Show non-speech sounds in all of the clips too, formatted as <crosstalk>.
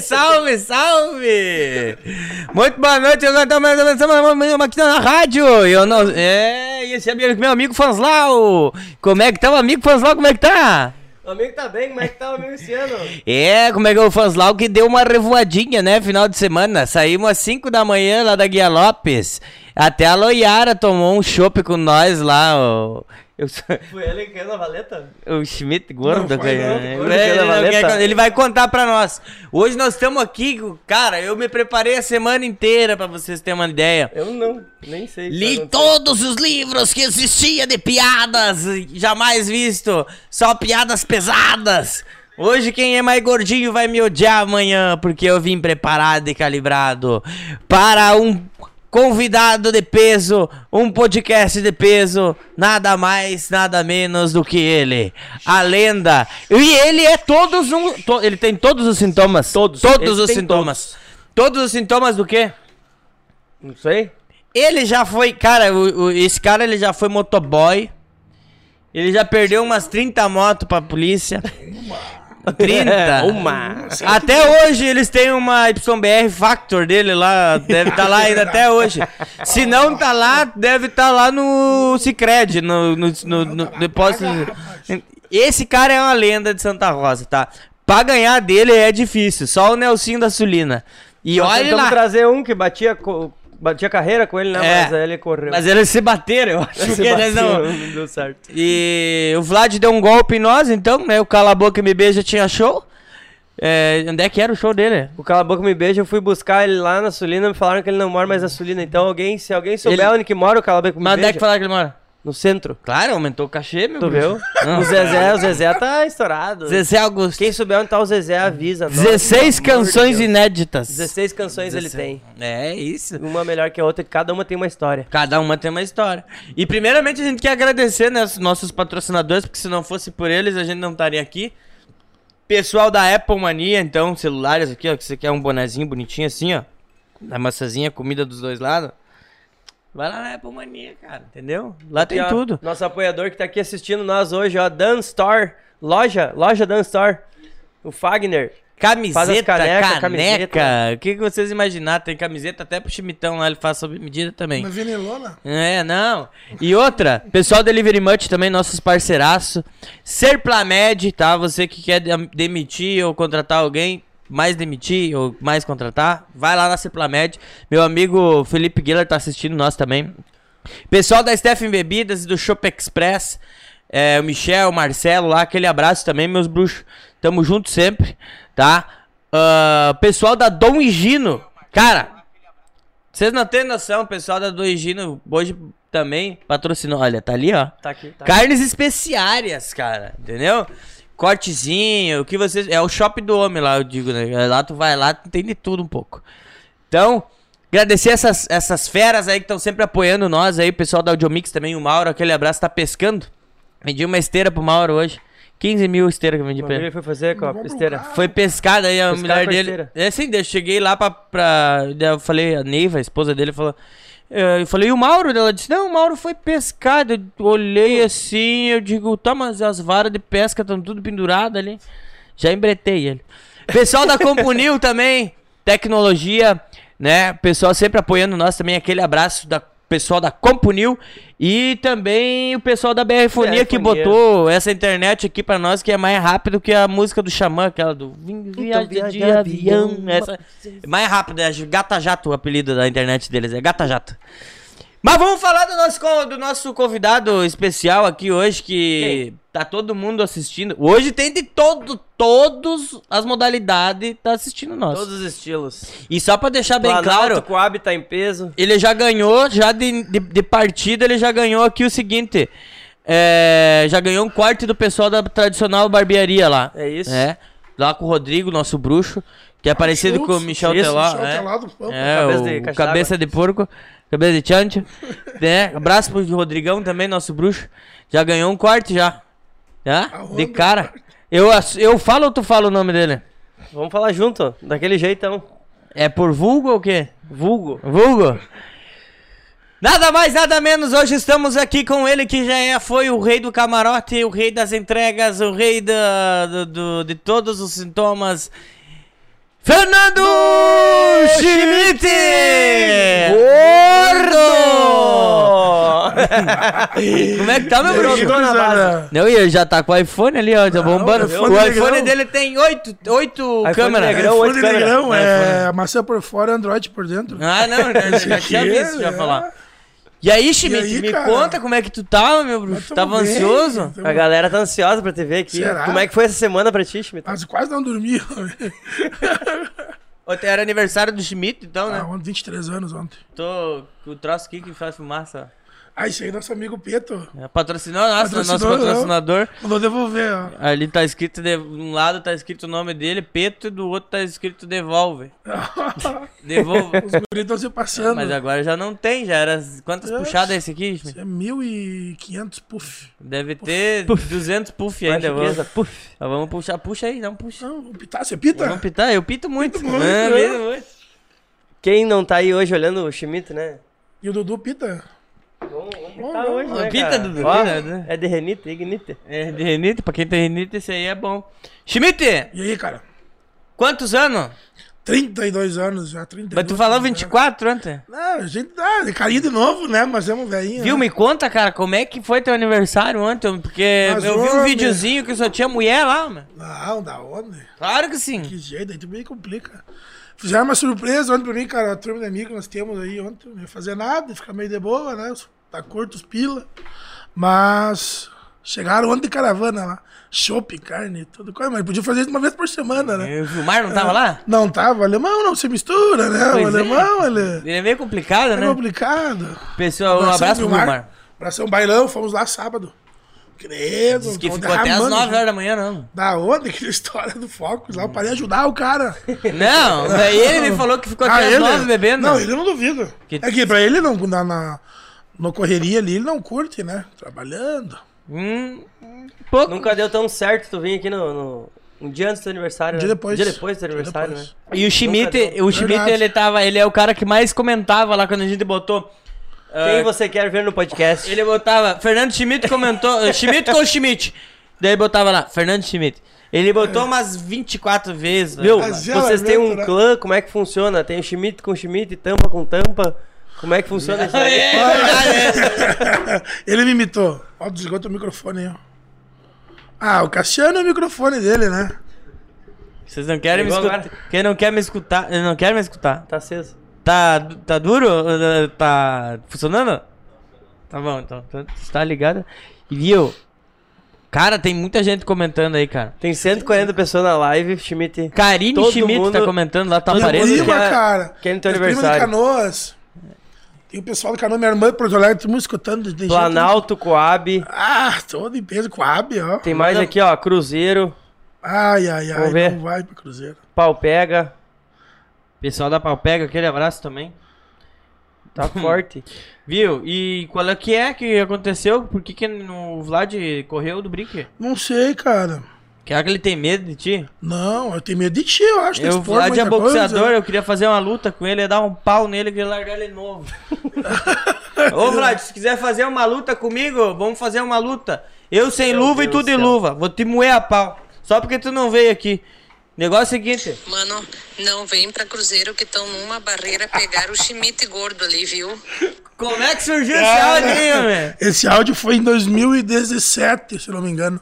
Salve, salve! Muito boa noite, nós estamos aqui na rádio. Eu não, é, esse é meu amigo Fanslau. Como é que tá o amigo Fanslau? Como é que tá? O amigo tá bem, como é que tá o amigo esse ano? É, como é que é o Fanslau que deu uma revoadinha, né? Final de semana. Saímos às 5 da manhã lá da Guia Lopes. Até a Loiara tomou um chopp com nós lá. Ó. Eu <laughs> Foi ele que na valeta? O Schmidt gordo, cara. Não, ele, ele, ele, vai contar pra nós. Hoje nós estamos aqui, cara. Eu me preparei a semana inteira pra vocês terem uma ideia. Eu não, nem sei. Li todos os livros que existia de piadas, jamais visto. Só piadas pesadas. Hoje quem é mais gordinho vai me odiar amanhã, porque eu vim preparado e calibrado para um convidado de peso, um podcast de peso, nada mais, nada menos do que ele, a lenda. E ele é todos um, to, ele tem todos os sintomas, todos, todos os sintomas. Todos. todos. os sintomas do quê? Não sei. Ele já foi, cara, o, o, esse cara ele já foi motoboy. Ele já perdeu umas 30 motos pra polícia. 30. <laughs> uma. Até hoje eles têm uma YBR Factor dele lá. Deve estar tá lá ainda até hoje. Se não tá lá, deve estar tá lá no Cicred, no, no, no, no depósito. Esse cara é uma lenda de Santa Rosa, tá? Pra ganhar dele é difícil. Só o Nelsinho da Sulina. E Nós olha lá. trazer um que batia batia carreira com ele, né? É, mas ele correu. Mas eles se bateram, eu <laughs> acho que eles não... não deu certo. E o Vlad deu um golpe em nós, então, né? O Cala a Boca e Me Beija tinha show. É, onde é que era o show dele? O Cala a Boca Me Beija, eu fui buscar ele lá na Sulina, me falaram que ele não mora mais na Sulina. Então, alguém, se alguém souber ele... onde que mora o Cala a Boca Me Mas onde é que falaram que ele mora? No centro. Claro, aumentou o cachê, meu Tu viu? o Zezé, o Zezé tá estourado. Zezé Augusto. Quem souber onde tá o Zezé, avisa. 16 canções de inéditas. 16 canções 16. ele tem. É isso. Uma melhor que a outra, cada uma tem uma história. Cada uma tem uma história. E primeiramente a gente quer agradecer, né, nossos patrocinadores, porque se não fosse por eles, a gente não estaria aqui. Pessoal da Apple Mania, então, celulares aqui, ó, que você quer um bonezinho bonitinho assim, ó. A maçãzinha, comida dos dois lados. Vai lá na Apple Mania, cara, entendeu? Lá tem ó, tudo. Nosso apoiador que tá aqui assistindo nós hoje, ó, Dan Store, loja, loja Dan Store. O Fagner. Camiseta, caneca, caneca. O que, que vocês imaginaram? Tem camiseta até pro chimitão lá, ele faz sob medida também. Uma vinilona? É, não. E outra, pessoal Delivery Much também, nossos parceiraços. Serplamed, tá? Você que quer demitir ou contratar alguém, mais demitir ou mais contratar, vai lá na Ciplamed. Meu amigo Felipe Guiller tá assistindo nós também. Pessoal da Stephen Bebidas e do Shop Express, é, o Michel, o Marcelo lá, aquele abraço também, meus bruxos. Tamo junto sempre, tá? Uh, pessoal da Dom Higino, cara, vocês não têm noção, pessoal da Dom Higino hoje também patrocinou. Olha, tá ali, ó. Tá aqui, tá Carnes especiárias, cara, entendeu? Cortezinho, o que vocês. É o shopping do homem lá, eu digo, né? Lá tu vai lá, tu tem de tudo um pouco. Então, agradecer essas, essas feras aí que estão sempre apoiando nós aí, o pessoal da Audiomix também, o Mauro, aquele abraço, tá pescando. Vendi uma esteira pro Mauro hoje. 15 mil esteira que eu vendi pra ele. foi fazer com a esteira? Foi pescada aí, a mulher dele. É assim, eu cheguei lá pra, pra. Eu falei, a Neiva, a esposa dele, falou. Eu falei, e o Mauro? Ela disse, não, o Mauro foi pescado. Eu olhei assim, eu digo, tá, mas as varas de pesca estão tudo penduradas ali. Já embretei ele. Pessoal da Compunil <laughs> também, tecnologia, né? Pessoal sempre apoiando nós também. Aquele abraço da pessoal da Compunil e também o pessoal da BR Fonia que botou essa internet aqui para nós que é mais rápido que a música do Xamã, aquela do Viagem então, de avião. Essa, mais rápido, é Gata Jato o apelido da internet deles, é Gata Jato. Mas vamos falar do nosso, do nosso convidado especial aqui hoje, que Ei. tá todo mundo assistindo. Hoje tem de todo, todas as modalidades, tá assistindo nós. Todos os estilos. E só pra deixar bem Planalto, claro... O Coab tá em peso. Ele já ganhou, já de, de, de partida, ele já ganhou aqui o seguinte... É, já ganhou um quarto do pessoal da tradicional barbearia lá. É isso? É. Lá com o Rodrigo, nosso bruxo, que é parecido com o Michel Teló. É, é o, de, cabeça de porco. Cabeça de chancho. <laughs> né? Abraço pro Rodrigão também, nosso bruxo. Já ganhou um corte já. Já? De cara. Eu, eu falo ou tu fala o nome dele? Vamos falar junto, daquele jeitão. É por vulgo ou o quê? Vulgo. Vulgo? Nada mais, nada menos, hoje estamos aqui com ele que já é, foi o rei do camarote, o rei das entregas, o rei da, do, do, de todos os sintomas Fernando Schmidt! Gordo! <laughs> Como é que tá, meu bruxo? coisa, né? Não, e ele já tá com o iPhone ali, ó, tá bombando. o iPhone O iPhone negrão. dele tem oito, oito câmeras. negrão. iPhone oito câmeras. negrão, É, é maçã por fora, Android por dentro. Ah, não, <laughs> já, já tinha visto, já é- falar. E aí, Schmidt, aí, me cara? conta como é que tu tava, meu bruxo. Tava bem, ansioso? tamo- A galera tá ansiosa pra te ver aqui. Será? Como é que foi essa semana pra ti, Schmidt? Quase, quase não dormi. Ontem Era aniversário do Schmidt, então, Ah, né? ontem, 23 anos ontem. Tô com o troço aqui que faz fumaça. Ah, isso aí, nosso amigo Peto. É, Patrocinou, nossa, nosso Patrocinou, não. patrocinador. Mandou devolver, ó. Ali tá escrito, de um lado tá escrito o nome dele, Peto, e do outro tá escrito Devolve. <laughs> Devolve. Os guris estão se passando. Mas agora já não tem, já era. Quantas É. puxadas é esse aqui? Schmidt? É 1.500 puff. Deve ter 200 puff ainda. Vamos, Chiqueza, puf. Mas vamos puxar, puxa aí, não puxa. Não, vou pitar, você pita? Vamos pitar, eu pito muito. muito, Ah, né? pito muito. Quem não tá aí hoje olhando o Schmidt, né? E o Dudu pita? Pitar hoje, né, Pita, cara? Dudu, Ó, pita, né? É de renite, ignite. É, de renite, pra quem tem renite, esse aí é bom. Schmidt, E aí, cara? quantos anos? 32 anos já, 32 Mas tu falou anos, 24 ontem. né? Não, a gente tá de carinho de novo, né? Mas é um velhinho. Viu? né? Me conta, cara, como é que foi teu aniversário ontem? Porque Mas, eu vi um homem. videozinho que só tinha mulher lá, mano. Não, da onde? Claro que sim. Que jeito, aí tu me complica. Fizeram uma surpresa ontem pra mim, cara. A turma de amigos que nós temos aí ontem. Não ia fazer nada, ficar meio de boa, né? Tá curto os pila. Mas chegaram ontem de caravana lá. Shopping, carne, tudo coisa. Mas podia fazer isso uma vez por semana, né? O Gilmar não tava lá? Não tava, alemão não se mistura, né? Pois o é. alemão, ele Ele é meio complicado, é né? complicado. Pessoal, um abraço pro Gilmar. Abração bailão, fomos lá sábado. Credo. Diz que ficou até as derramando 9 horas da manhã, não. Da onde? Aquela história do Focus lá, eu parei ajudar o cara. <laughs> Não, daí ele me falou que ficou até as 9 bebendo. Não, ele não duvido. Que- É que pra ele, não, na, na, no correria ali, ele não curte, né? Trabalhando. Hum, pouco. Nunca deu tão certo tu vir aqui no, no- um dia antes do aniversário. Um dia né? depois. Um dia depois do aniversário, depois. né? E o Schmidt, o Schmidt, ele tava, ele é o cara que mais comentava lá quando a gente botou. Quem ah, você quer ver no podcast? Ele botava, Fernando Schmidt comentou, <laughs> Schmidt com Schmidt. Daí botava lá, Fernando Schmidt. Ele botou umas 24 vezes. né? Viu? Mas Vocês têm um né? clã, como é que funciona? Tem o Schmidt com Schmidt, tampa com tampa. Como é que funciona isso aí? É, verdade, ele me imitou. Ó, desligou teu microfone aí, ó. Ah, o Cassiano é o microfone dele, né? Vocês não querem me Ligou escutar. agora? Quem não quer me escutar, não quer me escutar. Tá aceso. Tá, tá duro? Tá funcionando? Tá bom, então. então Tá ligado? E viu? Cara, tem muita gente comentando aí, cara. Tem 140 pessoas na live, Schmidt. Karine Todo Schmidt mundo- tá comentando lá, tá aparecendo. prima, quer- cara. quer no teu Minha prima de aniversário. Canoas. Tem o pessoal do Canoa, minha irmã de Porto Alegre, todo mundo escutando. Tem gente- Planalto, Coab. Ah, todo em peso com a AB, ó. Tem mais Manda- aqui, ó. Cruzeiro, Ai, ai, ai. Vamos ver. Não vai pro Cruzeiro. Pau Pega. Pessoal da Palpega, aquele abraço também. Tá <laughs> forte. Viu? E qual é que é que aconteceu? Por que, que o Vlad correu do Brick? Não sei, cara. Será que ele tem medo de ti? Não, eu tenho medo de ti, eu acho. Eu, o Vlad é coisa. boxeador, eu queria fazer uma luta com ele, ia dar um pau nele e largar ele novo. <laughs> Ô Vlad, se quiser fazer uma luta comigo, vamos fazer uma luta. Eu sem Meu luva e Deus tu do de luva. Vou te moer a pau. Só porque tu não veio aqui. Negócio é o seguinte. Mano, não vem pra Cruzeiro que estão numa barreira pegar o Schmidt gordo ali, viu? Como é que surgiu esse áudio aí, homem? Esse áudio foi em 2017, se não me engano.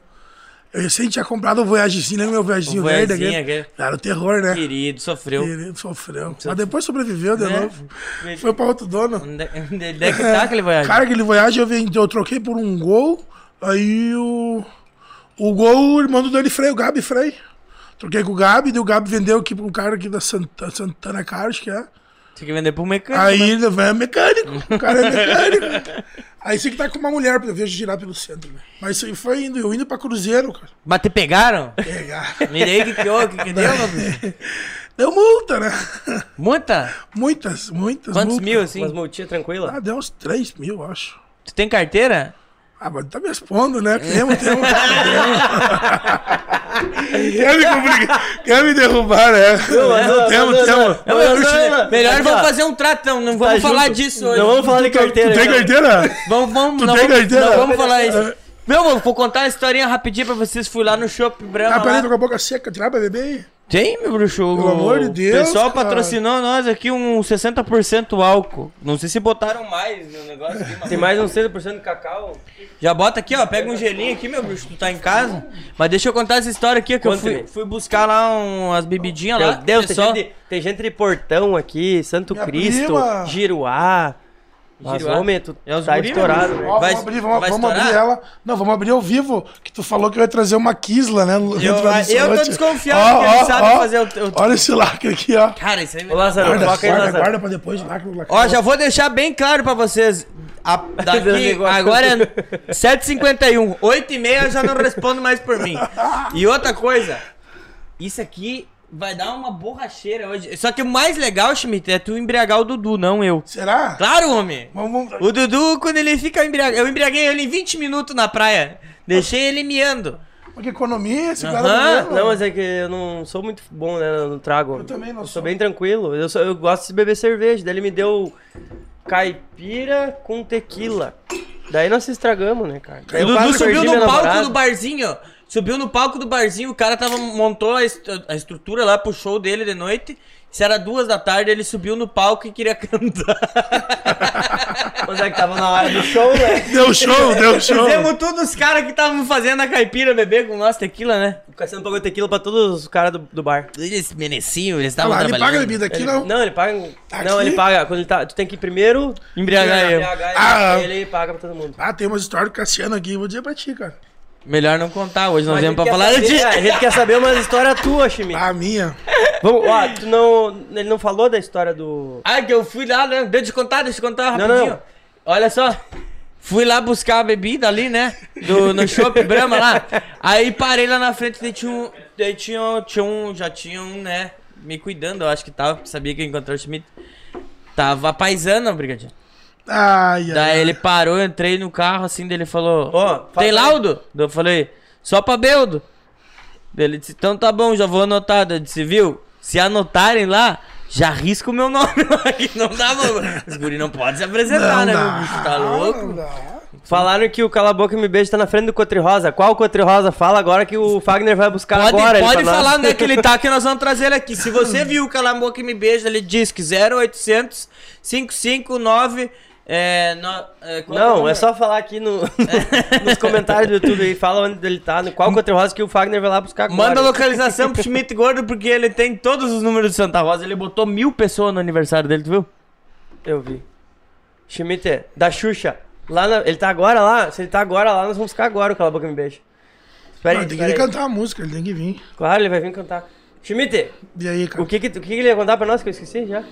Eu recém tinha comprado o Voyagezinho, lembra meu Voyagezinho verde? Aquele? Era o terror, né? Querido, sofreu. Ele sofreu. Mas depois sobreviveu de Né? novo. Foi pra outro dono. Onde é onde é que tá aquele Voyage? Cara, aquele Voyage eu, vendi, eu troquei por um gol. Aí o. O gol, o irmão do Dani Frei, o Gabi Frei. Troquei com o Gabi, daí o Gabi vendeu aqui pra um cara aqui da Santa, Santana Cars, que é. Tem que vender pro mecânico. Aí né? ele é mecânico, o cara é mecânico. Aí você que tá com uma mulher pra ver girar pelo centro, né? Mas isso aí foi indo, eu indo pra Cruzeiro, cara. Mas te pegaram? Pegar. Mirei que que, houve, que, que deu, meu <laughs> filho? Deu multa, né? Muita? Muitas, muitas. Quantos multas. mil, assim? Umas multinhas tranquilas. Ah, deu uns 3 mil, eu acho. Tu tem carteira? Ah, mas tá me expondo, né? Temos, temos. <laughs> quer, me complicar, quer me derrubar, né? Não, temos, não, temos. Não, meu bruxo, não, não. melhor Aqui, vamos ó. fazer um tratão, não vamos Tá falar junto. disso hoje. Não vamos falar de carteira. Tu tem então. carteira? Vamos, vamos, Tu não, tem vamos, carteira? não vamos falar isso. Meu, vou contar uma historinha rapidinho pra vocês. Fui lá no Shopping Brahma. Ah, peraí, lá. tô com a boca seca, tirar pra beber aí. Tem, meu bruxo. Pelo amor de Deus, O pessoal cara. patrocinou nós aqui um 60% álcool. Não sei se botaram mais no negócio aqui, mas... Tem mais uns 6% de cacau. Já bota aqui, ó. Pega um gelinho aqui, meu bruxo. Tu tá em casa. Mas deixa eu contar essa história aqui, que eu fui, fui buscar lá umas bebidinhas lá. Meu Deus, tem pessoal... gente, tem gente de Portão aqui, Santo Minha Cristo, prima. Giruá. Mas, Giruá. homem, tu É os tá estourado, né? Ó, Vai- vamos abrir, vamos, vai vamos abrir ela. Não, vamos abrir ao vivo. Que tu falou que eu ia trazer uma Kisla, né? no- Eu, eu tô desconfiado que ele sabe fazer o... o- Olha esse lacre aqui, ó. Cara, isso aí... Ô, Lázaro, Guarda, foca aí, guarda, Lázaro. guarda pra depois o lacre. o lacre. Ó, já vou deixar bem claro pra vocês. A, <laughs> daqui, agora é 7h51. 8h30 eu já não respondo mais por mim. <laughs> E outra coisa. Isso aqui vai dar uma borracheira hoje. Só que o mais legal, Schmidt, é tu embriagar o Dudu, não eu. Será? Claro, homem. Vamos, vamos- O Dudu, quando ele fica embriagado... Eu embriaguei ele em 20 minutos na praia. Deixei ele miando. Porque economia, esse cara do Não, mas é que eu não sou muito bom, né, no trago. Eu também não Eu sou. sou bem tranquilo. Eu, sou- eu gosto de beber cerveja. Daí ele me deu caipira com tequila. Daí nós se estragamos, né, cara? Daí O eu Dudu subiu no palco namorada. do barzinho. Subiu no palco do barzinho, o cara tava, montou a, est- a estrutura lá pro show dele de noite. Se era duas da tarde, ele subiu no palco e queria <laughs> cantar. Mas é que tava na hora do show, né? <laughs> Deu show, deu <laughs> show. Fizemos todos os caras que estavam fazendo a caipira beber com nós tequila, né? O Cassiano pagou tequila pra todos os caras do, do bar. Eles mereciam, eles Ah estavam ele trabalhando. paga a bebida aqui, Ele- não. Não, ele paga. Aqui? Não, ele paga. Quando ele tá. Tu tem que ir primeiro. Embriagar eu. embriagar, Ah. ele paga pra todo mundo. Ah, tem umas histórias do Cassiano aqui, vou dizer pra ti, cara. Melhor não contar, hoje nós viemos pra falar quer de... saber- é, A gente quer saber umas histórias tuas, Chimi. A minha. Vamos, ó, tu não. Ele não falou da história do. Ah, que eu fui lá, né? Deixa eu contar, deixa eu contar Não, rapidinho. não. Olha só. Fui lá buscar a bebida ali, né? Do, no Shopping <laughs> Brahma lá. Aí parei lá na frente, daí tinha um. Daí tinha, um- tinha um. Já tinha um, né? Me cuidando, eu acho que tava. Sabia que eu encontrei o Schmidt. Tava paisando, brigadinho. Ai, ai. Daí ele parou, eu entrei no carro assim, daí ele falou: Ó, Tem fala aí. laudo? Daí eu falei: Só pra Beldo. Daí ele disse: Então tá bom, já vou anotar. Daí eu disse: Viu? Se anotarem lá, já risca o meu <laughs> nome lá, que não dá, mano. Os guri não podem se apresentar, né, meu bicho? Tá Não louco? dá. Falaram que o Cala Boca e Me Beija tá na frente do Cotri Rosa. Qual Cotri Rosa? Fala agora que o Fagner vai buscar Pode, agora. pode falar onde é que ele tá, que nós vamos trazer ele aqui. Se você <laughs> viu o Calambo que me beija, ele diz que 0800 559 é, no, é, o Não, é só falar aqui <laughs> no, nos comentários do YouTube aí. Fala onde ele tá, no qual Cotri Rosa que o Fagner vai lá buscar agora. Manda a localização pro Schmidt Gordo, porque ele tem todos os números de Santa Rosa. Ele botou mil pessoas no aniversário dele, tu viu? Eu vi. Schmidt, da Xuxa. Lá na- ele tá agora lá? Se ele tá agora lá, nós vamos buscar agora o Cala a Boca e Me Beija. Espera Não, aí, tem que ele cantar a música, ele tem que vir. Claro, ele vai vir cantar. Schmidt, E aí, cara? o que que, o que que ele ia contar pra nós que eu esqueci já?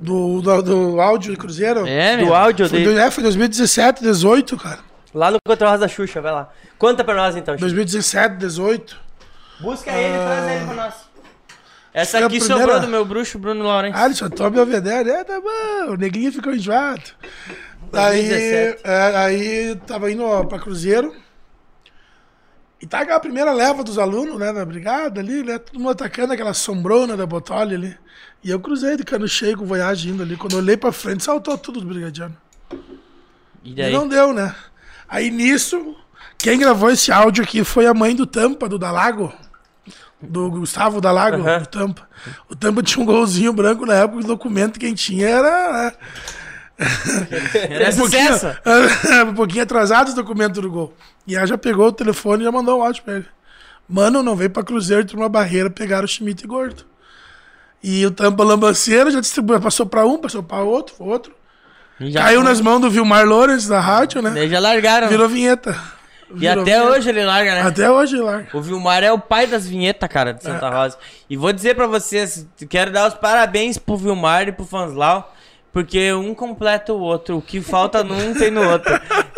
Do, do, do áudio de Cruzeiro? É, Do meu. áudio Foi, dele. do- é, foi 2017, 18, cara. Lá no Rosa da Xuxa, vai lá. Conta pra nós então, Schmidt. 2017, 18. Busca ele, traz ele pra nós. Essa Foi a aqui primeira- sobrou do meu bruxo, Bruno Laurent. Ah, ele só toma Belvedere. É, tá bom. O neguinho ficou enjoado. Aí, 2017. é, aí tava indo ó, pra Cruzeiro. E tá aquela primeira leva dos alunos, né, da brigada ali, né? Todo mundo atacando aquela sombrona da Botolha ali. E eu cruzei de cano cheio com o Voyage indo ali. Quando eu olhei pra frente, saltou tudo dos brigadianos. E E daí? não deu, né? Aí nisso, quem gravou esse áudio aqui foi a mãe do Tampa, do Dalago. Do Gustavo Dalago, Aham. do Tampa. O Tampa tinha um golzinho branco na época, o documento quem tinha era. né, Era um pouquinho, <laughs> um pouquinho atrasado os documentos do gol. E ela já pegou o telefone e já mandou um áudio pra ele. Mano, não veio pra Cruzeiro, tem uma barreira, pegaram o Schmidt e Gordo. E o Tampa Lambanceiro já distribuiu, passou pra um, passou pra outro, foi outro. E já Caiu foi. nas mãos do Vilmar Lourenço da rádio, né? Daí já largaram. Virou vinheta. E Virou até vinheta. hoje ele larga, né? Até hoje, lá. O Vilmar é o pai das vinhetas, cara, de Santa Rosa. E vou dizer pra vocês, quero dar os parabéns pro Vilmar e pro Fanslau, porque um completa o outro. O que falta num tem no outro.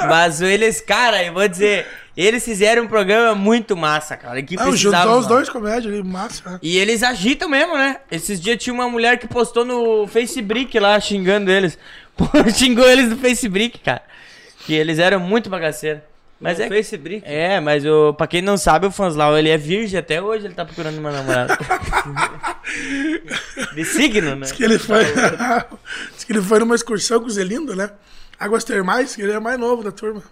Mas eles, cara, eu vou dizer, eles fizeram um programa muito massa, cara. Que Não, precisava, juntou os dois comédias ali, massa. né? E eles agitam mesmo, né? Esses dias tinha uma mulher que postou no Facebook lá, xingando eles. <laughs> Pô, xingou eles no Facebook, cara. Que eles eram muito bagaceiros. Mas No é Facebook. é, mas o, pra quem não sabe, o Fanslau, ele é virgem até hoje, ele tá procurando uma namorada. <laughs> De signo, né? Que ele foi. <laughs> Ele foi numa excursão com o Zelindo, né? Águas Termais, que ele é mais novo da turma.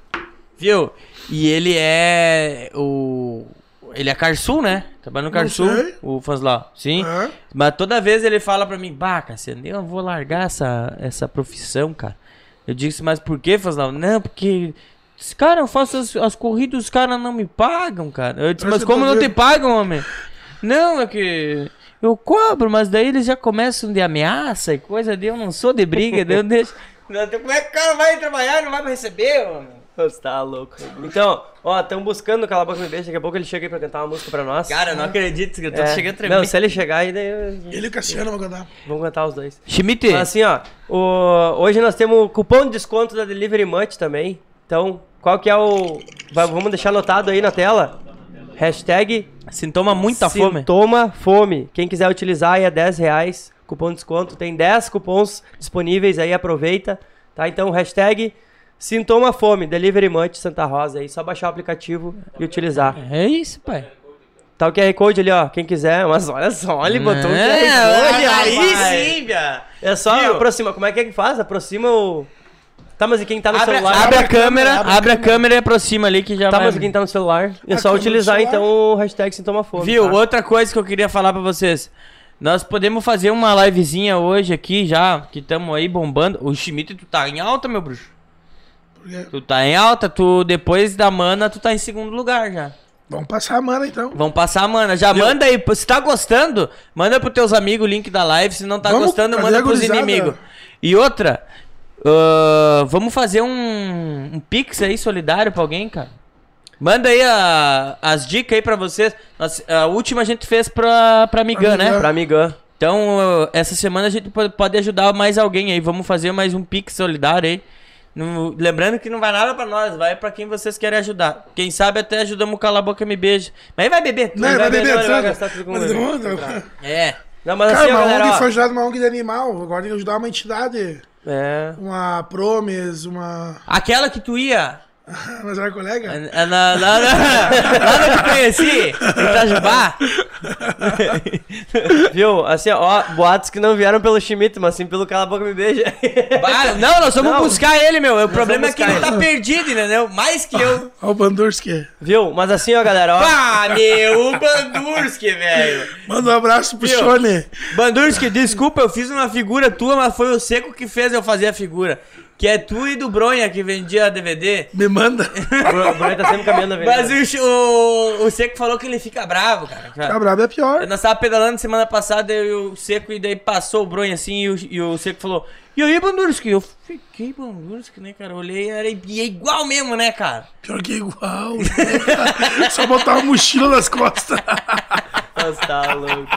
Viu? E ele é o. Ele é Carsul, né? Trabalha no Carsul, sei. o fãs lá. Sim. Mas toda vez ele fala pra mim, bah, Cassiano, eu vou largar essa, essa profissão, cara. Eu disse, mas por que, Fazlau? Não, porque. Cara, eu faço as, as corridas, os caras não me pagam, cara. Eu disse, mas como não te vendo." pagam, homem? Não, é que. Eu cobro, mas daí eles já começam de ameaça e coisa de eu não sou de briga, daí eu <laughs> deixo. Não, Como é que o cara vai trabalhar e não vai me receber, homem? Você tá louco. Então, ó, estão buscando o Cala a Boca Me Beija. Daqui a pouco ele chega aí pra cantar uma música pra nós. Cara, eu não acredito que eu tô É. chegando a tremer. Não, se ele chegar aí, daí eu- Ele e o Cassiano vão cantar. vamos cantar os dois. Schmidt, assim, ó, o- hoje nós temos cupom de desconto da Delivery Munch também. Então, qual que é o... vai- vamos deixar anotado aí na tela. Hashtag sintoma muita fome. Sintoma fome. Quem quiser utilizar aí é 10 reais. Cupom de desconto. Tem 10 cupons disponíveis aí, aproveita. Tá? Então, hashtag Sintoma fome. Delivery Munch Santa Rosa aí. Só baixar o aplicativo e utilizar. É isso, pai. Tá o QR Code ali, ó. Quem quiser. Mas olha só, ele botou o QR Code. É, aí sim, viado. É só Viu? aproxima. Como é que é que faz? Aproxima o. Tá, mas e quem tá no Abre, celular? abre a câmera, abre a abre a câmera e aproxima ali que já Tá, vai. mas e quem tá no celular? É A só do utilizar então o hashtag Sintoma Fome. Viu? tá? Outra coisa que eu queria falar pra vocês. Nós podemos fazer uma livezinha hoje aqui já, que estamos aí bombando. O Schmidt, tu tá em alta, meu bruxo. Tu tá em alta, tu depois da mana, tu tá em segundo lugar já. Vamos passar a mana então. Vamos passar a mana. Já manda aí, se tá gostando, manda pros teus amigos o link da live. Se não tá Vamos, gostando, manda pros inimigos. E outra, ah, vamos fazer um, um pix aí solidário pra alguém, cara. Manda aí a- as dicas aí pra vocês. A última a gente fez pra, pra Migan, né? Migan. Pra Amigã. Então, uh, essa semana a gente po- pode ajudar mais alguém aí. Vamos fazer mais um Pix solidário aí. No- lembrando que não vai nada pra nós, vai pra quem vocês querem ajudar. Quem sabe até ajudamos o Cala a Boca Me Beija. Mas aí vai beber tudo. Não, vai beber não, ele vai tudo. gastar tudo com Mas não, não. É. Não, mas Cara, assim, uma galera, ONG ó, foi ajudar uma ONG de animal. Agora tem que ajudar uma entidade. É. Uma Promes, uma. Aquela que tu ia. <laughs> Mas era colega? na- Lá lá na que eu conheci, em Itajubá. <laughs> <laughs> Viu? Assim, ó, boatos que não vieram pelo Schmidt, mas sim pelo Cala a Boca Me Beija. Bah, não, nós vamos Não. buscar ele, meu. O problema é que ele tá perdido, entendeu? Mais que eu. <laughs> Olha o Bandurski. Viu? Mas assim, ó, galera, ó. Pá, meu, o Bandurski, velho. Manda um abraço pro Viu? Shone. Bandurski, desculpa, eu fiz uma figura tua, mas foi o Seco que fez eu fazer a figura. Que é tu e do Bronha que vendia DVD. Me manda. <laughs> O Bruno tá sempre caminhando a ver. Mas o, Ch- o, o Seco falou que ele fica bravo, cara. Ficar brabo é pior. Nós tava pedalando semana passada e o Seco, e daí passou o Bronha assim, e o, e o Seco falou: E aí, Bandurski? Eu fiquei Bandurski, né, cara? Eu olhei era, e é igual mesmo, né, cara? Pior que é igual. Só botar uma mochila nas costas. <laughs> Nossa, tá louco.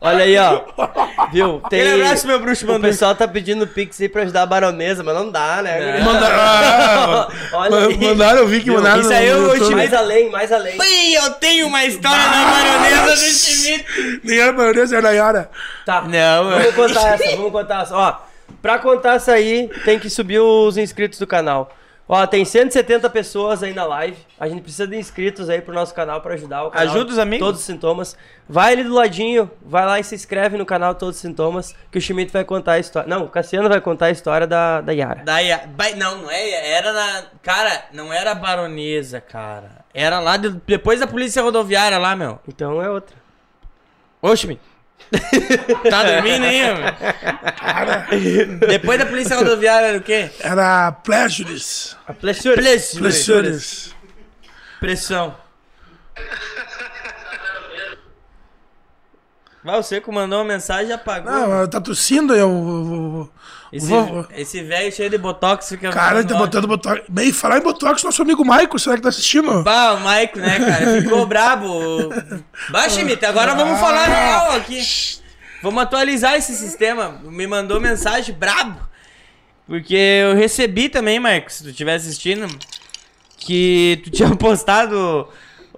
Olha aí, ó. <laughs> Viu? Tem. Aquele abraço, meu bruxo O pessoal tá pedindo pix aí pra ajudar a baronesa, mas não dá, né? Mandaram, <laughs> ah, Olha aí. mandaram, eu vi que mandaram. Isso aí no eu YouTube. te- Mais além, mais além. Ih, eu tenho uma história da baronesa do Schmidt. Nem era maionese, era Yara. Tá. Não, Vamos contar essa, vamos contar essa. Ó, pra contar essa aí, tem que subir os inscritos do canal. Ó, tem 170 pessoas aí na live. A gente precisa de inscritos aí pro nosso canal pra ajudar o canal. Ajuda os amigos. Todos os sintomas. Vai ali do ladinho, vai lá e se inscreve no canal Todos os Sintomas, que o Schmidt vai contar a história. Não, o Cassiano vai contar a história da, da Yara. Daí, a- ba- não, não é, era na, cara, não era baronesa, cara. Era lá de- depois da polícia rodoviária lá, meu. Então é outra. Oxe, me. Tá dormindo aí, meu? Depois da polícia rodoviária era o quê? Era Pleasures. Pressão. Pleasures. Pressão. Vai, o Seco mandou uma mensagem e apagou. Não, tá tossindo, eu. eu- esse velho cheio de botox fica. Cara, ele tá botando botox. Bem, falar em botox, nosso amigo Michael, será que tá assistindo? Bah, o Maico, né, cara? Ficou brabo. Vai, Schmidt, agora vamos falar real aqui. Vamos atualizar esse sistema. Me mandou mensagem brabo. Porque eu recebi também, Marcos, se tu estiver assistindo, que tu tinha <laughs> postado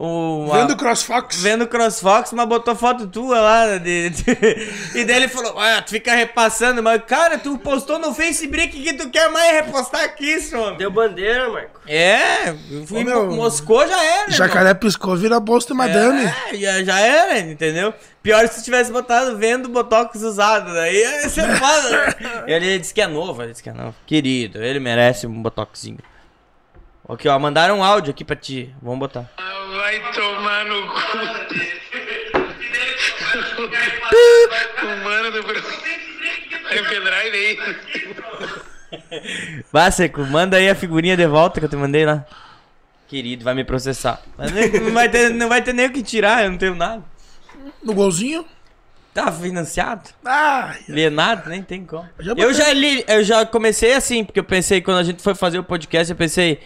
o. Vendo CrossFox. Vendo CrossFox, mas botou foto tua lá. De, de- <laughs> e daí ele falou: Ah, tu fica repassando, mas cara, tu postou no Facebook que tu quer mais repostar que isso, homem. Deu bandeira, Marco. É, fui Ô, meu, Moscou já era. irmão. Jacaré piscou, vira bolsa de madame. É, já, já era, entendeu? Pior se tu tivesse botado vendo Botox usado, daí ia ser foda. <laughs> ele disse que é novo, ele disse que é novo. Querido, ele merece um Botoxinho. Ok, ó, mandaram um áudio aqui pra ti. Vamos botar. Vai tomar no cu. o mano do o pendrive aí. Vai, Seco, manda aí a figurinha de volta que eu te mandei lá. Querido, vai me processar. Mas não, vai ter, não vai ter nem o que tirar, eu não tenho nada. No golzinho. Tá financiado? Ah, Lê nada, nem tem como. Já Eu já li, eu já comecei assim, porque eu pensei, quando a gente foi fazer o podcast, eu pensei,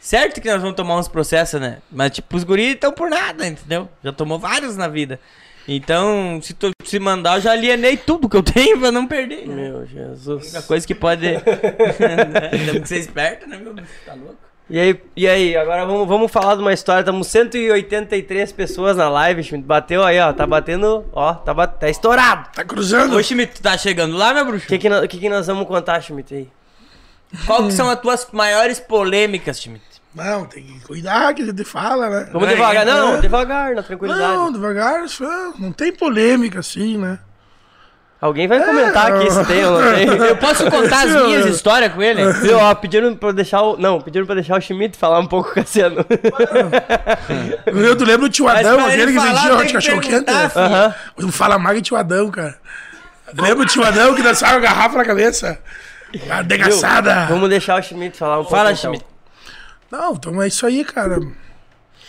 certo que nós vamos tomar uns processos, né? Mas, tipo, os guris estão por nada, entendeu? Já tomou vários na vida. Então, se tu se mandar, eu já alienei tudo que eu tenho pra não perder. Né? Meu Jesus. A coisa que pode. <laughs> <laughs> Temos que ser esperto, né, meu? Tá louco? E aí, e aí, agora vamos, vamos falar de uma história. Estamos 183 pessoas na live, Schmidt. Bateu aí, ó. Tá batendo, ó, tá, bat... tá estourado. tá cruzando. Ô, Schmidt, tu tá chegando lá, meu bruxo? O que que, que que nós vamos contar, Schmidt, aí? Qual que são as tuas maiores polêmicas, Schmidt? Não, tem que cuidar que a gente fala, né? Vamos Aí, devagar. Não, é. devagar, na tranquilidade. Não, devagar, só- não tem polêmica assim, né? Alguém vai comentar aqui se tem ou não tem. Eu posso contar as minhas histórias com ele? <laughs> Viu, ó, pediram pra deixar o... Não, pediram pra deixar o Schmidt falar um pouco com o Cassiano. Eu tu lembra o tio Adão, aquele que vendia que cachorro quente? O Fala Mag e tio Adão, cara. Lembra o tio Adão que dançava a garrafa na cabeça? A degaçada. Vamos deixar o Schmidt falar um pouco. Fala, então. Schmidt. Não, então é isso aí, cara.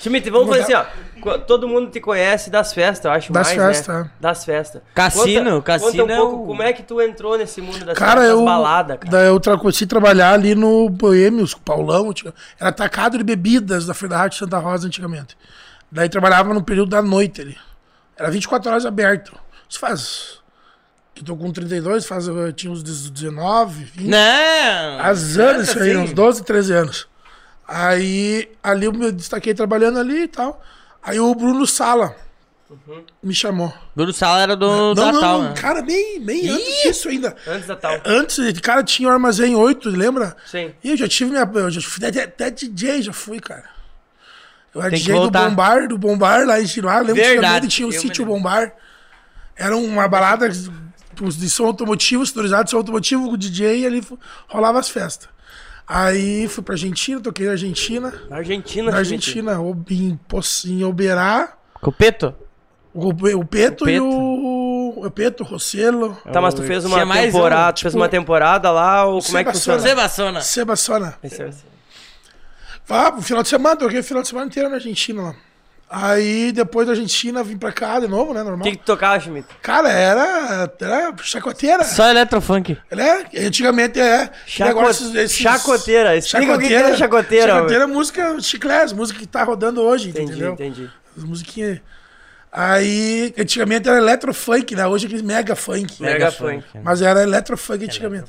Schmidt, vamos fazer assim, ó. Todo mundo te conhece das festas, eu acho Das mais, festas, né? é. Das festas. Cassino, conta, cassino conta um é pouco o- como é que tu entrou nesse mundo das Cara, festas, eu. das baladas, cara. Daí eu comecei a trabalhar ali no Boêmios, com o Paulão. Era atacado de bebidas da Feira da Rádio Santa Rosa antigamente. Daí trabalhava no período da noite ali. Era 24 horas aberto. Isso faz. Eu tô com 32, faz, eu tinha uns 19, 20. Não! As anos isso aí, assim. uns 12, 13 anos. Aí ali eu me destaquei trabalhando ali e tal. Aí o Bruno Sala me chamou. Bruno Sala era do não, Natal, não, né? cara, nem, nem antes disso ainda. Antes da tal. Antes, cara, tinha o armazém 8, lembra? Sim. E eu já tive minha. Eu já fui até, até DJ, já fui, cara. Eu era Tem que DJ do. Bombar, do Bombar lá em Giroá. Lembro que Verdade, antigamente tinha o sítio. Bombar. Era uma balada de som automotivo, sonorizado de som automotivo com o DJ e ali rolava as festas. Aí fui pra Argentina, toquei na Argentina. Na Argentina, Na. Argentina, em, em Oberá, Copeto? o, o Peto O e Peto. o. O Peto, o Rossello, Tá, mas tu fez uma Tinha temporada, um, tu fez tipo, uma temporada lá, ou como é que funciona? Sebassona. Sebastiana. Esse é- Ah, no final de semana, toquei o final de semana inteiro na Argentina lá. Aí depois da Argentina vim pra cá de novo, né? Normal. O que que tu tocava, Schmidt? Cara, era, era chacoteira. Só eletrofunk. Ela é, antigamente é. Chaco- agora esses- esses- Chacoteira. Explica o que que é chacoteira, Chacoteira é música chiclés, música que tá rodando hoje, Entendi, entendeu? entendi. As musiquinhas. Aí, antigamente era electrofunk, né? Hoje é aquele mega funk. Mega funk. Mas era electrofunk antigamente.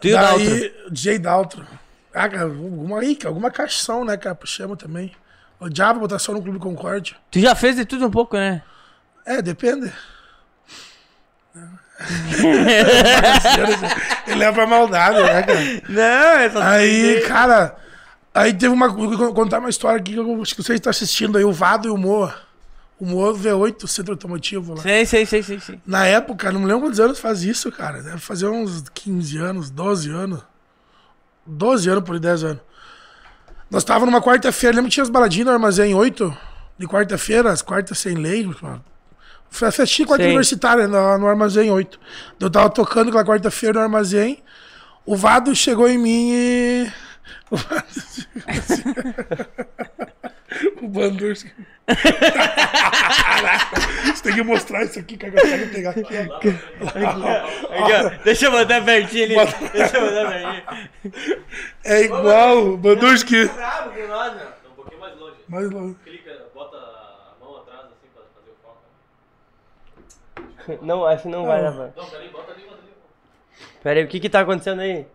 Tu e o Daltro. DJ Daltro. Ah, cara, alguma aí, alguma caixão, né, cara? Chama também. Odiava botar só no Clube Concórdia. Tu já fez de tudo um pouco, né? É, depende. <laughs> Ele leva pra maldade, né, cara? Não, é só... Aí, cara, aí teve uma. Vou contar uma história aqui que eu acho que vocês estão assistindo aí, o Vado e o Moa. O Moa V8, centro automotivo lá. Sei, sei, sei, sei, sei. Na época, não me lembro quantos anos faz isso, cara. Deve fazer uns 15 anos, 12 anos. 12 anos por aí, 10 anos. Nós estávamos numa quarta-feira, lembra que tinha as baladinhas no Armazém 8? De quarta-feira, as quartas sem lei. Foi a festinha quarta Sim. universitária no, no Armazém 8. Eu tava tocando aquela quarta-feira no Armazém. O Vado chegou em mim e. <laughs> O Vado chegou assim. <laughs> O Bandurski. Você tem que mostrar isso aqui, cara. Eu quero pegar aqui. ó. Deixa eu botar pertinho ali. Deixa eu botar pertinho. É igual o Bandurski. Bravo com nós, meu. Um pouquinho mais longe. Mais longe. Clica, bota a mão atrás assim pra fazer o foco. Não, acho que não vai dar, mano. Não, peraí, bota ali, bota ali. Pera aí, o que que tá acontecendo aí?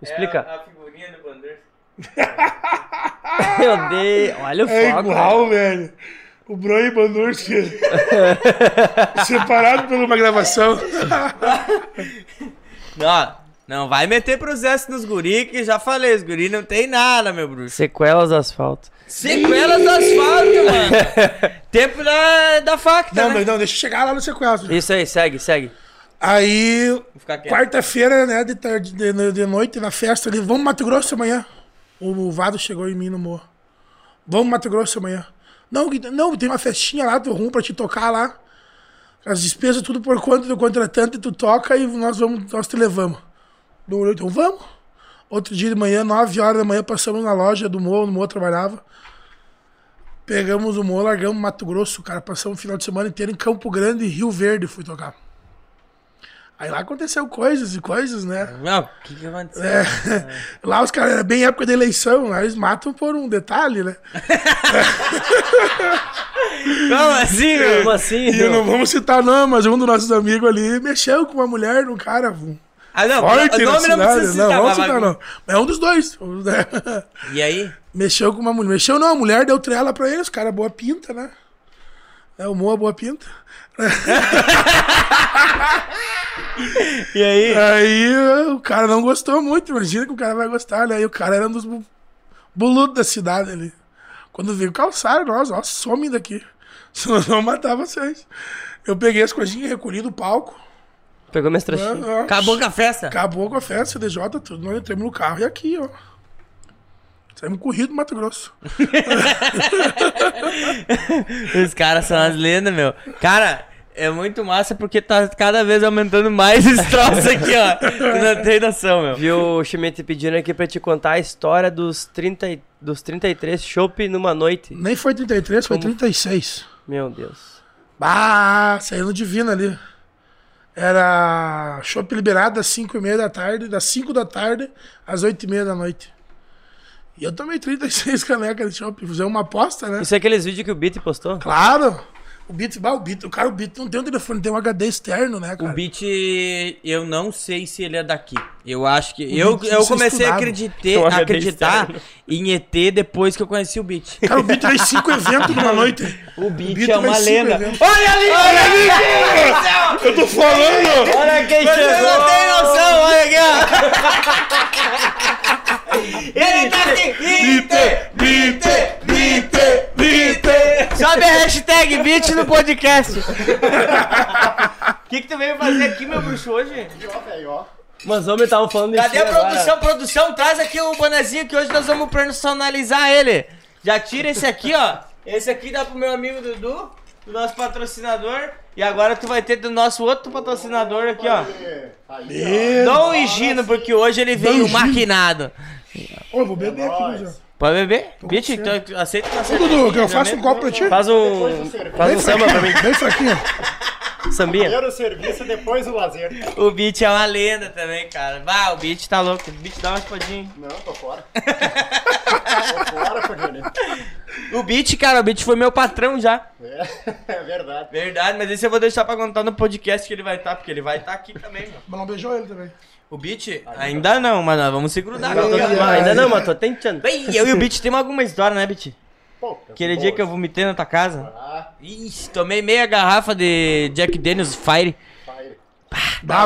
Explica. a figurinha do Bandeira. <laughs> Meu Deus, olha o É foco. igual, velho. O Bro e Bandurski. <laughs> Separado por uma gravação. <laughs> Não, não vai meter processo nos guri, que já falei, os guri não tem nada, meu bruxo. Sequelas do asfalto. Sequelas do asfalto, mano. Tempo da, da faca, Não, né? mas não, deixa eu chegar lá no sequestro. Isso aí, segue, segue. Aí, quarta-feira, né, de, tarde, de, de noite, na festa ali, vamos Mato Grosso amanhã. O Vado chegou em mim no morro. Vamos Mato Grosso amanhã. Não, não, tem uma festinha lá, tô ruim pra te tocar lá. As despesas tudo por conta do contratante, tu toca e nós vamos, nós te levamos. Então vamos. Outro dia de manhã, 9 horas da manhã, passamos na loja do Mo, no Mo trabalhava. Pegamos o Mo, largamos Mato Grosso, cara. Passamos o final de semana inteiro em Campo Grande e Rio Verde fui tocar. Aí lá aconteceu coisas e coisas, né? Não, o que que aconteceu? É, <laughs> lá os caras, era bem época da eleição, lá eles matam por um detalhe, né? <laughs> Como assim, meu? Como assim? E não vamos citar não, mas um dos nossos amigos ali mexeu com uma mulher, um cara Ah, não, forte o nome não precisa Não, citar, vamos mas- citar não. É um dos dois. E aí? <laughs> Mexeu com uma mulher. Mexeu não, a mulher deu trela pra eles, cara, boa pinta, né? É o Moa boa pinta. <laughs> E aí? Aí o cara não gostou muito, imagina que o cara vai gostar, né? Aí o cara era um dos boludos da cidade ali. Quando veio calçaram, nós, ó, some daqui. <laughs> Senão nós vamos matar vocês. Eu peguei as coisinhas, recolhi do palco. Pegou minhas trouxinhas. ó, Acabou com a festa? Acabou com a festa, CDJ, tudo. Nós entramos no carro e aqui, ó. Saímos corrido do Mato Grosso. <laughs> Os caras são as lendas, meu. Cara, é muito massa porque tá cada vez aumentando mais esse troço aqui, ó. Tu não tem noção, meu. Viu o Schmidt pedindo aqui pra te contar a história dos, 30, e- dos 33 chopp numa noite. Nem foi 33, foi 36. Meu Deus. Ah, saindo divino ali. Era chopp liberado das 5 e meia da tarde, das 5 da tarde às 8 e meia da noite. E eu tomei 36 <laughs> canecas de chopp. Fizemos uma aposta, né? Isso é aqueles vídeos que o Beat postou? Claro! O Beat, bah, o Beat, o cara, o Beat não tem um telefone, tem um HD externo, né, O cara? Beat, eu não sei se ele é daqui. Eu acho que. Eu, Beat eu comecei a estudado. acreditar, <laughs> Um acreditar em ET depois que eu conheci o Beat. Cara, o Beat fez 5 <laughs> eventos numa noite. O Beat é uma cinco lenda. eventos. Olha ali, olha ali! Eu tô falando! Olha quem Você chegou! não tem noção, olha aqui, ó. Ele tá aqui. Beat, Beat. Sobe a hashtag Beat no podcast. O que, que tu veio fazer aqui, meu bruxo, hoje? Mas homem estavam falando de Cadê a agora. produção? Produção, traz aqui o bonezinho que hoje nós vamos personalizar ele. Já tira esse aqui, ó. Esse aqui dá pro meu amigo Dudu, do nosso patrocinador. E agora tu vai ter do nosso outro patrocinador aqui, ó. Dom Higino, porque hoje ele veio maquinado. Ô, eu vou beber aqui, meu Zé. Pode beber? Beat, então aceita uma Ô. Dudu, que eu faço um copo pra ti? Faz um, faz um samba pra mim. Bem fraquinho. Sambinha. Primeiro o serviço, depois o lazer. O Beat é uma lenda também, cara. Bah, o Beat tá louco. O Beat dá uma espadinha. Não, tô fora. <laughs> tô fora. O Beat, cara, o Beat foi meu patrão já. É, <laughs> é verdade. Verdade, mas esse eu vou deixar pra contar no podcast que ele vai estar, porque ele vai estar aqui também, meu. Mas não beijou ele também. O Beat? Ainda não, mas nós vamos se grudar. Ai, ai, ainda não, mas tô tentando. Bem, eu e o Beat temos alguma história, né, Beat? Pô, Aquele dia que eu vomitei na tua casa. Ah, Ixi, tomei meia garrafa de Jack Daniels Fire.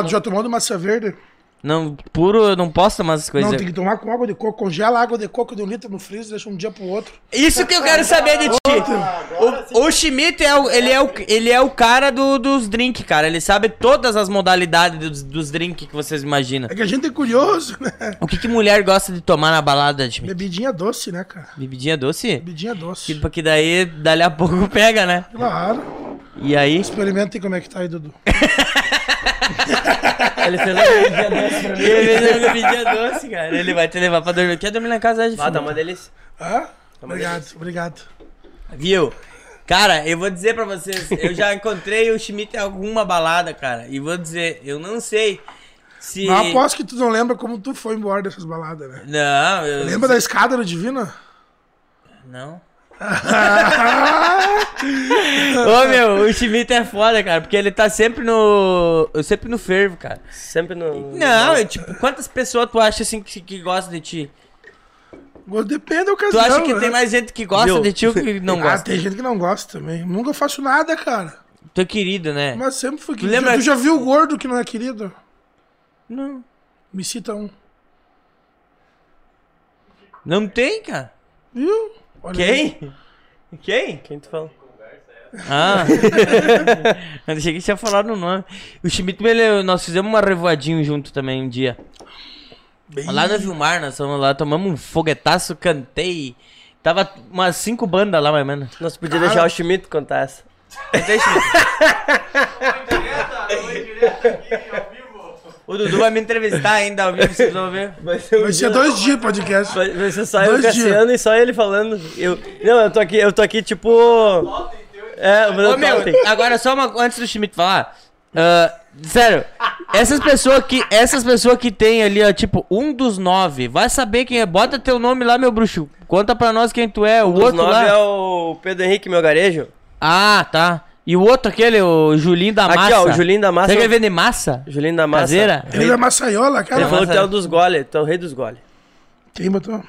tu já tomou de massa verde? Não, puro, eu não posso tomar essas coisas. Não, tem que tomar com água de coco. Congela a água de coco de um litro no freezer, deixa um dia pro outro. Isso que eu quero saber de ti. O, o Schmidt é o, ele, é o, ele é o cara do, dos drinks, cara. Ele sabe todas as modalidades dos, dos drinks que vocês imaginam. É que a gente é curioso, né? O que, que mulher gosta de tomar na balada, Schmidt? Bebidinha doce, né, cara? Bebidinha doce? Bebidinha doce. Tipo, que daí, dali a pouco <laughs> pega, né? Claro. E aí? Experimentem como é que tá aí, Dudu. <laughs> Ele fez um dia desse pra mim. Ele é bebidinha doce, cara. Ele vai te levar pra dormir. Quer dormir lá em casa hoje, Ah, tá filho? uma delícia. Hã? Obrigado, obrigado. Viu? Cara, eu vou dizer pra vocês, eu já encontrei o Schmidt em alguma balada, cara. E vou dizer, eu não sei se. Mas aposto que tu não lembra como tu foi embora dessas baladas, né? Não, eu. Lembra da escada no Divino? Não. <laughs> Ô meu, o Schmidt é foda, cara, porque ele tá sempre no. Sempre no fervo, cara. Sempre no. Não, eu, tipo, quantas pessoas tu acha assim que, que gostam de ti? Depende da Tu ocasião, acha que né? tem mais gente que gosta Viu? de ti ou que <laughs> não Ah, gosta? tem gente que não gosta também. Nunca faço nada, cara. Tu é querido, né? Mas sempre fui querido. lembra- Tu já viu o gordo que não é querido? Não. Me cita um. Não tem, cara. Viu? Olha aí. Quem? Quem? Quem tu fala? Ah. <laughs> eu achei que tinha falado o nome. O Schmidt, ele, nós fizemos uma revoadinho junto também um dia. Bem... Lá no Vilmar, nós fomos lá, tomamos um foguetaço, cantei. Tava umas cinco bandas lá, mais ou menos. Nós podíamos deixar o Schmidt contar essa. O Dudu vai me entrevistar ainda ao vivo, vocês vão ver. Vai ser, um Vai dia- ser dois dias de podcast. Vai, vai ser só eu, Dois Cassiano, e só ele falando. Eu, não, eu tô aqui, eu tô aqui tipo. É, o meu Ô, meu, agora só uma, antes do Schmidt falar. ah, sério, essas pessoas que essas pessoas que tem ali, ó, tipo, um dos nove, vai saber quem é. Bota teu nome lá, meu bruxo. Conta pra nós quem tu é. O Os outro nove lá. é o Pedro Henrique, meu garejo. Ah, tá. E o outro aquele, o Julinho da Aqui, Massa. ó, o Julinho da Massa. Você quer vender massa? Julinho da Massa. Caseira? Ele é maçaiola, Ele cara. falou que é o dos gole, tu é o rei dos gole. Quem botou?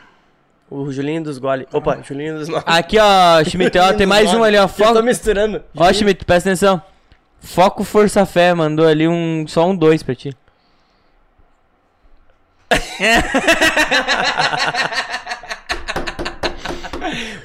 O Julinho dos gole. Opa, Julinho dos nove. Aqui, ó, Schmidt, ó, tem mais um ali, ó. Eu tô Foco. misturando. Ó, Schmidt, presta atenção. Foco Força Fé mandou ali um. Só um dois pra ti. <laughs>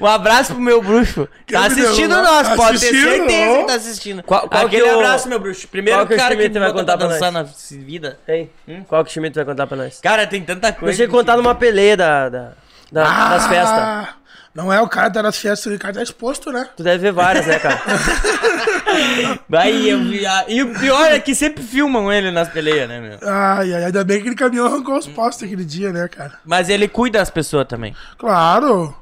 Um abraço pro meu bruxo. Tá Que assistindo nós, tá pode ter certeza que tá assistindo. Qual- qual Aquele que o- abraço, meu bruxo. Primeiro qual que o cara que Schmidt me vai contar pra dançar nós? na vida. Hein? Qual que o Schmidt vai contar pra nós? Cara, tem tanta coisa. Deixa eu contar numa peleia da, da, da- das festas. Ah, Não é o cara que tá nas festas, o cara tá exposto, né? Tu deve ver várias, né, cara? <laughs> Eu a- E o pior é que sempre filmam ele nas peleias, né, meu? Ai, ai, ainda bem que ele caminhou arrancou os postos aquele dia, né, cara? Mas ele cuida das pessoas também. Claro.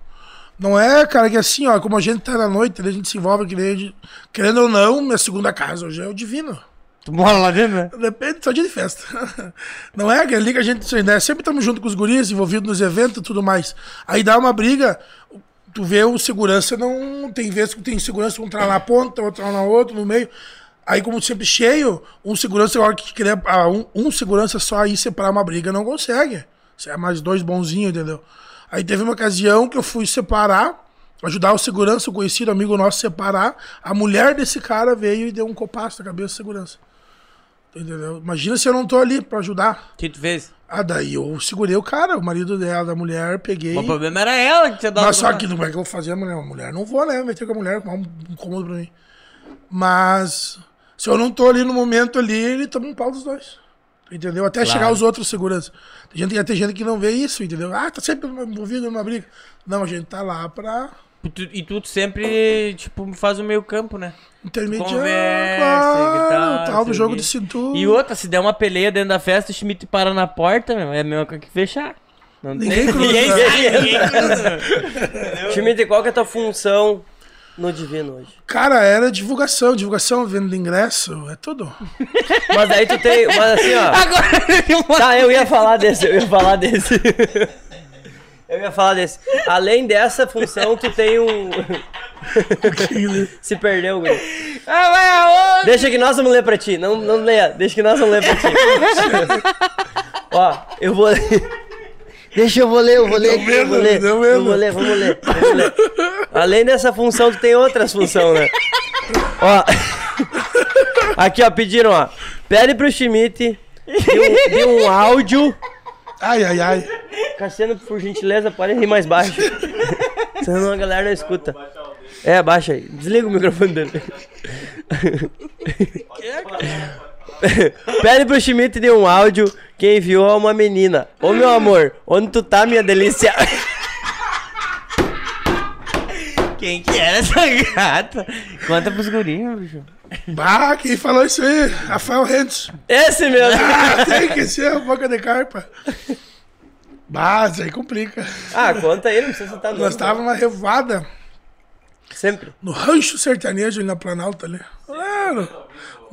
Não é, cara, que assim, ó, como a gente tá na noite, a gente se envolve, que nem querendo ou não, minha segunda casa hoje é o divino. Tu mora lá dentro, né? Depende, só dia de festa. <laughs> Não é aquele que a gente, né, sempre estamos junto com os guris, envolvidos nos eventos e tudo mais. Aí dá uma briga, tu vê o segurança, não tem vezes que tem segurança, um tá lá na ponta, outro lá na outra, no meio. Aí, como sempre cheio, um segurança, agora que queria, ah, um, um segurança só aí separar uma briga, não consegue. Você é mais dois bonzinhos, entendeu? Aí teve uma ocasião que eu fui separar, ajudar o segurança, o conhecido amigo nosso separar. A mulher desse cara veio e deu um copaço na cabeça do segurança. Entendeu? Imagina se eu não tô ali pra ajudar. O que tu fez? Ah, daí eu segurei o cara, o marido dela, da mulher, peguei. O problema era ela que tinha dado. Mas só que como é que eu vou fazer a mulher? A mulher não vou, né? Meter com a mulher, um incômodo pra mim. Mas se eu não tô ali no momento ali, ele toma um pau dos dois. Entendeu? Até chegar os outros seguranças. Tem gente, tem gente que não vê isso, entendeu? Ah, tá sempre envolvido numa briga. Não, a gente tá lá pra E tu, e tu sempre, tipo, faz o meio campo, né? intermediar. Conversa, claro, e tal, tal, jogo de cintura. E outra, se der uma peleia dentro da festa, o Schmidt para na porta, meu, é a mesma coisa que fechar. Não Ninguém tem cruza. <laughs> ninguém ninguém cruza. Schmidt, qual que é a tua função no Divino hoje? Cara, era divulgação, divulgação, venda ingresso, é tudo. <laughs> Mas aí tu tem. Mas assim, ó. Agora. Tá, eu ia falar desse, eu ia falar desse. <laughs> Eu ia falar desse. Além dessa função, tu tem um. <laughs> Se perdeu, guri. Ah, vai aonde? Deixa que nós vamos ler pra ti. Não, não leia. Deixa que nós vamos ler pra ti. Ó, eu vou. Deixa eu vou ler, eu vou ler, aqui, eu vou ler. deu Eu vou ler, vamos ler, vamos ler. Além dessa função, tu tem outras funções, né? Ó. <laughs> Aqui, ó, pediram, ó. Pede pro Schmidt de um, de um áudio. Ai, ai, ai. Cassiano, por gentileza, pode rir mais baixo. <laughs> Senão a galera não escuta. É, baixa aí. Desliga o microfone dele. <laughs> Pede pro Schmidt de um áudio que enviou a uma menina. Ô meu amor, onde tu tá, minha delícia? <laughs> Quem que era essa gata? Conta pros gurinhos, bicho. Bah, quem falou isso aí? Rafael Rentes. Esse mesmo. <laughs> Ah, tem que ser a boca de carpa. Bah, isso aí complica. Ah, conta aí, não precisa citar nome. Nós estávamos numa revoada Sempre. no rancho sertanejo ali na Planalto ali. Claro,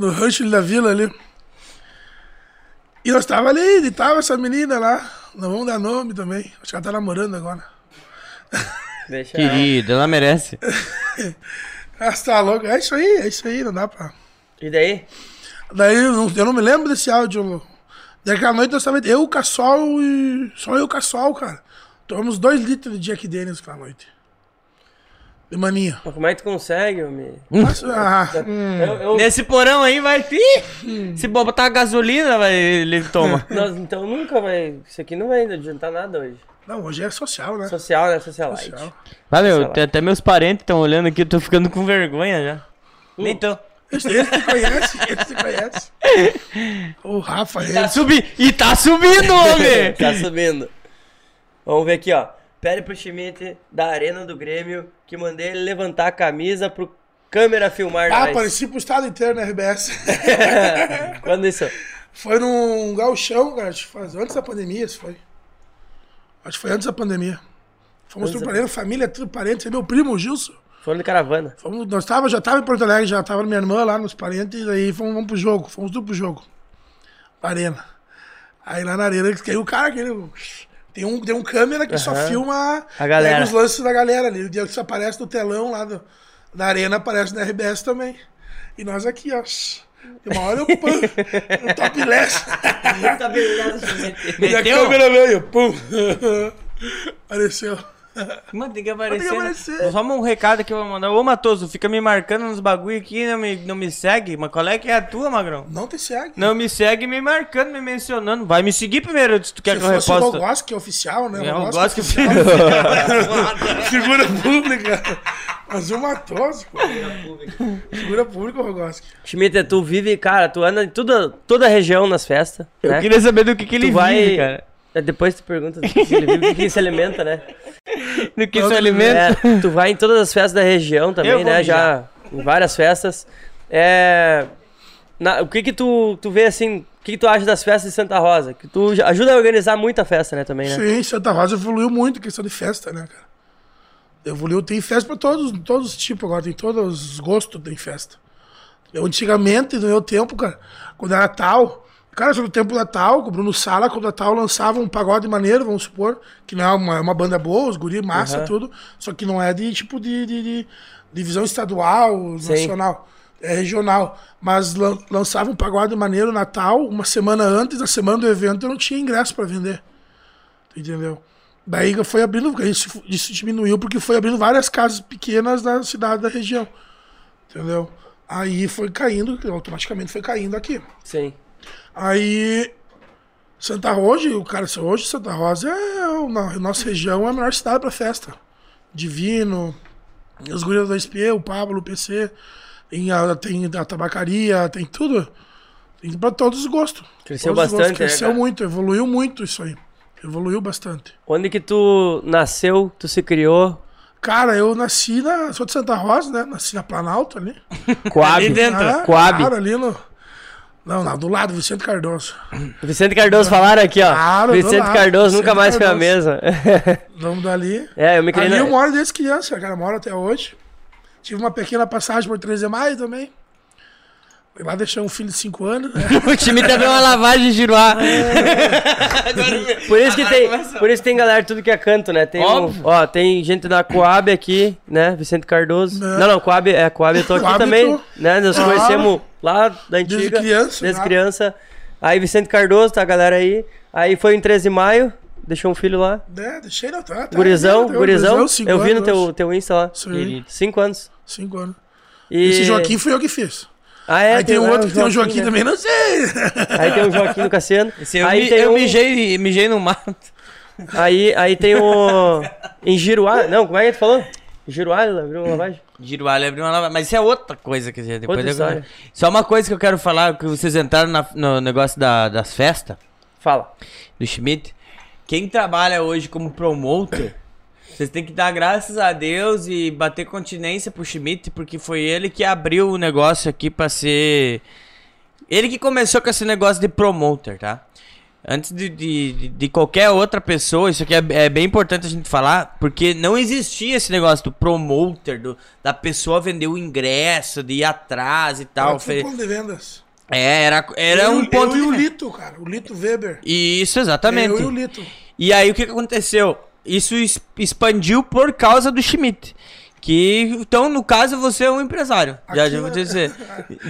no rancho da vila ali. E nós tava ali, e tava essa menina lá. Não vamos dar nome também. Acho que ela tá namorando agora. Deixa. Querida, ela merece. <laughs> Ah, você tá louco? É isso aí, é isso aí, não dá pra. E daí? Daí eu não, eu não me lembro desse áudio. Daquela noite nós tava eu, o Cassol e. Só eu e o Cassol, cara. Tomamos dois litros de Jack Daniels aquela noite. De maninha. Mas como é que tu consegue, homem? Ah, Eu, eu- Nesse porão aí vai. Ih, se botar gasolina, vai, ele toma. <laughs> Nós, então nunca vai. Isso aqui não vai adiantar nada hoje. não, hoje é social, né? Social, né? Socialite. Social. Lá. tem até meus parentes estão olhando aqui, eu tô ficando com vergonha já. Nem tô. Te conhece, esse te conhece. <laughs> O Rafa, Tá ele. subi... E tá subindo, homem! <laughs> tá subindo. Vamos ver aqui, ó. Pede pro Schmidt da Arena do Grêmio que mandei ele levantar a camisa pro câmera filmar Ah, nós. apareci pro estado inteiro na RBS. <laughs> Quando isso? Foi num galchão, cara, acho que faz antes da pandemia, isso foi. Acho que foi antes da pandemia. Fomos tudo da- parente, família, tudo parente. Meu primo, o Gilson. Foram de caravana. Fomos, nós tava, já tava em Porto Alegre, já tava minha irmã lá nos parentes, aí fomos, vamos pro jogo, fomos tudo pro jogo. Pra arena. Aí lá na arena, aí o cara, aquele, tem, um, tem um câmera que só Aham. filma A galera. pega os lances da galera ali. O dia que isso aparece no telão lá do, da arena, aparece na RBS também. E nós aqui, ó. Tem uma hora eu pum, <laughs> no top less. <laughs> E a câmera veio, pum. <laughs> Apareceu. Mano, tem que Tem aparecer. que né? aparecer. Só um recado que eu vou mandar. Ô, Matoso, fica me marcando nos bagulho aqui, não me, não me segue. Mas qual é que é a tua, Magrão? Não te segue. Não me segue me marcando, me mencionando. Vai me seguir primeiro se tu quer Se que eu fosse o. Rogoski, que é oficial, né? É, o Rogoski Rogoski oficial. <laughs> Figura pública. Mas o Matoso, pô. Figura pública, Rogoski. Schmidt, tu vive, cara, tu anda em toda, toda a região nas festas. Eu né? queria saber do que, que ele Tu vai- vive, cara. É, Depois tu pergunta do que ele vive, do que se alimenta, né? <laughs> Do que se Todo alimenta. É, tu vai em todas as festas da região também, né? mijar. Já em várias festas. É, na- o que que tu, tu vê assim, o que que tu acha das festas de Santa Rosa? Que tu ajuda a organizar muita festa, né, também, né? Sim, Santa Rosa evoluiu muito em questão de festa, né, cara? Evoluiu, tem festa pra todos, todos os tipos agora, tem todos os gostos, tem festa. Eu antigamente, no meu tempo, cara, quando era tal, cara, no tempo da tal, com o Bruno Sala, quando a tal lançava um pagode maneiro, vamos supor, que não é uma, é uma banda boa, os guri, massa, Aham. tudo, só que não é de tipo de, de, de divisão estadual, Sim. nacional, é regional. Mas lan- lançava um pagode maneiro Natal, uma semana antes, na semana do evento, eu não tinha ingresso pra vender. Entendeu? Daí foi abrindo, isso, isso diminuiu porque foi abrindo várias casas pequenas da cidade da região. Entendeu? Aí foi caindo, automaticamente foi caindo aqui. Sim. Aí Santa Rosa, o cara, hoje Santa Rosa é o- na nossa região é a melhor cidade para festa. Divino, os guris da SP, o Pablo, o PC, tem a, tem a tabacaria, tem tudo. Tem para todos os gostos. Cresceu Todos os bastante, gostos. né, Cresceu cara? muito, evoluiu muito isso aí. Evoluiu bastante. Onde que tu nasceu, tu se criou? Cara, eu nasci na. Sou de Santa Rosa, né? Nasci na Planalto ali. Coab. Ali dentro. Ah, Coab. Claro, ali no. Não, não, do lado, Vicente Cardoso. Vicente Cardoso falaram aqui, ó. Claro, Vicente lado, Cardoso Vicente nunca mais foi a Cardoso. mesma. Vamos dali. é, eu me criei Ali na... eu moro desde criança, cara. Moro até hoje. Tive uma pequena passagem por 13 de maio também. Lá deixar um filho de 5 anos. né? <laughs> o time também é uma lavagem de giroá. Por isso que tem, por isso que tem galera tudo que é canto, né? Tem, um, ó, tem gente da Coab aqui, né? Vicente Cardoso. Né? Não, não, Coab, é, Coab eu tô aqui Coab também, tô. né? Nós Claro. conhecemos lá da antiga. Desde criança, Desde já. criança. Aí Vicente Cardoso, tá a galera aí. Aí foi em 13 de maio, deixou um filho lá. É, deixei não, tá. tá Gurizão, tá, gurizão. Eu vi no teu, teu Insta lá. Sim, Cinco anos. 5 anos. E... Esse Joaquim fui eu que fiz. Ah, é? Aí tem um é, outro que tem um Joaquim né? também, não sei. Aí tem o Joaquim do Cassiano. Esse eu, aí mi- tem eu um... mijei, mijei no mato. Aí, aí tem o. Em Giruá. Não, como é que tu falou? Giruá, ele abriu uma lavagem? Giroalho abriu uma lavagem. Mas isso é outra coisa, quer dizer, depois Outra eu-. Só uma coisa que eu quero falar, que vocês entraram na- no negócio da- das festas. Fala. do Schmidt. Quem trabalha hoje como promoter, vocês têm que dar graças a Deus e bater continência pro Schmidt, porque foi ele que abriu o negócio aqui pra ser. Ele que começou com esse negócio de promoter, tá? Antes de, de, de- qualquer outra pessoa, isso aqui é, é bem importante a gente falar, porque não existia esse negócio do promoter, do, da pessoa vender o ingresso, de ir atrás e tal. Era ponto de vendas. É, era, era eu, um ponto. Eu e o Lito, cara. O Lito Weber. Isso, exatamente. Eu e o Lito. E aí o que, que aconteceu? Isso expandiu por causa do Schmidt. Que, então, no caso, você é um empresário. já, Aqui já vou é- dizer.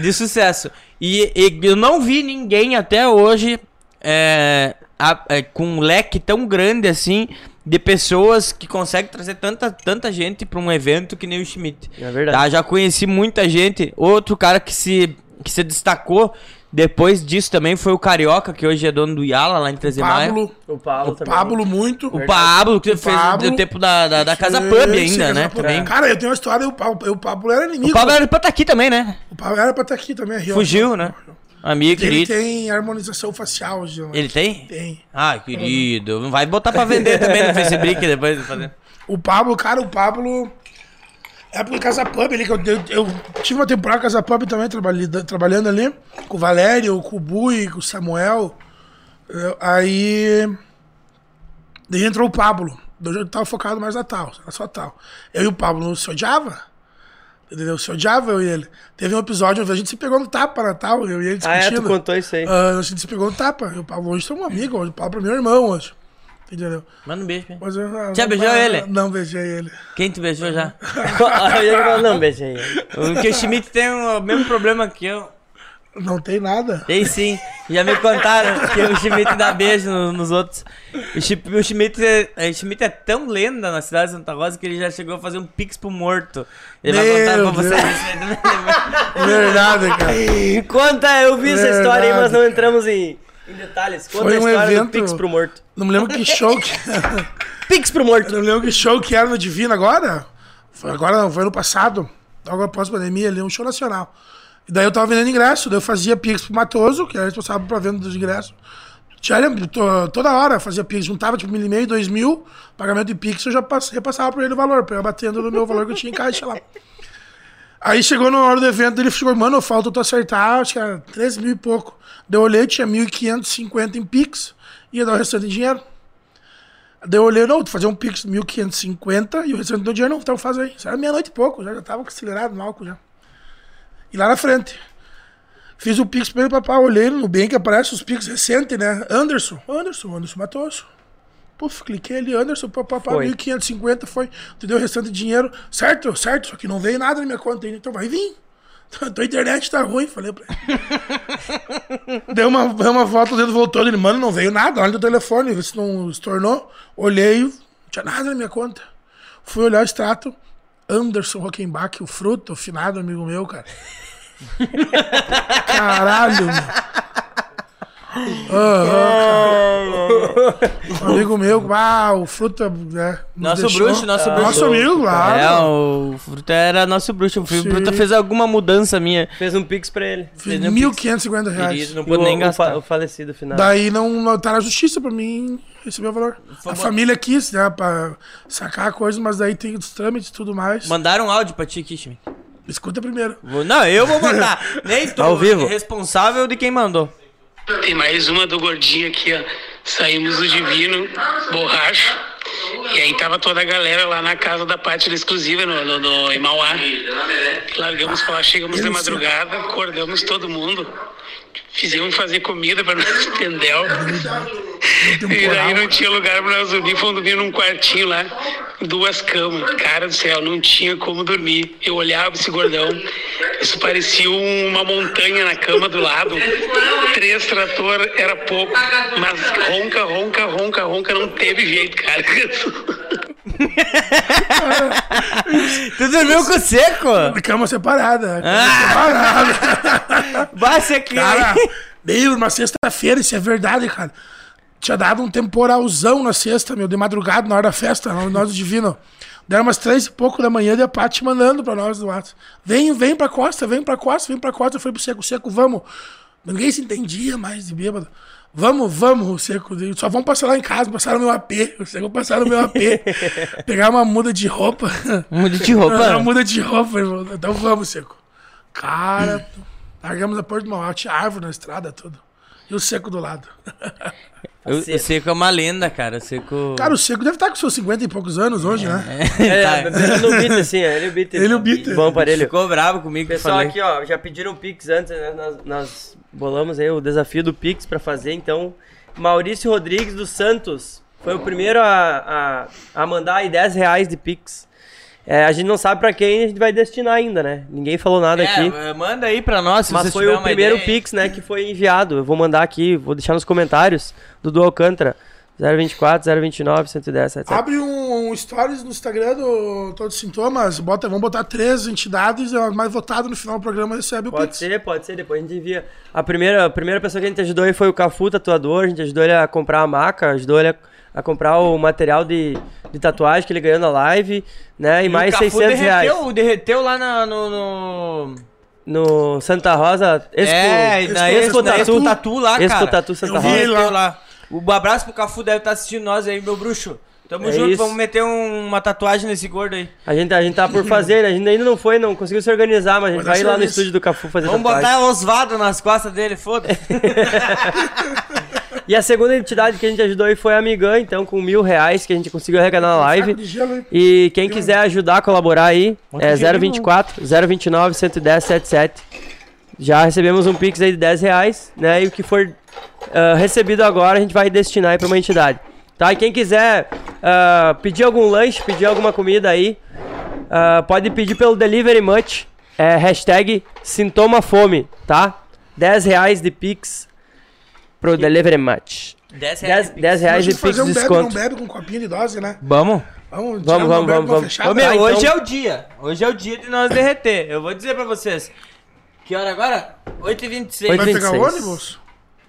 De sucesso. E, e eu não vi ninguém até hoje é, a- é, com um leque tão grande assim de pessoas que conseguem trazer tanta, tanta gente para um evento que nem o Schmidt. É verdade. Tá? Já conheci muita gente. Outro cara que se, que se destacou Depois disso também foi o Carioca, que hoje é dono do Yala, lá em Treze Maio. Pablo, O Pablo o também. Pablo muito. O Pablo, que fez Pablo. o tempo da, da, da Casa Pub ainda, né? Pub. Também. Cara, eu tenho uma história, o Pablo, o Pablo era inimigo. O Pablo era pra estar aqui também, né? O Pablo era pra estar aqui também. Rio. Fugiu, né? Amigo, Ele querido. tem harmonização facial, Gil. Ele tem? Tem. Ah, querido. Não vai botar pra vender também no Facebook depois de fazer. O Pablo, cara, o Pablo. É porque Casa Pub ali, que eu, eu, eu tive uma temporada em Casa Pub também, trabalhando ali, com o Valério, com o Bui, com o Samuel. Aí. Daí entrou o Pablo. Eu tava focado mais na tal, era só tal. Eu e o Pablo se odiava. Entendeu? Se odiava eu e ele. Teve um episódio, a gente se pegou no tapa na tal, eu e ele Ah, é, discutindo. tu contou isso aí. Ah, a gente se pegou no tapa. Eu, o Pablo hoje somos amigos, hoje o Pablo é meu irmão hoje. Entendeu? Manda um beijo pra ele. Eu, Já beijou ele? Não beijei ele. Quem tu beijou já? <laughs> Ele não, beija aí. O Schmidt tem o mesmo problema que eu. Não tem nada. Tem sim. Já me contaram que o Schmidt dá beijo no- nos outros. O, o Schmidt, é, o Schmidt é tão lenda na cidade de Santa Rosa que ele já chegou a fazer um pix pro morto. Ele vai Meu contar pra vocês. <laughs> Verdade, cara. Conta, eu vi essa Verdade. história aí, mas não entramos em, em detalhes. Conta Foi a um história evento- do Pix pro morto. Não me lembro que show que. <laughs> Pix pro morto. não me lembro que show que era no Divino agora. Foi agora, não, foi ano passado. Logo após a pandemia, ali, um show nacional. E daí eu tava vendendo ingresso, daí eu fazia Pix pro Matoso, que era responsável pra venda dos ingressos. Diária, to- toda hora fazia Pix, juntava tipo mil e meio, dois mil, pagamento de Pix, eu já pass- repassava pra ele o valor, pra eu batendo no meu valor que eu tinha em caixa lá. Aí chegou na hora do evento, ele chegou, mano, falta tu acertar, acho que era 13 mil e pouco. Daí eu olhei, tinha 1.550 em Pix, ia dar o restante em dinheiro. Daí eu olhei, não, tu fazer um Pix 1.550 e o restante do dinheiro, não, então faz aí. Isso era meia-noite e pouco, já, já tava acelerado no álcool já. E lá na frente. Fiz o Pix pra ele, papai, olhei no Nubank, aparece os Pix recentes, né? Anderson, Anderson, Anderson Matoso. Puf, cliquei ali, Anderson, papapá, Foi. 1.550 foi. Tu deu o restante de dinheiro. Certo, certo, só que não veio nada na minha conta ainda. Então vai vir. <laughs> Tua internet tá ruim, falei pra ele. <laughs> Deu uma, uma volta, o dedo voltou. Ele, mano, não veio nada. Olha no telefone, vê se não se tornou. Olhei, não tinha nada na minha conta. Fui olhar o extrato. Anderson Rockenbach, o fruto, o finado amigo meu, cara. <laughs> Caralho, meu. Um <laughs> amigo meu, ah, o fruto. É, nos Nosso deixou. bruxo, nosso bruxo. Nosso amigo, claro. É, o Fruta era nosso bruxo. O Sim. Fruta fez alguma mudança minha. Fez um Pix pra ele. Fiz Entendeu? 1.550 reais. Querido, não E pude o, nem o gastar. o falecido final. Daí não, não tá na justiça pra mim receber o valor. A família quis, né, pra sacar a coisa, mas daí tem os trâmites e tudo mais. Mandaram um áudio pra ti aqui, Schmidt. Escuta primeiro. Não, eu vou mandar. <laughs> Nem tô Ao vivo. responsável de quem mandou. Tem mais uma do gordinho aqui, ó. Saímos do Divino, borracho. E aí tava toda a galera lá na casa da Pátria Exclusiva, no, no, no, em Mauá. Largamos pra lá, chegamos de madrugada, acordamos todo mundo. Fizemos fazer comida pra nós, tendel. E daí não tinha lugar pra nós dormir, fomos dormir num quartinho lá, duas camas. Cara do céu, não tinha como dormir. Eu olhava esse gordão, isso parecia uma montanha na cama do lado. Três trator era pouco, mas ronca, ronca, ronca, ronca, não teve jeito, cara. <laughs> Tu dormiu com seco? Cama separada. Cama Ah. separada. <laughs> Basta aqui. Cara, meio numa sexta-feira, isso é verdade, cara. Tinha dado um temporalzão na sexta, meu, de madrugada, na hora da festa, no- nós do Divino. Deram umas três e pouco da manhã e a Paty mandando pra nós do WhatsApp. Vem, vem pra costa, vem pra costa, vem pra costa. Eu falei pro Seco, Seco, vamos. Ninguém se entendia mais de bêbado. Vamos, vamos, Seco. Só vamos passar lá em casa, passar no meu AP. Seco passar no meu AP. <laughs> pegar uma muda de roupa. Muda de roupa. Uma muda de roupa, irmão. Então vamos, Seco. Cara, largamos a porta Mauá, tinha árvore na estrada, tudo. E o Seco do lado. <laughs> O, o Seco é uma lenda, cara. O Seco. Cara, o Seco deve estar com seus 50 e poucos anos hoje, né? É, <laughs> Tá. ele no beat, assim, ó, ele o beat. Ele o beat. Bom aparelho. Ficou bravo comigo Pessoal falei. aqui, ó, já pediram Pix antes, né? Nós, nós bolamos aí o desafio do Pix pra fazer, então. Maurício Rodrigues dos Santos foi o primeiro a, a, a mandar aí 10 reais de Pix. É, a gente não sabe pra quem a gente vai destinar ainda, né? Ninguém falou nada aqui. É, manda aí pra nós se Mas você foi tiver o uma primeiro ideia. Pix, né, que foi enviado. Eu vou mandar aqui, vou deixar nos comentários. Dudu Alcântara, 024, 029, 110, etc. Abre um, um um stories no Instagram do Todos os Sintomas. Bota, vamos botar três entidades, a mais votada no final do programa recebe o Pode Pix. ser, pode ser, depois a gente envia. A primeira, a primeira pessoa que a gente ajudou aí foi o Cafu, tatuador. A gente ajudou ele a comprar a maca, ajudou ele a, a comprar o material de, de tatuagem que ele ganhou na live, né? E, mais o Cafu 600 reais. derreteu, derreteu lá na- no... no... No Santa Rosa, Expo, é, na Expo, Expo, na Tatu. Expo Tatu lá, Expo cara. Tatu Santa Eu vi Rosa. lá. Derreteu lá. Um abraço pro Cafu, deve estar assistindo nós aí, meu bruxo. Tamo É junto, isso. vamos meter um- uma tatuagem nesse gordo aí. A gente, a gente tá por fazer, né? A gente ainda não foi, não conseguiu se organizar, mas a gente Vai dar vai ir lá no estúdio do Cafu fazer Vamos tatuagem. botar Osvado nas costas dele, foda-se. <laughs> E a segunda entidade que a gente ajudou aí foi a Amigan, então, com mil reais que a gente conseguiu arrecadar na live. E quem quiser ajudar, colaborar aí, é 024 029 110 77. Já recebemos um Pix aí de 10 reais, né? E o que for ah, recebido agora, a gente vai destinar aí pra uma entidade. Tá? E quem quiser ah, pedir algum lanche, pedir alguma comida aí, ah, pode pedir pelo Delivery Much, é, hashtag Sintoma Fome, tá? 10 reais de Pix pro Delivery Much. 10 10, 10 reais de Vamos Pix um bebe, desconto. não bebe com um copinho de dose, né? Vamos. Vamos, Vamos, vamos, vamos, vamos. Ô, meu, Ah, então- hoje é o dia. Hoje é o dia de nós derreter. Eu vou dizer pra vocês. Que hora agora? 8h26. Oito- Vai pegar 26. ônibus?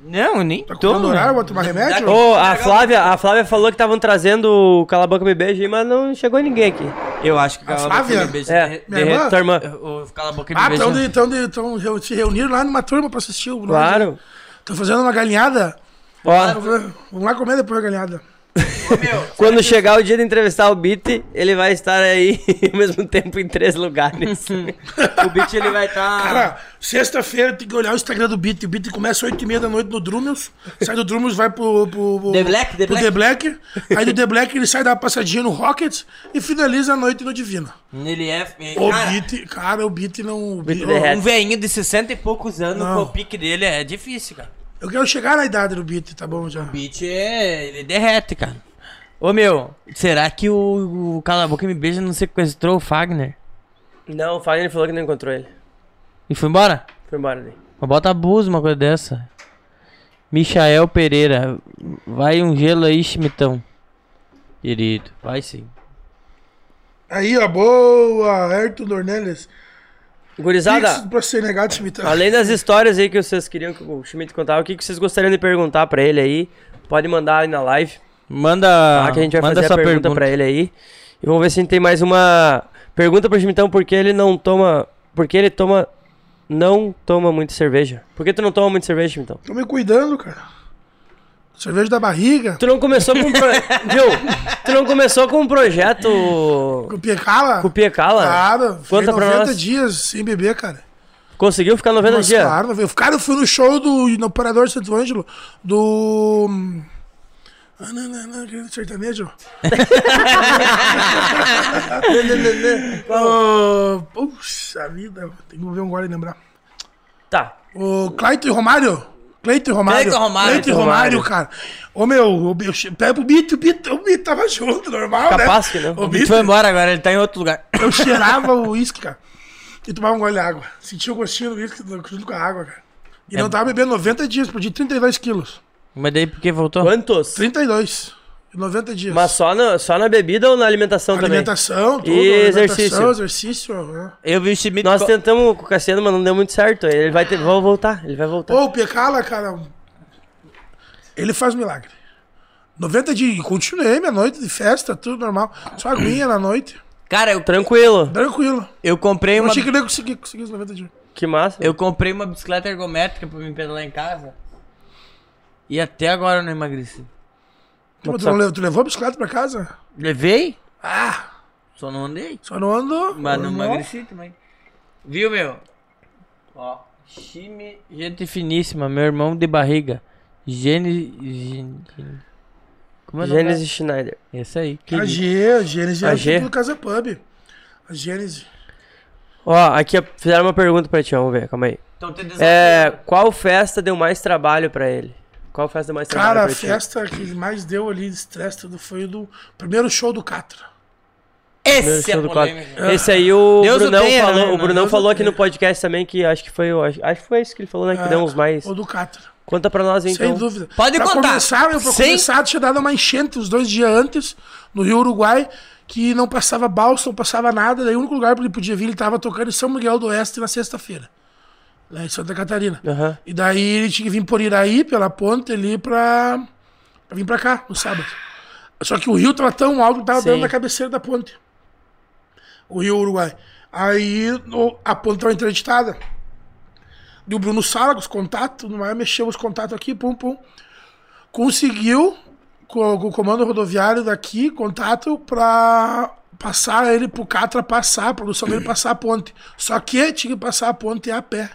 Não, nem Tá tô. horário, vai tomar remédio? Ô, a Flávia, a Flávia falou que estavam trazendo o Cala a Boca Me Beija aí, mas não chegou ninguém aqui. Eu acho que A cala a boca Flávia? me beija. É, Minha irmã? tua irmã. O Cala a boca e me Ah, beija. então, então, então se reuniram lá numa turma pra assistir o Claro. Tô fazendo uma galinhada. Ó, Vamos lá comer depois a galinhada. Ô, meu, <laughs> quando chegar o dia de entrevistar o Beat, ele vai estar aí <laughs> ao mesmo tempo em três lugares. <laughs> o beat ele vai estar. Cara, sexta-feira tem que olhar o Instagram do Beat. O Beat começa às 8h30 da noite no Drumels. Sai do Drumels, vai pro. pro, pro The Black, The pro Black. The Black. Aí do The Black ele sai uma passadinha no Rockets e finaliza a noite no Divino. Ele é. O cara, Beat, cara, o Beat não. o Beat- um velhinho de 60 e poucos anos Não. com o pique dele é difícil, cara. Eu quero chegar na idade do Beat, tá bom já. O beat é. Ele derrete, cara. Ô meu, será que o, o Cala a Boca e Me Beija não sequestrou o Fagner? não, o Fagner falou que não encontrou ele. E foi embora? Foi embora daí. Mas Bota abuso uma coisa dessa. Michael Pereira. Vai um gelo aí, Chimitão. Querido, vai sim. Aí, ó, boa, Ayrton Dornelles. Gurizada, Pix pra ser negado, Schmidt. além das histórias aí que vocês queriam que o Schmidt contava, o que que vocês gostariam de perguntar pra ele aí? Pode mandar aí na live. Manda. Tá, que a gente vai manda fazer a sua pergunta, pergunta pra ele aí. E vamos ver se a gente tem mais uma pergunta pro Chimitão, por que ele não toma. Por que ele toma. Não toma muito cerveja? Por que tu não toma muito cerveja, Chimitão? Tô me cuidando, cara. Cerveja da barriga. Tu não começou com um pro... <laughs> Viu? Tu não começou com um projeto. Com piecala. Com Piecala? Claro. Conta pra 90 nós. dias sem beber, cara. Conseguiu ficar 90 Mas, dias? Claro, eu, cara, eu fui no show do no Operador Santo Ângelo, do. Ah, não, não, não, aquele sertanejo. <laughs> <laughs> Puxa vida, tem que ver um gole e lembrar. Tá. O Cleiton e Romário. Cleiton e Romário. Cleiton e Romário. Cleiton e Romário, cara. Ô meu, o, eu che- pega pro Bito, o Bito, o Bito tava junto, normal, Capaz né? que não. O Ele Bito, foi embora agora, ele tá em outro lugar. eu <laughs> cheirava o uísque, cara. E tomava um gole de água. Sentia o gostinho do uísque junto com a água, cara. E não tava bebendo 90 dias, por dia 32 quilos. Mas daí por que voltou? Quantos? 32. Em 90 dias. Mas só na, só na bebida ou na alimentação, alimentação, tudo. E alimentação, exercício? exercício. né? Eu vi o Schmidt. também? Nós tentamos com o Cassiano, mas não deu muito certo. Ele vai ter. Vou voltar, ele vai voltar. Pô, o Pecala, cara. Ele faz milagre. 90 dias. e Continuei minha noite de festa, tudo normal. Só aguinha na noite. Cara, eu, Tranquilo. Tranquilo. eu comprei Eu uma. achei que eu ia conseguir, conseguir os 90 dias. Que massa. Eu comprei uma bicicleta ergométrica pra me pedalar em casa. E até agora eu não emagreci. Tu, tu, não levou, tu levou a bicicleta pra casa? Levei? Ah, Só não andei. só não andou. Mas não emagreci também. Viu, meu? Ó. Time. Gente finíssima, meu irmão de barriga. Gene. Gene... Como é Gênesis Schneider. Esse aí. A. G, a Gênesis A é G? do Casa Pub. A Gênesis. Ó, aqui fizeram uma pergunta pra ti, vamos ver, calma aí. Então tem desafio. É, qual festa deu mais trabalho pra ele? Qual festa mais Cara, a festa que mais deu ali de estresse tudo foi o do primeiro show do Catra. Esse é polêmico. Esse aí o Deus o Brunão tenha, falou, né? o Brunão Deus falou aqui tenha. no podcast também que acho que foi, acho, acho que foi isso que ele falou, né, que É, deu uns mais O do Catra. Conta pra nós então. Sem dúvida. Pode pra contar. Começar, eu, pra Sem- começar, tinha dado uma enchente uns dois dias antes, no Rio Uruguai, que não passava balsa, não passava nada. Daí o único lugar que ele podia vir, ele tava tocando em São Miguel do Oeste na sexta-feira. Lá em Santa Catarina. Aham. E daí ele tinha que vir por Iraí, pela ponte ali, pra, pra vir pra cá, no sábado. Só que o rio tava tão alto que tava Sim. dando na cabeceira da ponte. O rio Uruguai. Aí no- a ponte tava interditada. E o Bruno Sala, com os contatos, tudo mais, mexeu os contatos aqui, pum, pum. Conseguiu, com, com o comando rodoviário daqui, contato pra passar ele pro Catra passar, a produção dele passar a ponte. Só que tinha que passar a ponte a pé.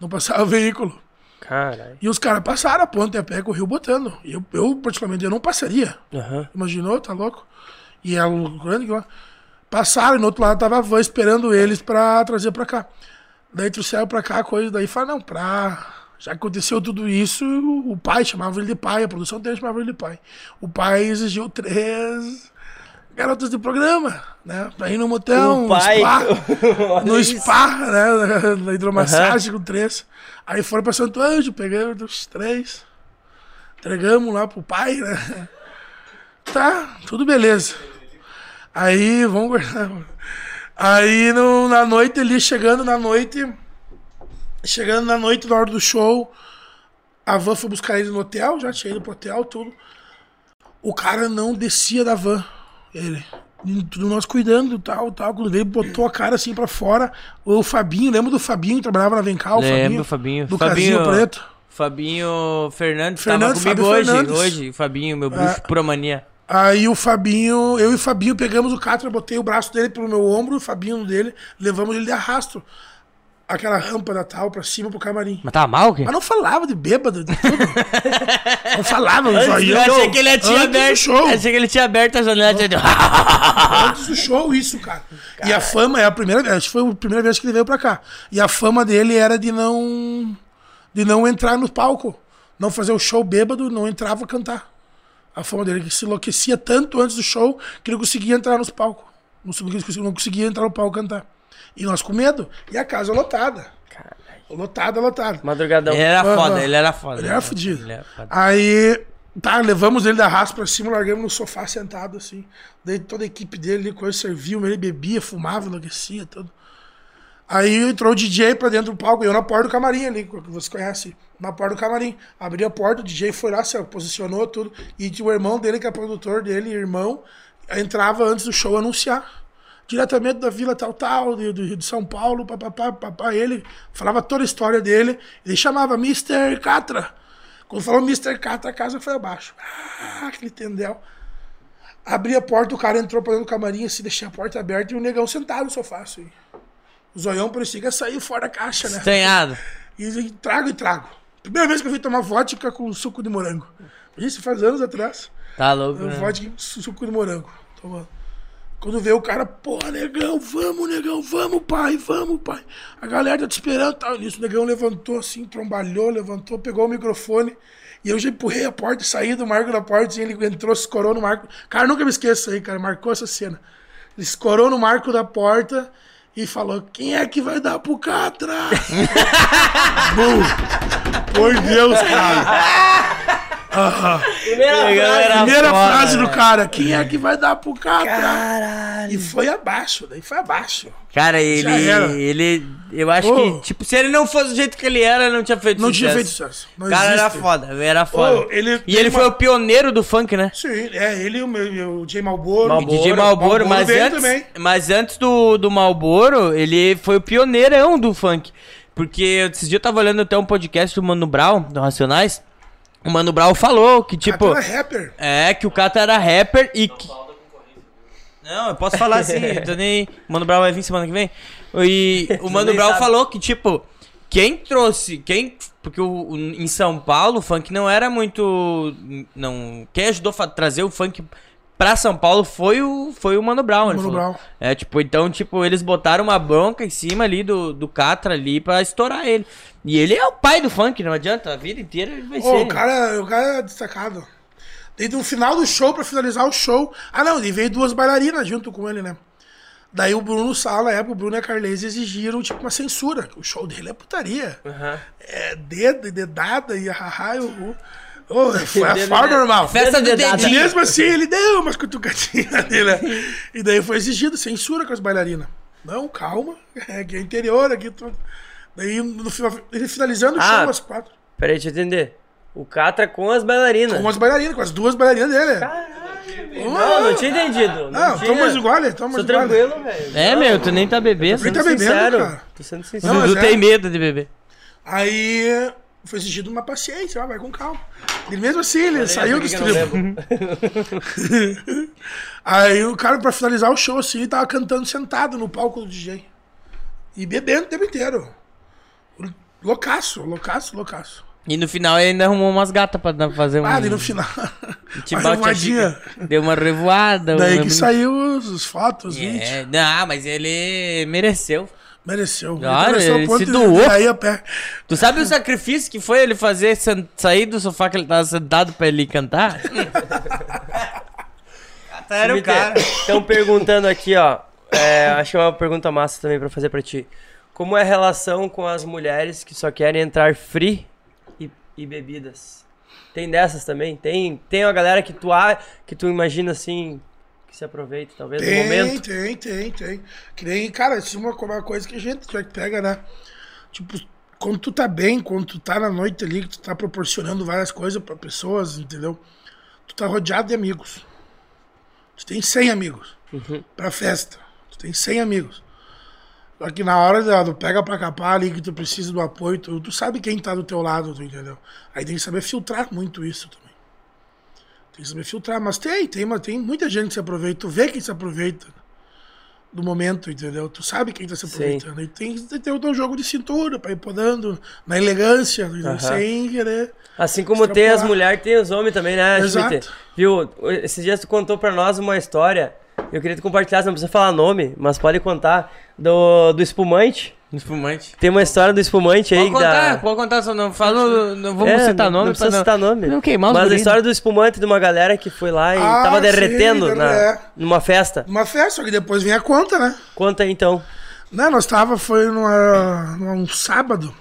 Não passava veículo. Caralho. E os caras passaram a ponte a pé com o rio botando. E eu, eu, particularmente, eu não passaria. Aham. Imaginou? Tá louco? E é um grande que lá. Passaram e no outro lado tava a van esperando eles pra trazer pra cá. Daí trouxeram pra cá a coisa, daí falaram, não, pra. Já aconteceu tudo isso, o pai chamava ele de pai, a produção dele chamava ele de pai. O pai exigiu três garotas de programa, né? Pra ir no motel, no spa, <laughs> no isso. spa, né? Na hidromassagem com três. Aí foram pra Santo Anjo, pegamos os três, entregamos lá pro pai, né? Tá, tudo beleza. Aí, vamos guardar. Aí no, na noite ali, chegando na noite, chegando na noite, na hora do show, a van foi buscar ele no hotel, já tinha ido pro hotel, tudo. O cara não descia da van, ele. Tudo nós cuidando, tal, tal. Quando veio, botou a cara assim pra fora. O Fabinho, lembra do Fabinho que trabalhava na Vencal? Lembro, Fabinho. Do Fabinho- casinho preto. Fabinho Fernandes, Fernandes, tava comigo hoje. Hoje, Fabinho, meu bruxo, É. pura mania. Aí o Fabinho, eu e o Fabinho pegamos o Catra, botei o braço dele pelo meu ombro, o Fabinho dele, levamos ele de arrasto. Aquela rampa da tal pra cima pro camarim. Mas tava mal, o quê? Mas não falava de bêbado, de tudo. <laughs> não falava, o Eu zoião. achei que ele tinha Antes aberto. show. Achei que ele tinha aberto a janela. tinha- Antes do show, isso, cara. E a fama é a primeira vez, acho que foi a primeira vez que ele veio pra cá. E a fama dele era de não. de não entrar no palco. Não fazer o show bêbado, não entrava a cantar. A fama dele que se enlouquecia tanto antes do show que ele conseguia entrar nos palcos. Não conseguia entrar no palco cantar. E nós com medo. E a casa lotada. Lotada, lotada. Madrugadão. Ele era foda, ele era foda. Ele era fudido. Ele era foda. Aí, tá, levamos ele da raça pra cima, largamos no sofá sentado assim. Daí toda a equipe dele, ali, coisa serviu, ele bebia, fumava, enlouquecia, tudo. Aí entrou o DJ pra dentro do palco, eu na porta do camarim ali, que você conhece, na porta do camarim. Abri a porta, o DJ foi lá, se posicionou tudo. E tinha o irmão dele, que é produtor dele, irmão, entrava antes do show anunciar. Diretamente da vila tal, tal, do, Rio de São Paulo, papapá, papá. Ele falava toda a história dele. Ele chamava Mr. Catra. Quando falou Mr. Catra, a casa foi abaixo. Ah, aquele tendel. Abri a porta, o cara entrou pra dentro do camarim, assim, deixei a porta aberta e o negão sentado no sofá, assim. O zoião parecia que ia sair fora da caixa, né? Estranhado. E e trago e trago. Primeira vez que eu vi tomar vodka com suco de morango. Isso faz anos atrás. Tá louco, né? Vodka com suco de morango. Tomando. Quando vê o cara, porra, negão, vamos, negão, vamos, pai, vamos, pai. A galera tá te esperando, tal. Nisso, o negão levantou assim, trombalhou, levantou, pegou o microfone. E eu já empurrei a porta, saí do marco da porta, e ele entrou, se escorou no marco. Cara, nunca me esqueço aí, cara, marcou essa cena. Ele escorou no marco da porta e falou: Quem é que vai dar pro Catra? <laughs> Bum. Por Deus, cara. <laughs> Era Primeira foda, frase do cara: Quem é que vai dar pro Catra? E foi abaixo, daí foi abaixo. Cara, ele. Era. Ele. Eu acho Ô. que, tipo, se ele não fosse do jeito que ele era, não tinha feito Não sucesso. tinha feito sucesso. Não O cara era existe. foda, era foda. Ô, ele e ele uma- foi o pioneiro do funk, né? Sim, é ele e o, meu, o Jay Malboro. Malboro. DJ Malboro, mas veio antes, também. mas antes do, do Malboro, ele foi o pioneirão do funk. Porque esses dias eu tava olhando até um podcast do Mano Brown, do Racionais. O Mano Brown falou que, tipo. Aquela rapper. É, que o Cata era rapper e que. Não, eu posso falar assim, eu tô nem. O Mano Brown vai vir semana que vem. E <laughs> o Mano Brown sabe. falou que, tipo, quem trouxe. Quem. Porque o, o- em São Paulo o funk não era muito. Não. Quem ajudou a trazer o funk pra São Paulo foi o, foi o Mano Brown. ele Mano falou. Brown. É, tipo, então, tipo, eles botaram uma bronca em cima ali do, do Catra ali pra estourar ele. E ele é o pai do funk, não adianta, a vida inteira ele vai Ô, ser. o, cara, o cara é destacado. Desde o final do show, pra finalizar o show. Ah, não, ele veio duas bailarinas junto com ele, né? Daí o Bruno Sala, na época, o Bruno e a Carlese exigiram, tipo, uma censura. O show dele é putaria. É dedo e dedada e haha, e o... Oh, <laughs> foi a forma normal. Festa do Dedada. E dedinho. mesmo assim, ele deu umas cutucadinhas nele, né? E daí foi exigido censura com as bailarinas. Não, calma, é que é interior aqui tudo. Daí, no final, ele finalizando o Ah. show, as quatro. Peraí, deixa eu entender. O Catra com as bailarinas. Com as bailarinas, com as duas bailarinas dele. Não, não tinha entendido. Não, tinha. toma igual, toma Sou tranquilo, velho. É, meu, tu nem tá bebendo. Nem tá bebendo, sincero. cara. Tô sendo sincero. Não, Dudu mas é. tem medo de beber. Aí foi exigido uma paciência, ó, vai com calma. E mesmo assim, ele Olha aí, saiu do não estribo. <laughs> Aí o cara, pra finalizar o show, assim, ele tava cantando sentado no palco do DJ. E bebendo o tempo inteiro. Loucaço, loucaço, loucaço. E no final ele ainda arrumou umas gatas pra fazer um. Ah, e no final. <laughs> tipo, uma revoadinha. Deu uma revoada. Daí uma- que saiu os, os fotos. É, não, mas ele mereceu. Mereceu. Claro, mereceu ele ponto se doou. Aí a pé. Tu sabe o sacrifício que foi ele fazer sair do sofá que ele tava sentado pra ele cantar? <laughs> Era o cara. Estão perguntando aqui, ó. é, acho que é uma pergunta massa também pra fazer pra ti. Como é a relação com as mulheres que só querem entrar free e, e bebidas? Tem dessas também? Tem, tem uma galera que tu, que tu imagina assim, que se aproveita talvez no Tem, momento? tem, tem, tem. Que nem, cara, isso é uma, uma coisa que a gente já pega, né? Tipo, quando tu tá bem, quando tu tá na noite ali, que tu tá proporcionando várias coisas pra pessoas, entendeu? Tu tá rodeado de amigos. Tu tem 100 amigos pra festa. Tu tem 100 amigos. Só que na hora do pega pra capar ali, que tu precisa do apoio, tu, tu sabe quem tá do teu lado, tu entendeu? Aí tem que saber filtrar muito isso também. Tem que saber filtrar, mas tem, tem, mas tem muita gente que se aproveita, tu vê quem se aproveita do momento, entendeu? Tu sabe quem tá se aproveitando. E tem que ter o teu jogo de cintura pra ir podando na elegância, entendeu? sem querer. Assim como tem as mulheres, tem os homens também, né, Exato. Viu? Esses dias tu contou pra nós uma história. Eu queria compartilhasse, não precisa falar nome, mas pode contar. Do, do espumante. Espumante. Tem uma história do espumante aí Pode contar, da. pode contar, só não fala, não vamos É, citar não- nome Não precisa pra citar nome. não queimar os Mas a história do espumante de uma galera que foi lá e Ah, tava sim, derretendo na, é. numa festa. Uma festa, só que depois vem a conta, né? Conta aí então. Não, nós tava, foi numa, num sábado.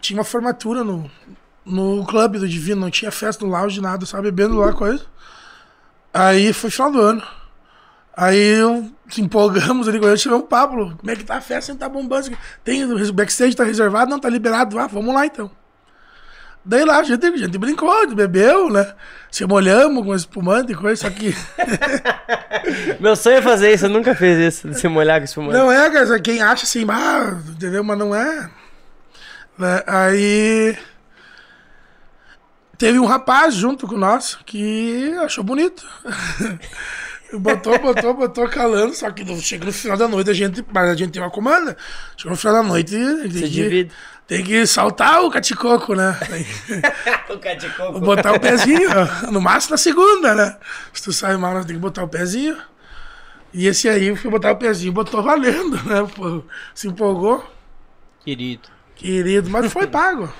Tinha uma formatura no, no clube do Divino, não tinha festa no lounge, nada, só bebendo lá coisa. Aí foi final do ano. Aí eu, se empolgamos ali ele, chamamos o Pablo. Como é que tá a festa? Tá bombando. Tem, o backstage tá reservado? Não, tá liberado. Ah, vamos lá então. Daí lá, a gente, a gente brincou, a gente bebeu, né? Se molhamos com espumante e coisa, só que. <laughs> Meu sonho é fazer isso, eu nunca fiz isso, de se molhar com espumante. Não é, cara, quem acha assim, ah, entendeu? Mas não é. Né? Aí. Teve um rapaz junto com nós que achou bonito. <laughs> botou, botou, botou calando, só que chega no final da noite a gente. Mas a gente tem uma comanda. Chegou no final da noite tem Se que, divide. tem que saltar o caticoco, né? <laughs> O caticoco. botar o pezinho, no máximo na segunda, né? Se tu sai mal, tem que botar o pezinho. E esse aí foi botar o pezinho, botou valendo, né? Pô, se empolgou. Querido. Querido, mas foi pago.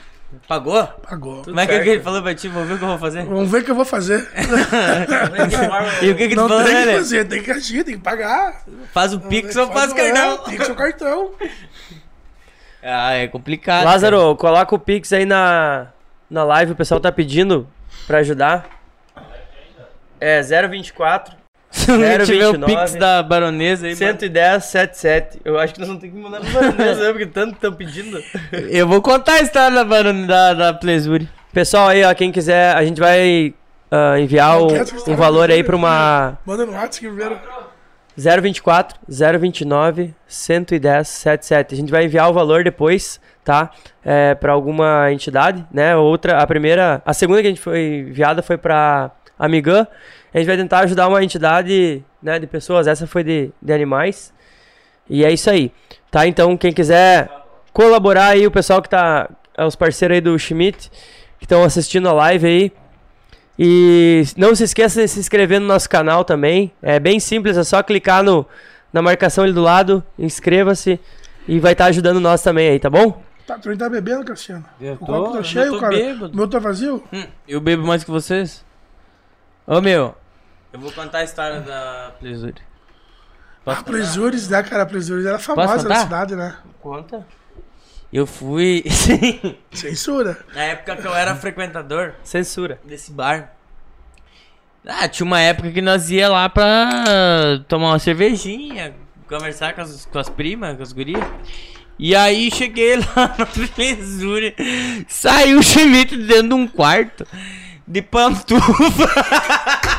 Pagou? Pagou. Como é que, é que ele falou pra ti? Vou ver o que eu vou fazer. Vamos ver o que eu vou fazer. <laughs> E o que que tu Não falou, tem que né? fazer, tem que agir, tem que pagar. Faz o Pix ou faz o é, cartão? Pix ou cartão. <laughs> Ah, é complicado. Lázaro, coloca o Pix aí na, na live, o pessoal tá pedindo pra ajudar. É 024 Se não tiver o 029, Pix da baronesa aí, mano. 110 77. Eu acho que nós vamos ter que mandar pra baronesa, né? Porque tanto estão pedindo. <laughs> eu vou contar a história da baronesa da, da Plesuri. Pessoal aí, ó, quem quiser, a gente vai ah, enviar o- um valor aí pra uma Manda no WhatsApp que primeiro. 024 029 110 77. A gente vai enviar o valor depois, tá? É, para alguma entidade, né? Outra, a primeira, a segunda que a gente foi enviada foi para Amigã. A gente vai tentar ajudar uma entidade, né, de pessoas. Essa foi de, de animais. E é isso aí, tá? Então quem quiser colaborar aí, o pessoal que tá, é os parceiros aí do Schmidt que estão assistindo a live aí, e não se esqueça de se inscrever no nosso canal também. É bem simples, é só clicar no, na marcação ali do lado, inscreva-se e vai estar ajudando nós também aí, tá bom? Tá, tu tá bebendo, Cassiano? Eu o tô, copo eu tá cheio, tô cara. bêbado. O meu tá vazio? Hum, eu bebo mais que vocês? Ô meu, eu vou contar a história da Plesuri. A Presures, né, cara? A Presures era famosa na cidade, né? Conta. Eu fui. <laughs> Sim. Censura. Na época que eu era frequentador Censura. desse bar. Ah, tinha uma época que nós ia lá pra tomar uma cervejinha, conversar com as, com as primas, com as gurias. E aí cheguei <laughs> lá na Presure, saiu o Schmidt dentro de um quarto de pantufa. <laughs>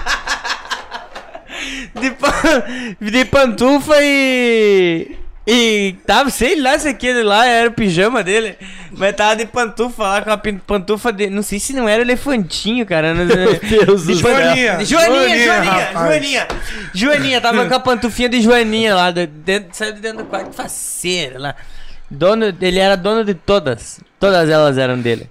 de, pan- de pantufa e. E tava, sei lá se aquele lá era o pijama dele, mas tava de pantufa lá com a pantufa de. Não sei se não era elefantinho, cara. Não, Meu Deus do céu. Joaninha. Joaninha, Joaninha. Joaninha, Joaninha, tava com a pantufinha de Joaninha lá, de- dentro, saiu de dentro do quarto, faceira lá. Dono, ele era dono de todas, todas elas eram dele.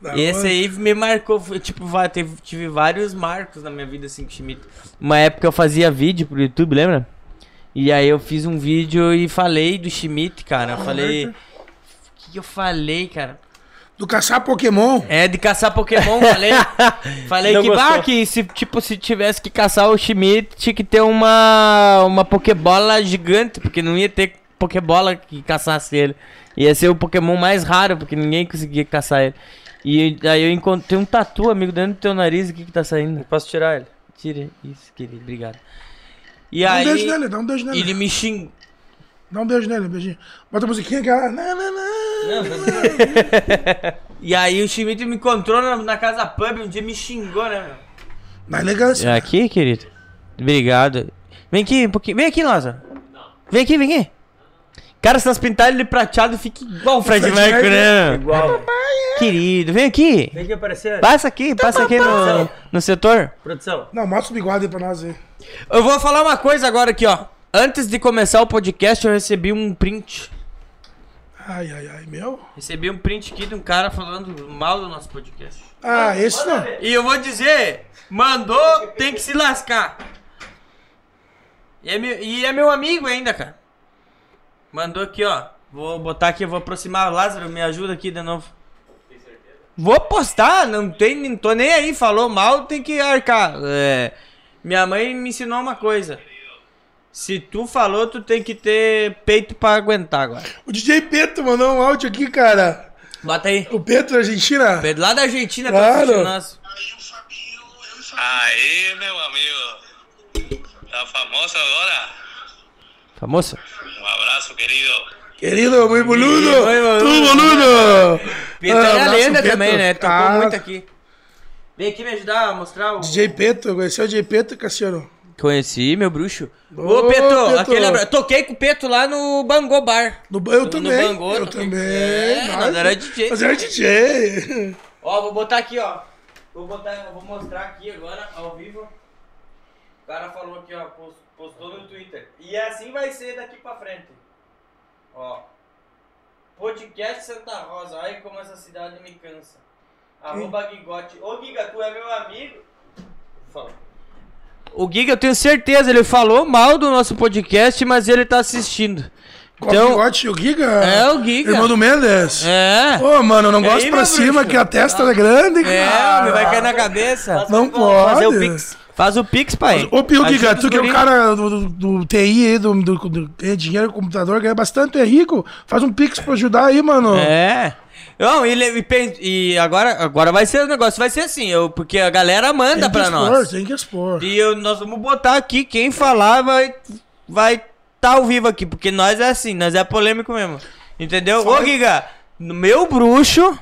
Da E esse aí me marcou, tipo, teve, tive vários marcos na minha vida assim com o Schmidt. Uma época eu fazia vídeo pro YouTube, lembra? E aí eu fiz um vídeo e falei do Schmidt, cara. Eu falei. O que, que eu falei, cara? Do caçar Pokémon. É, de caçar Pokémon, falei. <laughs> falei Não que, gostou. bah, que se, tipo, se tivesse que caçar o Schmidt, tinha que ter uma, uma Pokébola gigante, porque não ia ter Pokébola que caçasse ele. Ia ser o Pokémon mais raro, porque ninguém conseguia caçar ele. E aí eu encontrei um tatu, amigo, dentro do teu nariz, o que que tá saindo? Posso tirar ele? Tira isso, querido, obrigado. E Dá um aí, beijo nele, dá um beijo nele. ele me xingou. Dá um beijo nele, um beijinho. Bota a musiquinha aquela. Não, não, não. <laughs> E aí o Schmidt me encontrou na, na casa pub, um dia me xingou, né, meu? Na elegância. Aqui, querido. Obrigado. Vem aqui, um pouquinho. Vem aqui, Nossa. Vem aqui, vem aqui. Cara, se nós pintarem ele prateado, fica igual o Fred Fred Mercury, né? Igual. Querido, vem aqui. Tem que aparecer. Passa aqui, passa aqui no, no setor. Produção. Não, mostra o bigode aí pra nós aí. Eu vou falar uma coisa agora aqui, ó. Antes de começar o podcast, eu recebi um print. Ai, ai, ai, meu. Recebi um print aqui de um cara falando mal do nosso podcast. Ah, esse não. E eu vou dizer, mandou, tem que se lascar. E é meu, e é meu amigo ainda, cara. Mandou aqui, ó. Vou botar aqui, vou aproximar. Lázaro, me ajuda aqui de novo. Vou postar, não tem, não tô nem aí. Falou mal, tem que arcar. É, minha mãe me ensinou uma coisa. Se tu falou, tu tem que ter peito pra aguentar agora. O DJ Peto mandou um áudio aqui, cara. Bota aí. O Peto da Argentina. Pedro, Lá da Argentina, Claro. tá assistindo nós. Aí, meu amigo. Tá famoso agora? Famoso? Um abraço, querido. Querido, muito boludo. Oi, boludo. Tu boludo. Ah, é abraço, lenda Peto. também, né? Tocou Ah, muito aqui. Vem aqui me ajudar a mostrar o. DJ Peto, conheceu o DJ Peto, Cassiano? Conheci, meu bruxo. Ô, Ô, Peto, Peto. aquele abra... Toquei com o Peto lá no Bangô Bar. No, eu No também. Bangô, eu toquei. também. É, Nós- nós era DJ. Nós era DJ. Ó, vou botar aqui, ó. Vou botar, vou mostrar aqui agora, ao vivo. O cara falou aqui, ó, pos- postou no Twitter. E assim vai ser daqui pra frente. Ó. Podcast Santa Rosa. Ai, como essa cidade me cansa. Arroba Gigote. Ô, Giga, tu é meu amigo? Fala. O Giga, eu tenho certeza, ele falou mal do nosso podcast, mas ele tá assistindo. Qual Então, bigode? O Giga? É, o Giga. Irmão do Mendes? é. Ô, mano, eu não E gosto aí, pra cima bruxo? que a testa é grande, É, cara. homem, vai cair na cabeça. Não pode. Fazer o Pix. Faz o Pix, pai. Ô, Pio Giga, tu que é o cara do, do, do TI aí, do, do, do, ganha dinheiro com computador, ganha bastante, é rico. Faz um pix pra ajudar aí, mano. É. Não, e, e e agora, agora vai ser o negócio, vai ser assim, eu, porque a galera manda tem que pra expor, nós. tem que expor. E eu- nós vamos botar aqui, quem falar vai vai tá ao vivo aqui, porque nós é assim, nós é polêmico mesmo. Entendeu? Ô, Giga, meu bruxo,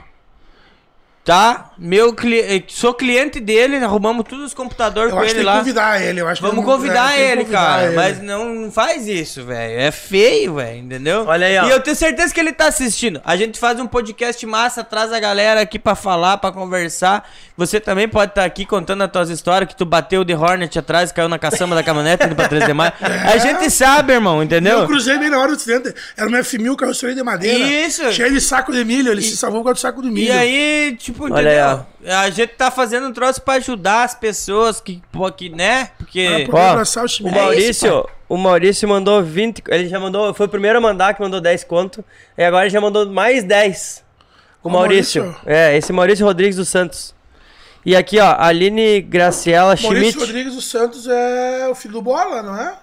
tá? Meu cli eh, sou cliente dele, arrumamos todos os computadores Eu com ele lá. convidar ele. Eu acho que Vamos convidar é, ele, convidar cara. ele. Mas não, faz isso, velho. É feio, velho. Entendeu? Olha aí, ó. E eu tenho certeza que ele tá assistindo. A gente faz um podcast massa, traz a galera aqui pra falar, pra conversar. Você também pode estar aqui contando as tuas histórias, que tu bateu de Hornet atrás, caiu na caçamba da caminhonete indo pra 3 de maio. <laughs> A gente sabe, irmão, Eu entendeu? cruzei bem na hora do acidente. Era uma F1000 carroceria de madeira. Isso. Cheio de saco de milho. Ele se salvou causa do saco de milho. E aí, tipo, Olha entendeu? A gente tá fazendo um troço pra ajudar as pessoas que, pô, que né? Porque. Ó, abraçar o O Schmidt. Maurício, o Maurício mandou 20. Ele já mandou. Foi o primeiro a mandar que mandou 10 conto. E agora ele já mandou mais 10. O Ó, Maurício. Maurício. É, esse Maurício Rodrigues dos Santos. E aqui, ó, Aline Graciela Maurício Schmidt. Rodrigues dos Santos é o filho do Bola, não é?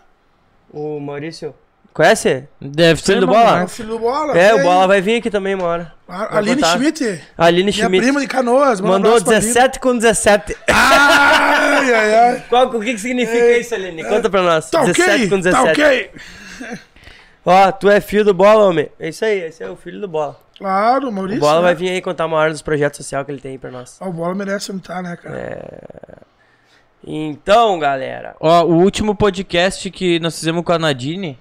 O Maurício. Conhece? Deve ser Filho do Bola? É o filho do Bola. É, o. Bola vai vir aqui também uma hora. A Vai Aline botar. Schmidt. Aline Minha Schmidt. prima de Canoas. um Mandou Aline. 17 com 17. Ai, ai, ai. <laughs> Qual, o que, que significa isso, Aline? Conta pra nós. Tá 17 ok? com 17. Tá ok? Ó, tu é filho do Bola, homem. É isso aí, esse é o filho do Bola. Claro, O Maurício. Bola né? vai vir aí contar uma hora dos projetos sociais que ele tem aí pra nós. Ah, O Bola merece imitar, né, cara? É. Então, galera. Ó, o último podcast que nós fizemos com a Nadine,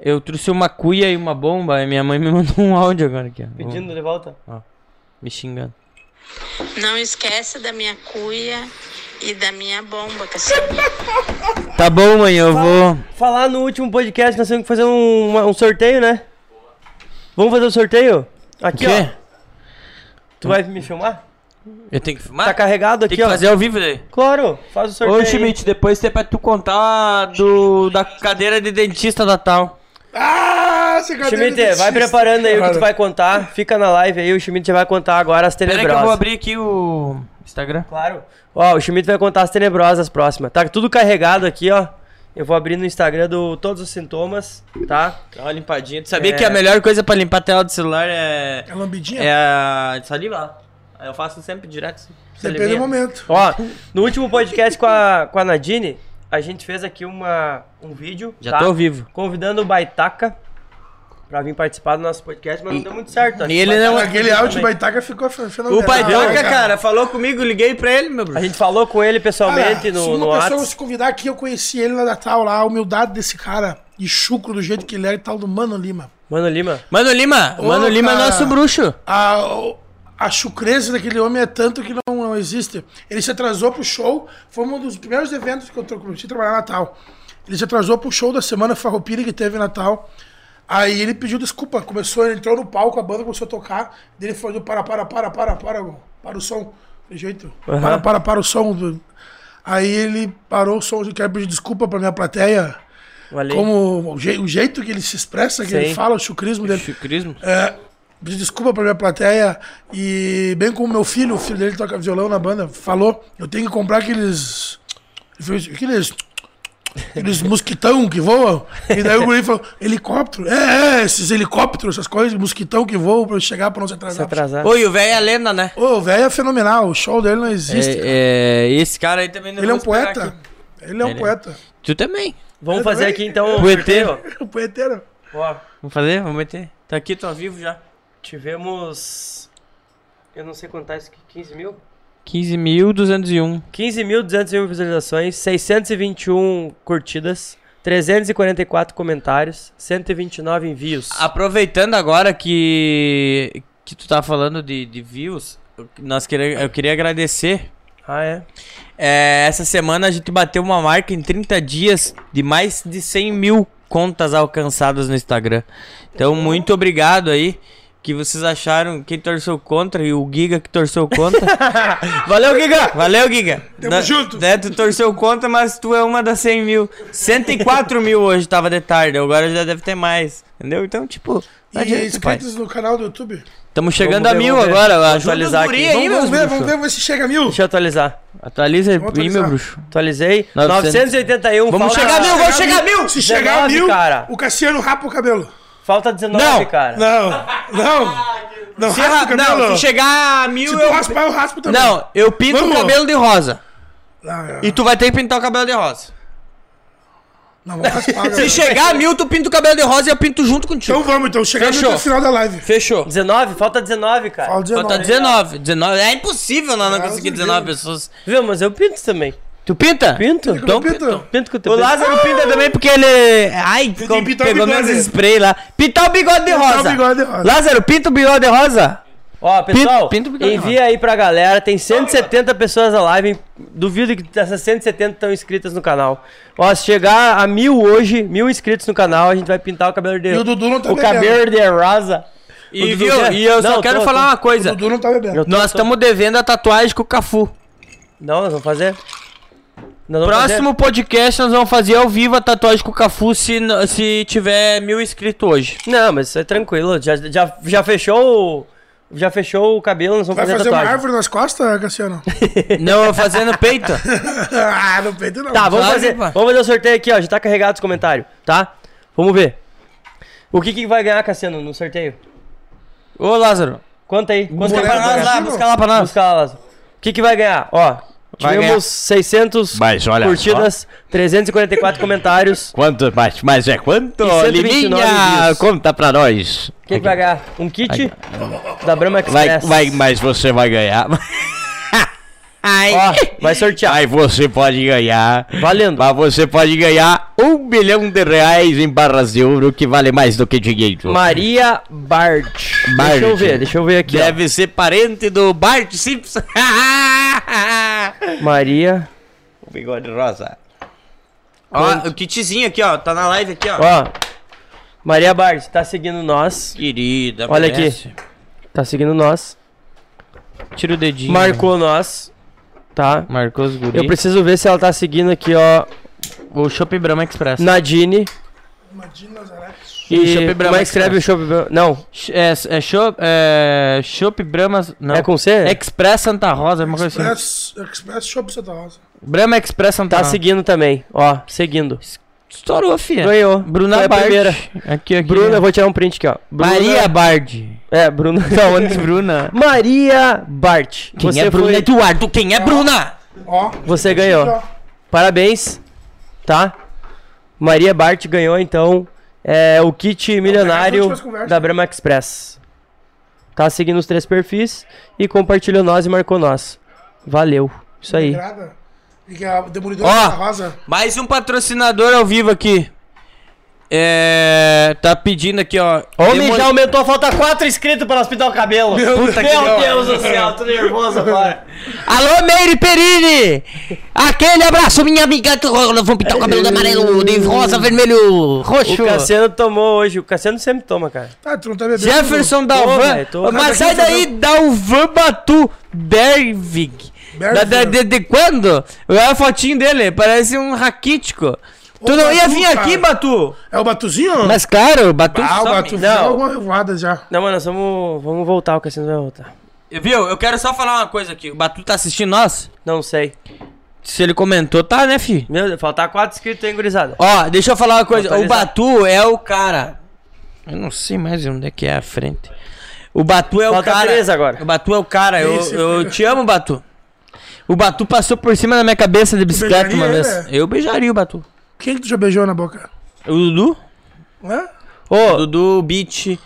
eu trouxe uma cuia e uma bomba, e minha mãe me <laughs> mandou um áudio agora aqui, ó. Pedindo de volta. Me xingando. Não esquece da minha cuia e da minha bomba, cacete. <laughs> Tá bom, mãe, eu vou. Falar no último podcast, nós temos que fazer um, uma- um sorteio, né? Vamos fazer o sorteio? O Aqui, quê? ó. Tu vai me filmar? Eu tenho que filmar? Tá carregado Tem aqui, que ó. fazer ao vivo daí. Claro, faz o sorteio. Ô, aí. Schmidt, depois tem pra tu contar do, da cadeira de dentista da tal. Ah, Schmidt, vai preparando aí o que tu vai contar. <laughs> Fica na live aí, o Schmidt já vai contar agora as Pera aí que eu tenebrosas. vou abrir aqui o Instagram. Claro. Ó, o Schmidt vai contar as tenebrosas próximas. Tá tudo carregado aqui, ó. Eu vou abrir no Instagram do todos os sintomas, tá? Dá uma limpadinha. Tu sabia É. que a melhor coisa pra limpar a tela do celular é. É lambidinha? É a saliva. Eu faço sempre direto. Depende do Salivinha. momento. Ó, no último podcast com a, com a Nadine, a gente fez aqui uma, um vídeo. Já tá? tô ao vivo. Convidando o Baitaca pra vir participar do nosso podcast, mas não deu muito certo. e ele não- Baitaca Aquele áudio Baitaca ficou fe- fenomenal. O né, Toca, cara, falou comigo, liguei pra ele, meu bruxo. A gente falou com ele pessoalmente Cara, se no, uma no pessoa se convidar aqui, eu conheci ele na Natal lá, a humildade desse cara, e chucro do jeito que ele é e tal, do Mano Lima. Mano Lima. Mano Lima, Ô, Mano Lima é cara. nosso bruxo. A, a chucreza daquele homem é tanto que não, não existe. Ele se atrasou pro show, foi um dos primeiros eventos que eu comecei a trabalhar Natal. Ele se atrasou pro show da semana Farroupilha que teve em Natal. Aí ele pediu desculpa, começou, ele entrou no palco, a banda começou a tocar, ele falou, para, para, para, para, para, para o som. De jeito, para, para, para o som. Aí ele parou o som, eu quero pedir desculpa pra minha plateia, Valeu. como o, je- o jeito que ele se expressa, que ele fala, o chucrismo dele. Chucrismo? É, pedir desculpa pra minha plateia e bem como meu filho, o filho dele toca violão na banda, falou, eu tenho que comprar aqueles aqueles aqueles mosquitão que voam. E daí o guri falou, helicóptero? É, é, esses helicópteros, essas coisas, mosquitão que voam pra eu chegar pra não se Se atrasar. atrasar. Oi, o velho é a lenda, né? Ô, o velho é fenomenal, o show dele não existe. cara. É, é, esse cara aí também não Ele é um poeta. aqui. Ele é um Ele é. poeta. Tu também. Vamos Eu fazer também. aqui então o Poeteiro. <laughs> poeteiro. Ó, Vamos fazer? Vamos meter. Tá aqui, tô ao vivo já. Tivemos. Eu não sei contar isso aqui, 15 mil? 15.201. 15.201 visualizações, 621 curtidas, 344 comentários, 129 envios. Aproveitando agora que, que tu tá falando de, de views, nós queria, eu queria agradecer. Ah, é? É, essa semana a gente bateu uma marca em 30 dias de mais de 100 mil contas alcançadas no Instagram. Então, muito obrigado aí. Que vocês acharam, quem torceu contra e o Giga que torceu contra. <laughs> Valeu, Giga! Valeu, Giga! Tamo junto. Né, tu torceu contra, mas tu é uma das 100 mil. 104 mil hoje tava de tarde, agora já deve ter mais. Entendeu? Então, tipo, não E adianta, pai. inscritos no canal do YouTube. Estamos chegando Vamos a ver, mil vamos ver. agora. Vamos Ajuda atualizar aqui. aí, Vamos, ver, bruxos. vamos ver se chega a mil. Deixa eu atualizar. Atualiza aí, meu bruxo. Atualizei. 900. 981. Vamos chegar a mil, vamos chegar a mil! Se chegar a 19, mil, cara. o Cassiano rapa o cabelo. Falta 19, Não. cara. Não, não. <laughs> Não, Se raspa ra- o cabelo. não, se chegar a mil, Se tu eu... raspar, eu raspo também. Não, eu pinto Vamos. o cabelo de rosa. Não, E tu vai ter que pintar o cabelo de rosa. não vamos raspar. Se chegar a mil, tu pinta o cabelo de rosa e eu pinto junto contigo. Então vamos, então. Chegar Fechou. no final da live. Fechou. 19? Falta 19, cara. Fala 19. Falta 19. 19. É impossível nós não Graças conseguir a 19 Deus. pessoas. Viu, mas eu pinto também. Tu pinta? Pinto? Então, Pinta. pinta. Pinto com o teu O pinto. Lázaro pinta também porque ele. Ai, que como pintar o pegou bigode. meus spray lá. Pintar o bigode de Pintar o rosa. bigode de rosa. Lázaro, pinta o bigode de rosa. Ó, pessoal, pinta o bigode envia aí pra galera. Tem 170 pessoas na live. Duvido que essas 170 estão inscritas no canal. Ó, se chegar a mil hoje, mil inscritos no canal, a gente vai pintar o cabelo de E o Dudu não tá O bebendo. cabelo de rosa. O E, Dudu viu? quer? e eu só Não, quero tô- falar tô- uma O coisa. Dudu não tá bebendo. Eu tô- Nós estamos devendo a tatuagem com o Cafu. Não, nós vamos fazer. Próximo podcast nós vamos fazer ao vivo a tatuagem com o Cafu se, se tiver mil inscritos hoje. fazer. Não, mas isso é tranquilo. Já, já, já fechou o, Já fechou o cabelo, nós vamos Vai fazer, fazer uma tatuagem. árvore nas costas, Cassiano? <laughs> Não, eu fazendo peito. <laughs> ah, no peito não. Tá, vamos Claro, fazer, pá. vamos fazer o sorteio aqui, ó. Já tá carregado os comentários, tá? Vamos ver. O que que vai ganhar, Cassiano, no sorteio? Ô, Lázaro. Conta aí. Pra vai nós lá, busca lá pra nós. Busca lá, Lázaro. O que que vai ganhar? Ó, tivemos ganhar. 600 Mas olha curtidas, 344 comentários. <laughs> Quanto, mas, mas é quanto? 129 Liminha, conta pra nós. O que que vai ganhar? Um kit da Brahma Vai, Express. vai, mas você vai ganhar. <laughs> Ó, vai sortear. Aí você pode ganhar. Valendo. Mas você pode ganhar um milhão de reais em barras de ouro, que vale mais do que dinheiro. Maria Bart. Bart. Deixa eu ver, deixa eu ver aqui. ó. Deve ser parente do Bart Simpson. <laughs> <laughs> Maria. O bigode rosa. ó, o kitzinho aqui, ó. Tá na live aqui, ó. Ó. Maria Bart, tá seguindo nós. Querida, Olha merece. Tá seguindo nós. Tira o dedinho. Marcou nós. Tá? Marcou os guri. Eu preciso ver se ela tá seguindo aqui, ó. O Shop Brahma Express. Nadine. Imagina, Nazaré. E Chopp como Brahma é que escreve o Shop Brahma? Não, É, é Shop... É... Shop Brahma... Não. é com C? Express Santa Rosa, uma coisa assim. Express, Express Shop Santa Rosa. Brahma Express Santa Tá Rosa. seguindo também, ó, seguindo. Estourou, filha. Ganhou. Bruna Foi a Bard. primeira. Aqui, aqui. Bruna, eu vou tirar um print aqui, ó. Bruna- Maria Bard. É, Bruna. Não, antes Bruna. <laughs> Maria Bart. Quem você é Bruna foi- Eduardo? Quem é Bruna? Ó. Você ganhou. Parabéns, tá? Maria Bart ganhou, então, é, o kit milionário da Brahma Express. Tá seguindo os três perfis e compartilhou nós e marcou nós. Valeu. Isso aí. E Ó. Rosa. Mais um patrocinador ao vivo aqui. É. Tá pedindo aqui, ó. Homem já aumentou, falta quatro inscritos pra nós pintar o cabelo. Puta que Meu. Deus do céu, tô nervoso agora. Alô, Meire Perini! Aquele abraço, minha amiga. Vamos pintar o cabelo de amarelo, de rosa, vermelho, roxo. O Cassiano tomou hoje, o Cassiano sempre toma, cara. Ah, tu não tá bebendo. Jefferson Dalvan. tô- Mas Cada sai daí, Dalvan Batu Bervig. Da, da, Bervig. de, de quando? Olha a fotinho dele, parece um raquítico. Tu não ia Batu, vir cara. aqui, Batu? É o Batuzinho? Mas claro, Batu ah, o some. Batu fez Não. alguma revoada já. Não, mano, nós vamos, vamos voltar, o Cassiano vai voltar. Viu? Eu quero só falar uma coisa aqui. O Batu tá assistindo nós? Não sei. Se ele comentou, tá, né, fi? Meu Deus, faltar quatro inscritos aí, gurizada. Ó, deixa eu falar uma coisa. O Atualizar. Batu é o cara. Eu não sei mais onde é que é a frente. O Batu é o Falta cara. três agora. O Batu é o cara. Eu, eu te amo, Batu. O Batu passou por cima da minha cabeça de bicicleta uma beijaria vez. ele? Eu beijaria o Batu. Quem que tu já beijou na boca? O Dudu? Hã? O Ô, Dudu, o Beat.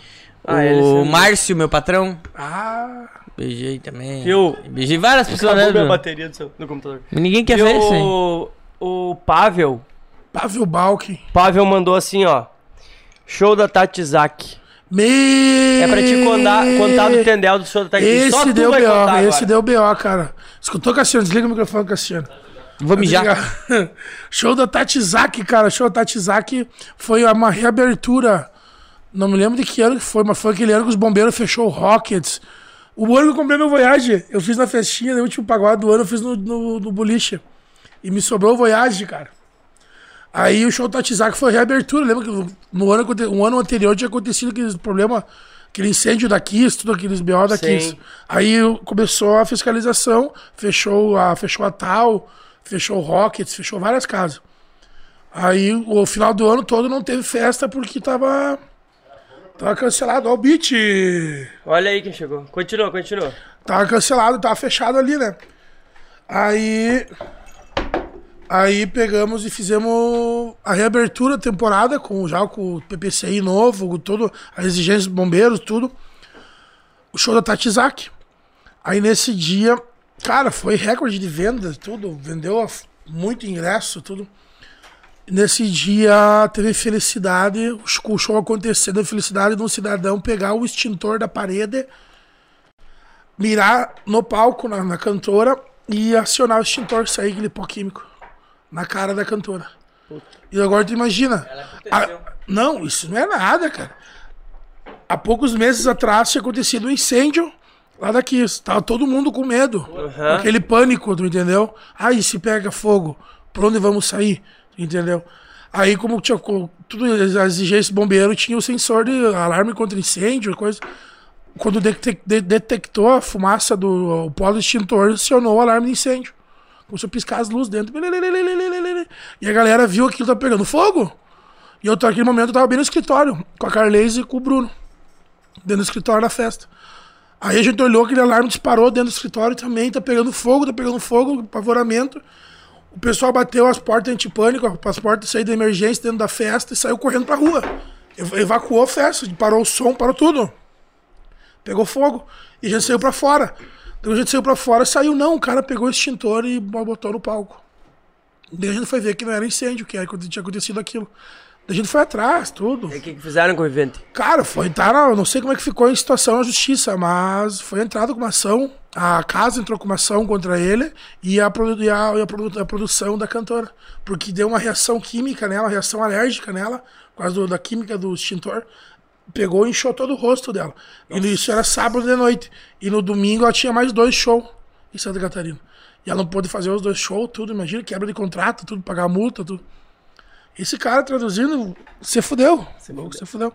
Ah, ele o. Márcio, meu patrão. Ah. Beijei também. Viu? Beijei várias pessoas, né? acabou minha Dudu? bateria do, seu, do computador. Ninguém quer E ver isso aí. o, o Pavel, Pavel Balk. Pavel mandou assim, ó. Show da Tatizaki. Me... É pra te contar, contar do Tendel do show da. Só Esse deu BO, esse agora. deu BO, cara. Escutou, Cassiano? Desliga o microfone, Cassiano. Vou mijar. Desliga. <laughs> Show da Tatizaki, cara. Show da Tatizaki foi uma reabertura. Não me lembro de que ano que foi, mas foi aquele ano que os bombeiros fechou o Rockets. O ano que eu comprei meu Voyage, eu fiz na festinha, no último pagode do ano, eu fiz no, no, no boliche. E me sobrou o Voyage, cara. Aí o show do Tatizaki foi reabertura. Lembra que no- no ano, um ano anterior tinha acontecido aquele problema, aquele incêndio da Kiss, tudo aqueles BO da. Kiss. Aí começou a fiscalização, fechou a, fechou a Tal, fechou o Rockets, fechou várias casas. Aí o final do ano todo não teve festa porque tava. Tava cancelado. Ó, o beat. Olha aí quem chegou. Continua, continua. Tava cancelado, tava fechado ali, né? Aí. Aí pegamos e fizemos a reabertura da temporada com já com o PPCI novo, tudo, as exigências dos bombeiros, tudo. O show da Tatizaki. Aí nesse dia, cara, foi recorde de vendas, tudo. Vendeu muito ingresso, tudo. Nesse dia teve felicidade, o sh- o show acontecendo, a felicidade de um cidadão pegar o extintor da parede mirar no palco, na, na cantora, e acionar o extintor, sair aquele pó químico na cara da cantora. E agora tu imagina. a- não, isso não é nada, cara. Há poucos meses atrás tinha acontecido um incêndio lá daqui. Tava todo mundo com medo. Aquele pânico, tu entendeu? Aí se pega fogo, pra onde vamos sair? Entendeu? Aí, como tinha tudo as exigências bombeiro, tinha o sensor de alarme contra incêndio, coisa quando detec- de- detectou a fumaça do o polo extintor, acionou o alarme de incêndio. Começou a piscar as luzes dentro. E a galera viu aquilo tá pegando fogo. E eu, naquele momento, eu tava bem no escritório, com a Carlese e com o Bruno. Dentro do escritório da festa. Aí a gente olhou, aquele alarme disparou dentro do escritório também, tá pegando fogo, tá pegando fogo, apavoramento. O pessoal bateu as portas antipânico, as portas saída de emergência dentro da festa e saiu correndo pra rua. Ev- Evacuou a festa, parou o som, parou tudo. Pegou fogo. E a gente saiu pra fora. Então a gente saiu pra fora, saiu não, o cara pegou o extintor e botou no palco. Daí a gente foi ver que não era incêndio, que tinha acontecido aquilo. A gente foi atrás, tudo. E o que, que fizeram com o vivente? Cara, foi, tá, na- não sei como é que ficou a situação na justiça, mas foi entrado com uma ação, a casa entrou com uma ação contra ele e a, e a, e a produ- a produção da cantora. Porque deu uma reação química nela, uma reação alérgica nela, por causa do- da química do extintor. Pegou e inchou todo o rosto dela. E isso era sábado de noite. E no domingo ela tinha mais dois shows em Santa Catarina. E ela não pôde fazer os dois shows, tudo, imagina, quebra de contrato, tudo, pagar multa, tudo. Esse cara traduzindo, você fudeu. Você fudeu.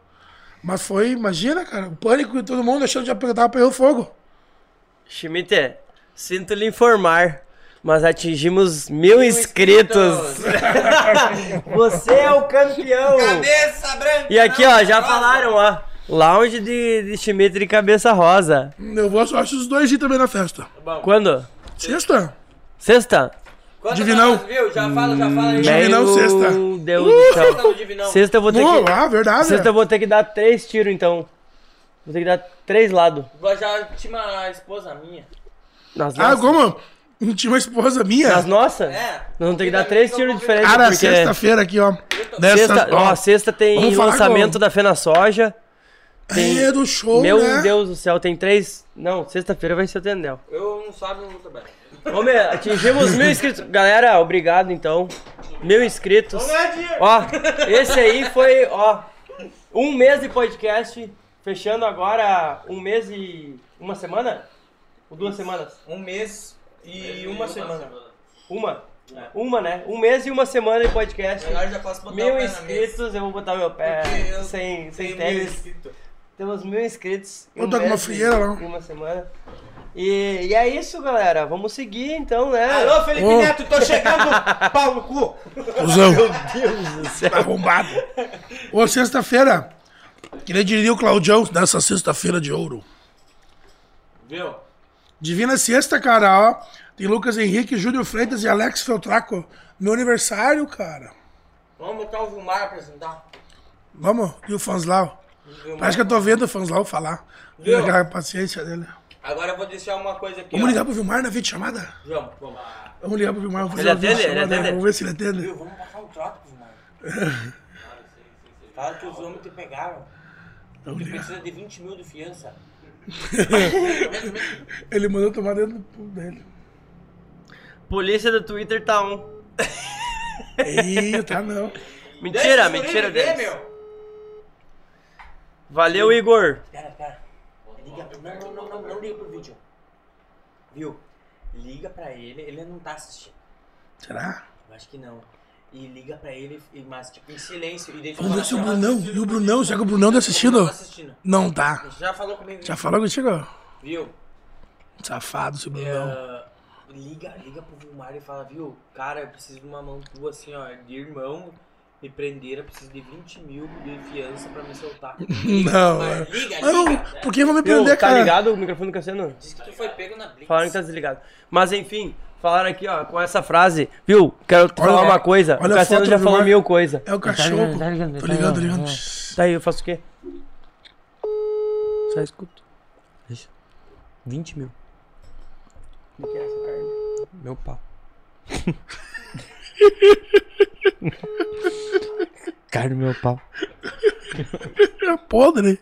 Mas foi, imagina, cara, o pânico de todo mundo achando que já pe- tava pegando fogo. Schmidt, sinto lhe informar, mas atingimos mil, inscritos. <laughs> Você é o campeão. Cabeça branca! E aqui, ó, já falaram, ó. Lounge de, de Schmidt de cabeça rosa. Eu vou só os dois ir também na festa. Quando? Sexta? Sexta? Quanto Divinão. viu? Já fala, já fala aí. Divinão, Meu sexta. Deus Uh! do céu. Sexta no Divinão. Sexta eu vou ter que. ah, verdade. Sexta eu vou ter que dar três tiros, então. Vou ter que dar três lados. Vou já tinha uma esposa minha. Nas Ah, nossas. como? Não tinha uma esposa minha? Nas nossas? É. Nós vamos ter que dar três tiros diferentes. Cara, porque... sexta-feira aqui, ó. Dessa, Sexta, ó, sexta tem lançamento com- da Fena Soja. tem- É do show, Meu né? Deus do céu, tem três. Não, sexta-feira vai ser o Tendel. Eu não sabe, não luta bem. Vamos ver, atingimos mil inscritos. Galera, obrigado então. Mil inscritos. Ó, esse aí foi, ó, um mês de podcast. Fechando agora um mês e uma semana? Ou duas semanas? Um mês e uma semana. Uma? Uma, né? Um mês e uma semana de podcast. Agora já posso botar o Mil pé na mesa. inscritos, eu vou botar meu pé Porque eu sem, sem tenho mil tênis. inscritos. Temos mil inscritos. Vou um dar com uma mês frieira lá. Uma semana. E, e é isso, galera. Vamos seguir então, né? Alô, Felipe Ô. Neto, tô chegando! <laughs> Pau no cu! Cusão. Meu Deus do céu. Arrombado. Ô, sexta-feira. Queria diria o Claudião nessa sexta-feira de ouro. Viu? Divina Sexta, cara, ó. Tem Lucas Henrique, Júlio Freitas e Alex Feltraco. Meu aniversário, cara. Vamos botar o Vilmar apresentar. Vamos? E o Fanslau? Parece que eu tô vendo o Fanslau falar. Viu? Aquela paciência dele. Agora eu vou deixar uma coisa aqui. Vamos ó. ligar pro Vilmar na videochamada? Vamos, vamos. Vamos ligar pro Vilmar. Vamos Ele fazer uma atende? Ele videochamada, atende? Vamos ver se ele atende. Viu, vamos passar um trato pro Vilmar. <laughs> Fala que os homens te pegaram. Vamos E ligar. precisa de 20 mil de fiança. <laughs> Ele mandou tomar dentro do pulo dele. Polícia do Twitter tá um. Ih, tá <laughs> não. Mentira, Deixa mentira viver, meu. Valeu, Igor. Pera, pera. Liga, não, não, não, não, não liga pro vídeo. Viu? Liga pra ele, ele não tá assistindo. Será? Eu acho que não. E liga pra ele, mas tipo em silêncio. E deixa Vamos ver se o falar, Brunão. E o Brunão? Será que o Brunão tá assistindo? Tá assistindo. Não tá. Já falou comigo. Já falou contigo? Viu? Safado esse Brunão. Ah, liga, liga pro Vilmar e fala, viu? Cara, eu preciso de uma mão tua assim, ó, de irmão. Me prenderam, preciso de 20 mil de fiança pra me soltar. <laughs> Não, Vai, é. liga, Não, liga. por que vão me prender, tá cara? ligado o microfone do Cassiano? Diz que tu foi pego na Blitz. Falaram que tá desligado. Mas enfim, falaram aqui, ó, com essa frase. Viu? Quero te Olha- falar uma coisa. olha o Cassiano foto já falou mil coisa. É o cachorro. Tô ligado, tô ligado. Tá aí, eu faço o quê? Só escuto. Deixa. 20 mil. O que é essa carne? Meu pau. <laughs> <laughs> carne meu pau. É podre.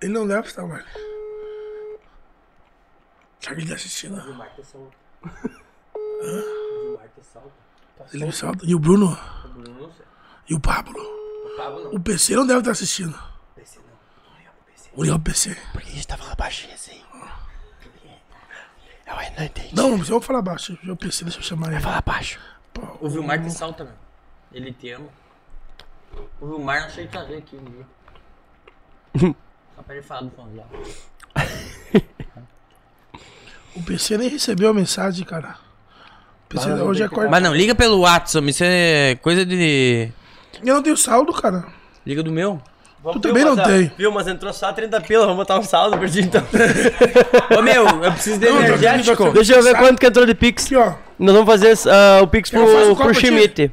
Ele não deve estar, mano. Será que ele tá assistindo? O Vilmar te solta. O Vilmar te solta. Ele me solta. E o Bruno? O Bruno não sei. E o Pablo? O Pablo não. O PC não deve estar assistindo. PC não. Liga pro PC. O. Por que a gente tá falando baixinho assim? Eu ainda não entendi. Não, mas eu vou falar baixo. O PC, deixa eu chamar ele. Fala baixo. O Vilmar te solta, meu. Ele te ama. O Vilmar não sei trazer aqui um dia. <laughs> Só pra ele falar do Fonzão. O PC nem recebeu a mensagem, cara. O PC hoje é quarta. Mas não, liga pelo WhatsApp, isso é coisa de. Eu não tenho saldo, cara. Liga do meu. Vamos, Tu também não ó, tem. Viu, mas entrou só 30 pila, vamos botar um saldo pra ti então. <laughs> Ô meu, eu preciso de Não, energético. vendo Deixa eu ver quanto que entrou de Pix. Aqui, ó. Nós vamos fazer ah, o Pix pro, um pro. Schmidt.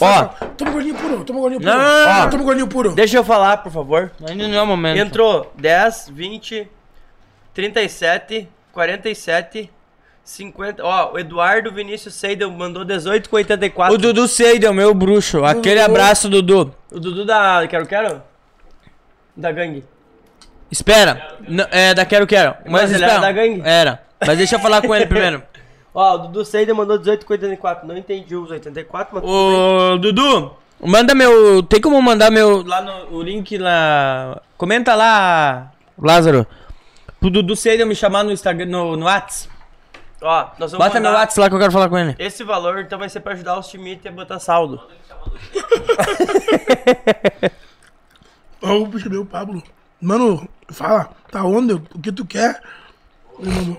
Ó. Toma um gordinho puro, toma um gordinho puro. Não, não, não, Ó, não. toma um gordinho puro. Deixa eu falar, por favor. Ainda não é o momento. Entrou 10, 20, 37, 47, 50. Ó, o Eduardo Vinícius Seidel mandou 18 com 84. O Dudu Seidel, meu bruxo. Aquele Dudu. abraço, Dudu. O Dudu da Quero Quero? Da gangue. Espera. É, da Quero Quero. Mas, Mas ele espera. era da gangue? Era. Mas deixa eu falar com ele primeiro. <laughs> Ó, o Dudu Seidel mandou 18 com 84. Não entendi os 84, mas. Ô, Dudu, manda meu. Tem como mandar meu. Lá no o link lá. Comenta lá, Lázaro. Pro Dudu Seidel me chamar no Instagram, no, no Whats. Ó, nós vamos Bota meu Whats lá que eu quero falar com ele. Esse valor então vai ser pra ajudar os Schmidt a botar saldo. <laughs> Ó, o bicho meu, Pablo. Mano, fala, tá onde? O que tu quer? Meu mano,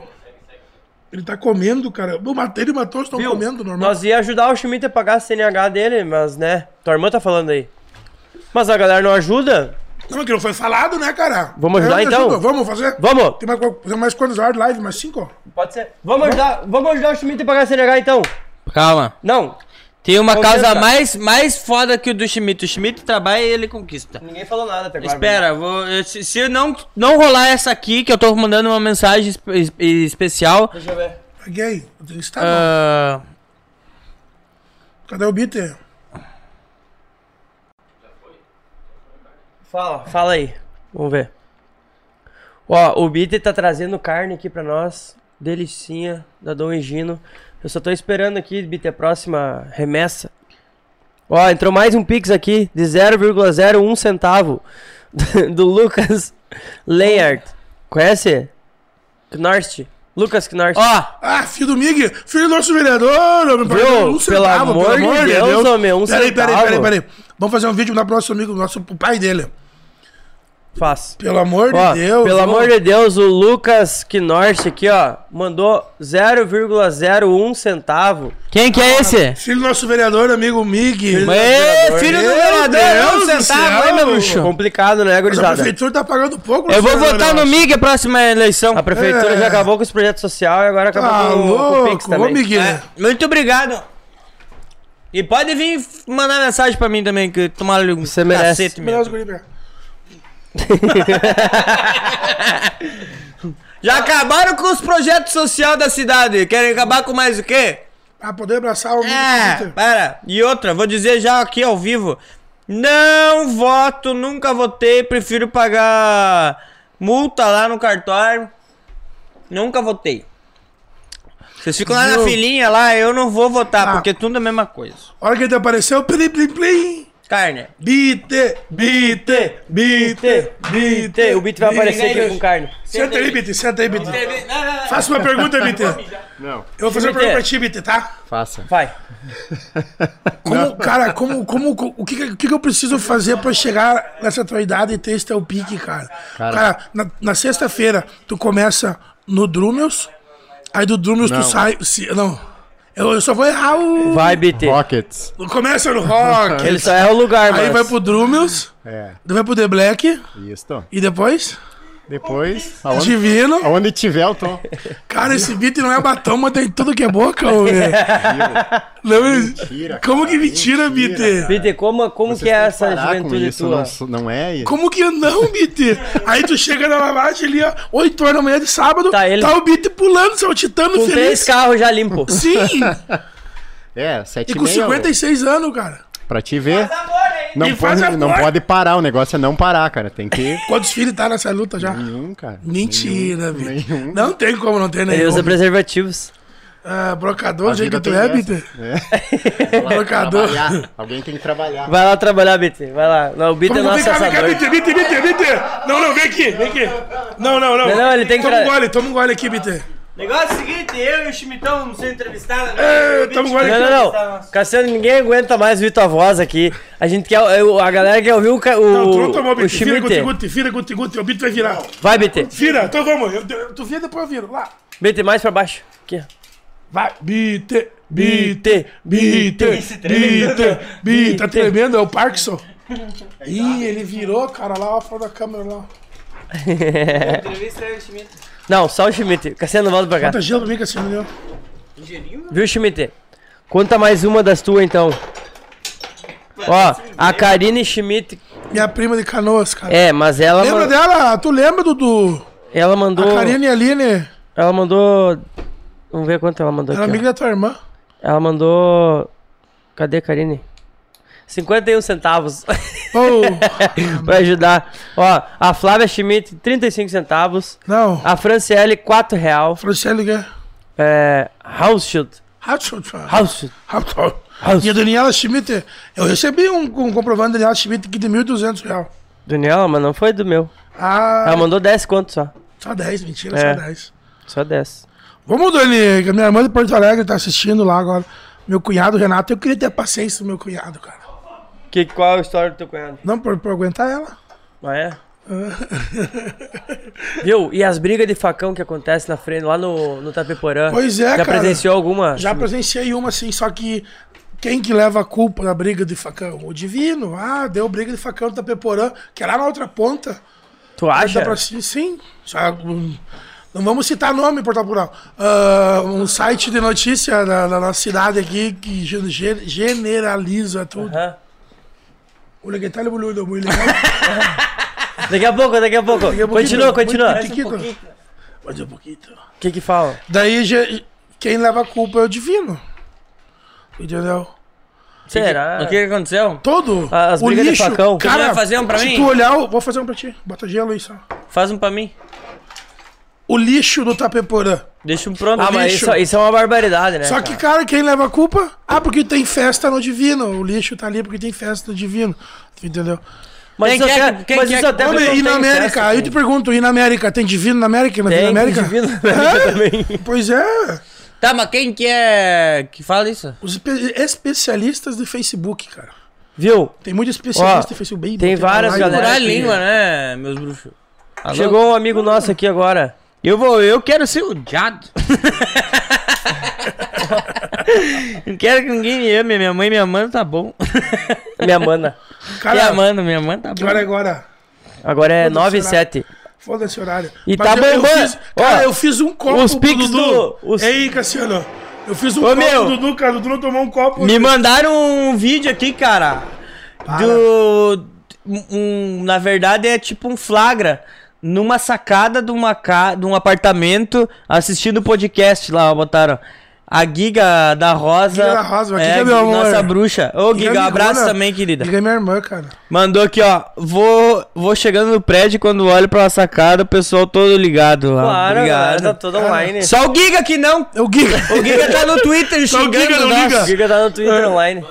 Ele tá comendo, cara. O Matei e matou, estão Viu? comendo, normal. Nós ia ajudar o Schmidt a pagar a CNH dele, mas né, tua irmã tá falando aí. Mas a galera não ajuda? Não, é que não foi falado, né, cara? Vamos ajudar, Eu me então? ajudo. Vamos fazer? Vamos! Tem mais, fazer mais quantas horas de live? Mais cinco? Pode ser. Vamos ajudar, vamos ajudar o Schmidt a pagar a CNH então. Calma. Não, Tem uma Concentra. causa mais, mais foda que o do Schmidt. O Schmidt trabalha e ele conquista. ninguém falou nada até agora. Espera, vou, eu- se, se não, não rolar essa aqui, que eu tô mandando uma mensagem es- especial. Deixa eu ver. Tenho que estar. ah, Cadê o Bitter? Fala, fala aí. Vamos ver. Ó, o Bitter tá trazendo carne aqui pra nós. Delicinha, da Dom Egino. Eu só tô esperando aqui, Bitter, a próxima remessa. Ó, entrou mais um Pix aqui de 0,01 centavo. <laughs> Do Lucas Leyard. Conhece? Knorst. Lucas Knorst. ó, Ah, filho do Mig, filho do nosso vereador, meu parceiro, um Pelo centavo, amor de Deus, homem, um peraí, peraí, centavo. peraí, peraí. Vamos fazer um vídeo lá pro nosso amigo, nosso pro pai dele. Faz. Pelo amor Ó, de Deus. pelo ó. amor de Deus, o Lucas Knorst aqui, ó, mandou 0,01 centavo. quem que é esse? Filho do nosso vereador, amigo Mig. Filho do filho do vereador, um centavo, céu. hein, meu bruxo? Complicado, né, Mas a gurizada? prefeitura tá pagando pouco. Eu vou votar no. MIG a próxima eleição. A prefeitura É. já acabou com os projetos sociais e agora acabou Tá com, com o Pix louco, ô também. Miguel. É, muito obrigado. E pode vir mandar mensagem pra mim também, que tomar ali um Você merece. cacete mesmo. Já acabaram com os projetos sociais da cidade. Querem acabar com mais o quê? Pra poder abraçar o É, para. E outra, vou dizer já aqui ao vivo. Não voto, nunca votei, prefiro pagar multa lá no cartório. Nunca votei. Vocês ficam lá na filinha lá, eu não vou votar, Ah. porque tudo é a mesma coisa. A hora que ele apareceu, plim, plim, plim. Carne. Bite, bite, bite, bite. O Bit vai aparecer aqui com carne. Senta aí, Bite, senta aí, Bite. Faça uma pergunta, Bite. Não, Eu vou fazer uma pergunta pra ti, Bite, tá? faça. Vai. <laughs> Como, cara, como, como, o que, o que eu preciso fazer pra chegar nessa tua idade e ter esse teu pique, cara? Cara. Cara, na, na sexta-feira, tu começa no Drummels, aí do Drummels tu sai... se- não, eu, eu só vou errar o... Vai, BT. Rockets. Começa no Rock, Ele só erra o lugar, aí mano. vai pro Drummels, É, vai pro The Black, isso. e depois... Depois, aonde, Divino. aonde tiver eu tô. Cara, esse beat não é batom, mas tem tudo que é boca, ô, velho. Não, Mentira, Como cara, que mentira, mentira. BT? BT, como, como Vocês que é essa com juventude isso, tua? Não, não é isso. Como que não, BT? Aí tu chega na lavagem ali, ó, 8 horas da manhã de sábado, Tá tá, ele- o BT pulando, saltitando Com três feliz. carros já limpo. Sim, É, sete e e com meia, 56 anos, cara. Pra te ver. Não, E faz pode, não amor. pode parar, o negócio é não parar, cara. Tem que. <laughs> Quantos filhos tá nessa luta já? Nenhum, cara. Mentira, nenhum. Não tem como não ter Ele nenhum. usa preservativos. Ah, brocador, do jeito que tu é, essa. É. <laughs> Brocador. Alguém tem que trabalhar. Vai lá trabalhar, BT. Vai lá. Não, o BT é nosso vem cá, vem cá, assador. BT, BT, BT, BT. Não, não, vem aqui, vem aqui. Não, não, não. Não, não, ele tem que Toma um gole, toma um gole aqui, BT. Negócio é o seguinte, eu e o Chimitão vamos ser entrevistados. É, tamo Não, não, não. Cassiano, ninguém aguenta mais ouvir tua voz aqui. A gente quer. eu- A galera quer ouvir o, ca- Não, tu não o, tomou o Bit. Vira, guti, guti, vira, guti, guti. O Bit vai virar. Vai, BT. Vira, então vamos. Eu- eu- tu vira, depois eu viro. Lá. BT mais pra baixo. Aqui. Vai. Bit, bit, BT. bit, Esse tremendo. bit, bit. Tá tremendo, é o Parkinson. <laughs> Ih, ele virou, cara, lá fora da câmera lá. Entrevista aí o Schmidt. Não, só o Schmidt. Cassiano, volta pra cá. Bota gelo pra mim, Cassiano, entendeu? Viu, Schmidt? Conta mais uma das tuas, então. Ó, a Karine Schmidt. Minha prima de canoas, cara. É, mas ela. Lembra man- dela? Tu lembra, Dudu? Ela mandou. A Karine Aline. Ela mandou. Vamos ver quanto ela mandou Era aqui. ó. amiga da tua irmã. Ela mandou. Cadê a Karine? 51 centavos Oh, <laughs> pra ajudar. Ó, a Flávia Schmidt, 35 centavos. não. A Franciele, 4 real. Franciele Guerra. É. Hausschild. Hausschild. Hausschild. E a Daniela Schmidt, eu recebi um, um comprovante da Daniela Schmidt aqui de 1.200 reais. Daniela, mas não foi do meu. Ah, Ela mandou 10 conto só. só 10, mentira, É. só 10. Só 10. Vamos, Dani, que a minha irmã de Porto Alegre tá assistindo lá agora. Meu cunhado, Renato, eu queria ter paciência do meu cunhado, cara. Que, qual é a história do teu cunhado? Não, por, por aguentar ela. Ah, é? <laughs> Viu? E as brigas de facão que acontecem na frente, lá no, no Tapeporã? Pois é, Já cara. presenciou alguma? Já presenciei uma assim, só que quem que leva a culpa da briga de facão? O Divino. Ah, deu briga de facão do Tapeporã, que é lá na outra ponta. Tu acha? pra sim, sim. Hum, não vamos citar nome em Portal Plural. Ah, um site de notícia da, da nossa cidade aqui que ge- ge- generaliza tudo. Aham. Olha que tal, boludo, muito legal. <laughs> Daqui a pouco, daqui a pouco. Daqui a Continua, continua. Mais um pouquinho. O que que fala? Daí ge- quem leva a culpa é o Divino. Entendeu? Será? O que que aconteceu? Todo. As o brigas de lixo, facão. Cara, vai fazer um pra se mim? tu olhar, eu vou fazer um pra ti. Bota gelo aí só. Faz um pra mim. O lixo do Tapeporã. Deixa um pronto. Ah, mas isso, isso é uma barbaridade, né? Só que, cara, quem leva a culpa? Ah, porque tem festa no Divino. O lixo tá ali porque tem festa no Divino. Tu Entendeu? Mas Quem isso quer até, que- quem mas quer isso até e na tem América? festa, aí eu te pergunto, e na América? Tem divino na América? Na Tem, América? divino na América também. Pois é. Tá, mas quem que é que fala isso? Os espe- especialistas de Facebook, cara. Viu? Tem muito especialista Ó, em Facebook. Bem, tem botei várias galera a língua, né, meus bruxos? Alô? Chegou um amigo nosso aqui agora. Eu vou, eu quero ser odiado. <laughs> Não quero que ninguém me ame. Minha mãe me amando, tá bom. Minha mana. Cara, amando, minha mãe tá bom. hora é agora? Agora é Foda-se, 9 e será? 7. Foda-se o horário. E Mas tá eu, eu bombando. fiz, cara, Ó, eu fiz um copo os pro piques Dudu. do- os- Ei, Cassiano. Eu fiz um Ô, copo meu. pro Dudu, cara. O Dudu não tomou um copo. Me mandaram um vídeo aqui, cara. Do. Um, na verdade é tipo um flagra. Numa sacada de, uma ca... de um apartamento assistindo o podcast lá, botaram. A Giga da Rosa. Giga da Rosa, é, Giga, meu amor. Nossa bruxa. Ô, Giga, Giga abraço também, querida. Liga minha irmã, cara. Mandou aqui, ó. Vou, vou chegando no prédio quando olho pra sacada, o pessoal todo ligado lá. Claro, Obrigado. Obrigado. tá todo online. Só o Giga que não. É o Giga. O Giga tá no Twitter Só o xingando Giga não liga. O Giga tá no Twitter online.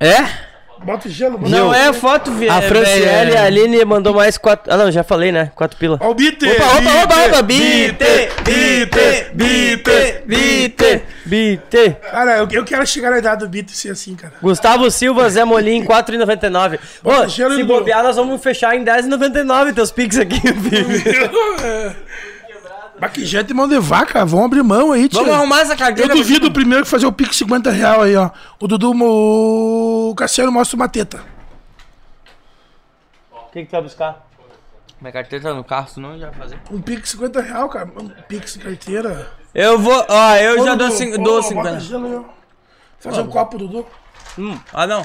É? Bota gelo. bota Não é foto, velho. A Franciele e a Aline mandou mais 4. Ah, não, já falei, né? 4 pila. Ó o Bite. Opa, opa, opa, opa. Bite, Bite, bite, bite, bite. BT. Cara, eu, eu quero chegar na idade do Bite ser assim, cara. Gustavo Silva, Zé Molim, 4,99. Ô, se bobear, nós vamos fechar em 10,99 teus pix aqui, <laughs> filho. Baquijete e mão de vaca, vão abrir mão aí, tio. Vamos arrumar essa Eu cadeira. duvido o primeiro que fazer o Pix 50 real aí, ó. O Dudu, o Cassiano mostra uma teta. O que, que tu vai buscar? Minha carteira tá no carro, senão já vai fazer. Um Pix 50 real, cara. Um Pix carteira. Eu vou, ó, eu Ô, já Dudu, dou, cin- ô, dou bota 50. gelo aí, ó. Fazer um copo, Dudu. Ah, não.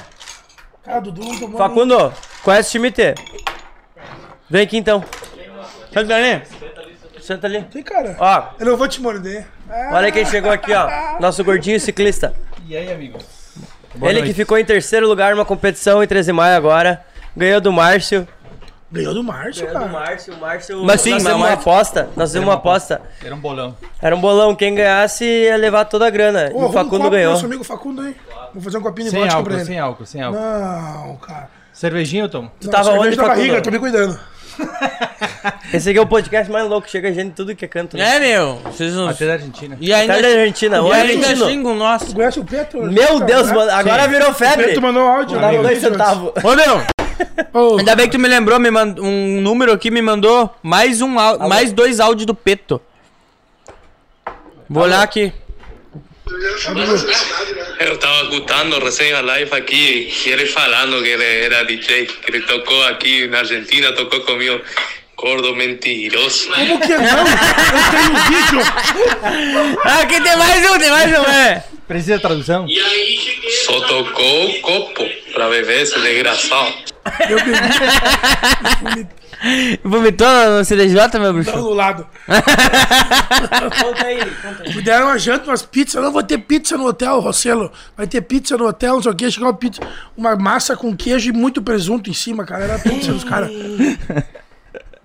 Cara, Dudu não tomou. Facundo, conhece o time T? Vem aqui então. Ali? Senta ali. Cara. Ó, Eu não vou te morder. Ah, olha quem chegou aqui, ó. <laughs> Nosso gordinho ciclista. E aí, amigos? Ele que ficou em terceiro lugar numa competição em 13 de maio agora. Ganhou do Márcio. Ganhou do Márcio, Ganhou do cara. Márcio. O Márcio. Mas sim, nós mas fizemos uma Márcio- aposta. Nós fizemos uma aposta. Era um bolão. Era um bolão. Quem ganhasse ia levar toda a grana. Ô, e o um Facundo copo pro ganhou. Nosso amigo Facundo aí. Vou fazer um copinho de Sem vodka álcool, pra ele. sem álcool, sem álcool. Não, cara. Cervejinha eu tomo. Tu tava onde, na barriga, Facundo? tô me cuidando. <laughs> Esse aqui é o podcast mais louco, chega gente de tudo que é canto. né? É, meu. Vocês não... Até da Argentina. E ainda, Até da Argentina, e o ainda xingam nós. Conhece o Petro? Meu Deus, mano, agora virou O febre. Petro mandou um áudio. Dá né? dois centavos. Ô, meu. Ô, Ainda bem que tu me lembrou, me mand... um número aqui me mandou mais um au- mais dois áudios do Peto. Vou olhar aqui. Eu tava escutando recém a live aqui e ele falando que ele era DJ, que ele tocou aqui na Argentina, tocou comigo. Gordo mentiroso. Como que não? Eu tenho um vídeo. Aqui tem mais um, tem mais um, é. Precisa de tradução? Só tocou copo pra beber esse desgraçado. Eu bebi Vomitou no CDJ, meu bruxo? do lado. <laughs> Conta aí, conta aí. Me deram uma janta, umas pizzas. Eu não vou ter pizza no hotel, Rossello. Vai ter pizza no hotel, não sei o que. Chegou uma pizza, uma massa com queijo e muito presunto em cima, cara. Era a pizza dos caras.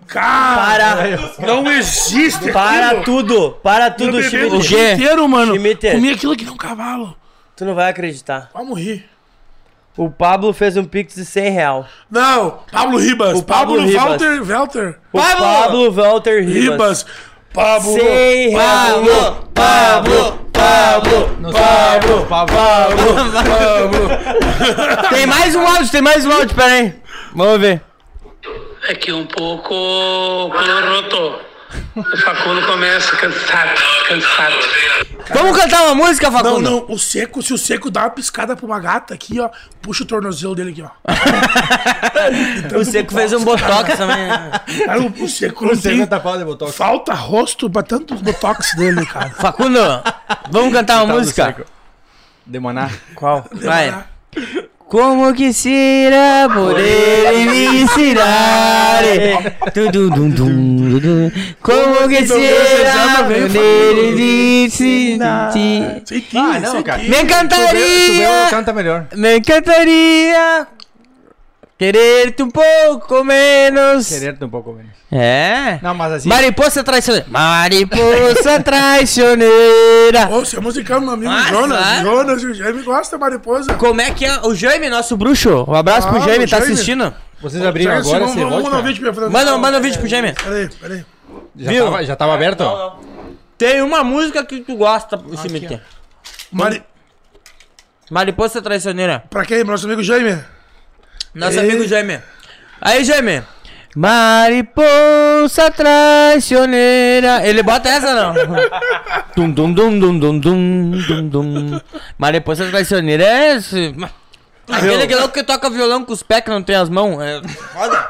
Cara, Para, não existe para aquilo. tudo, para tudo, Schmidt. o dia inteiro, mano. Schmidt. Comi aquilo que nem um cavalo. Tu não vai acreditar. Vamos rir. O Pablo fez um pix de 100 real. Não, Pablo Ribas. O Pablo Pablo, Ribas. Walter, Walter. O Pablo, Walter Ribas. Ribas. Pablo. 100 real. Pablo, Pablo, Não Pablo, <laughs> Pablo. Tem mais um áudio, tem mais um áudio, pera aí. Vamos ver. É que um pouco coloroto. O Facundo começa cansado, cansado. Vamos cantar uma música, Não, Facundo? não, o seco, se o seco dá uma piscada pra uma gata aqui, ó, puxa o tornozelo dele aqui, ó. <laughs> O Seco fez um botox também. né? Cara, o, o seco não tem... tá falando de botox. Falta rosto pra tantos botox dele, cara. Facundo, vamos cantar uma música? De Maná. Qual? Vai. Como que será poder ensinar? Como que será poder ensinar? Me encantaria. Me encantaria querer-te um pouco menos Querer-te um pouco menos. É Não, mas assim. Mariposa traicioneira Mariposa traicioneira Ô, você é musical, meu amigo Ah, Jonas. vai. Jonas, o Jaime gosta da mariposa. Como é que é? O Jaime, nosso bruxo Um abraço pro Ah, Jaime, o tá Jaime. assistindo Vocês abriram Jaime, agora vamos mandar um vídeo pra. Manda, manda um vídeo pro Jaime Peraí, peraí. Já Viu? tava, já tava aberto? Tem uma música que tu gosta o cemitério Mari... Mariposa traicioneira Pra quem? Nosso amigo Jaime? Nosso amigo Jaime. Aí, Jaime. Mariposa traicioneira. Ele bota essa não? <laughs> dum, dum, dum, dum, dum, dum, dum, dum. Mariposa traicioneira é esse. Aquele que é louco que toca violão com os pés que não tem as mãos. É foda.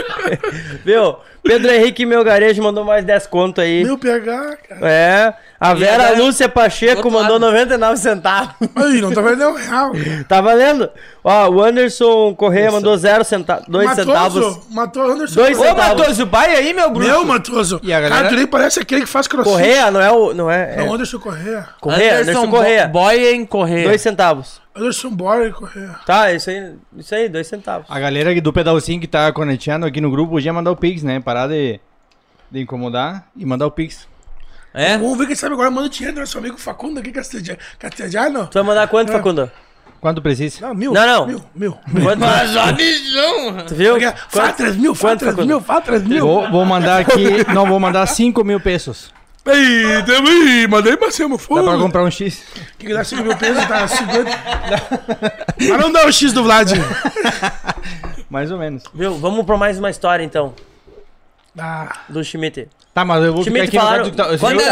<laughs> Viu? Pedro Henrique Melgarejo mandou mais 10 conto aí. Meu PH, cara. É. A Vera agora- Lúcia Pacheco mandou lado. 99 centavos. Aí, não tá valendo um real. <laughs> Tá valendo? Ó, o Anderson Correia mandou 0 centavos. 2 centavos. Matoso, matou o Anderson. Dois Ô, centavos. Matoso, pai aí, meu bruxo. Meu, Matoso. E a galera- Cara, tu nem parece aquele que faz crossfit. Correia, não é o. Não é. Não, é. Anderson Correia. Correia, Anderson Correia. Bo- Boy em Correia. 2 centavos. Anderson Borger Correia. Tá, isso aí, isso aí, 2 centavos. A galera do pedalzinho que tá conectando aqui no grupo podia mandar o Pix, né? Parar de, de incomodar e mandar o Pix. É? Vamos ver quem sabe agora. Manda dinheiro, nosso amigo Facundo aqui, Castelhano. Tu vai mandar quanto, Facundo? Quanto precisa? Não, mil. Não, não. Mil, mil. mil. Quanto? Mas a visão. Tu viu? Porque 3 mil, 3 Facundo? mil, fala 3 mil. Vou, vou mandar aqui. não, vou mandar 5 mil pesos. Ei, também, mandei pra cima, Dá pra comprar um X. Quem que dá 5 mil pesos tá 50. <laughs> Mas não dá o X do Vlad. Mais ou menos. Viu? Vamos pra mais uma história então, Ah, do Schmidt. Tá, mas eu vou Schmidt ficar aqui falaram- no tá- Quando é-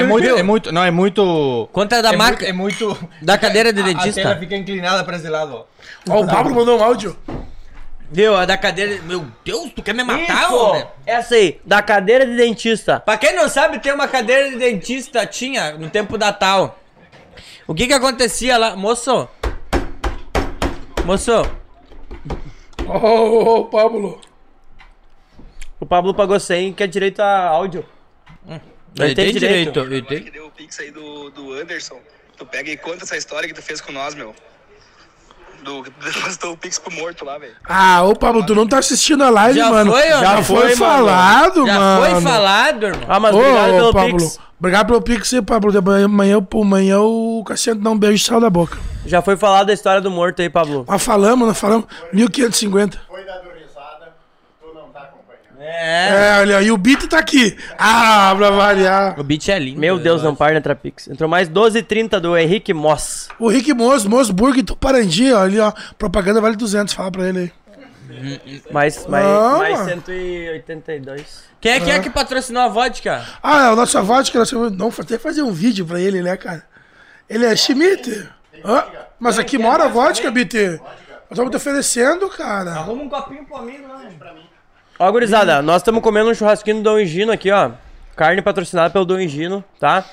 é- muito, é muito. Não, é muito. Quanto é da é marca? Muito, é muito. Da cadeira de A tela dentista. fica inclinada pra esse lado, ó. ó, o Pablo mandou um áudio. Viu? A da cadeira. Meu Deus, tu quer me matar, Isso! homem? Essa aí, da cadeira de dentista. Pra quem não sabe, tem uma cadeira de dentista, tinha, no tempo da tal. O que que acontecia lá? Moço? Moço? Ó, ó, ó, Pablo. O Pablo pagou 100, que é direito a áudio. Ele tem direito. direito. Ele tem. que deu o pix aí do, do Anderson. Tu pega e conta essa história que tu fez com nós, meu. Do, <laughs> depositou o pix pro morto lá, velho. Ah, ô Pablo, tu não tá assistindo a live, Já mano. foi, ó. Já Já foi, foi, mano. falado, Já mano. foi falado, irmão. Ah, mas Ô, obrigado pelo Pablo. Pix. Obrigado pelo Pix, aí, Pablo. Amanhã, amanhã, o Cassiano dá um beijo de sal da boca. Já foi falado da história do morto aí, Pablo. Mas falamos, nós falamos. 1550. Foi É, olha, aí, e o Beat tá aqui. Ah, pra variar. O beat é lindo. Meu Deus, eu não para na Trapix. Entrou mais 12,30 do Henrique Moss. O Rick Moço, Moçburg, Tuparangi, ó, ali, ó. Propaganda vale 200, fala pra ele aí. Mais, mais, Ah. mais 182. Quem é que é que patrocinou a vodka? Ah, é o nosso vodka, nós vamos não, até fazer um vídeo pra ele, né, cara? Ele é Schmidt. Hã? mas aqui mora a vodka, BT. Nós estamos te oferecendo, cara. Arruma um copinho pro amigo lá. Ó, gurizada, nós estamos comendo um churrasquinho do Dom Engino aqui, ó. Carne patrocinada pelo Dom Engino, tá?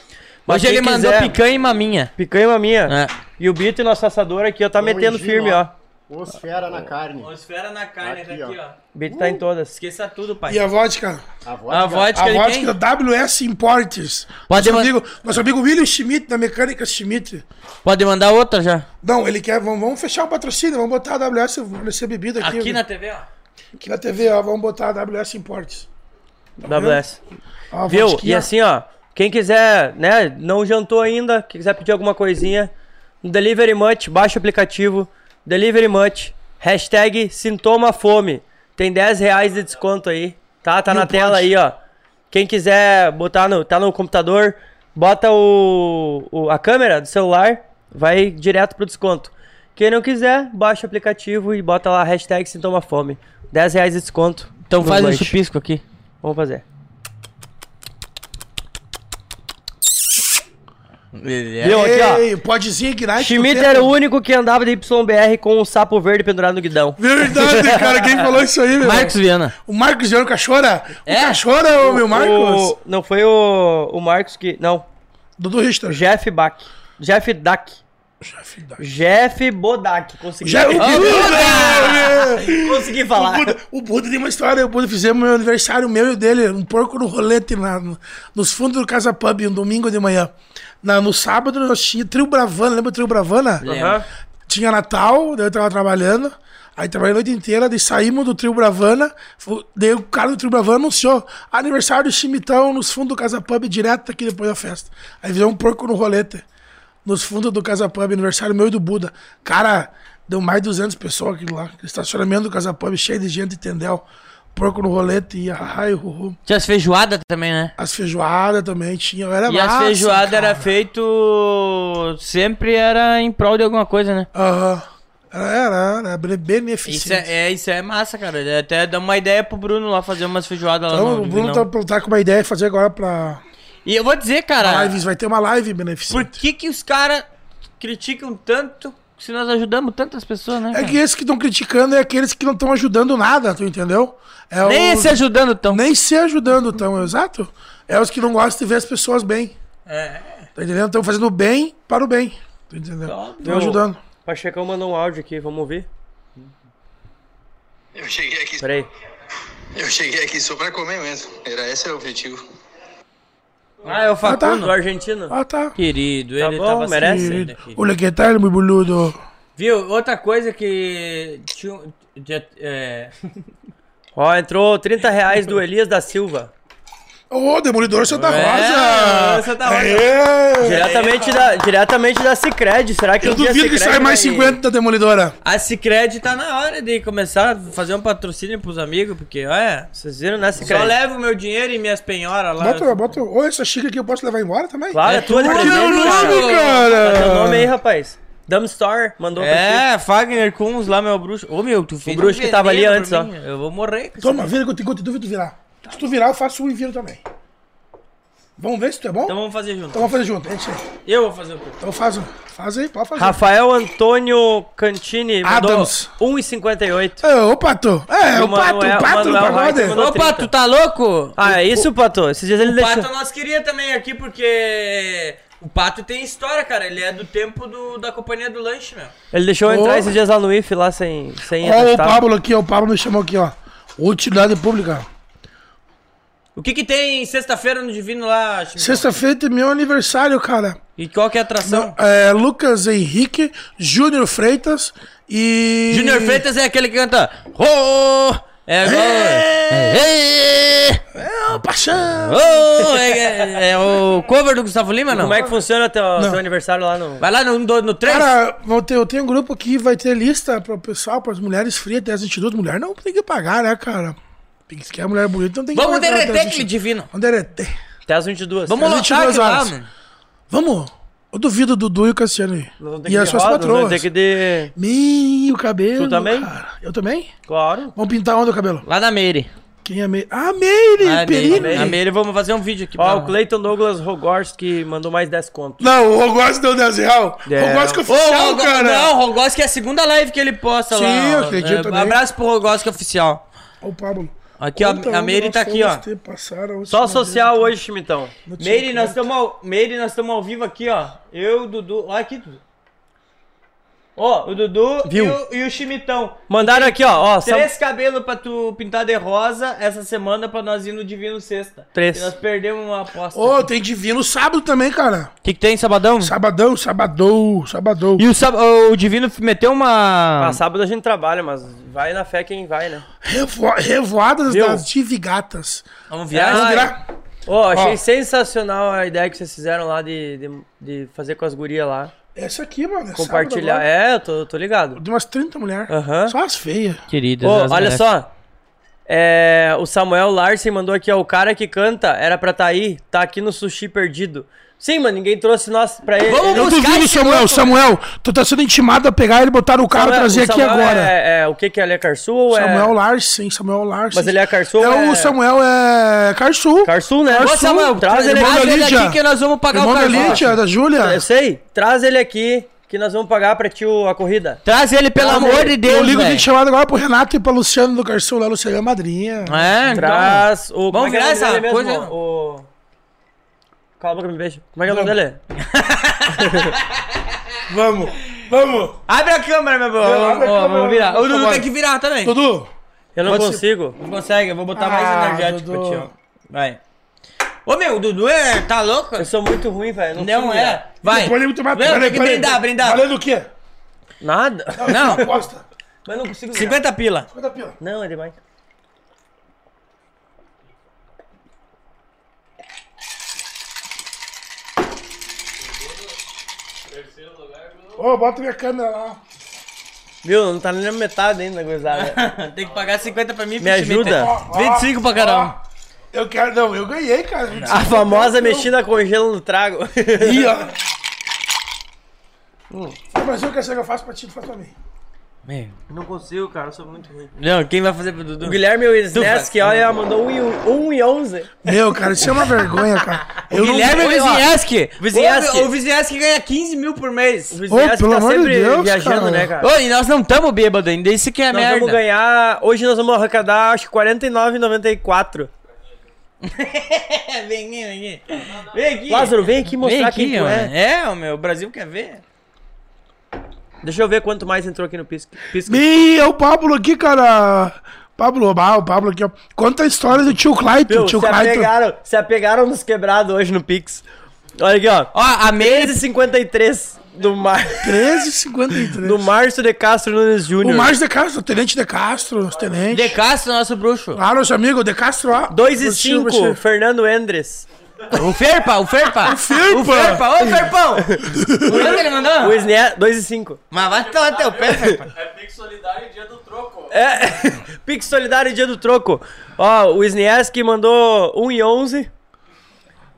Mas Hoje ele quem mandou quiser- picanha e maminha. Picanha e maminha. É. E o Bito, nosso assador aqui, ó, tá metendo Engino, firme, ó. Os fera na carne. Esfera na carne Aqui, aqui, ó. ó. O Bito tá em todas. Esqueça tudo, pai. E a vodka? A A vodka. vodka A de vodka quem? da WS Imports. Pode nosso, amigo, nosso amigo William Schmidt, da Mecânica Schmidt. Pode mandar outra já. Não, ele quer. Vamos, vamos fechar o patrocínio, vamos botar a WS, fornecer bebida aqui. Aqui na TV, ó. Aqui na TV, ó. Vamos botar a WS Imports. WS. Ó, a Viu? E assim, ó, quem quiser, né, não jantou ainda, quem quiser pedir alguma coisinha, Delivery Much, baixa o aplicativo, Delivery Much, hashtag sintoma fome, tem 10 reais de desconto aí, tá? Tá Não na tela pode. aí, ó. Quem quiser botar no, tá no computador, bota o, o- a câmera do celular, vai direto pro desconto. Quem não quiser, baixa o aplicativo e bota lá hashtag sintoma fome, 10 reais de desconto. Então faz um lanche. chupisco aqui. Vamos fazer. Viu aqui, ó. Ei, podezinho Ignite. Schmidt era o único que andava de YBR com um sapo verde pendurado no guidão. Verdade, <laughs> cara. Quem falou isso aí, meu? Marcos Viana. O Marcos Viano Cachora? É? O Cachora, ô, meu Marcos? O- não foi o, o Marcos que. Não. Dudu Richter. Jeff Bach. Jeff Dack. Da- Jeff Bodak. Consegui. O Buda! Consegui O falar. Buda, o Buda tem uma história. O Buda fizemos meu aniversário, meu e o dele, um porco no rolete na, no- nos fundos do Casa Pub, um domingo de manhã. Na, no sábado nós tinha Trio Bravana, lembra o Trio Bravana? Aham. Tinha Natal, daí eu tava trabalhando. Aí trabalhei a noite inteira, daí saímos do Trio Bravana. Daí o cara do Trio Bravana anunciou aniversário do Chimitão nos fundos do Casa Pub, direto aqui depois da festa. Aí fizemos um porco no rolete. Nos fundos do Casa Pub, aniversário meu e do Buda. Cara, deu mais de 200 pessoas aquilo lá. Estacionamento do Casa Pub, cheio de gente, entendeu? Porco no rolete e ai, ru, Tinha as feijoadas também, né? As feijoadas também tinha. Era E as massa, feijoadas cara. era feito. Sempre era em prol de alguma coisa, né? Aham. Era, era, era Isso beneficente. é, é, isso é massa, cara. Até dá uma ideia pro Bruno lá fazer umas feijoadas lá Então, no o Bruno tá, tá com uma ideia de fazer agora pra E eu vou dizer, cara, lives. Vai ter uma live beneficente. por que que os caras criticam tanto se nós ajudamos tantas pessoas, né? É cara? que esses que estão criticando é aqueles que não estão ajudando nada, tu entendeu? É Nem os- se ajudando tão. Nem se ajudando tão, exato. É os que não gostam de ver as pessoas bem. É. Tá entendendo? Estão fazendo o bem para o bem. Tá entendendo? Estão ajudando. Pachecão mandou um áudio aqui, vamos ouvir? Eu cheguei aqui, Peraí. eu cheguei aqui só pra comer mesmo. Era esse o objetivo. Ah, é o Do Facundo. argentino. Ah, tá. Querido, Tá ele bom, tava merece. saindo aqui. Olha que tal, meu boludo. Viu? Outra coisa que. Um- já- é, Ó, entrou 30 reais do Elias da Silva. Ô, Demolidor Santa É, Rosa. Santa Rosa. É. Diretamente da, diretamente da Cicred. Será que Eu um duvido que saia mais vai- 50 da Demolidora. A Cicred tá na hora de começar a fazer um patrocínio pros amigos, porque, olha. Vocês viram, né, Só Cicred? levo o meu dinheiro e minhas penhoras lá. Bota, bota. Ô, essa xícara aqui eu posso levar embora também? Claro, é, É tua de presente, nome, cara. Tá teu nome aí, rapaz. Dumbstar mandou pra ti. É, Fagner Kunz lá, meu bruxo. Ô, meu, tu fez O bruxo um que tava ali antes, pra ó. Eu vou morrer. Toma, vira que eu te conto, duvido virar. Se tu virar, eu faço um e viro também. Vamos ver se tu é bom? Então vamos fazer junto. Então vamos fazer junto. Gente, Eu vou fazer o quê? então faz, faz aí, pode fazer. Rafael Antônio Cantini Adams. 1,58. É, ô, Pato. É, o o Pato, Manuel- o Pato do Manuel pagode. Reiter mandou- Ô, Pato, tá louco? Ah, é isso, Pato? Esses dias ele O deixou... Pato nós queria também aqui, porque o Pato tem história, cara. Ele é do tempo do, da companhia do lanche, meu. Ele deixou Ô. entrar esses dias lá no IF, lá sem, sem Ó, o. Pablo aqui, ó. O Pablo me chamou aqui, ó. Utilidade pública. O que que tem sexta-feira no Divino lá, Chico? Sexta-feira é meu aniversário, cara. E qual que é a atração? É, Lucas Henrique, Júnior Freitas e. Junior Freitas é aquele que canta... Oh! É igual... É, É, o Paixão. oh, é, é- é o cover do Gustavo Lima, não? Como é que funciona teu, teu aniversário lá no... Vai lá no 1, no 3? Cara, vou ter, eu tenho um grupo aqui, vai ter lista pro pessoal, pras mulheres frias até as institutos. Mulher não tem que pagar, né, cara? Pix que é mulher bonita, não tem que Vamos derreter aquele divino. Vamos derreter. Até as 22. Vamos lotar 22 aquilo lá. Vamos. Eu duvido o Dudu e o Cassiano aí. E as suas nós patroas. vamos ter que de... Meu cabelo. Tu também? cara. Eu também? Claro. Vamos pintar onde o cabelo? Lá da Meire. Quem é Meire? Ah, Meire! Ah, Perini. Meire. A Meire, vamos fazer um vídeo aqui. Ó, pra- o Cleiton Douglas Rogorski mandou mais 10 contos. Não, o Rogóis deu 10 real. É. Rogóis Ô, oficial, Rogo- cara. Não, o Rogoski é a segunda live que ele posta Sim, lá. eu ó. acredito É, também. Abraço pro Rogoski oficial. Ó, o Pablo. Aqui, ó, a Meire tá aqui, ó. Só vez social aqui. hoje, Chimitão. Meire, nós estamos ao... Meire, nós estamos ao vivo aqui, ó. Eu, Dudu. Olha aqui, Dudu. Ó, o Dudu Viu? E, o, e o Chimitão. Mandaram aqui, ó. ó Três cabelos pra tu pintar de rosa essa semana pra nós ir no Divino Sexta. Três. E nós perdemos uma aposta. Ô, tem divino sábado também, cara. O que, que tem, sabadão? Sabadão, sabadão, sabadão. E o, sab- o Divino meteu uma. Ah, sábado a gente trabalha, mas vai na fé quem vai, né? Revo... Revoadas Viu? das divigatas. Vamos Vamos viajar? virar. Ó, achei Ó. sensacional a ideia que vocês fizeram lá de, de, de fazer com as gurias lá. Essa aqui, mano. é Compartilhar. É, eu tô, tô ligado. De umas 30 mulheres. Aham. Só as feias. Queridas. Ô, olha só. É, o Samuel Larsen mandou aqui, ó. O cara que canta era pra tá aí, tá aqui no sushi perdido. Sim, mano, ninguém trouxe nós pra ele. Vamos ele Eu buscar duvido, Samuel. louco. Samuel, tu tá sendo intimado a pegar ele, botar no carro e trazer o aqui agora. É, é, o que que é? Ele é Carsul ou Samuel é... Larsen, Samuel Larsen. Mas ele é Carsul É ou é... o Samuel é Carsul. Carsul, né? Ô, Samuel, traz ele traz ele aqui que nós vamos pagar Irmão o carvão. Lídia, da Júlia. Eu sei. Traz ele aqui, que nós vamos pagar pra ti o- a corrida. Traz ele, pelo Traz amor ele. de Deus, Eu ligo de chamada agora pro Renato e pra Luciano do Carsul. Lá, Luciano é madrinha. É, então. Traz o... é é o nome essa dele mesmo? coisa. O... Calma que me beijo. Como é que é o nome dele? <laughs> Vamos, vamos. Abre a câmera, meu. Não, Ó, câmera, Vamos virar. O vamos Dudu tem que virar também. Dudu, Eu não Pode consigo. Não consegue, eu vou botar mais Ah, energético Dudu. pra ti, ó. Vai. Ô, meu, o Dudu é... tá louco? Eu sou muito ruim, velho. Não, consigo é. virar. Vai. ele muito mais. Não, tem que brindar, brindar. Valendo o quê? Nada. Não, Aposta. Mas eu não consigo virar. 50 pila. 50 pila. Não, é demais. Ô, bota minha câmera lá. Viu? Não tá nem na metade ainda, gozada. <laughs> tem que pagar 50 pra mim. Me ajuda? Ó, ó, 25 pra ó. Eu quero, não, eu ganhei, cara. 25 A famosa mexida com gelo no trago. Ih, ó. <laughs> Mas o que você que eu faço pra ti, tu faz pra mim. Meu. Não consigo, cara. Eu sou muito ruim. Não, quem vai fazer pro Dudu? O Guilherme Wisneski, olha, mandou 1 e 1 e 11. Meu, cara, isso é uma vergonha, cara. Eu não- Guilherme Olha, ó. Vizinheski. Vizinheski. O, o Vizinheski ganha 15 mil por mês. O Wisneski pelo tá amor de sempre Deus, viajando, cara. né, cara? Ô, e nós não estamos bêbados ainda, isso que é Nós merda. vamos ganhar. Hoje nós vamos arrecadar, acho que 49,94. vem aqui, vem aqui. Vem aqui. Lázaro, vem aqui Vem mostrar aqui, quem tu é. É, o meu, o Brasil quer ver. Deixa eu ver quanto mais entrou aqui no Pisca. Pisca. Ih, é o Pablo aqui, cara. Pablo, ah, o Pablo aqui, ó. Conta a história do tio Clayton. Tio Se Clayton. apegaram, se apegaram nos quebrados hoje no Pix. Olha aqui, ó. Ó, a Meire... 13,53 do, Mar... 13,53. <laughs> do Márcio de Castro Nunes O Júnior. Márcio de Castro, o Tenente de Castro, os tenentes. De Castro, nosso bruxo. Ah, nosso amigo, de Castro, ó. 2 e Curtiu, 5, curtiu. Fernando Endres. O Ferpa, o Ferpa. O Ferpa. O Ferpa, ô Ferpão. Quanto ele mandou? O Isné, 2 e 5. Mas vai tomar teu pé, Ferpa. É Pix Solidário e Dia do Troco. É, <laughs> Pix Solidário Dia do Troco. Ó, o Isnieski mandou 1 e 11.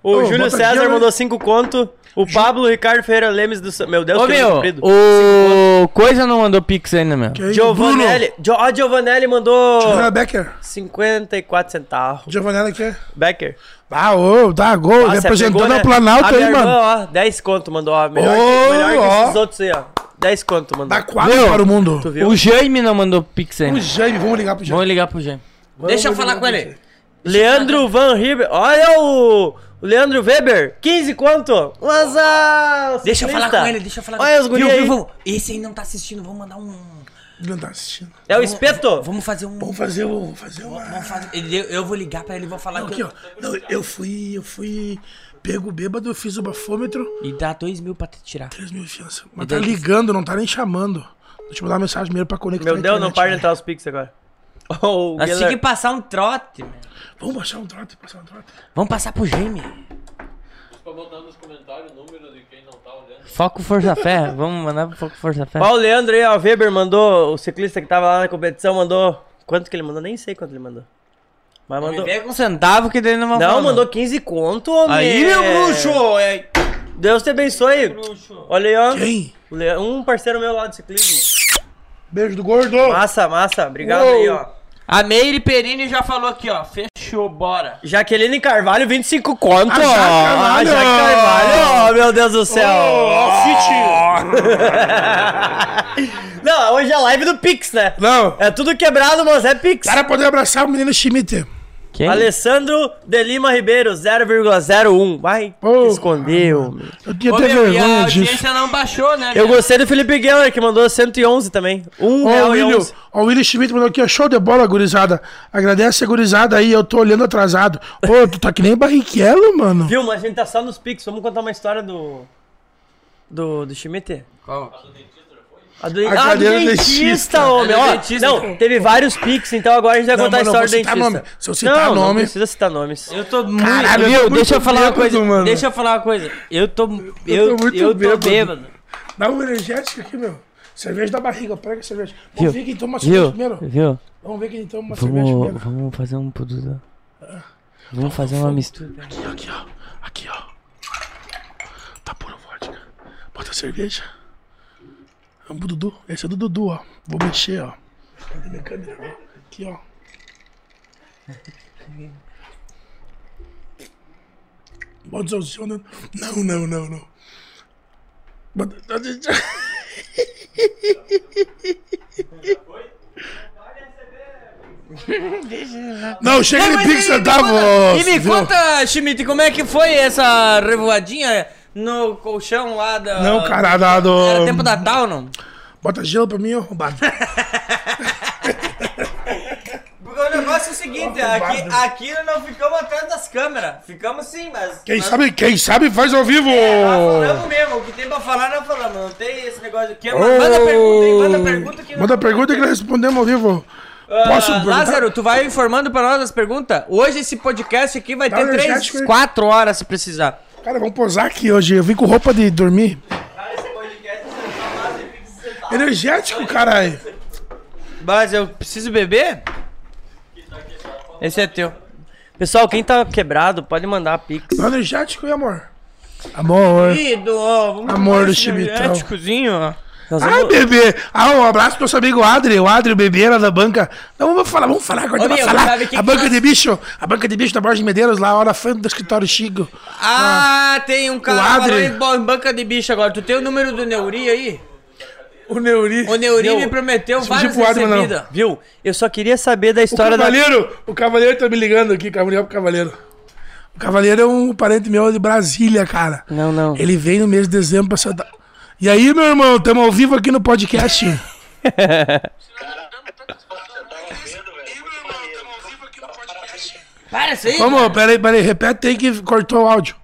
O Ô, Júlio bota aqui, César ó. mandou 5 conto. O Pablo Ricardo Ferreira Lemes do... Meu Deus, Ô, que nome meu, comprido. o Coisa não mandou pix ainda, meu. Que Giovanelli. Gio, ó, Giovanelli mandou Bruno. Becker. 54 centavos. Giovanelli aqui. Becker. Ah, ô, dá gol, Ah, você representando pegou, né? a Planalto a aí, minha mano. irmã, ó, 10 conto mandou, ó. Melhor, Ô, que, melhor que ó. esses outros aí, ó. 10 conto mandou. Dá quatro Meu, para o mundo. Tu viu? O Jaime não mandou pix ainda. O Jaime, vamos ligar pro Jaime. Vamos ligar pro Jaime. Deixa eu falar com ele. Leandro Van Riber. Olha o, o Leandro Weber. 15 quanto? Mas. Deixa eu falar com ele, deixa eu falar com Olha os guri Viu, aí. viu, Esse aí não tá assistindo, vamos mandar um... Não tá assistindo. É o espeto? Vamos fazer um... Vamos fazer, o- vamos fazer uma... Vamos fazer... ele- Eu vou ligar pra ele e vou falar que Aqui, eu... ó. Não, eu fui, eu fui pego bêbado, fiz o bafômetro, E dá dois mil pra te tirar. 3 mil de fiança. Mas E tá ligando, não tá nem chamando. Deixa eu mandar uma mensagem primeiro pra conectar Meu Deus, não internet, para de né? entrar os Pix agora. <laughs> Oh, Nós Guilherme- tínhamos que passar um trote, meu. Vamos baixar um trote, passar um trote. Vamos passar pro. Pra botar nos comentários o número de quem não tá olhando. Foco Força Fé. <laughs> Vamos mandar pro Foco Força Fé. Ó, o Leandro aí, ó, o Weber mandou, o ciclista que tava lá na competição mandou. Quanto que ele mandou? Nem sei quanto ele mandou. Mas Não mandou. me vem com centavo que daí não vai Não, falar, mandou 15 conto, homem. Aí, meu bruxo! É... Deus te abençoe. Olha aí, ó. Quem? Um parceiro meu lá de ciclismo. Beijo do gordo. Massa, massa. Obrigado Uou. aí, ó. A Meire Perini já falou aqui, ó. Fechou, bora. Jaqueline Carvalho, 25 conto. A Jaque Carvalho. A Jaque Carvalho. Oh, meu Deus do céu. <laughs> Não, hoje é live do Pix, né? Não. É tudo quebrado, mas é Pix. Cara, poder abraçar o menino Schmidt. Quem? Alessandro de Lima Ribeiro, 0,01. Vai, Ô, escondeu. Eu tinha até e a vergonha disso. audiência não baixou, né? Eu gostei do Felipe Geller, que mandou 111 também. Um Ó, real o William, 11. ó, o William Schmidt mandou aqui, ó, show de bola, gurizada. Agradece a gurizada aí, eu tô olhando atrasado. Ô, tu tá que nem Barrichello, mano. Viu, mas a gente tá só nos Pix. Vamos contar uma história do... Do, do Schmidt? Qual? A do, A ah, do cadeira dentista, dentista. homem. É Ó, dentista. não, teve vários Pix, então agora a gente vai Não, contar a não história do dentista. nome. Se eu citar não, não nome- precisa citar nomes. Eu tô muito. Caralho, eu tô Deixa eu muito falar uma bêbado, coisa. mano. Deixa eu falar uma coisa. Eu tô. Eu, tô muito eu tô bêbado. bêbado. Dá um energético aqui, meu. Cerveja da barriga, prega a cerveja. Viu? Vamos ver quem toma uma cerveja primeiro. Viu? Vamos ver quem toma uma cerveja Vamos, primeiro. vamos fazer um produto. Vamos fazer uma mistura. Aqui, aqui, ó. Aqui, ó. Tá puro vodka. Bota a cerveja. Vamos pro Dudu. Esse é do Dudu, ó. Vou mexer, ó. Cadê minha câmera? ó? Aqui, ó. Bota funciona. Não, não, não, não. Bota... <laughs> Não, chega de Pix e conta- E me conta, Schmidt, como é que foi essa revoadinha no colchão lá da. Não, cara, dado. Era tempo da tal, não? Bota gelo pra mim, ô arrombado. <laughs> Porque o negócio é o seguinte, aqui, aqui não ficamos atrás das câmeras. Ficamos sim, mas. Quem mas- sabe, quem sabe faz ao vivo. É, nós falamos mesmo, o que tem pra falar nós falamos, não tem esse negócio aqui. Ô, Manda pergunta aí, manda pergunta que Manda pergunta que nós respondemos ao vivo. Posso Ah, perguntar? Lázaro, tu vai informando pra nós as perguntas? Hoje esse podcast aqui vai Dá ter um três, energético aí. quatro horas se precisar. Cara, vamos posar aqui hoje. Eu vim com roupa de dormir. Energético, caralho. Mas eu preciso beber? Esse é teu. Pessoal, quem tá quebrado, pode mandar Pix. Dá energético amor. Amor. Querido, ó, vamos Amor do Chimitão. energéticozinho, ó. Nós Ai, vamos- bebê. Ah, um abraço pro nosso amigo Adri. O Adri, o bebê lá da banca. Não, vamos falar, vamos falar agora. Ô, vamos meu, falar. que a que banca nós- de bicho. A banca de bicho da Borges de Medeiros, lá, hora frente do escritório Chico. Ah, tem um cara O Adri. em banca de bicho agora. Tu tem o número do Neuri aí? O Neuri. O Neuri Meu, me prometeu várias pro recebidas. Viu? Eu só queria saber da O história da... Cavaleiro, o Cavaleiro tá me ligando aqui, Cavaleiro Cavaleiro. O Cavaleiro é um parente meu de Brasília, cara. Não, não. Ele veio no mês de dezembro pra Santa... E aí, meu irmão, estamos ao vivo aqui no podcast. <laughs> Para isso aí. Vamos, peraí, peraí, repete aí que cortou o áudio.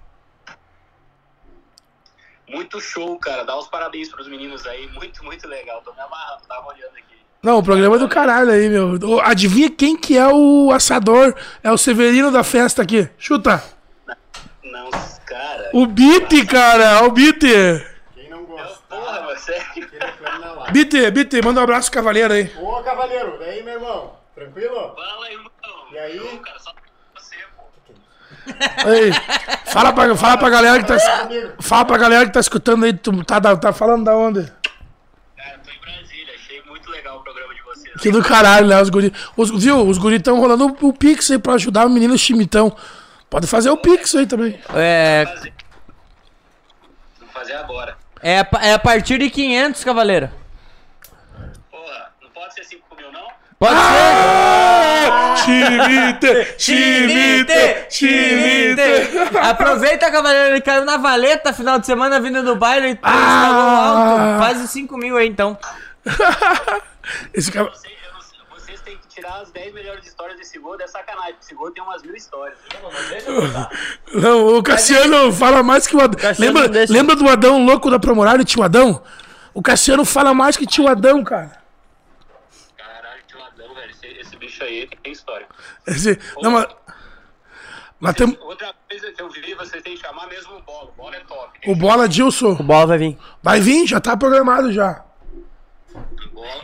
Muito show, cara. Dá os parabéns pros meninos aí. Muito, muito legal. Tô me amarrando, tava olhando aqui. Não, o programa é do caralho aí, meu. Adivinha quem que é o assador? É o Severino da festa aqui. Chuta. Não, cara. O Bit, cara, o Bit. Porra, mas sério. Bit, Bit, manda um abraço pro Cavaleiro aí. Ô, cavaleiro, daí, meu irmão? Tranquilo? Fala, irmão. E aí? Não, cara, só você, pô. Aí, fala pra, fala pra galera que tá. Fala pra galera que tá escutando aí. Tu tá, tá falando da onde? Cara, tô em Brasília. Achei muito legal o programa de vocês. Que do caralho, né? Os guri. Os, viu? Os guri tão rolando o, o Pix aí pra ajudar o menino Chimitão. Pode fazer o Pix aí também. É, Vou fazer agora. É, é a partir de 500, cavaleiro. Porra, não pode ser 5 mil, não? Pode Ah! Chimite! Chimite! <laughs> Chimite! Aproveita, cavaleiro, ele caiu na valeta final de semana vindo do baile e Ah! alto. Quase 5 mil aí, então. <laughs> Esse cara. Tirar as 10 melhores histórias desse gol. É sacanagem. Esse gol tem umas mil histórias. Não, o Cassiano fala mais que o Adão. Cassiano Lembra, não deixa. lembra do Adão louco da Promoralho, tio Adão? O Cassiano fala mais que tio Adão, cara. Caralho, que ladrão, velho. Esse, esse bicho aí tem história. Esse, não, mas. Mas tem, Outra coisa que eu vi, vocês têm que chamar mesmo o Bola. O Bola é top. o Bola Dilson O bola vai vir. vai vir, já tá programado já.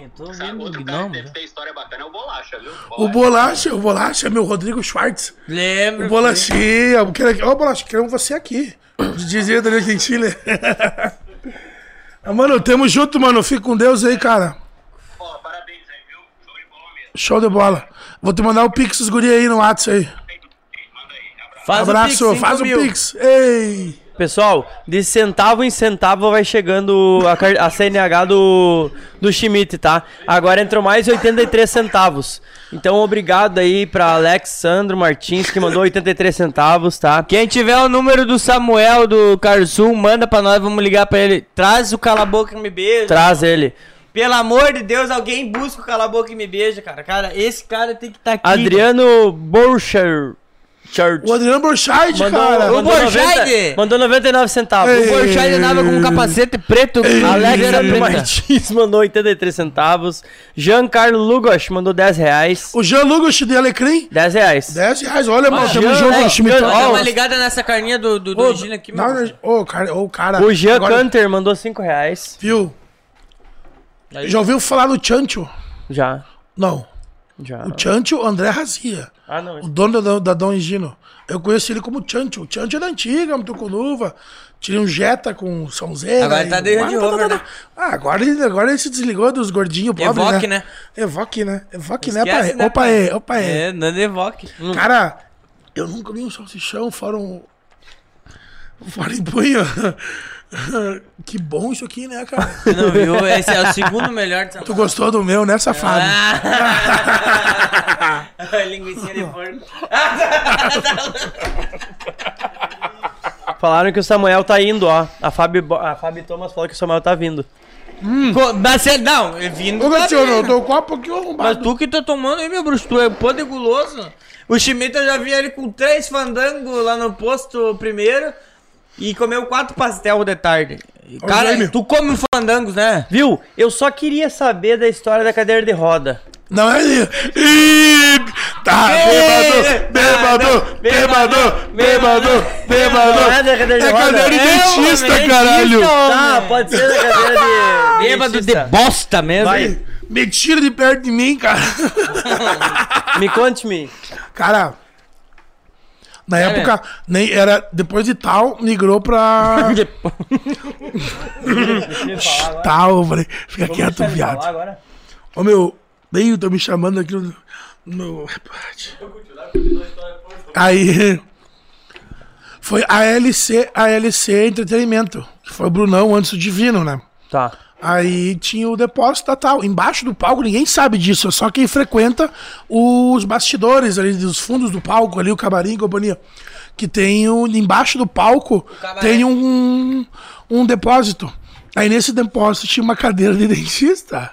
Eu tô Sabe, vendo outro cara que deve ter história bacana é o Bolacha, viu? O Bolacha, o Bolacha é meu Rodrigo Schwartz. Lembra? O Bolachinha, ó, Bolacha, queremos você aqui. Dizia Danilo Gentili. <laughs> Ah, mano, tamo junto, mano. Fica com Deus aí, cara. Ó, parabéns aí, viu? Show de bola mesmo. Show de bola. Vou te mandar o Pix dos guri aí no WhatsApp aí. Faz Abraço, o Pix, faz o 5 mil. Pix. Ei! Pessoal, de centavo em centavo vai chegando a, a CNH do, do Schmidt, tá? Agora entrou mais 83 centavos. Então, obrigado aí pra Alexandro Martins, que mandou 83 centavos, tá? Quem tiver o número do Samuel do Carsul, manda pra nós, vamos ligar pra ele. Traz o Cala Boca e me beija. Traz ele. Pelo amor de Deus, alguém busca o Cala Boca e me beija, cara. Cara, esse cara tem que estar aqui. Adriano Borcher. Church. O Adriano Borchardt, Mandou, cara. O mandou, Borchardt. 90, mandou 99 centavos. Ei. O Borchardt andava com um capacete preto. Alexandre preta. Martins <laughs> mandou 83 centavos. Giancarlo Lugos mandou 10 reais. O Jean Lugos de Alecrim. 10 reais. 10 reais. Olha, mano, tamo Jean, junto né? no time. Dá uma ligada nessa carninha do, do, do Ô, Gino aqui, mano. Ô, cara, ô, cara. O Jean agora- Canter mandou 5 reais. Viu? Já ouviu falar do Chancho? Já. Não. Já. O Chancho, André Razia. Ah, não. O dono da, da Dom Gino. Eu conheci ele como Chancho. O Chancho é da antiga, muito com luva. Tinha um Jetta com sonzeira. Agora tá de Range Rover, né? Ah, agora ele, agora ele se desligou dos gordinhos pobres, Evoque, né? né? Evoque, né? Evoque, né, Esquece, pai? né, Opa, pai? é, opa, é. É, não Evoque. Cara, eu nunca vi um salsichão fora um... Fora em punho. <laughs> que bom isso aqui, né, cara? Você não viu? Esse é o segundo melhor de Tu gostou do meu, né, safado? Ah. <laughs> Linguiça de porco. Falaram que o Samuel tá indo, ó. A Fábio, a Fábio Thomas falou que o Samuel tá vindo. Co- Mas você, não, é vindo. Ô, tá Cassiano, eu vindo. dou o copo aqui, ô Mas arrombado. tu que tá tomando aí, meu bruxo, tu é podre guloso. O Schmidt eu já vi ele com três fandangos lá no posto primeiro e comeu quatro pastel de tarde. Cara, Jaime. tu come um fandangos, né? Viu? Eu só queria saber da história da cadeira de roda. Não é ele. Ih, tá bêbado, bêbado, bêbado, bêbado, bêbado. Não é da cadeira de É roda? cadeira de É, dentista, caralho. Tá, pode ser da cadeira de. <laughs> Bêbado de bosta mesmo. Vai, me tira de perto de mim, cara. <laughs> Me conte-me. Cara, na É época, nem era depois de tal, migrou pra <laughs> <laughs> tal. Eu falei, fica quieto, Deixa ele viado. Ô meu, nem tô me chamando aqui no. no. Aí. <laughs> Foi a LC, a LC Entretenimento. Que foi o Brunão antes do Divino, né? Tá. Aí tinha o depósito da tal. Embaixo do palco, ninguém sabe disso, é só quem frequenta os bastidores ali, dos fundos do palco, ali, o camarim e companhia. Que tem um. Embaixo do palco tem um, um depósito. Aí nesse depósito tinha uma cadeira de <laughs> dentista.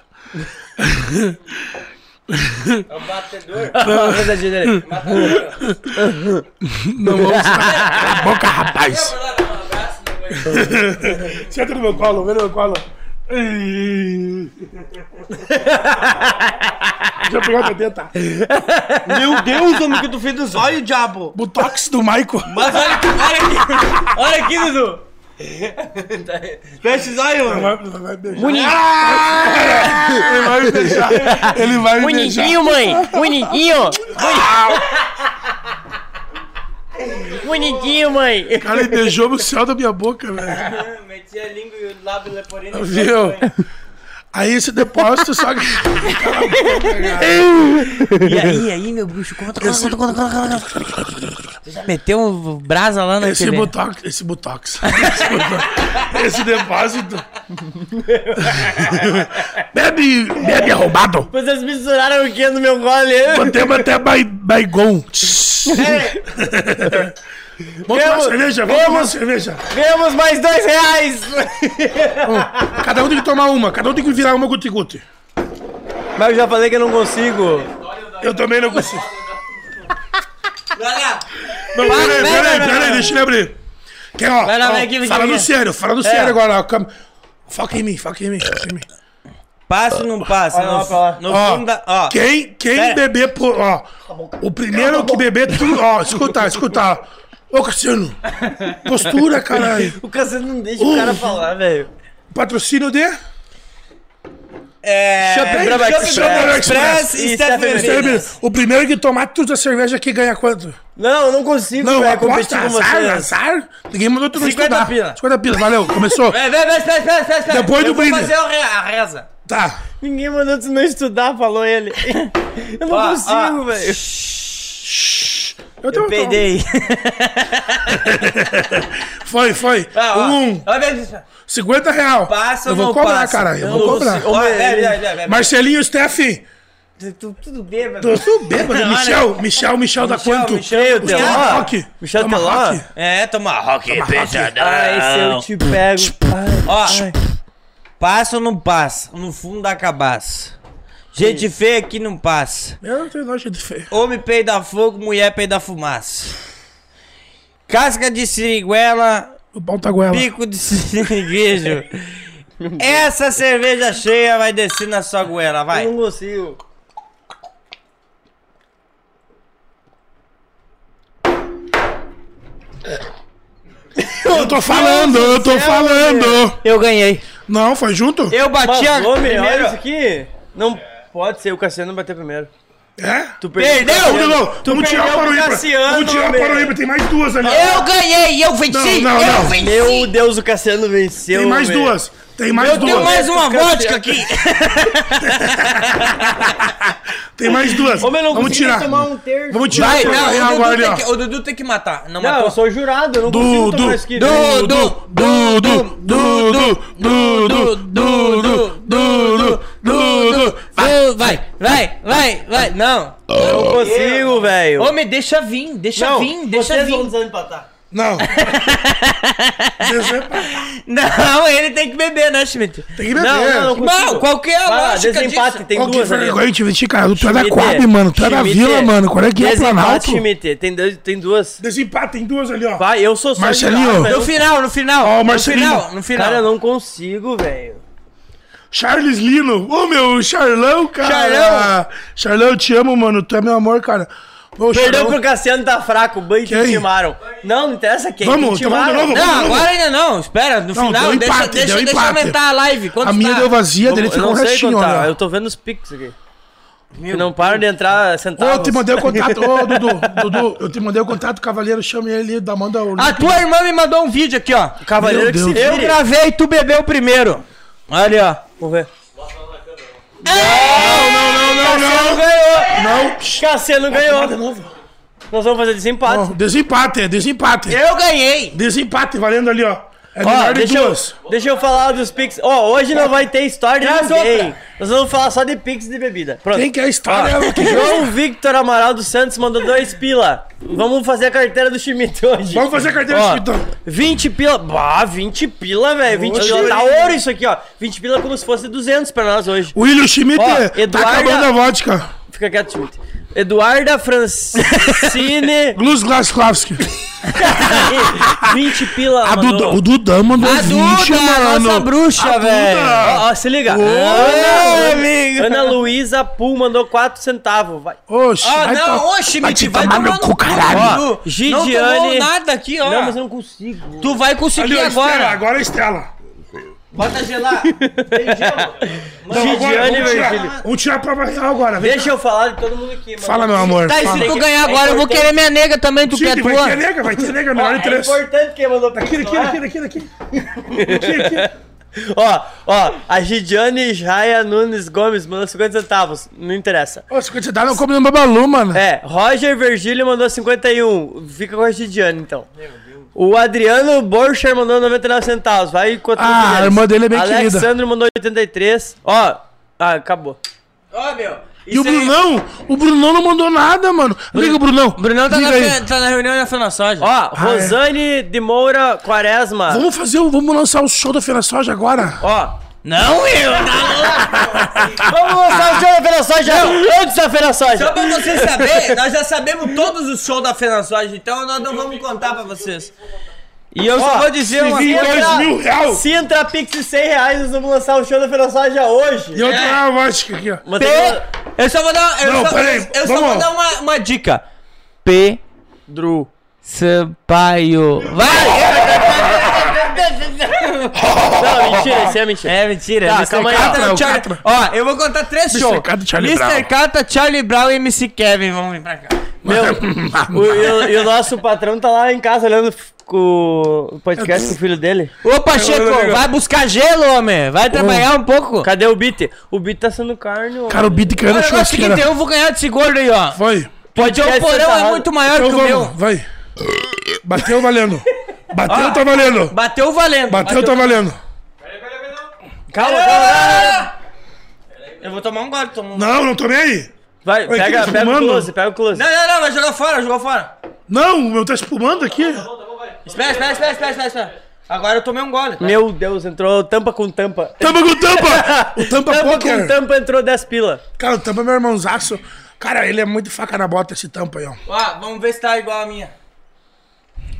É o batedor. <laughs> Dele. <laughs> Não vamos Cala a boca, rapaz. Senta no meu colo, vem no meu colo. Ai. Deixa eu pegar a teta. Meu Deus, homem, que tu fez dos olhos, diabo. Botox do Michael. Mas olha aqui, olha aqui. Olha aqui, Dudu. Fecha os olhos, mano. vai beijar. Ele vai me beijar. Ele vai me beijar. Bonitinho, mãe! Bonitinho! <laughs> Bonitinho, mãe! Cara, ele beijou no céu da minha boca, velho. Meti a língua e o lábio leporino. Viu? Aí esse depósito só. E aí, aí, meu bruxo, conta, conta, conta, conta, conta, conta. Você já meteu um brasa lá na Esse botox, esse botox. Esse, <laughs> botox, esse depósito. <laughs> bebe, bebe arrombado. Vocês misturaram o que no meu gole? Botemos até bai, baigon. <laughs> Vamos tomar cerveja, vamos tomar cerveja. Ganhamos mais dois reais! Cada um tem que tomar uma, cada um tem que virar uma guti-guti. Mas eu já falei que eu não consigo. Eu também não consigo. Vai lá. Não, Vai, peraí, vai, peraí, vai, peraí, vai. deixa ele abrir. Quer, ó, Vai lá, ó, vem aqui, vem fala aqui. no sério, fala no sério agora. ó, cam- Foca em mim, foca em mim, foca em mim. Passa ou não passa? Ó, pra lá. No, no Ó, fundo da... Ó, Quem, quem Pera. beber por. Ó, o primeiro que beber tudo. Ó, escuta, escuta. Ô, Cassiano. Postura, caralho. <laughs> O Cassiano não deixa o cara falar, velho. Patrocínio de. É. Brahma Express. Brahma Express Express e Steph O primeiro que tomar tudo a cerveja aqui ganha quanto? Não, eu não consigo, Não, velho, aposta, competir com azar, vocês. azar. Ninguém mandou tu não 50 estudar. pila. 50 pila, valeu, começou. <laughs> Vai, vai, vai, espera, espera, espera. Depois eu do vou brinde. fazer o re- a reza. Tá. Ninguém mandou tu não estudar, falou ele. <laughs> Eu não Ó, consigo, velho. Eu, Eu peidei. <laughs> Foi, foi. Ah. Um, Ó, vem, vem, 50 real. Passa eu ou vou não cobrar, passa? cara. Eu, vou cobrar. Ó, vai, vai. Marcelinho, Steph. Tu- Tudo bêbado. Tô tudo bêbado. Michel? Michel, Michel da Michel, quanto? Michel, Teló. toma rock. Michel Toma Teló. rock. É, toma rock pesadão. Ai, se eu te pego. Ai, Ó, ai. passa ou não passa? No fundo da cabaça. Gente feia aqui não passa. Eu não tenho nojo de feio. Homem peida fogo, mulher peida fumaça. Casca de siriguela, O pau tá goela. pico de siriguejo. Essa cerveja cheia vai descer na sua goela, vai. Eu não consigo. Eu tô falando, eu tô falando. Eu ganhei. Não, foi junto? Eu bati a Mas, homem, olha primeiro. isso aqui. Não pode ser, o Cassiano bater primeiro. É? Tu Perdeu? Não, não, não. Tu Vamos tirar o perdeu pro Paroíba. Cassiano, Vamos tirar o meu. Paroíba. Tem mais duas ali. Eu ganhei, eu venci, Não, não, eu não. venci. Meu Deus, o Cassiano venceu. Tem mais velho. duas. Tem mais Eu tenho duas. mais uma vodka aqui. Tem mais duas. Ô, meu, não Vamos tirar. tomar um terço. Vamos tirar Vai, o não, real o Dudu, que, o Dudu tem que matar. Não, Não, matou. eu sou jurado, eu não Du, consigo du, tomar isso aqui. Du, velho. du, Du, du, Vai, vai, vai, vai. Não. Eu não consigo, velho. Homem, deixa vir, deixa Não, vir, deixa vocês vão vir. desempatar. Não. Desempate. <laughs> Não, ele tem que beber, né, Schmidt? Tem que beber. Não, não, não. Não, qual que é a Vai lá, lógica desempate, disso? tem Qual que duas ali. vergonha te vestir, cara? Tu é da Schmidt, Coab, mano. Tu é da Schmidt, Vila, mano. Qual é que é o Desempate, Planalto? Schmidt. Tem, dois- tem duas. Desempate, tem duas ali, ó. Vai, eu sou só Marcelinho. velho. No final, no final. Ó, o no Marcelinho. final, no final. Cara, eu não consigo, velho. Charles Lino. Ô, meu, Charlão, cara. Charlão. Charlão, eu te amo, mano. Tu é meu amor, cara. Ô, Perdeu Charlão. pro Cassiano, tá fraco. Banho que Quem? timaram. Não, não interessa quem. Vamos, que então vamos de novo, Não, vamos de novo. agora ainda não. Espera, no Não, final, deu deixa, empate, deixa, deu deixa empate. aumentar a live. Quanto A minha tá? deu vazia, dele Eu ficou não um sei restinho, quanto tá. Eu tô vendo os pics aqui. Que não param de entrar Ô, centavos. eu te mandei o contato. Ô, Dudu, Dudu, eu te mandei o contato, cavaleiro, chame ele, da manda o A tua irmã me mandou um vídeo aqui, ó. Cavaleiro Meu que se Deus. Eu vire. gravei e tu bebeu primeiro. Olha ali, ó. Vamos ver. Não, não, não, não, Cassiano não. ganhou. Não. Cassiano ganhou. de novo. Nós vamos fazer desempate. Desempate, é desempate. Eu ganhei. Desempate, valendo ali, ó. É Ó, de deixa eu, deixa eu falar dos Pix. Ó, hoje não vai ter história de Traz ninguém. outra. Nós vamos falar só de Pix de bebida. Pronto. Quem quer a história? Quem- João Victor Amaral dos Santos mandou dois pila. Vamos fazer a carteira do Schmidt hoje. Vamos fazer a carteira Ó, do Schmidt, então. 20 pila. Bah, 20 pila, velho. 20 Oxe. pila. Tá ouro isso aqui, ó. 20 pila como se fosse 200 pra nós hoje. O William Schmidt Ó, tá Eduarda- acabando a vodka. Fica quieto, Schmidt. Eduarda Francine. Gluz Glaskowski. 20 pila. A. Duda, o Duda mandou A 20, Duda, mano. nossa bruxa, velho. Ó, ó, se liga. Ô, Ana, amigo. Ana Luísa Pul mandou 4 centavos. Vai. Oxe, Ah, vai não, to- ô, vai te vai tomar meu cu, caralho. Não Gidiane- tomou nada aqui, ó. Não, mas eu não consigo. Tu vai conseguir Ali, ó, Estela, agora. agora é Estela. Bota gelar. <laughs> Não, agora, Gidiane vamos, tirar, Virgílio. vamos tirar a prova real agora. Vem Deixa eu falar de todo mundo aqui, mano. Fala, meu amor. Tá, e fala. se tu ganhar é agora, eu vou importante- querer minha nega também, tu quer Sim, vai tua. ter nega, vai ter nega, melhor Ó, de é importante quem mandou Aqui, aqui, Ó, aqui, aqui, aqui. Aqui, aqui. Ó, ó, a Gidiane Jaya Nunes Gomes mandou 50 centavos. Não interessa. Ô, 50 dá não come no babalu, mano. É, Roger Virgílio mandou 51. Fica com a Gidiane, então. O Adriano Borcher mandou 99 centavos. Vai enquanto Ah, a irmã dele é bem querida. Alexandre mandou 83. Ó, ah, acabou. Ó, meu. E o Brunão? O Brunão não mandou nada, mano. Liga o Brunão. O Brunão tá Liga na, aí. tá na reunião da Fena Soja. Ó, Ah, Rosane de Moura Quaresma. Vamos fazer, o- vamos lançar o show da Feira Soja agora. Ó, Não, eu. vamos lançar o show da Soja antes da Feira Só pra vocês saberem, nós já sabemos todos os shows da Soja, então nós não vamos contar pra vocês. E eu só vou dizer uma coisa. mil reais. Se entrar Pix de 100 reais, nós vamos lançar o show da Soja hoje. E outra é. vodka aqui, ó. P... Eu só vou dar, eu Não, só, peraí, eu só vou dar uma, uma dica. Pedro Sampaio. Vai! <laughs> <laughs> <laughs> Não, mentira, isso é mentira. É mentira. Tá, Mr. calma aí. Catra, Catra, o Charlie... Catra. Ó, eu vou contar três Mr. shows. Catra, Charlie Mr. Brown. Catra, Charlie Brown e MC Kevin vão vir pra cá. Meu, o, e, o, e o nosso patrão tá lá em casa olhando f- com o podcast com o filho dele. Ô, Pacheco, vai buscar gelo, homem. Vai trabalhar um pouco. Cadê o Beat? O Beat tá sendo carne, ó. Cara, o beat caiu na acho que churrasqueira. eu vou ganhar desse gordo aí, ó. Vai. Porque o porão é muito maior Então que o vamos, meu. vai. Bateu valendo. Bateu, Ó. tá valendo. Bateu valendo. Bateu, tá valendo. Calma, calma. Eu vou tomar um gole. Tomo... Não, Não, não nem aí. Vai, Oi, pega, que pega o close, pega o close. não, não, vai jogar fora, jogou fora. Não, o meu tá espumando aqui. Espera, espera, espera, espera, espera, espera. Agora eu tomei um gole. tá? Meu Deus, entrou tampa com tampa. Tampa com tampa. <laughs> O tampa, Tampa poker. com tampa entrou 10 pila. Cara, o tampa é meu irmãozaço. Cara, ele é muito faca na bota, esse tampa aí, ó. Ó, vamos ver se tá igual a minha.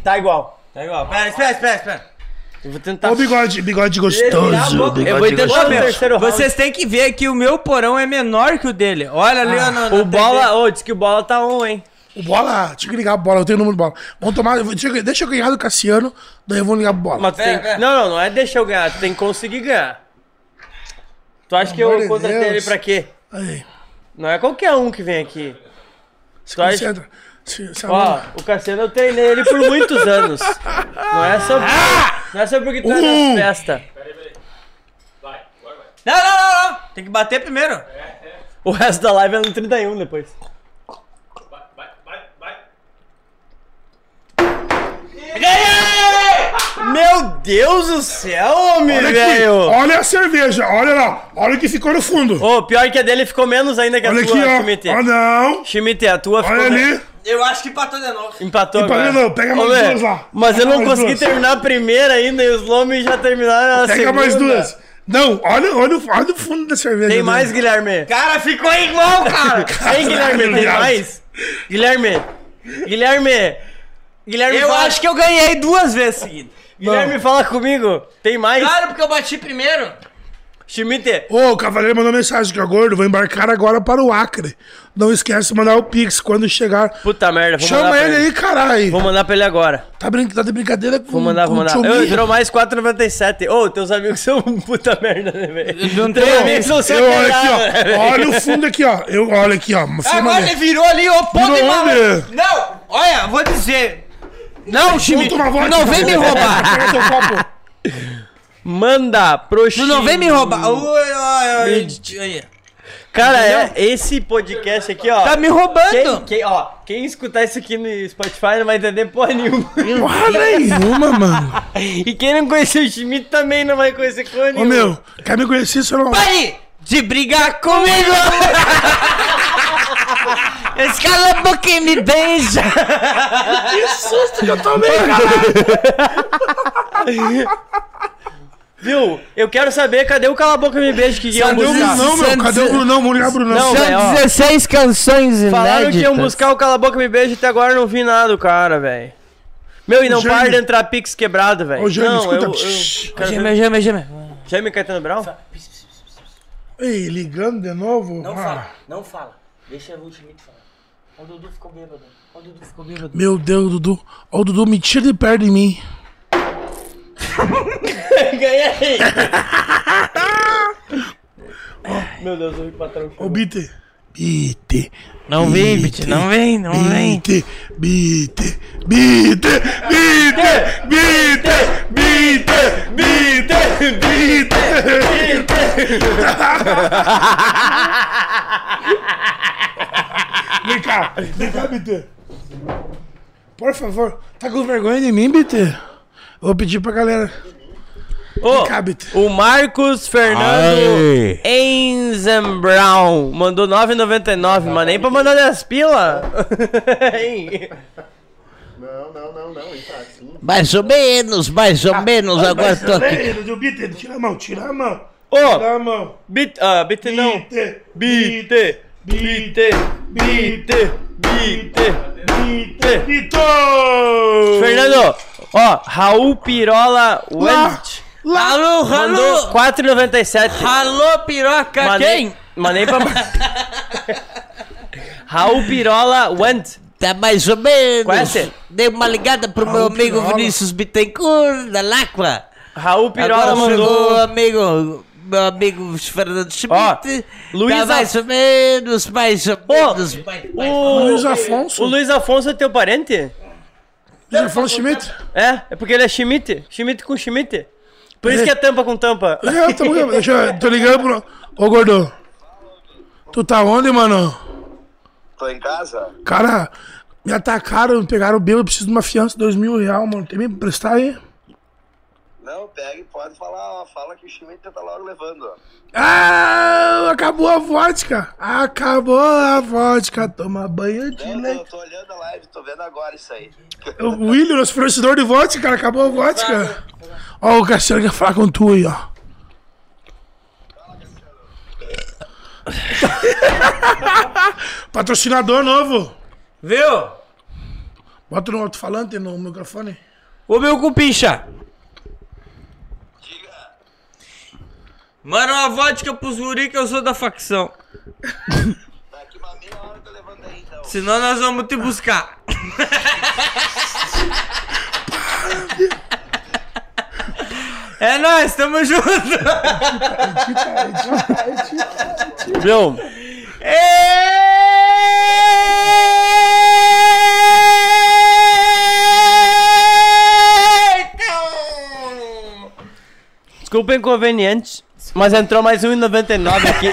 Tá igual. Tá igual. Pera, espera, espera, espera. Eu vou tentar. Ô, bigode, bigode gostoso. Bigode Eu vou tentar gostoso. o terceiro round. Vocês têm que ver que o meu porão é menor que o dele. Olha ali, no, O bola, ô, disse que o bola tá on, hein? O bola, tinha que ligar pro bola, eu tenho o número do bola. Vamos tomar, deixa eu- deixa eu ganhar do Cassiano, daí eu vou ligar pro bola. Mas tem... pera. Não, não, não é deixar eu ganhar, tu tem que conseguir ganhar. Tu acha que eu de contratei Deus. ele pra quê? Aí, Não é qualquer um que vem aqui. se Tu acha- concentra. Se Ó, o Cassiano eu treinei ele por muitos anos. Não é só porque, não é só porque tu é Um. nas festas. Não, não, não, não. Tem que bater primeiro. O resto da live é no 31 depois. Meu Deus do céu, homem, olha velho! olha a cerveja, olha lá, olha o que ficou no fundo. Ô, pior que a dele ficou menos ainda que a olha tua, aqui, ó. Ó, não. Schmidt, a tua ficou Olha ali. Eu acho que empatou de novo. Empatou Empatou agora. não, pega mais Ô, duas lá. Mas eu Pega não mais consegui duas. terminar a primeira ainda e os Lomes já terminaram a Pega segunda. mais duas. Não, olha, olha, o- olha o fundo da cerveja. Tem mais, Guilherme? Cara, ficou igual, cara. <laughs> Tem, Guilherme, tem mais? Guilherme, Guilherme, Guilherme, Eu fala, acho que eu ganhei duas vezes seguidas. Guilherme, fala comigo. Tem mais? Claro, porque eu bati primeiro. Schmidt, Ô, o cavaleiro mandou mensagem que é gordo, vou embarcar agora para o Acre. Não esquece de mandar o Pix quando chegar. puta merda, vou Chama mandar ele aí, caralho. Vou mandar pra ele agora. Tá, brin tá de brincadeira com Vou mandar, vou com mandar. Eu, entrou mais 4,97. Ô, teus amigos são um puta merda, né, velho? Não Teus tem amigos são Eu, olha aqui, né, ó. velho? Olha o fundo aqui, ó. Eu, olha aqui, ó. Agora ele virou ali, ô pô? Não, olha, vou dizer. Não, tomar vodka. <laughs> não vem me roubar. Manda pro Tu não vem me roubar. Cara, é, esse podcast aqui, ó. Tá me roubando. Quem, quem, ó, quem escutar isso aqui no Spotify não vai entender porra nenhuma. Porra nenhuma, <laughs> mano. E quem não conheceu o Schmidt também não vai conhecer porra Ô, nenhuma. meu, quer me conhecer, você não... Pare de brigar comigo. <laughs> Escala a boca e me beija. Que susto que eu tomei, cara. Viu? Eu quero saber cadê o Cala a Boca e Me Beijo que iam Cadê o buscar. Brunão, meu? Cadê o Brunão? Vamos ligar o Brunão. Não, velho, ó. 16 canções Falaram que iam buscar o Cala a Boca e Me Beijo e até agora eu não vi nada do cara, velho. Meu, e não Jaime. para de entrar Pix quebrado, velho. Ô, Jaime, Não, escuta. eu... eu quero Gêmea, ver- gêmea, gêmea. Jaime Caetano Brown? Ei, ligando de novo? Não Ah, fala, não fala. Deixa o Schmidt falar. O Dudu ficou bêbado. O Dudu ficou bêbado. Meu Deus, Dudu. Ó, o Dudu me tira de perto de mim. <laughs> Ganhei! <laughs> Meu Deus, eu vi o patrão. Ô, Bite. Bite. Não vem, Bit, não vem, não vem. Bite, bite, bite, bite, bite, bite, bite, bite, Vem cá, vem cá, Bite. Por favor, tá com vergonha de mim, Bite? Vou pedir pra galera. Bite. o Marcos Fernando Enzembrown mandou 9,99, mas nem pra mandar 10 pila. <laughs> Hein? Não, não, não, não. É assim. Mais ou menos, mais ou menos, agora tô aqui. Ei, Bite, tira a mão, tira a mão. Ô, Tira a mão. bit, ah, bit não. Bite, Bite, bite, bite, bite. bite, bite. Fernando, ó, Raul Pirola Lá, Wendt lá. Alô, mandou alô. 4,97. Alô, piroca, Mas quem? nem pra... <laughs> Raul Pirola Wendt. Tá mais ou menos. Conhece? Dei uma ligada pro meu amigo Pirola. Vinícius Bittencourt, da Lacqua. Raul Pirola Agora mandou. chegou o amigo, meu amigo Fernando Schmidt. Luiz tá mais ou menos, mais ou menos. mais- mais- O Luiz Afonso. O Luiz Afonso é teu parente? Luiz Afonso Schmidt? É, é porque ele é Schmidt. Schmidt com Schmidt. Por isso que é tampa com tampa. <laughs> É, tô, deixa eu, tô ligando pro. Ô, gordo. Tu tá onde, mano? Tô em casa? Cara, me atacaram, me pegaram o bêbado, preciso de uma fiança de dois mil real, mano. Tem me pra emprestar aí? Não, pega e pode falar, ó, fala que o Schmidt tá logo levando, ó. Ah, acabou a vodka. Acabou a vodka. Toma banho de Não, leite. tô, tô olhando a live, tô vendo agora isso aí. O William, nosso fornecedor de vodka, cara, acabou a vodka. Ó, o Cassiano quer falar com tu aí, ó. <laughs> Patrocinador novo. Viu? Bota no alto-falante no microfone. Ô meu cupincha. Manda uma vodka pros guri que eu sou da facção. Senão nós vamos te buscar. É nóis, tamo junto. Viu? Desculpa mas entrou mais 1,99 aqui.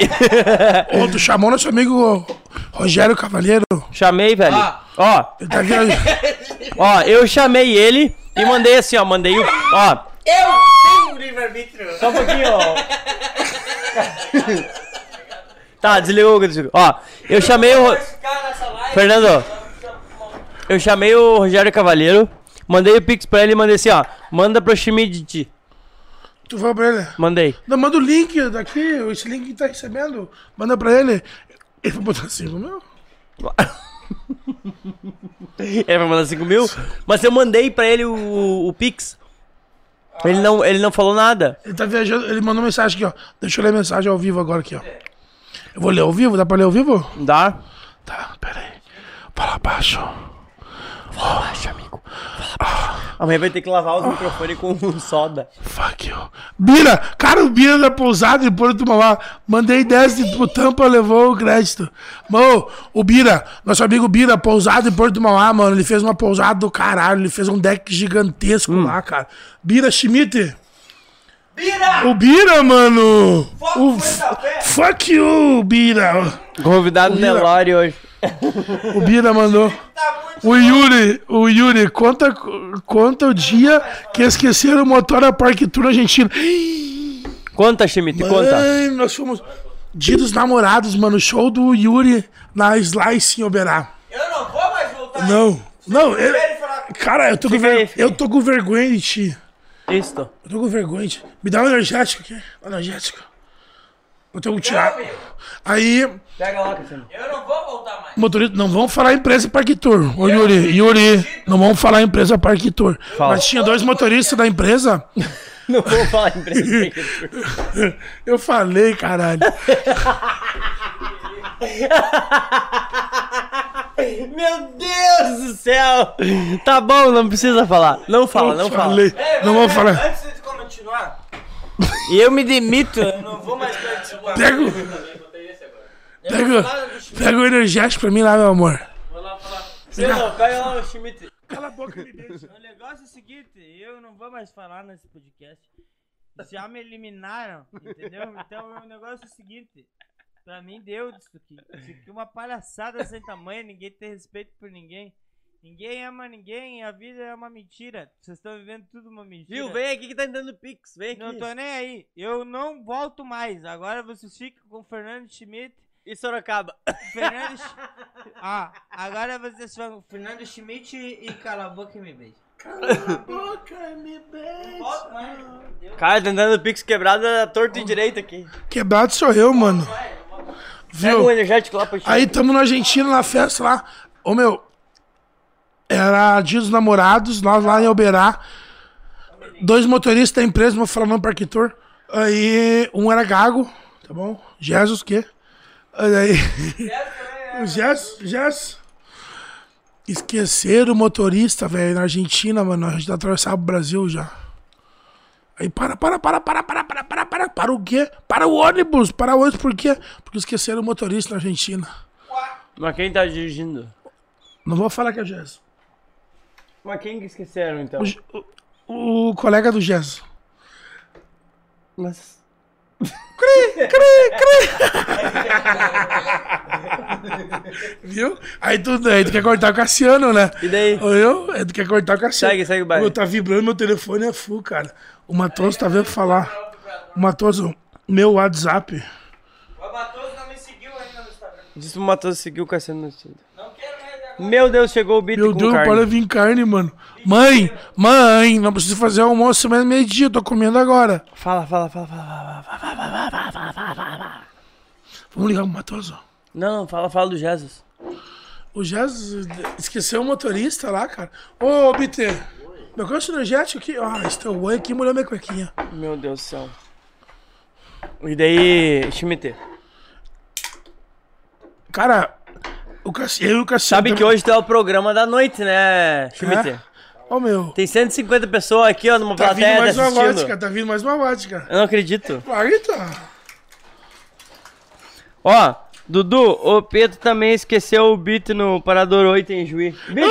Ô, tu chamou nosso amigo Rogério Cavalheiro. Chamei, velho. Ó, Ele tá <laughs> ó, eu chamei ele e mandei assim, ó, mandei o, ó, Eu tenho livre-arbítrio. Só um pouquinho, ó. Tá, desligou, desligou. Ó, eu chamei o. Fernando, eu chamei o Rogério Cavalheiro, mandei o Pix pra ele e mandei assim, ó. Manda pro Schmidt. Tu falou pra ele? Mandei. Não, manda o link daqui, esse link que tá recebendo. Manda pra ele. Ele vai botar 5 mil? <laughs> Ele vai mandar 5 mil? Mas eu mandei pra ele o, o Pix. Ele não, ele não falou nada. Ele tá viajando, ele mandou mensagem aqui, ó. Deixa eu ler a mensagem ao vivo agora aqui, ó. Eu vou ler ao vivo? Dá pra ler ao vivo? Dá. Tá, pera aí. Fala baixo. Fala baixo, amigo. Amanhã vai ter que lavar o microfone com soda. Fuck you. Bira, cara, o Bira da pousada de Porto Mauá. Mandei 10 de- pro Tampa, levou o crédito. Mano, o Bira, nosso amigo Bira, pousada em Porto Mauá, mano. Ele fez uma pousada do caralho. Ele fez um deck gigantesco lá, cara. Bira Schmidt. Bira! O Bira, mano. O fuck you, Bira. Convidado O Bira- Nelore hoje. O Bira mandou. O Yuri, o Yuri, conta, conta o dia que esqueceram o motor da Parque Tour Argentina. Conta, Schmidt, conta. Nós fomos. Dia dos namorados, mano. Show do Yuri na Slice em Oberá. Eu não vou mais voltar. Não, não, eu, cara, eu tô, ver, eu tô com vergonha de ti. Isso. Eu tô com vergonha. Me dá um energético aqui. Um energético. Eu tô com o Thiago. Aí, Pega lá, Cassiano. Eu não vou voltar mais. motorista, não vamos falar empresa Parque Tour. Ô, Yuri, Yuri, não vamos falar empresa Parque Tour. Fala. Mas tinha dois motoristas da empresa. <laughs> Não vou falar em preço. <laughs> Eu falei, caralho. <laughs> Meu Deus do céu! Tá bom, não precisa falar. Não fala, não fala. falei. Não vamos falar. Antes de continuar. E eu me demito, eu não vou mais participar. Pega o- Pega, pega o energético pra mim lá, meu amor. Não, pega lá o Schmidt. Cala a boca, me beija. O negócio é o seguinte, eu não vou mais falar nesse podcast. Já me eliminaram, entendeu? Então o negócio é o seguinte. Pra mim deu isso aqui. Isso aqui é uma palhaçada sem tamanho, ninguém tem respeito por ninguém. Ninguém ama ninguém, a vida é uma mentira. Vocês estão vivendo tudo uma mentira. Viu? Vem aqui que tá dando pix. Vem aqui. Não tô nem aí. Eu não volto mais. Agora vocês ficam com o Fernando Schmidt. E Sorocaba. Fernando <laughs> Sch- Ah, agora vocês vão com o Fernando Schmidt e cala a boca e me beija. Boca, me beija. Cara, tá dando pix quebrada torto e direito aqui. Quebrado sou eu, mano. Pega o Viu? energético lá pro Schmidt. Aí tamo na Argentina, na festa lá. Ô, meu. Era dia dos namorados, nós lá em Alberá. Dois motoristas da empresa, vou falar não Parque Tour. Aí, um era gago, tá bom? Jesus, o quê? Aí, <laughs> Jesus, Jesus. Esqueceram o motorista, velho, na Argentina, mano. A gente atravessava o Brasil já. Aí para, para, para, para, para, para, para, para, para o quê? Para o ônibus, para o ônibus, por quê? Porque esqueceram o motorista na Argentina. Mas quem tá dirigindo? Não vou falar que é o Gesso. Mas quem que esqueceram, então? O, o, colega do Gesso. Mas... Cri, cri, cri. <laughs> Viu? Aí tu, aí tu quer cortar o Cassiano, né? E daí? Eu? Aí tu quer cortar o Cassiano. Segue, segue o baile. Tá vibrando, meu telefone é full, cara. O Matoso tá vendo falar. O Matoso, meu WhatsApp. O Matoso não me seguiu ainda no Instagram. Disse pro Matoso seguir o Cassiano no. Meu Deus, chegou o beat Meu com Deus, carne. para vir carne, mano. Mãe, mãe, não preciso fazer almoço mais meio-dia, tô comendo agora. Fala, fala, fala, fala, fala, fala. Vamos ligar pro Matoso. Não, não, fala, fala do Jesus. O Jesus esqueceu o motorista lá, cara. Ô, BT, meu gosto energético aqui. Ah, estou aqui, molhou minha cuequinha. Meu Deus do céu. E daí, Schmidt? Cara, o Cassiano, eu e o Cassiano... Sabe que hoje tu é o programa da noite, né, Schmidt? É? Ô, meu... Tem 150 pessoas aqui, ó, numa Tá vindo plateia mais uma vodka, tá vindo mais uma vodka. Eu não acredito. Claro que tá. Ó, Dudu, o Pedro também esqueceu o beat no Parador 8 em Juiz. Bit,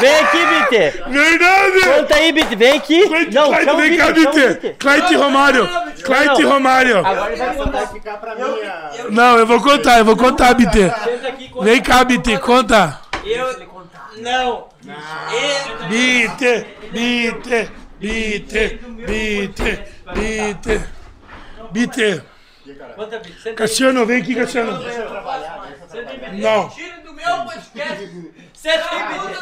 vem aqui, Bit. Verdade! Conta aí, Bit, vem aqui. Não, o vem Bit, cá. Bit. Clyde Romário. Clyde Não. Romário. Agora ele vai contar. Ficar pra mim a... Não, eu vou contar, eu vou contar, BT. Vem cá, BT, conta. Eu. Não. BT, BT, BT, BT, BT, BT. Senta. Cassiano, vem aqui, Cassiano. Não. Tira do meu podcast. Bi.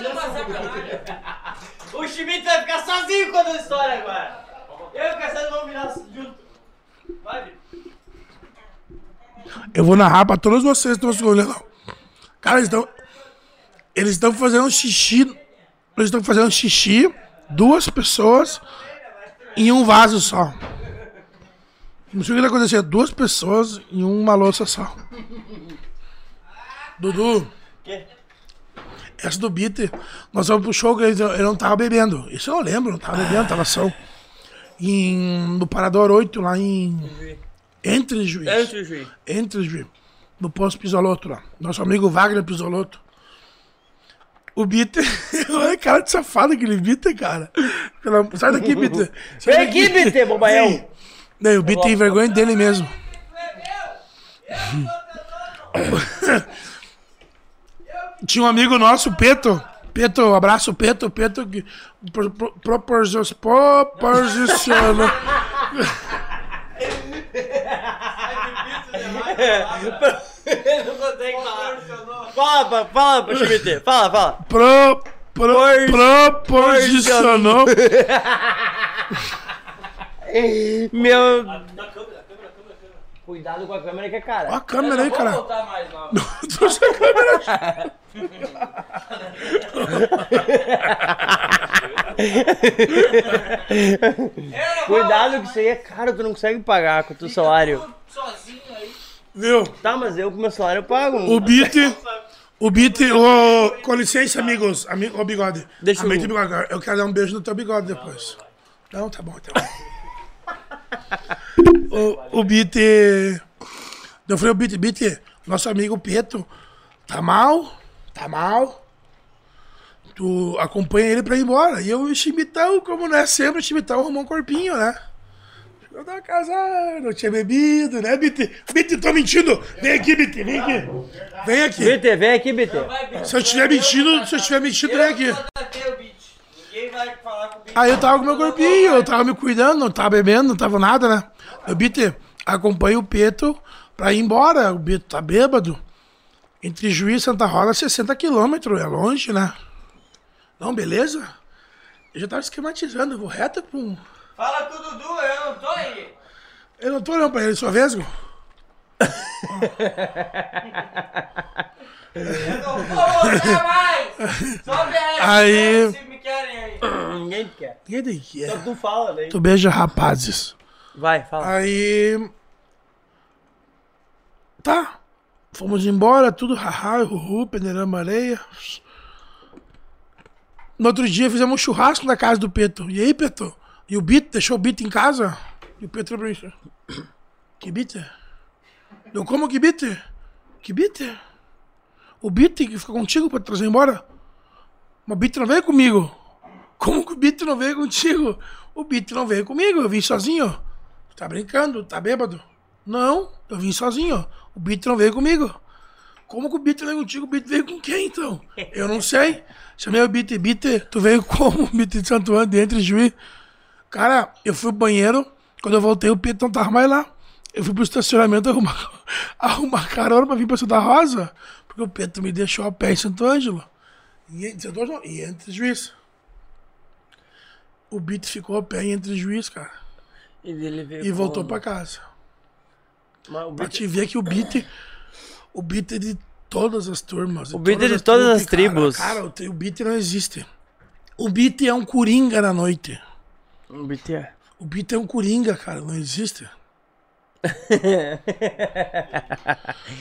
Não passar pra lá. O Schmidt vai ficar sozinho contando a história agora. Eu e o Cassiano vamos virar junto. Vai, Bi. Eu vou narrar pra todos vocês que estão olhando. Cara, eles estão. Eles estão fazendo xixi. Eles estão fazendo xixi, duas pessoas, em um vaso só. Não sei o que vai acontecer. Duas pessoas em uma louça só. Dudu. Essa do Bitter. Nós vamos pro show que ele, ele não tava bebendo. Isso eu não lembro, não tava bebendo, tava são. Em, no Parador 8, lá em. Entre Juiz. Entre Juiz. Entre Juiz. No posto Pisoloto lá. Nosso amigo Wagner Pisoloto. O Bitter. <laughs> Olha cara de safado aquele Bitter, cara. Sai daqui, Bitter. Sai Vem daqui. aqui, Bitter, bobalhão. Não, o Bitter tem vergonha dele mesmo. Tinha um amigo nosso, Peto. Peto, abraço, Peto. Peto que pro- pro- proporciona. proporciona. Não consegue falar. Fala, fala pro Schmidt. Fala, fala. Pro, pro, proporcionou. <laughs> Meu. Cuidado com a câmera que é cara. Ó a câmera aí, cara. voltar mais lá. Trouxe <laughs> a câmera. Cuidado que isso aí é caro, tu não consegue pagar com o teu salário. Sozinho aí. Viu? Tá, mas eu com meu salário eu pago. O Beat. O Beat. Ô, com licença, amigos. Amigo, ô, bigode. Deixa eu- bigode. Eu quero dar um beijo no teu bigode depois. Não, tá bom, tá bom. O, o Beat. Eu falei, o Beat, Beat, nosso amigo Peto, tá mal? Tá mal? Tu acompanha ele pra ir embora. E eu, o Chimitão, como não é sempre, o Chimitão arrumou um corpinho, né? Eu tava casado, não tinha bebido, né, BT? BT, tô mentindo! Vem aqui, BT, vem aqui. Vem aqui. BT, vem aqui, BT. Se eu estiver mentindo, se eu estiver mentindo, vem aqui. Ninguém vai falar. Aí eu tava com meu corpinho, eu tava me cuidando, não tava bebendo, não tava nada, né? Eu, BT, acompanha o Peto pra ir embora. O Beto tá bêbado. Entre Juiz e Santa Rosa, 60 quilômetros, é longe, né? Não, beleza? Eu já tava esquematizando, eu vou reto com. um. Fala com o Dudu, eu não tô aí. Eu não tô olhando pra ele, só vesgo. Eu não vou voltar mais. Só BR. Aí- Se me querem aí. Ninguém quer. Quem tem que Só é? tu fala, né? Tu beija rapazes. Vai, fala. Aí. Tá. Fomos embora, tudo haha, uhu, peneiramos areia. No outro dia fizemos um churrasco na casa do Peto. E aí, Peto? E o Bit deixou o Bit em casa. E o Pedro pra mim. Que Bit? Eu como que Bit? Que Bit? O Bit que fica contigo pra te trazer embora? Mas o Bit não veio comigo. Como que o Bit não veio contigo? O Bit não veio comigo, eu vim sozinho. Tá brincando? Tá bêbado? Não, eu vim sozinho. O Bit não veio comigo. Como que o Bit veio contigo? O Bit veio com quem, então? Eu não sei. Chamei o Bit. Bit, tu veio como? Bit de Santo de entre juiz. Cara, eu fui pro banheiro. Quando eu voltei, o Pedro não tava mais lá. Eu fui pro estacionamento arrumar, <laughs> arrumar carona pra vir pra Santa Rosa. Porque o Pedro me deixou a pé em Santo Ângelo. E, Santo Ângelo, e entre juiz. O Bit ficou a pé entre juiz, cara. E, ele veio E voltou pra casa. Mas o Pra Bit- te ver que o Beat. O Beat é de todas as turmas. O beat é de todas as tribos. Cara, Cara, o, o Beat não existe. O Beat é um coringa na noite. O Bit é. O Beat é um coringa, cara, não existe. <laughs>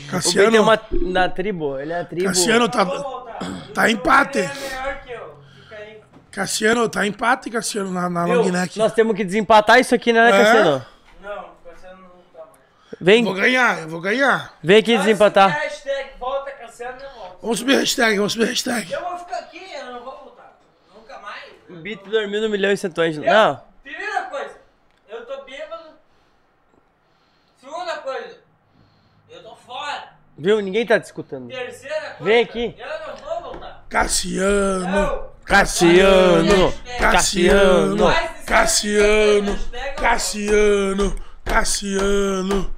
O Cassiano, Bit é uma na tribo, ele é a tribo. Cassiano tá, tá empate. Cassiano, tá empate, Cassiano, na, na long neck. Nós temos que desempatar isso aqui, né, É? Cassiano? Vem, Eu vou ganhar, eu vou ganhar. vem aqui desempatar. Hashtag volta, Cassiano, eu volto. Vamos subir a hashtag, vamos subir a hashtag. Eu vou ficar aqui, eu não vou voltar. Nunca mais. O Bit dormiu no milhão e Santo Ângelo. Não, Primeira coisa, eu tô bêbado. Segunda coisa, eu tô fora. viu? Ninguém tá te escutando. Terceira coisa, Vem aqui. eu não vou voltar. Cassiano, Cassiano, Cassiano, Cassiano, Cassiano, Cassiano,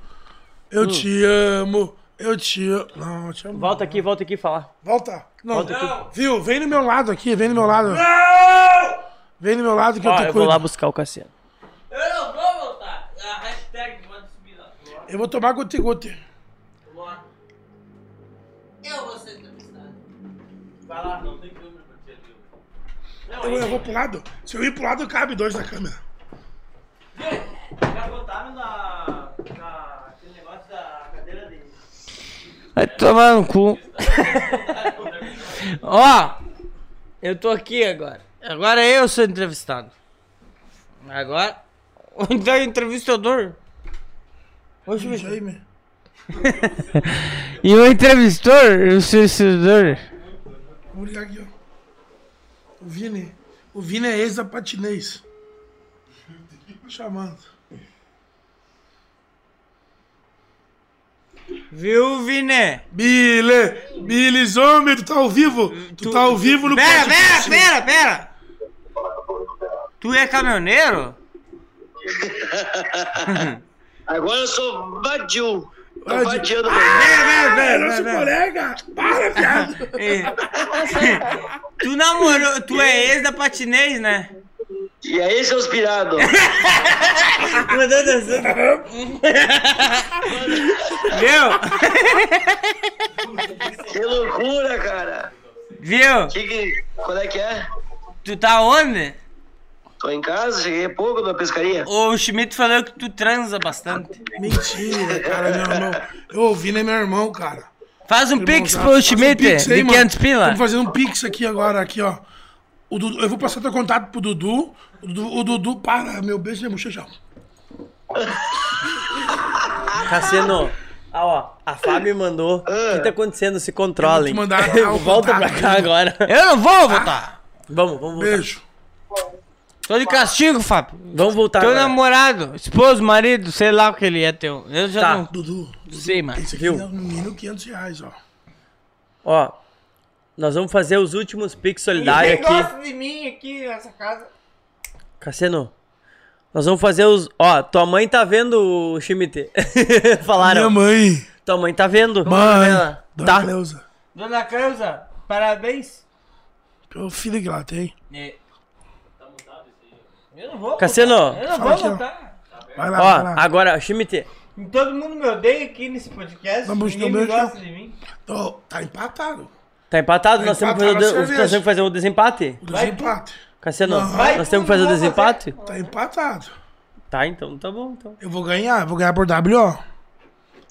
eu te amo, eu te amo. Não, eu te amo. Volta aqui, volta aqui falar. Volta. Não, Volta aqui. viu? Vem no meu lado aqui, vem no meu lado. Vem no meu lado que eu Ó, te eu vou cuido. lá buscar o Cassiano. Eu não vou voltar. A hashtag pode subir lá. Eu vou tomar goti-goti. Eu, eu vou pro lado. Se eu ir pro lado, cabe dois na câmera. Já botaram na. na. aquele negócio da cadeira de. Vai tomar no cu. Ó, eu tô aqui agora. Agora eu sou entrevistado. Agora. Então é entrevistador. Oxe, Jaime. <laughs> E o entrevistor, o entrevistador. Vamos ligar aqui, ó. O Vini. O Vini é ex da patinês. Chamando. Viu, Vini? Billy! Billy Zombie, tu tá ao vivo? Tu, tá ao vivo no Pera, pera, pera, pera! Tu é caminhoneiro? <laughs> Agora eu sou Badiu. Badiu. O Badiu do Ah, pera, é nosso colega! Para, viado! <laughs> <laughs> Tu namorou, tu é ex da patinês, né? E aí, seus pirados? <laughs> Mandou dançando. Viu? Que loucura, cara. Viu? Que que... Qual é que é? Tu tá onde? Tô em casa, cheguei há pouco da pescaria. O Schmidt falou que tu transa bastante. Mentira, cara, meu irmão. Eu ouvi, né, meu irmão, cara. Faz um Irmão, pix já- pro um Schmidt pix aí, de mano. 500 pila. Estamos fazendo um pix aqui agora, aqui, ó. O Dudu, eu vou passar teu contato pro Dudu. O Dudu, o Dudu para, meu beijo na bochecha. <laughs> Cassiano, ah, ó, a Fábio mandou. O que tá acontecendo? Se controlem. Mandar <laughs> Volta pra cá agora. Eu não vou voltar. Vamos, vamos voltar. Beijo. Tô de castigo, Fábio. Vamos voltar Teu agora. namorado, esposo, marido, sei lá o que ele é teu. Eu já Tá. não. Dudu, Sei, mano. esse aqui Viu? é no mínimo 500 reais, ó. Ó, nós vamos fazer os últimos Pix solidários Ninguém aqui. gosta de mim aqui nessa casa. Cassiano, nós vamos fazer os... Ó, tua mãe tá vendo o Schmidt. <laughs> Falaram. Minha mãe. Tua mãe tá vendo. Mãe. Ela- Dona Tá. Cleusa. Dona Cleusa, parabéns. Pelo filho que ela tem. É. Eu não vou. Cassiano. Eu não Fala vou voltar. Vai lá, Ó, vai lá. agora, Schmidt. Todo mundo me odeia aqui nesse podcast. Vamos Ninguém no me gosta de mim. Ó, tá empatado. Tá empatado? Tá nós, temos que empatado fazer, a nós temos que fazer o desempate? O desempate. Cassiano, Não. nós temos que fazer o desempate? Tá empatado. Tá, então tá bom. Então. Eu vou ganhar, eu vou ganhar por WO.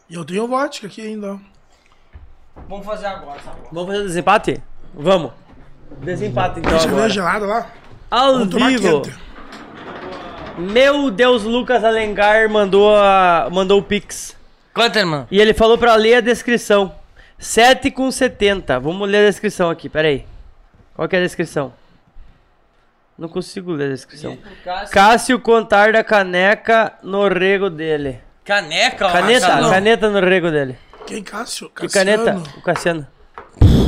E eu tenho vodka aqui ainda, ó. Vamos fazer agora, tá bom? Vamos fazer o desempate? Vamos. Desempate então cerveja agora. gelada lá? Ao Vamos tomar vivo. Meu Deus, Lucas Alengar mandou, a, mandou o Pix. Quanto, irmão? E ele falou pra ler a descrição. 7 com 70. Vamos ler a descrição aqui, peraí. Qual que é a descrição? Não consigo ler a descrição. Cássio. Cássio contar da caneca no rego dele. Caneca, Caneta, Marcelo. caneta no rego dele. Quem, Cássio? Que Cassiano. caneta? O Cassiano.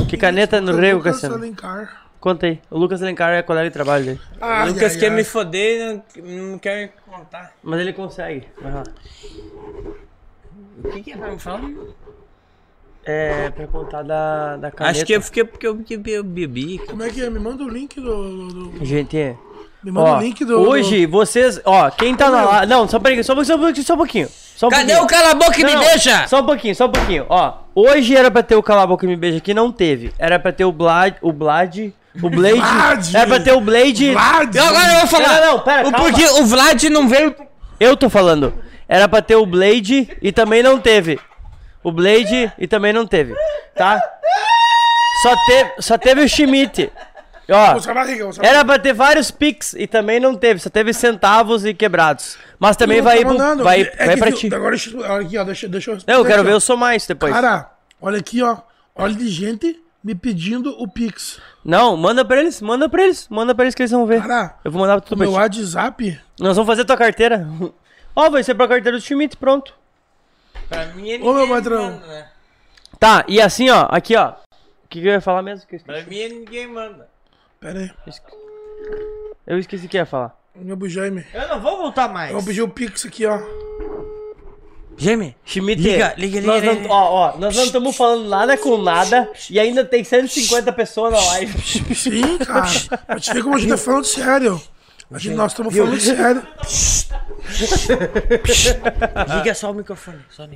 Que caneta no rego, Lucas Cassiano? Alencar. Conta aí. O Lucas Alencar é colega de trabalho dele. Ai, Lucas ai, quer ai. me foder e não, não quer me contar. Mas ele consegue. Vai lá. O que, que é pra me falar? É, pra contar da, da caneta. Acho que eu fiquei porque eu, porque eu bebi. Como é que é? Me manda o link do... do- do- Gente, Me manda ó, o link do... hoje vocês, ó, quem tá na live, não, só peraí, só, um pouquinho, só, um pouquinho, só um pouquinho. Só um Cadê pouquinho. o cala a boca e me Não, deixa? Só um pouquinho, só um pouquinho. Ó, hoje era pra ter o Cala a Boca e Me Beija aqui, não teve. Era pra ter o Blade, o Blade, o Blade. Vlad! Era pra ter o Blade. Vlad! Eu agora eu vou falar. Não, não, pera, o calma. porquê o Vlad não veio. Eu tô falando. Era pra ter o Blade e também não teve. O Blade e também não teve, tá? Só teve, só teve o Schmidt. Ó, era pra ter vários Pix e também não teve, só teve centavos e quebrados. Mas também Não, vai, tá pro, vai, É vai pra viu- ti. Agora, eu- olha aqui, ó, deixa, deixa eu Não, eu quero aqui, ver ó. o Sou Mais depois. Cara, olha aqui, ó. Olha de gente me pedindo o Pix. Não, manda pra eles, manda pra eles, manda pra eles que eles vão ver. Cara, Eu vou mandar tudo pra meu. WhatsApp... Nós vamos fazer tua carteira. <laughs> Ó, vai ser pra carteira do Schmidt, pronto. Pra mim é Ô, meu ninguém patrão. manda, né? Tá, e assim, ó, aqui, ó. O que, que eu ia falar mesmo? Que eu esqueci. Pra mim é ninguém manda. Pera aí. Eu esqueci o que ia falar. Meu Jaime. Eu não vou voltar mais. Eu vou pedir o Pix aqui, ó. Gêmeo, Schmidt, Liga, liga, liga, nós não, ó, ó, nós não estamos falando nada com nada e ainda tem 150 pessoas na live. Sim, cara. Pra te ver como a gente tá falando sério. Gente, nós estamos falando sério. liga só o microfone, só.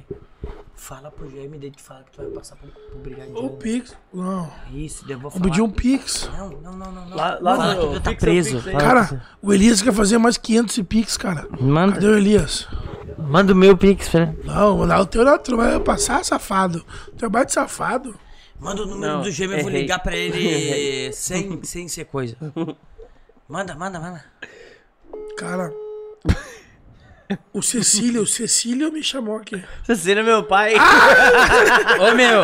Fala pro Gêmeo daí tu fala que tu vai passar pro, pro O brigadinho. Pix. Não. Isso, eu vou Vou falar. pedir um Pix. Não, não, não, não. não. Lá, lá Fala no- que tu tá Pix é o preso. Pix Cara, o Elias quer fazer mais 500 Pix, cara. Manda, Cadê o Elias? manda o meu pix, pera. Não, dar o teu na tu vai passar, safado. Mais de safado. Manda o número Não, do gêmeo, eu vou ligar pra ele <laughs> sem, sem ser coisa. <laughs> Manda, manda, manda. Cara. O Cecílio, o Cecílio me chamou aqui. Cecília é meu pai. <laughs> Ô meu,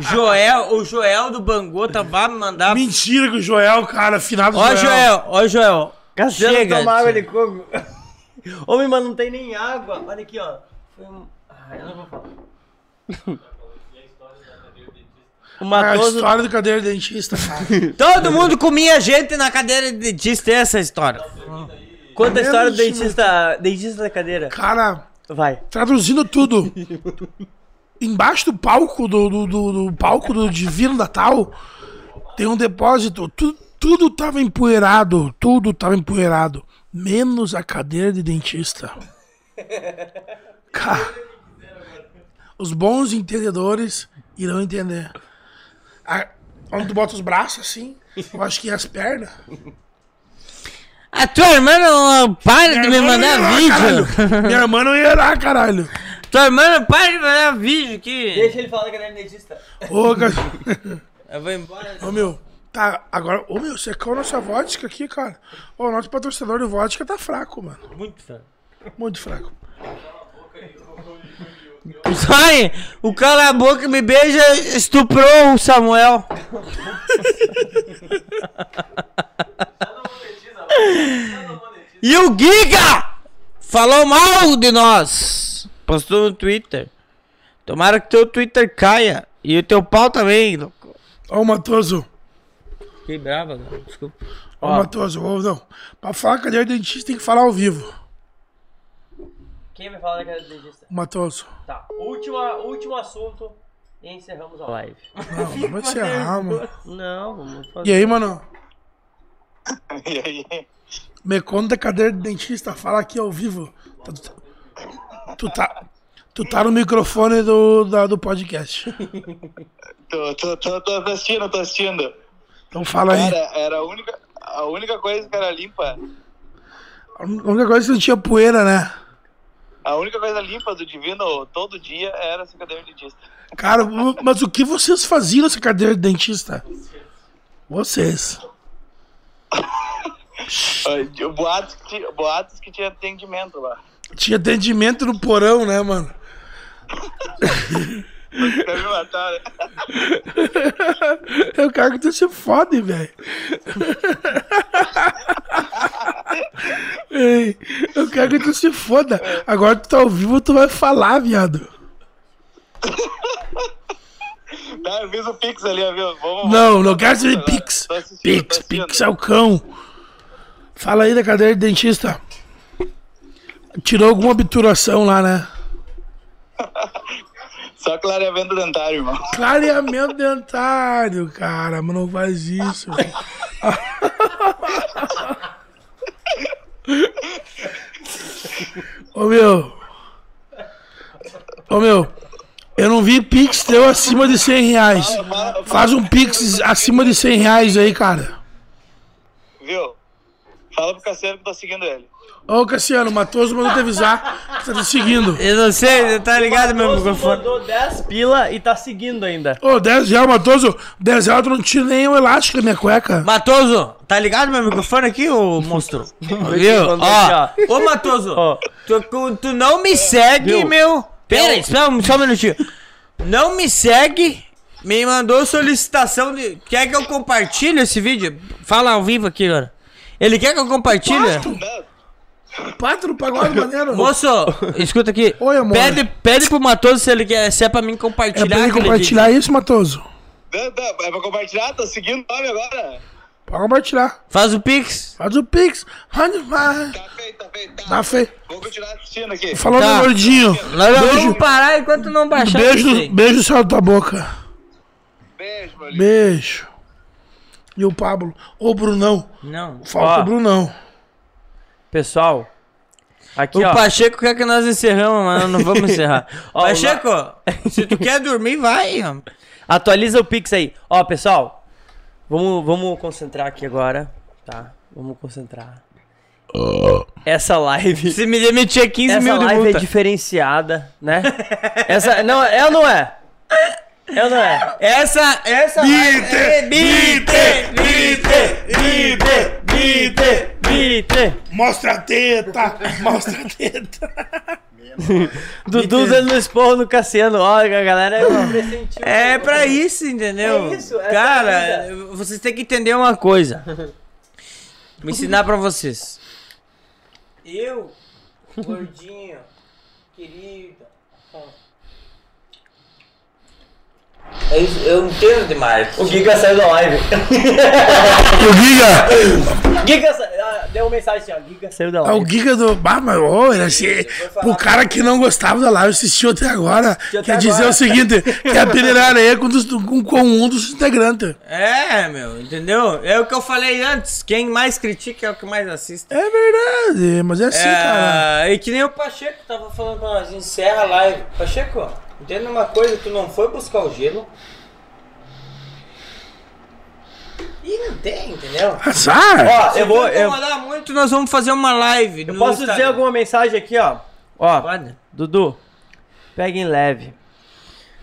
Joel, o Joel do Bangota vai me mandar. Mentira que o Joel, cara, finado Ó, Joel, ó, Joel. Cassiano Chega, toma água de coco. Homem, mas não tem nem água. Olha aqui, ó. Foi um... Ah, eu não vou falar. O A Matoso... história do cadeira dentista, cara. <laughs> Todo mundo comia gente na cadeira de dentista, é essa história. Conta a história do dentista, dentista da cadeira. Cara, Vai. traduzindo tudo. Embaixo do palco do, do, do- do palco do Divino Natal tem um depósito. Tu, tudo tava empoeirado. Tudo tava empoeirado. Menos a cadeira de dentista. Cara, os bons entendedores irão entender. A, onde tu bota os braços assim, eu acho que é as pernas. A tua irmã não para de me irmã não mandar ia lá, vídeo. caralho. Minha irmã não ia lá, caralho. Tua irmã não para de mandar vídeo aqui. Deixa ele falar da cadeira de dentista. Ô, cara. <laughs> Eu vou embora. Ô meu, tá, agora, ô meu, secou nossa vodka aqui, cara. Ô, o nosso patrocinador de vodka tá fraco, mano. Muito fraco. Muito fraco. Sai! O cala a boca me beija estuprou o Samuel. e o Giga falou mal de nós. Postou no Twitter. Tomara que teu Twitter caia. E o teu pau também. louco. Ó o Matoso. Que brava, cara. Desculpa. Ó o Matoso. Ô, não. Pra falar cadeira de dentista tem que falar ao vivo. Quem vai falar da cadeira de dentista? O Matoso. Tá, última, último assunto e encerramos a live. Não, vamos <laughs> encerrar, mano. Não, vamos fazer. E aí, mano? <laughs> E aí? Me conta a cadeira de dentista. Fala aqui ao vivo. Tu, tu- tu tá... Tu tá no microfone do, da- do podcast. <laughs> Tô, tô, tô, tô assistindo, tô assistindo. Então fala aí. Cara, era a única, a única coisa que era limpa. A única coisa é que não tinha poeira, né? A única coisa limpa do Divino todo dia era essa cadeira de dentista. Cara, mas o que vocês faziam nessa cadeira de dentista? Vocês. Boatos que, tinha- boatos que tinha atendimento lá. Tinha atendimento no porão, né, mano? <laughs> Quer me matar, né? Eu quero que tu se fode, velho. Ei, Eu quero que tu se foda. Agora tu tá ao vivo, tu vai falar, viado. Tá, eu fiz o Pix ali, viu? Vamos, Não, não quero saber Pix. Tô assistindo, Pix, assistindo. Pix é o cão. Fala aí da cadeira de dentista. Tirou alguma obturação lá, né? <laughs> Só clareamento dentário, irmão. <laughs> Clareamento dentário, cara, mas não faz isso. Ô meu. Ô meu. Eu não vi Pix teu acima de 100 reais. Faz um Pix acima de 100 reais aí, cara. Viu? Fala pro Cassiano que tô seguindo ele. Ô Cassiano, o Matoso mandou te avisar que tá te seguindo. Eu não sei, tá ligado meu microfone? mandou 10 pila e tá seguindo ainda. Ô, 10 reais, Matoso. 10 reais tu não tira nem o elástico da minha cueca. Matoso, tá ligado meu microfone aqui, ô <laughs> monstro? Viu? mandou Ó, aqui, ô Matoso, tu, tu não me segue, Viu? meu. Pera aí, espera um- só um minutinho. Não me segue, me mandou solicitação de. Quer que eu compartilhe esse vídeo? Fala ao vivo aqui, agora. Ele quer que eu compartilhe? No pagode maneiro. Moço, escuta aqui. Oi, amor. Pede, pede pro Matoso se ele quer, se é pra mim compartilhar. É pra ele compartilhar isso, Matoso? Não, não, é pra compartilhar? Tô seguindo o nome agora. Pode compartilhar. Faz o Pix. Faz o Pix. Tá feito, tá feito. Tá feio. Vou continuar assistindo aqui. Falou, Tá. meu gordinho. Nós vamos parar enquanto não baixar Beijo, beijo no céu da tua boca. Beijo, meu lindo. Beijo. E o Pablo. Ô, Brunão. Não. Falta Ó. o Brunão. Pessoal, aqui O ó. Pacheco quer que nós encerramos, mas não vamos encerrar. <laughs> Ó, Pacheco, <laughs> se tu quer dormir, vai. Atualiza o Pix aí. Ó, pessoal, vamos, vamos concentrar aqui agora, tá? Vamos concentrar. Essa live. Se me demitir 15 Essa mil de live multa. é diferenciada, né? <laughs> Essa. Não, é ou não é? É ou não é? Essa, essa Bite, é bite, bite, bite, bite. Bite! Mostra a teta. Mostra a teta. <laughs> Dudu dando esporro no Cassiano. Ó, a galera <laughs> pressentiu. É pra isso, entendeu? É isso, essa Cara, é vocês têm que entender uma coisa. Vou ensinar pra vocês. Eu, gordinho, querido. Eu, eu entendo demais. O Giga saiu da live. <laughs> O Giga. Giga sa... ah, deu uma mensagem assim, ó. Giga saiu da É live. o Giga do. Bah, mas, ô, ele assim, o cara que não gostava da live assistiu até agora. até quer dizer agora. o seguinte: que a peneira areia com, dos- com, com um dos integrantes. É, meu, entendeu? É o que eu falei antes. Quem mais critica é o que mais assiste. É verdade, mas é assim, cara. É, e que nem o Pacheco tava falando pra nós, encerra a live. Pacheco, entenda uma coisa, tu não foi buscar o gelo. E não tem, entendeu? Azar. Ó, Se eu vou. Eu, muito, nós vamos fazer uma live. eu posso dizer alguma mensagem aqui, ó. Ó, Pode? Dudu, peguem leve.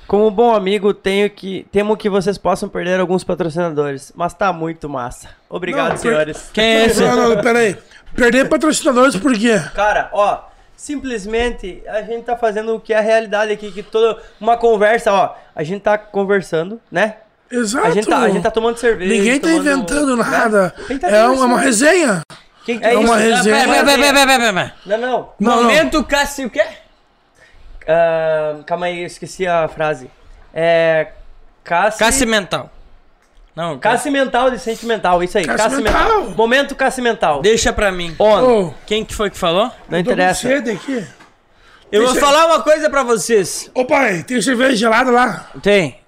Como bom amigo, tenho que, temo que vocês possam perder alguns patrocinadores, mas tá muito massa. Obrigado, Não, per- senhores. Quem é esse? Não, não, pera aí. Perder patrocinadores por quê? Cara, ó, simplesmente a gente tá fazendo o que é a realidade aqui, que toda uma conversa, ó, a gente tá conversando, né? Exato. A gente tá, a gente tá tomando cerveja. Ninguém tá tomando- inventando né? nada. Tá É uma, é uma resenha. Quem que É uma isso? resenha. Pera, pera, pera, pera, pera, pera. Não, não. Não, não. Momento Cássio o quê? Ah, calma aí, eu esqueci a frase. É. Cassi... Cassi mental. Não, Cassi mental de sentimental, isso aí. Cassi Cassi mental. mental. Momento Cassi mental. Deixa pra mim. On. Ô, Quem que foi que falou? Não eu tô com interessa. sede aqui. Eu vou falar uma coisa pra vocês. Ô pai, tem cerveja gelada lá? Tem.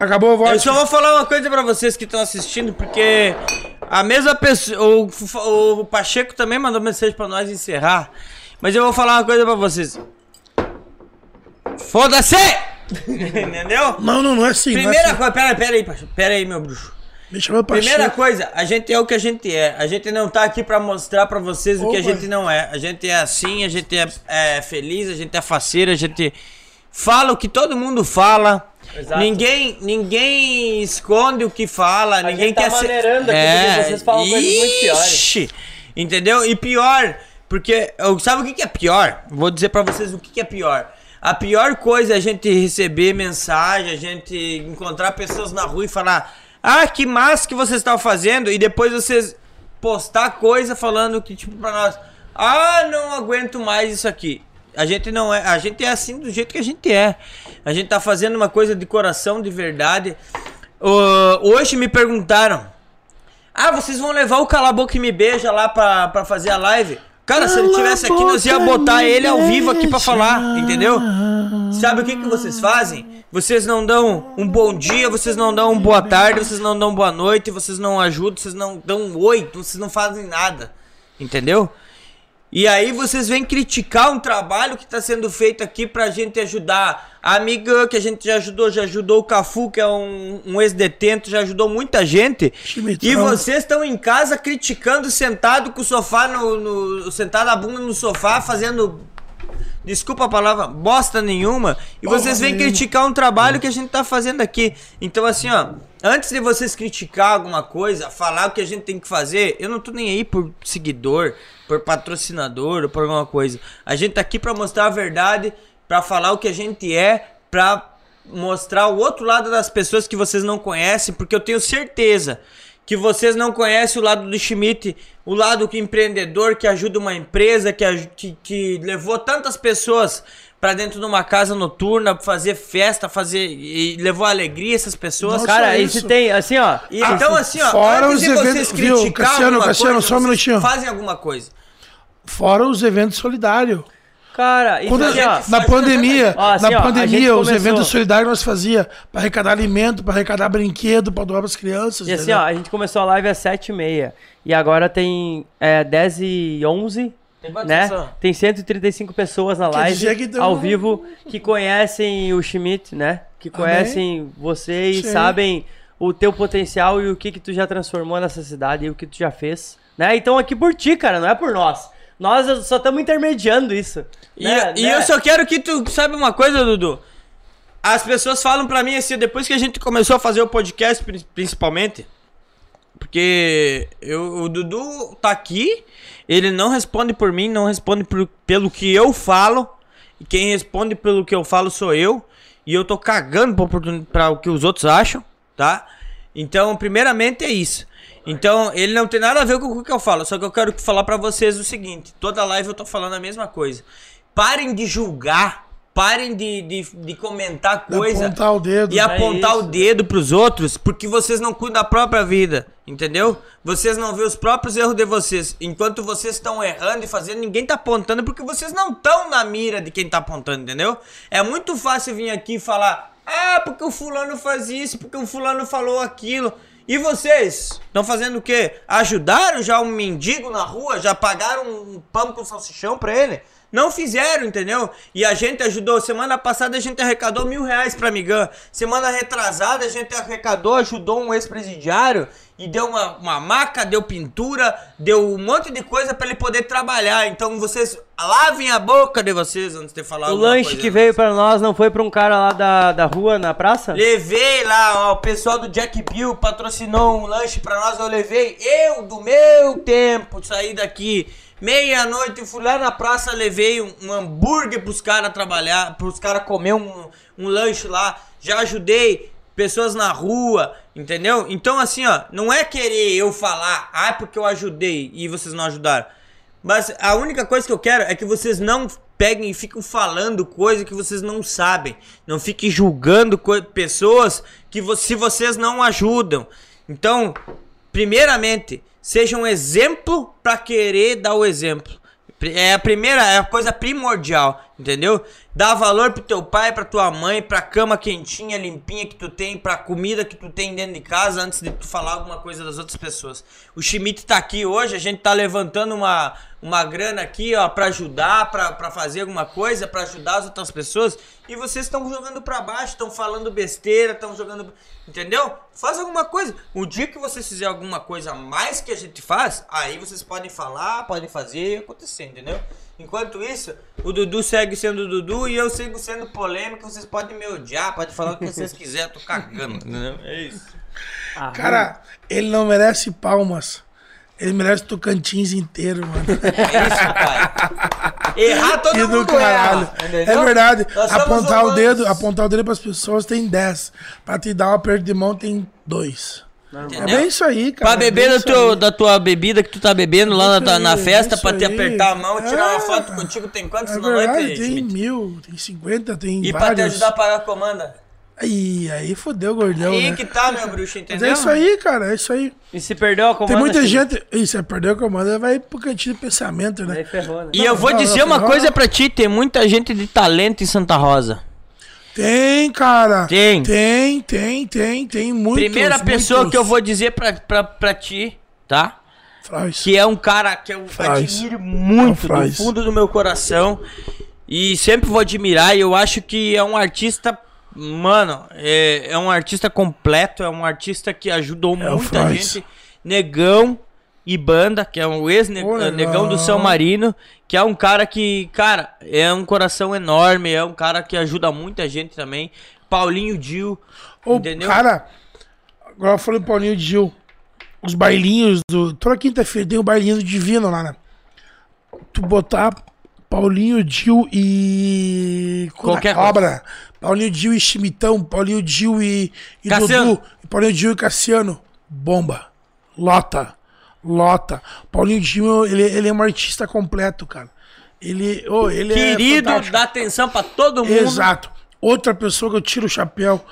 Acabou a Eu voz. só vou falar uma coisa pra vocês que estão assistindo, porque a mesma pessoa. O, o Pacheco também mandou mensagem pra nós encerrar. Mas eu vou falar uma coisa pra vocês. Foda-se! <laughs> Entendeu? Não, não, não é assim. é Primeira assim. coisa. Pera, pera aí. Pera aí, meu bruxo. Primeira coisa, a gente é o que a gente é. A gente não tá aqui pra mostrar pra vocês o que a Opa. gente não é. A gente é assim, a gente é, é feliz, a gente é faceiro, a gente fala o que todo mundo fala. Exato. Ninguém, ninguém esconde o que fala, ninguém gente tá quer ser. maneirando aqui, porque vocês falam coisas muito piores. Ixi! Entendeu? E pior, porque eu- sabe o que, é pior? Vou dizer pra vocês o que é pior. A pior coisa é a gente receber mensagem, a gente encontrar pessoas na rua e falar: Ah, que massa que vocês estão fazendo, e depois vocês postar coisa falando que, tipo, pra nós: Ah, não aguento mais isso aqui. A gente não é, a gente é assim do jeito que a gente é. A gente tá fazendo uma coisa de coração, de verdade. Ô, hoje me perguntaram: Ah, vocês vão levar o Cala a Boca e Me Beija lá pra, pra fazer a live? Cara, se ele tivesse aqui, nós ia botar ele ao vivo aqui pra falar, entendeu? Sabe o que, que vocês fazem? Vocês não dão um bom dia, vocês não dão um boa tarde, vocês não dão boa noite, vocês não ajudam, vocês não dão um oi, vocês não fazem nada, entendeu? E aí vocês vêm criticar um trabalho que está sendo feito aqui pra gente ajudar a amiga que a gente já ajudou, já ajudou o Cafu, que é um, um ex-detento, já ajudou muita gente. E vocês estão em casa criticando sentado com o sofá no, no- sentado a bunda no sofá fazendo desculpa a palavra, bosta nenhuma, e Porra vocês vêm nenhuma. criticar um trabalho que a gente tá fazendo aqui. Então, assim, ó, antes de vocês criticar alguma coisa, falar o que a gente tem que fazer, eu não tô nem aí por seguidor, por patrocinador ou por alguma coisa. A gente tá aqui pra mostrar a verdade, pra falar o que a gente é, pra mostrar o outro lado das pessoas que vocês não conhecem, porque eu tenho certeza que vocês não conhecem o lado do Schmidt, o lado que empreendedor que ajuda uma empresa, que, que, que levou tantas pessoas pra dentro de uma casa noturna, fazer festa, fazer e levou alegria a essas pessoas. Não Cara, e se isso. tem, assim, ó, E então assim, ó, Fora antes os eventos- viu, Cassiano, Cassiano, coisa, só um minutinho. Fazem alguma coisa. Fora os eventos solidários. Cara, isso Quando aqui, a- ó. na pandemia, Ó, assim, ó, na a pandemia, os começou- eventos solidários nós fazia para arrecadar alimento, para arrecadar brinquedo, para doar para as crianças. E assim, ó, a gente começou a live às 7h30. E agora tem é, 10 e 11 Tem quantas né? pessoas? Tem 135 pessoas na live ao vivo que conhecem o Schmidt, né? Que conhecem você e Sim. sabem o teu potencial e o que que tu já transformou nessa cidade e o que tu já fez, né? Então aqui por ti, cara, não é por nós. Nós só estamos intermediando isso. E, né? e Né? eu só quero que tu sabe uma coisa, Dudu. As pessoas falam pra mim assim, depois que a gente começou a fazer o podcast, pri- principalmente, porque eu, o Dudu tá aqui, ele não responde por mim, não responde por- pelo que eu falo, e quem responde pelo que eu falo sou eu, e eu tô cagando pra o que os outros acham, tá? Então, primeiramente é isso. Então, ele não tem nada a ver com o que eu falo, só que eu quero falar pra vocês o seguinte: toda live eu tô falando a mesma coisa. Parem de julgar, parem de, de, de comentar coisa apontar o dedo. e É apontar o isso. dedo pros outros, porque vocês não cuidam da própria vida, entendeu? Vocês não vê os próprios erros de vocês. Enquanto vocês estão errando e fazendo, ninguém tá apontando, porque vocês não estão na mira de quem tá apontando, entendeu? É muito fácil vir aqui e falar, ah, porque o fulano faz isso, porque o fulano falou aquilo. E vocês estão fazendo o quê? Ajudaram já um mendigo na rua? Já pagaram um pão com salsichão pra ele? Não fizeram, entendeu? E a gente ajudou. Semana passada a gente arrecadou mil reais pra Migã. Semana retrasada a gente arrecadou, ajudou um ex-presidiário e deu uma, uma maca, deu pintura, deu um monte de coisa pra ele poder trabalhar. Então vocês lavem a boca de vocês antes de falar O lanche que veio pra nós não foi pra um cara lá da, da rua, na praça? Levei lá, ó, o pessoal do Jack Bill patrocinou um lanche pra nós, eu levei, eu, do meu tempo, saí daqui meia-noite, fui lá na praça, levei um, um hambúrguer pros caras trabalhar, pros caras comer um, um lanche lá, já ajudei pessoas na rua, entendeu? Então assim, ó, não é querer eu falar, ah, porque eu ajudei e vocês não ajudaram. Mas a única coisa que eu quero é que vocês não peguem e fiquem falando coisa que vocês não sabem. Não fiquem julgando pessoas que vo se vocês não ajudam. Então, primeiramente, seja um exemplo para querer dar o exemplo. É a primeira, é a coisa primordial, entendeu? Dá valor pro teu pai, pra tua mãe, pra cama quentinha, limpinha que tu tem, pra comida que tu tem dentro de casa antes de tu falar alguma coisa das outras pessoas. O Schmidt tá aqui hoje, a gente tá levantando uma, uma grana aqui, ó, pra ajudar, pra fazer alguma coisa, pra ajudar as outras pessoas. E vocês estão jogando pra baixo, estão falando besteira, estão jogando. Entendeu? Faz alguma coisa. O dia que vocês fizerem alguma coisa a mais que a gente faz, aí vocês podem falar, podem fazer e acontecer, entendeu? Enquanto isso, o Dudu segue sendo Dudu e eu sigo sendo polêmico. Vocês podem me odiar, podem falar o que vocês quiserem, eu tô cagando, entendeu? É isso. Cara, ele não merece palmas. Ele merece Tocantins inteiro, mano. <laughs> É isso, pai. Errar todo <laughs> Que do mundo caralho. erra. É verdade. Nós Apontar o dedo, apontar o dedo pras pessoas tem 10. Pra te dar um aperto de mão tem 2. É bem isso aí, cara. Pra é beber teu, aí. da tua bebida que tu tá bebendo lá na, na Isso festa aí, pra te aí. apertar a mão, tirar uma É. foto contigo, tem quantos É na noite, verdade, tem mil, tem 50, tem E pra te vários. ajudar a pagar a comanda? Aí, aí fodeu, gordão, Aí né? que tá, meu bruxo, Mas entendeu? é isso aí, cara, é isso aí. E se perdeu a comanda? Tem muita gente... Isso, é perder a comanda, vai pro cantinho de pensamento, né? Aí ferrou, né? E eu vou Não, dizer não, uma não. coisa pra ti, tem muita gente de talento em Santa Rosa. Tem, cara. Tem. Tem, tem, tem, tem muitos. Primeira pessoa muitos. que eu vou dizer pra, pra, pra ti, tá? Fraz. Que é um cara que eu Fraz. admiro muito do Fraz. fundo do meu coração. E sempre vou admirar. E eu acho que é um artista. Mano, é, é um artista completo. É um artista que ajudou É muita gente. Negão e banda, que é um ex-negão do São Marino. Que é um cara que, cara, é um coração enorme. É um cara que ajuda muita gente também. Paulinho Dil. Ô, entendeu? Cara, agora eu falei pro Paulinho Gil. Os bailinhos do. Toda quinta-feira tem o bailinho do Divino lá, né? Tu botar Paulinho Gil e. Qualquer Cobra. Paulinho Gil e Chimitão. Paulinho Gil e, e Cassiano. Dudu. Paulinho Gil e Cassiano. Bomba. Lota. Lota. Paulinho Gil, ele, ele é um artista completo, cara. Ele, ô, ele é Querido, fantástico. dá atenção pra todo mundo. Exato. Outra pessoa que eu tiro o chapéu.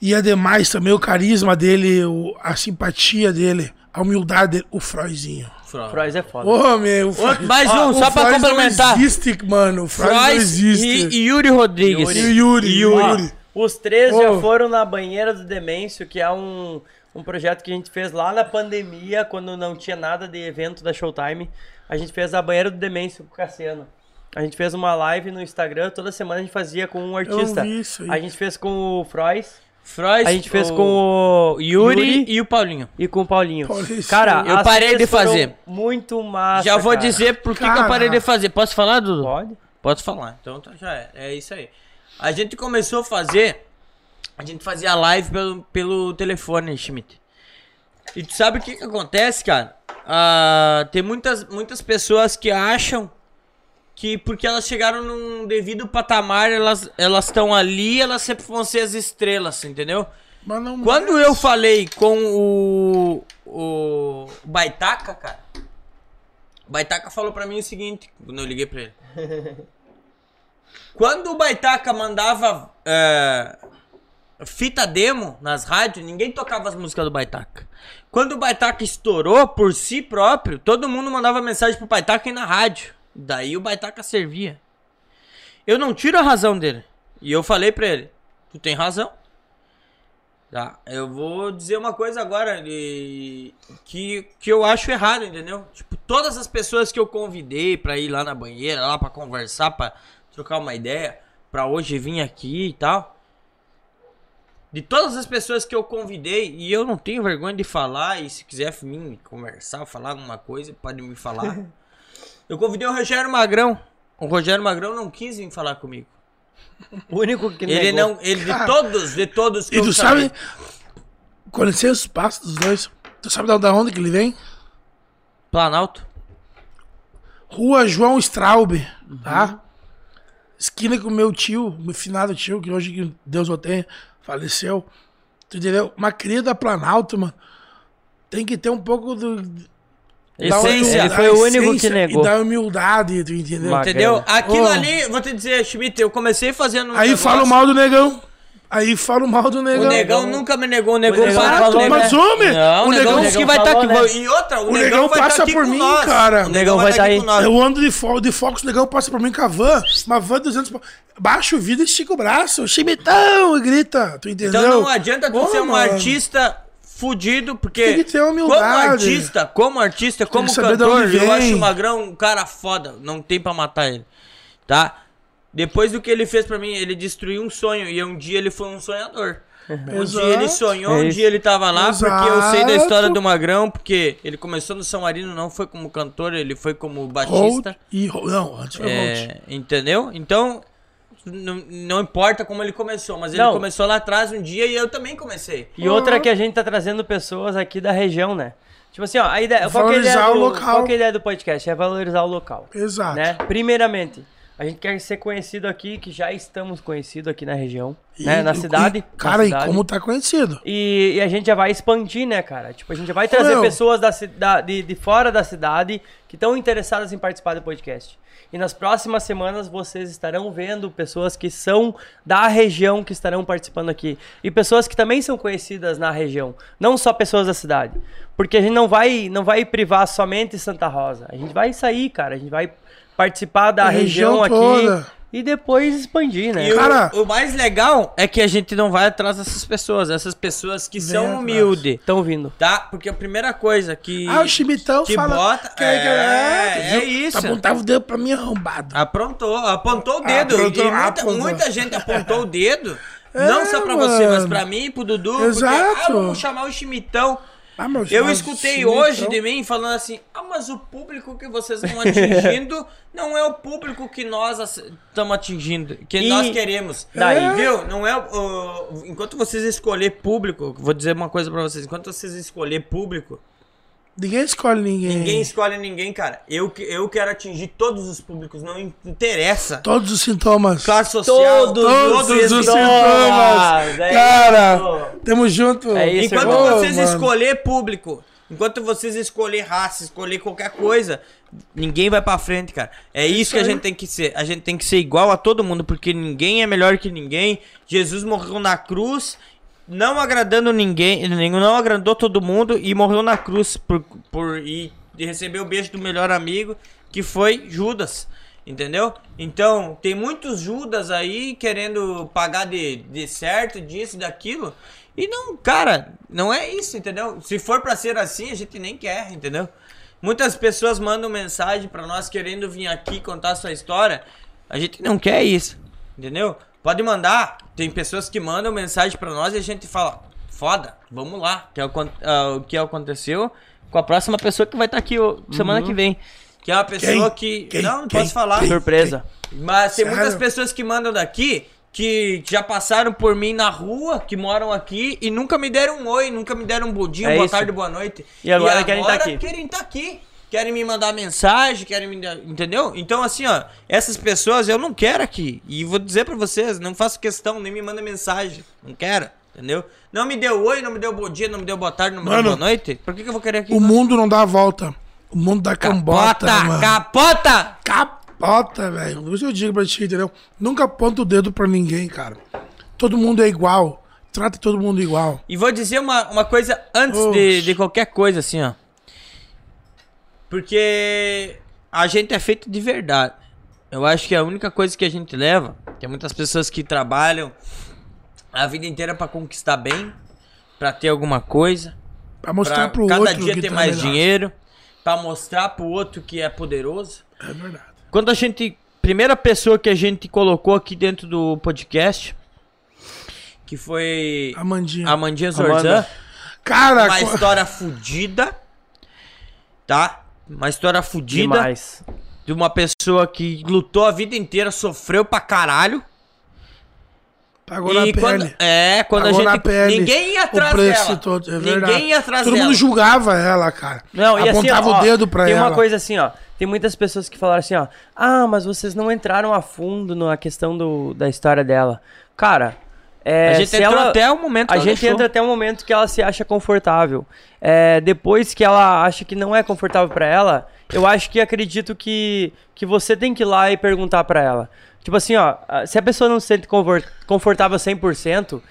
E ademais também o carisma dele, a simpatia dele, a humildade dele, o Froizinho. Frois é foda. Ô, meu. mais um, o só pra complementar. Não existe, mano. O não existe. e, e Yuri Rodrigues. E o Yuri. Ó, Yuri. os três Ô. já foram na banheira do Demêncio, que é um, um projeto que a gente fez lá na pandemia, quando não tinha nada de evento da Showtime. A gente fez a banheira do Demêncio com o Cassiano. A gente fez uma live no Instagram, toda semana a gente fazia com um artista. vi isso aí. A gente fez com o Frois. Frois, A gente fez o com o Yuri, e o Paulinho. e com o Paulinho. Paulinho, Cara, eu as parei de fazer. Muito massa. Já vou cara. dizer por que, que eu parei de fazer. Posso falar, Dudu? Pode? Posso falar. Então tá, já é. É isso aí. A gente começou a fazer. A gente fazia live pelo, pelo telefone, Schmidt. E tu sabe o que, que acontece, cara? Ah, tem muitas, muitas pessoas que acham que porque elas chegaram num devido patamar, elas elas estão ali, elas sempre vão ser as estrelas, entendeu? Mas não Quando eu falei com o, o Baitaca, cara, o Baitaca falou pra mim o seguinte, quando eu liguei pra ele. <laughs> Quando o Baitaca mandava é, fita demo nas rádios, ninguém tocava as músicas do Baitaca. Quando o Baitaca estourou por si próprio, todo mundo mandava mensagem pro Baitaca ir na rádio. Daí o Baitaca servia. Eu não tiro a razão dele. E eu falei pra ele, tu tem razão. Tá, eu vou dizer uma coisa agora e- que, que eu acho errado, entendeu? Tipo, todas as pessoas que eu convidei pra ir lá na banheira, lá pra conversar, pra trocar uma ideia, pra hoje vir aqui e tal. De todas as pessoas que eu convidei, e eu não tenho vergonha de falar, e se quiser vir conversar, falar alguma coisa, pode me falar. <laughs> eu convidei o Rogério Magrão. O Rogério Magrão não quis vir falar comigo. O único que Ele negou. não, ele de todos, de todos que E eu tu sabe, conhecer os passos dos dois, tu sabe da- onde que ele vem? Planalto. Rua João Straub, Uhum. tá? Esquina com o meu tio, meu finado tio, que hoje Deus o tenha, faleceu. Tu entendeu? Uma cria da Planalto, mano. Tem que ter um pouco do. Essência. Ele foi o único que negou. E da humildade, tu entendeu? Entendeu? Aquilo Ô. ali, vou te dizer, Schmidt, eu comecei fazendo. um Aí negócio- fala mal do negão. Aí fala mal do O negão. negão nunca me negou, o negão negão para falou, tudo? Mas, homem, Não, o o negão negão- disse que vai estar falou, aqui. né? E outra, o, O negão, negão passa tá por mim, nós. cara. O negão vai vai estar tá aqui aí. Eu ando de, fo de Fox, o negão passa por mim com a van. Uma van 200. pau. Baixa o vidro e estica o braço. Chimitão! E grita. Tu entendeu? Então não adianta tu ser um mano. artista fudido, porque Tem que ter humildade. como artista, como artista, como cantor, eu acho o Magrão um cara foda, não tem pra matar ele, tá? Depois do que ele fez pra mim, ele destruiu um sonho e um dia ele foi um sonhador. Um Exato. dia ele sonhou, É um isso. dia ele tava lá, porque eu sei da Exato. história do Magrão, porque ele começou no São Marino, não foi como cantor, ele foi como Holt baixista. e Não, antes foi. É, entendeu? Então, não, não importa como ele começou, mas ele Não. começou lá atrás um dia e eu também comecei. E outra é que a gente tá trazendo pessoas aqui da região, né? Tipo assim, ó, a ideia, qual, que é a ideia Valorizar do, o local. qual que é a ideia do podcast? É valorizar o local. Exato. Né? Primeiramente, a gente quer ser conhecido aqui, que já estamos conhecidos aqui na região, né? Na E- cidade. e, na cara, cidade. e como tá conhecido? E, e a gente já vai expandir, né, cara? Tipo, a gente já vai trazer Meu. pessoas da, da- de, de fora da cidade que estão interessadas em participar do podcast. E nas próximas semanas vocês estarão vendo pessoas que são da região que estarão participando aqui. E pessoas que também são conhecidas na região. Não só pessoas da cidade. Porque a gente não vai, não vai privar somente Santa Rosa. A gente vai sair, cara. A gente vai participar da região, região aqui toda. e depois expandir, né? E o- Cara- o, mais legal é que a gente não vai atrás dessas pessoas, essas pessoas que são humildes, Estão vindo. tá? Porque a primeira coisa que. Ah, o Chimitão que fala. bota- que- que- é, é viu? isso. Apontava o dedo pra mim arrombado. Aprontou, apontou o dedo. Apontou, e muita, muita gente apontou o dedo. <laughs> É, não só pra você, mas mano. pra mim e pro Dudu. Exato. Porque, ah, vamos chamar o Chimitão. Ah, Eu escutei hoje de mim falando assim: ah, mas o público que vocês estão atingindo <laughs> não é o público que nós estamos atingindo, que E nós queremos. daí? Viu? Não é o. enquanto vocês escolher público, vou dizer uma coisa pra vocês: enquanto vocês escolher público, Ninguém escolhe ninguém. ninguém escolhe ninguém, cara. Eu, eu quero atingir todos os públicos, não interessa. Todos os sintomas. Classe social, Todos Todos os os sintomas. É Cara, isso. tamo junto. É isso, Enquanto irmão. vocês mano. escolher público, enquanto vocês escolher raça, escolher qualquer coisa, ninguém vai pra frente, cara. É isso que a gente tem que ser. A gente tem que ser igual a todo mundo, porque ninguém é melhor que ninguém. Jesus morreu na cruz, não agradando ninguém, não agradou todo mundo e morreu na cruz por, por e recebeu o beijo do melhor amigo, que foi Judas. Entendeu? Então, tem muitos Judas aí querendo pagar de, de certo, disso, daquilo. E não, cara, não é isso, entendeu? Se for pra ser assim, a gente nem quer, entendeu? Muitas pessoas mandam mensagem pra nós querendo vir aqui contar sua história. A gente não quer isso, entendeu? Pode mandar. Tem pessoas que mandam mensagem pra nós e a gente fala: foda, vamos lá. Que é o, ah, o que aconteceu com a próxima pessoa que vai estar aqui ó, semana que vem. Que é uma pessoa que. Quem? Não, não Quem? posso falar. Quem? Surpresa. Mas tem Sério? muitas pessoas que mandam daqui que já passaram por mim na rua, que moram aqui e nunca me deram um oi, nunca me deram um bom dia, É boa isso. tarde, boa noite. E agora querem tá aqui. Querem estar aqui. Querem me mandar mensagem, querem me. Entendeu? Então, assim, ó, essas pessoas eu não quero aqui. E vou dizer pra vocês, não faço questão, nem me manda mensagem. Não quero, entendeu? Não me deu oi, não me deu bom dia, não me deu boa tarde, não me Mano, deu boa noite. Por que, que eu vou querer aqui? O mundo não dá a volta. O mundo dá cambota, Capota, mano. capota! Capota, velho. Por isso eu digo pra ti, entendeu? Nunca aponta o dedo pra ninguém, cara. Todo mundo é igual. Trata todo mundo igual. E vou dizer uma, uma coisa antes de, de qualquer coisa, assim, ó. Porque a gente é feito de verdade. Eu acho que a única coisa que a gente leva, que é muitas pessoas que trabalham a vida inteira pra conquistar bem, pra ter alguma coisa, Pra mostrar pra pro cada outro dia que ter tá mais melhor. dinheiro, pra mostrar pro outro que é poderoso. É verdade. Quando a gente. Primeira pessoa que a gente colocou aqui dentro do podcast, que foi Amandinha. a Amandinha Zorzan. Amanda. Cara, Uma co- história fudida. Tá? Uma história fudida. Demais. De uma pessoa que lutou a vida inteira, sofreu pra caralho. pagou na quando, pele. é, quando Pagou a na gente. pele ninguém ia atrás dela. todo, é ninguém ia atrás Todo dela. mundo julgava ela, cara. Não, e assim, Apontava ó, o dedo pra tem ela. uma coisa assim, ó. Tem muitas pessoas que falaram assim, ó. Ah, mas vocês não entraram a fundo na questão do, da história dela. Cara, é, A gente se entrou ela- até o momento que A gente deixou. entra até o momento que ela se acha confortável. É, depois que ela acha que não é confortável pra ela, eu acho que acredito que, que você tem que ir lá e perguntar pra ela. Tipo assim, ó, se a pessoa não se sente confor- confortável 100%,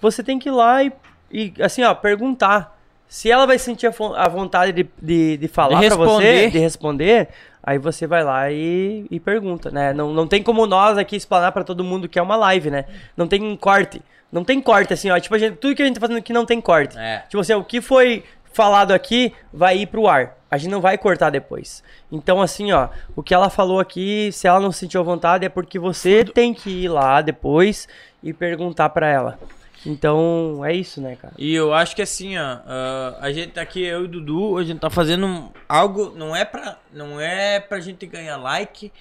você tem que ir lá e, e, assim, ó, perguntar. Se ela vai sentir a, vontade de, de, de falar De pra você, de responder, aí você vai lá e, e pergunta, né? Não, não tem como nós aqui explanar pra todo mundo que é uma live, né? Não tem um corte. Não tem corte, assim, ó. Tipo, a gente, tudo que a gente tá fazendo aqui não tem corte. É. Tipo assim, o que foi falado aqui vai ir pro ar. A gente não vai cortar depois. Então, assim, ó, o que ela falou aqui, se ela não sentiu vontade, é porque você tem que ir lá depois e perguntar pra ela. Então, é isso, né, cara? E eu acho que assim, ó, ah, a gente tá aqui, eu e o Dudu, a gente tá fazendo algo, não é pra, não é pra gente ganhar like,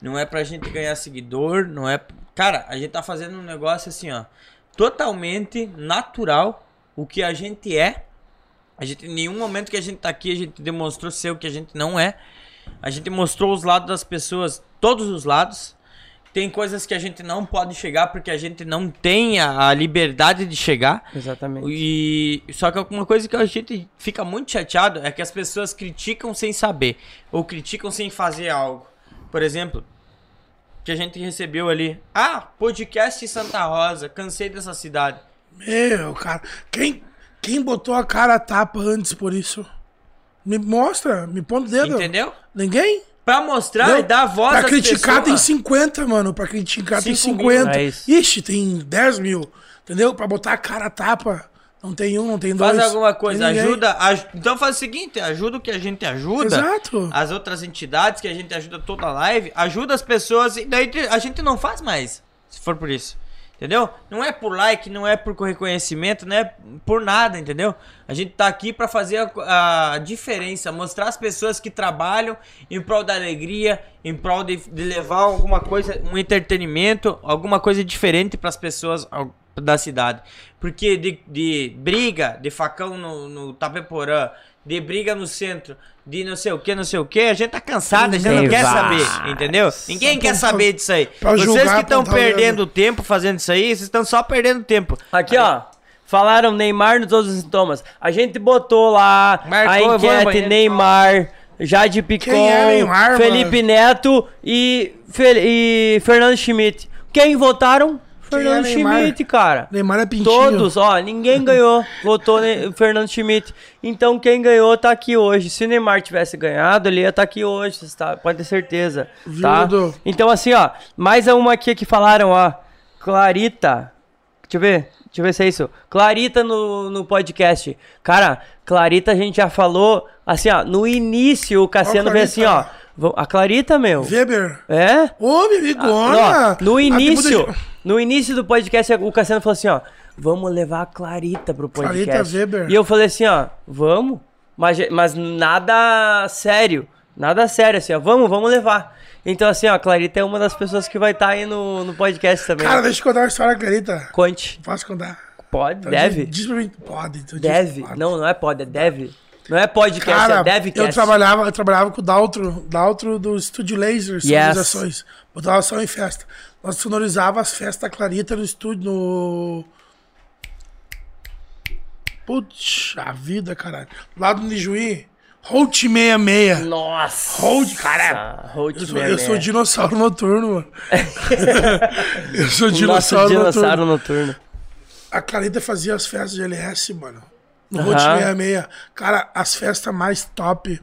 não é pra gente ganhar seguidor, não é. Cara, a gente tá fazendo um negócio assim, ó, totalmente natural, o que a gente é. A gente, em nenhum momento que a gente tá aqui, a gente demonstrou ser o que a gente não é. A gente mostrou os lados das pessoas, todos os lados. Tem coisas que a gente não pode chegar porque a gente não tem a, a liberdade de chegar. Exatamente. E só que uma coisa que a gente fica muito chateado é que as pessoas criticam sem saber ou criticam sem fazer algo. Por exemplo, que a gente recebeu ali, ah, podcast Santa Rosa, cansei dessa cidade. Meu, cara, quem, quem botou a cara a tapa antes por isso? Me mostra, me põe o dedo. Entendeu? Ninguém? Pra mostrar Não, e dar voz Pra criticar tem pessoas. 50, mano. Pra criticar tem Cinco mil, 50. é isso. Ixi, tem 10 mil. Entendeu? Pra botar a cara a tapa. Não tem um, não tem dois. Faz alguma coisa, tem ajuda. aj- Então faz o seguinte, ajuda o que a gente ajuda. Exato. As outras entidades que a gente ajuda toda a live, ajuda as pessoas e daí a gente não faz mais, se for por isso. Entendeu? Não é por like, não é por reconhecimento, não é por nada, entendeu? A gente tá aqui pra fazer a, a diferença, mostrar as pessoas que trabalham em prol da alegria, em prol de, de levar alguma coisa, um entretenimento, alguma coisa diferente pras pessoas ao- da cidade. Porque de, de briga, de facão no, no Tapeporã, de briga no centro, de não sei o que, não sei o que, a gente tá cansado, a gente não quer saber, entendeu? Ninguém quer saber disso aí. pra Vocês que estão perdendo tempo fazendo isso aí, vocês estão só perdendo tempo. Aqui, ó. Falaram Neymar nos todos os sintomas. A gente botou lá Marcou, a enquete. Neymar, Jade Picon, Quem é Neymar, Felipe Neto e, Fe- e Fernando Schmidt. Quem votaram? Fernando Neymar? Schmidt, cara. Neymar é pintinho. Todos, ó, ninguém ganhou. Votou ne- Fernando Schmidt. Então quem ganhou tá aqui hoje. Se o Neymar tivesse ganhado, ele ia estar aqui hoje, tá, pode ter certeza. Tá? Dudu? Então assim, ó, mais uma aqui que falaram, ó. Clarita. Deixa eu ver. Deixa eu ver se é isso. Clarita no, no podcast. Cara, Clarita a gente já falou, assim, ó, no início o Cassiano veio assim, ó. Clarita? "Vamos- A Clarita, meu. Weber. É? Ô, minha amigona. Ó, no Ah, início, no início do podcast, o Cassiano falou assim, ó, vamos levar a Clarita pro podcast. Clarita Weber. E eu falei assim, ó, vamos, mas, mas nada sério, nada sério, assim, ó, vamos, vamos levar. Então, assim, ó, a Clarita é uma das pessoas que vai estar aí no, no podcast também. Cara, deixa eu contar uma história, Clarita. Conte. Posso contar? Pode, Então, deve. Diz, diz pra mim. Pode. Então diz- Deve. pode. Não, não é pode, é deve. Não é podcast, Cara, é devecast. eu trabalhava, eu trabalhava com o Daltro, Daltro do Estúdio Laser, sonorizações. Botava som em festa. Nós sonorizava as festas da Clarita no estúdio, no... Putz, a vida, caralho. Lá do Nijuí, Holt 66. Nossa! Holt, cara. Holt eu, sou, eu sou dinossauro noturno, mano. <laughs> eu sou Nosso dinossauro, dinossauro noturno. noturno. A Clarita fazia as festas de LS, mano. No Aham. Hot 66. Cara, as festas mais top.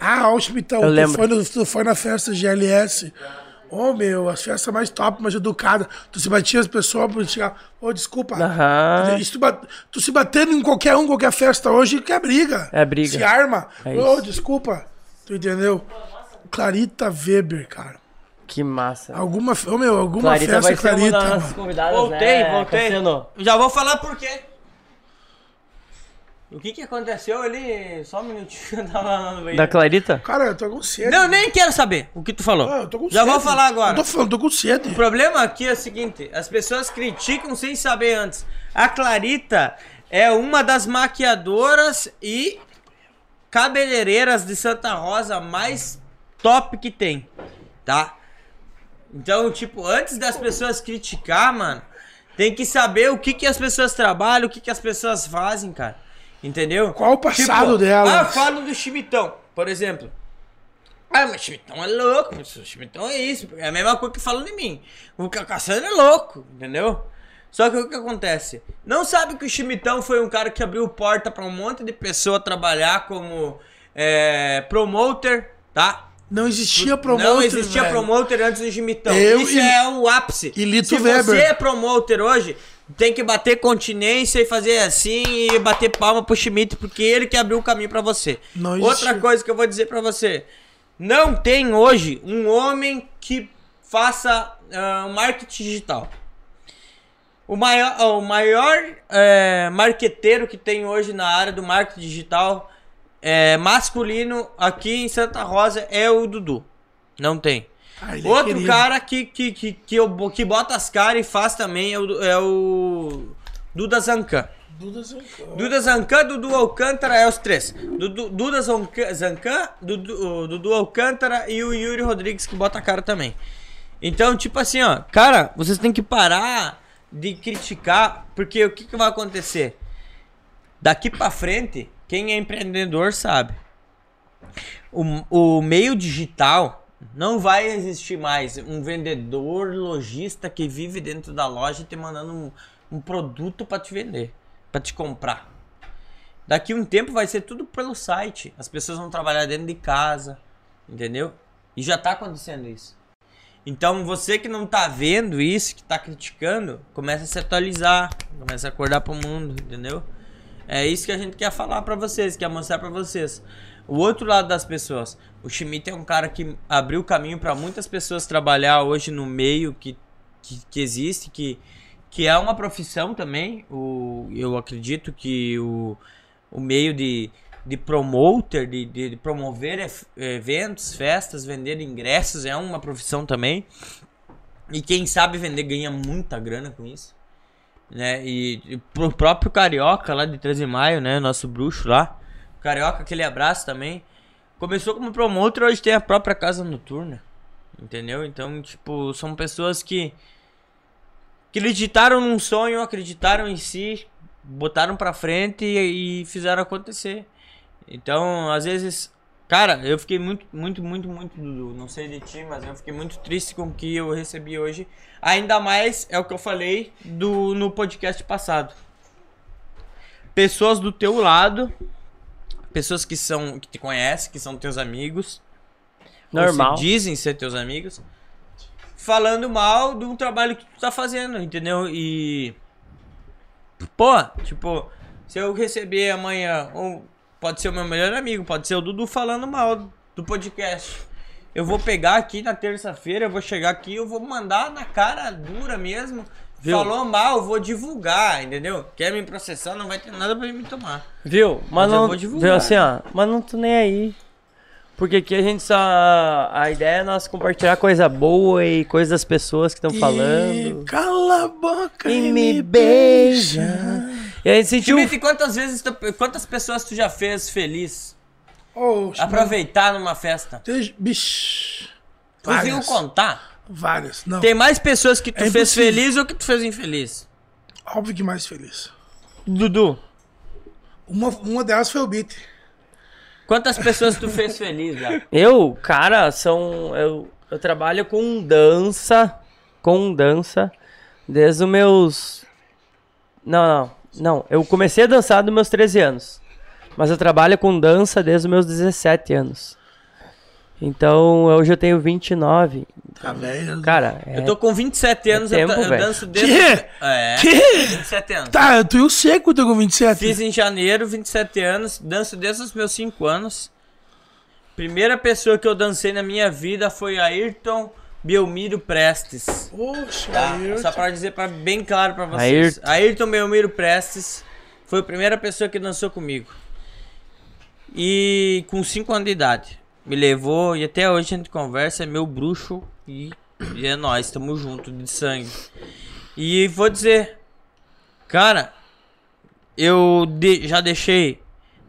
Ah, Schmitão, Eu tu foi, no- tu foi na festa de LS. Ô, meu, as festas mais top, mais educadas. Tu se batia as pessoas pra chegar. Ô, desculpa. Aham. Isso tu, bat- tu se batendo em qualquer um, qualquer festa hoje, que é briga. É briga. Se arma. É Ô, isso. desculpa. Tu entendeu? Clarita Weber, cara. Que massa. Alguma, ô, meu, alguma Clarita festa vai ser Clarita. uma das convidadas, Voltei, né, voltei. Cassiano? Já vou falar por quê. O que que aconteceu ali? Só um minutinho, eu tava lá no banheiro. Da Clarita? Cara, eu tô com sede. Não, nem quero saber o que tu falou. Ah, eu tô com Já sede. vou falar agora. Eu tô falando, tô com sede. O problema aqui é o seguinte: as pessoas criticam sem saber antes. A Clarita é uma das maquiadoras e cabeleireiras de Santa Rosa mais top que tem, tá? Então, tipo, antes das pessoas criticar, mano, tem que saber o que que as pessoas trabalham, o que que as pessoas fazem, cara. Entendeu? Qual o passado delas? Ah, eu falo do Chimitão, por exemplo. Ah, mas o Chimitão é louco, Chimitão é isso. É a mesma coisa que falam de mim. O Cacassano é louco, entendeu? Só que o que acontece? Não sabe que o Chimitão foi um cara que abriu porta pra um monte de pessoa trabalhar como é, promoter, tá? Não existia promoter, Não existia velho. promoter antes do Chimitão. Eu Isso e- é o ápice. e Lito Se Weber. você é promoter hoje, tem que bater continência e fazer assim e bater palma pro Schmidt, porque ele que abriu o caminho pra você. Não Outra coisa que eu vou dizer pra você. Não tem hoje um homem que faça ah, marketing digital. O maior, o maior é, marqueteiro que tem hoje na área do marketing digital é, masculino aqui em Santa Rosa é o Dudu. Não tem. Ah, é Outro querido. cara que, que, que, que, eu- que bota as caras e faz também é o, é o Duda Zancan. Duda Zancan. Duda Zancan, Dudu Alcântara é os três. Dudu, Duda Zancan, Dudu, Dudu Alcântara e o Yuri Rodrigues que bota a cara também. Então, tipo assim, ó, cara, vocês têm que parar de criticar, porque o que, que vai acontecer? Daqui pra frente, quem é empreendedor sabe. O, o meio digital não vai existir mais um vendedor lojista que vive dentro da loja te mandando um, um produto pra te vender, pra te comprar. Daqui um tempo vai ser tudo pelo site. As pessoas vão trabalhar dentro de casa, entendeu? E já tá acontecendo isso. Então você que não tá vendo isso, que tá criticando, começa a se atualizar, começa a acordar pro mundo, entendeu? É isso que a gente quer falar pra vocês, quer mostrar pra vocês. O outro lado das pessoas. O Schmidt é um cara que abriu caminho pra muitas pessoas trabalhar hoje no meio que, que, que existe, que, que é uma profissão também. O, eu acredito que o, o meio de, de promoter, de, de, de promover eventos, festas, vender ingressos é uma profissão também. E quem sabe vender ganha muita grana com isso. Né? E, e pro próprio Carioca lá de 13 de maio, né? Nosso bruxo lá. Carioca, aquele abraço também. Começou como promotor, hoje tem a própria casa noturna. Entendeu? Então, tipo, são pessoas que acreditaram num sonho, acreditaram em si, botaram pra frente e, e fizeram acontecer. Então, às vezes, cara, eu fiquei muito, muito, muito, muito, Dudu, não sei de ti, mas eu fiquei muito triste com o que eu recebi hoje. Ainda mais é o que eu falei do no podcast passado. Pessoas do teu lado, pessoas que são que te conhecem, que são teus amigos, ou Normal. se dizem ser teus amigos, falando mal de um trabalho que tu tá fazendo, entendeu? E. Pô, tipo, se eu receber amanhã, um, pode ser o meu melhor amigo, pode ser o Dudu falando mal do podcast. Eu vou pegar aqui na terça-feira, eu vou chegar aqui, eu vou mandar na cara dura mesmo. Viu? Falou mal, eu vou divulgar, entendeu? Quer me processar, não vai ter nada pra me tomar. Viu? Mas, Mas eu não. vou divulgar. Viu assim, ó. Mas não tô nem aí. Porque aqui a gente só. A ideia é nós compartilhar coisa boa e coisas das pessoas que estão falando. Cala a boca E me beija. E a gente sentiu. Schmidt, quantas vezes, tu- quantas pessoas tu já fez feliz? Ô, Aproveitar numa festa? Bicho. Conseguiu contar? Várias. Não. Tem mais pessoas que tu É fez feliz ou que tu fez infeliz? Óbvio que mais feliz. Dudu. Uma, uma delas foi o Beat. Quantas pessoas tu fez feliz, já? <laughs> Eu, cara, são. Eu, eu trabalho com dança. Com dança. Desde os meus. Não, não. Não. Eu comecei a dançar dos meus 13 anos. Mas eu trabalho com dança desde os meus 17 anos. Então, hoje eu tenho 29. Tá velho. Cara, é, Eu tô com 27 anos, é eu, tempo, eu velho. danço desde... Que? É, Que? 27 anos. Tá, eu tô eu seco, eu tô com 27. Fiz em janeiro, 27 anos, danço desde os meus 5 anos. Primeira pessoa que eu dancei na minha vida foi Ayrton Belmiro Prestes. Poxa, Tá? Ayrton. Só pra dizer pra, bem claro pra vocês. Ayrton. Ayrton Belmiro Prestes foi a primeira pessoa que dançou comigo. E com 5 anos de idade. Me levou e até hoje a gente conversa, é meu bruxo e, e é nós, tamo junto de sangue. E vou dizer, cara, eu de- já deixei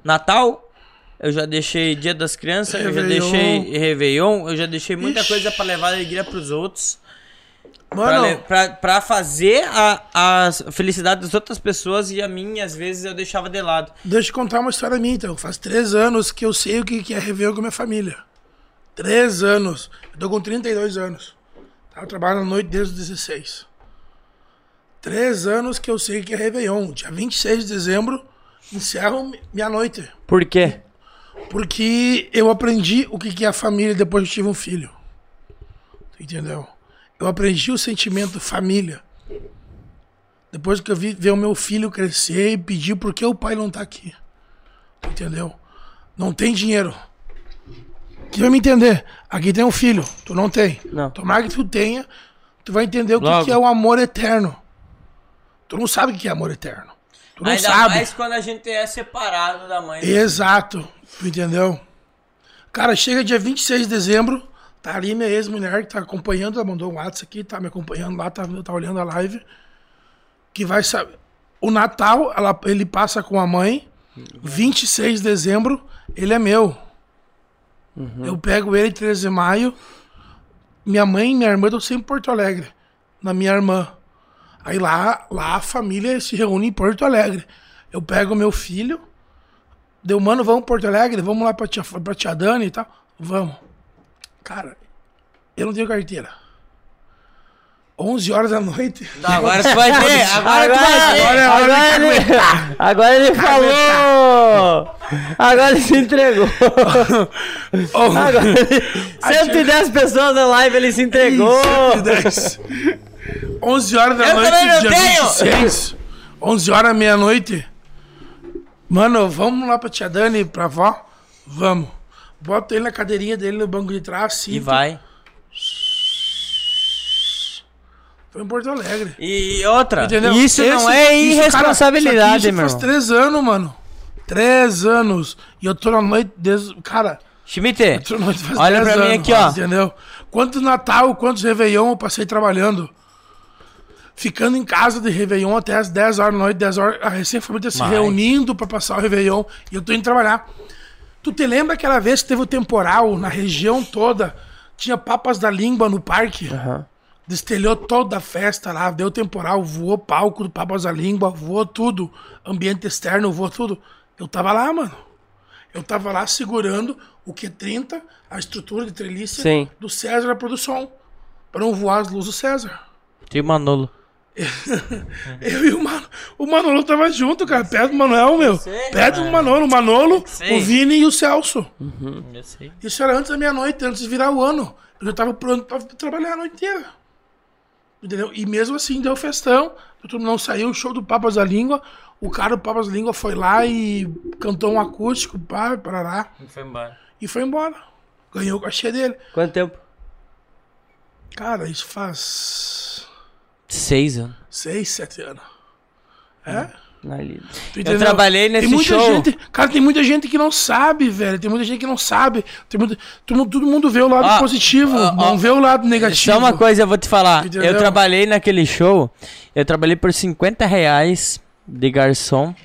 Natal, eu já deixei Dia das Crianças, eu já Réveillon. deixei Réveillon, eu já deixei muita Ixi. coisa pra levar alegria pros outros. Pra, Mano, le- pra, pra fazer a, a felicidade das outras pessoas e a minha, às vezes, eu deixava de lado. deixa eu contar uma história minha, então. Faz três anos que eu sei o que é Réveillon com a minha família. Três anos. Eu tô com 32 anos. Tá? Eu trabalho na noite desde os 16. Três anos que eu sei o que é Réveillon. Dia 26 de dezembro, encerro minha noite. Por quê? Porque eu aprendi o que é a família depois que eu tive um filho. Entendeu? Eu aprendi o sentimento família. Depois que eu vi ver o meu filho crescer e pedir por que o pai não tá aqui. Entendeu? Não tem dinheiro. Que vai me entender? Aqui tem um filho, tu não tem. Não. Tomara que tu tenha, tu vai entender o que, que é o amor eterno. Tu não sabe o que é amor eterno. Tu não Ainda sabe. mais quando a gente é separado da mãe. Exato. Tu entendeu? Cara, chega dia 26 de dezembro, Tá ali minha ex-mulher que tá acompanhando, ela mandou um WhatsApp aqui, tá me acompanhando lá, tá, tá olhando a live. Que vai saber. O Natal, ela, ele passa com a mãe. 26 de dezembro, ele é meu. Eu pego ele 13 de maio. Minha mãe e minha irmã estão sempre em Porto Alegre. Na minha irmã. Aí lá, lá a família se reúne em Porto Alegre. Eu pego meu filho. Deu, mano, vamos Porto Alegre? Vamos lá pra tia, pra tia Dani e tal? Vamos. Cara, eu não tenho carteira. 11 horas da noite. Tá, agora tu vai ter, agora tu vai ter. Agora, é hora de ele, caguetar. agora ele falou! Agora ele se entregou. <laughs> Agora ele- 110 pessoas na live, ele se entregou. 110. 11 horas da Eu noite, também não dia tenho. 26. 11 horas, meia-noite. Mano, vamos lá pra tia Dani, pra avó? Vamos. Bota ele na cadeirinha dele no banco de trás, E vai. Foi em Porto Alegre. E outra, Entendeu? isso não Esse- é isso, cara, irresponsabilidade, meu faz três anos, mano. Três anos. E eu tô na noite desde... Cara... Schmidt, olha pra mim anos, aqui, ó. Entendeu? Quantos Natal, quantos Réveillon eu passei trabalhando. Ficando em casa de Réveillon até as 10 horas da noite, 10 horas, a recém-família se Mas- reunindo pra passar o Réveillon. E eu tô indo trabalhar. Tu te lembra aquela vez que teve o temporal na região toda? Tinha papas da língua no parque? Destelhou toda a festa lá, deu temporal, voou palco do Papas da Língua, voou tudo, ambiente externo, voou tudo. Eu tava lá, mano. Eu tava lá segurando o Q30, a estrutura de treliça Sim. do César da produção, pra não voar as luzes do César. Tem o Manolo. <laughs> Eu e o Manolo. O Manolo tava junto, cara. Perto do Manuel, meu. Perto do Manolo. O Manolo, sei. o Vini e o Celso. Eu sei. Isso era antes da meia-noite, antes de virar o ano. Eu já tava pronto pra trabalhar a noite inteira. Entendeu? E mesmo assim deu festão. Todo mundo não saiu, o show do Papas da Língua. O cara do Papas da Língua foi lá e cantou um acústico, pá, parará. Foi embora. E foi embora. Ganhou o cachê dele. Quanto tempo? Cara, isso faz Seis anos. seis, sete anos. É? Eu trabalhei nesse tem muita show. Gente, cara, tem muita gente que não sabe, velho. Tem muita gente que não sabe. Tem muita, todo, mundo, todo mundo vê o lado Ó, positivo, ó, não ó, vê o lado negativo. Só uma coisa eu vou te falar. Entendeu? Eu trabalhei naquele show. Eu trabalhei por 50 reais de garçom.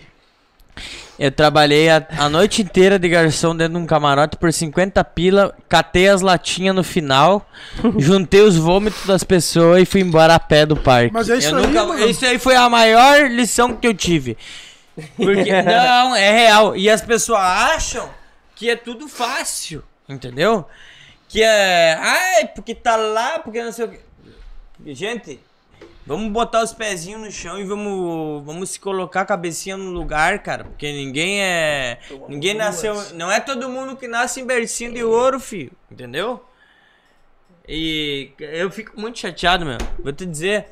Eu trabalhei a, a noite inteira de garçom dentro de um camarote por 50 pila. Catei as latinhas no final. <laughs> juntei os vômitos das pessoas e fui embora a pé do parque. Mas é isso Eu aí, nunca- mano. Isso aí foi a maior lição que eu tive. Porque, <laughs> não, é real. E as pessoas acham que é tudo fácil, entendeu? Que é. Ai, porque tá lá, porque não sei o quê. Gente, vamos botar os pezinhos no chão e vamos, vamos se colocar a cabecinha no lugar, cara. Porque ninguém é. Ninguém nasceu. Não é todo mundo que nasce em bercinho de ouro, filho. Entendeu? E eu fico muito chateado, meu. Vou te dizer.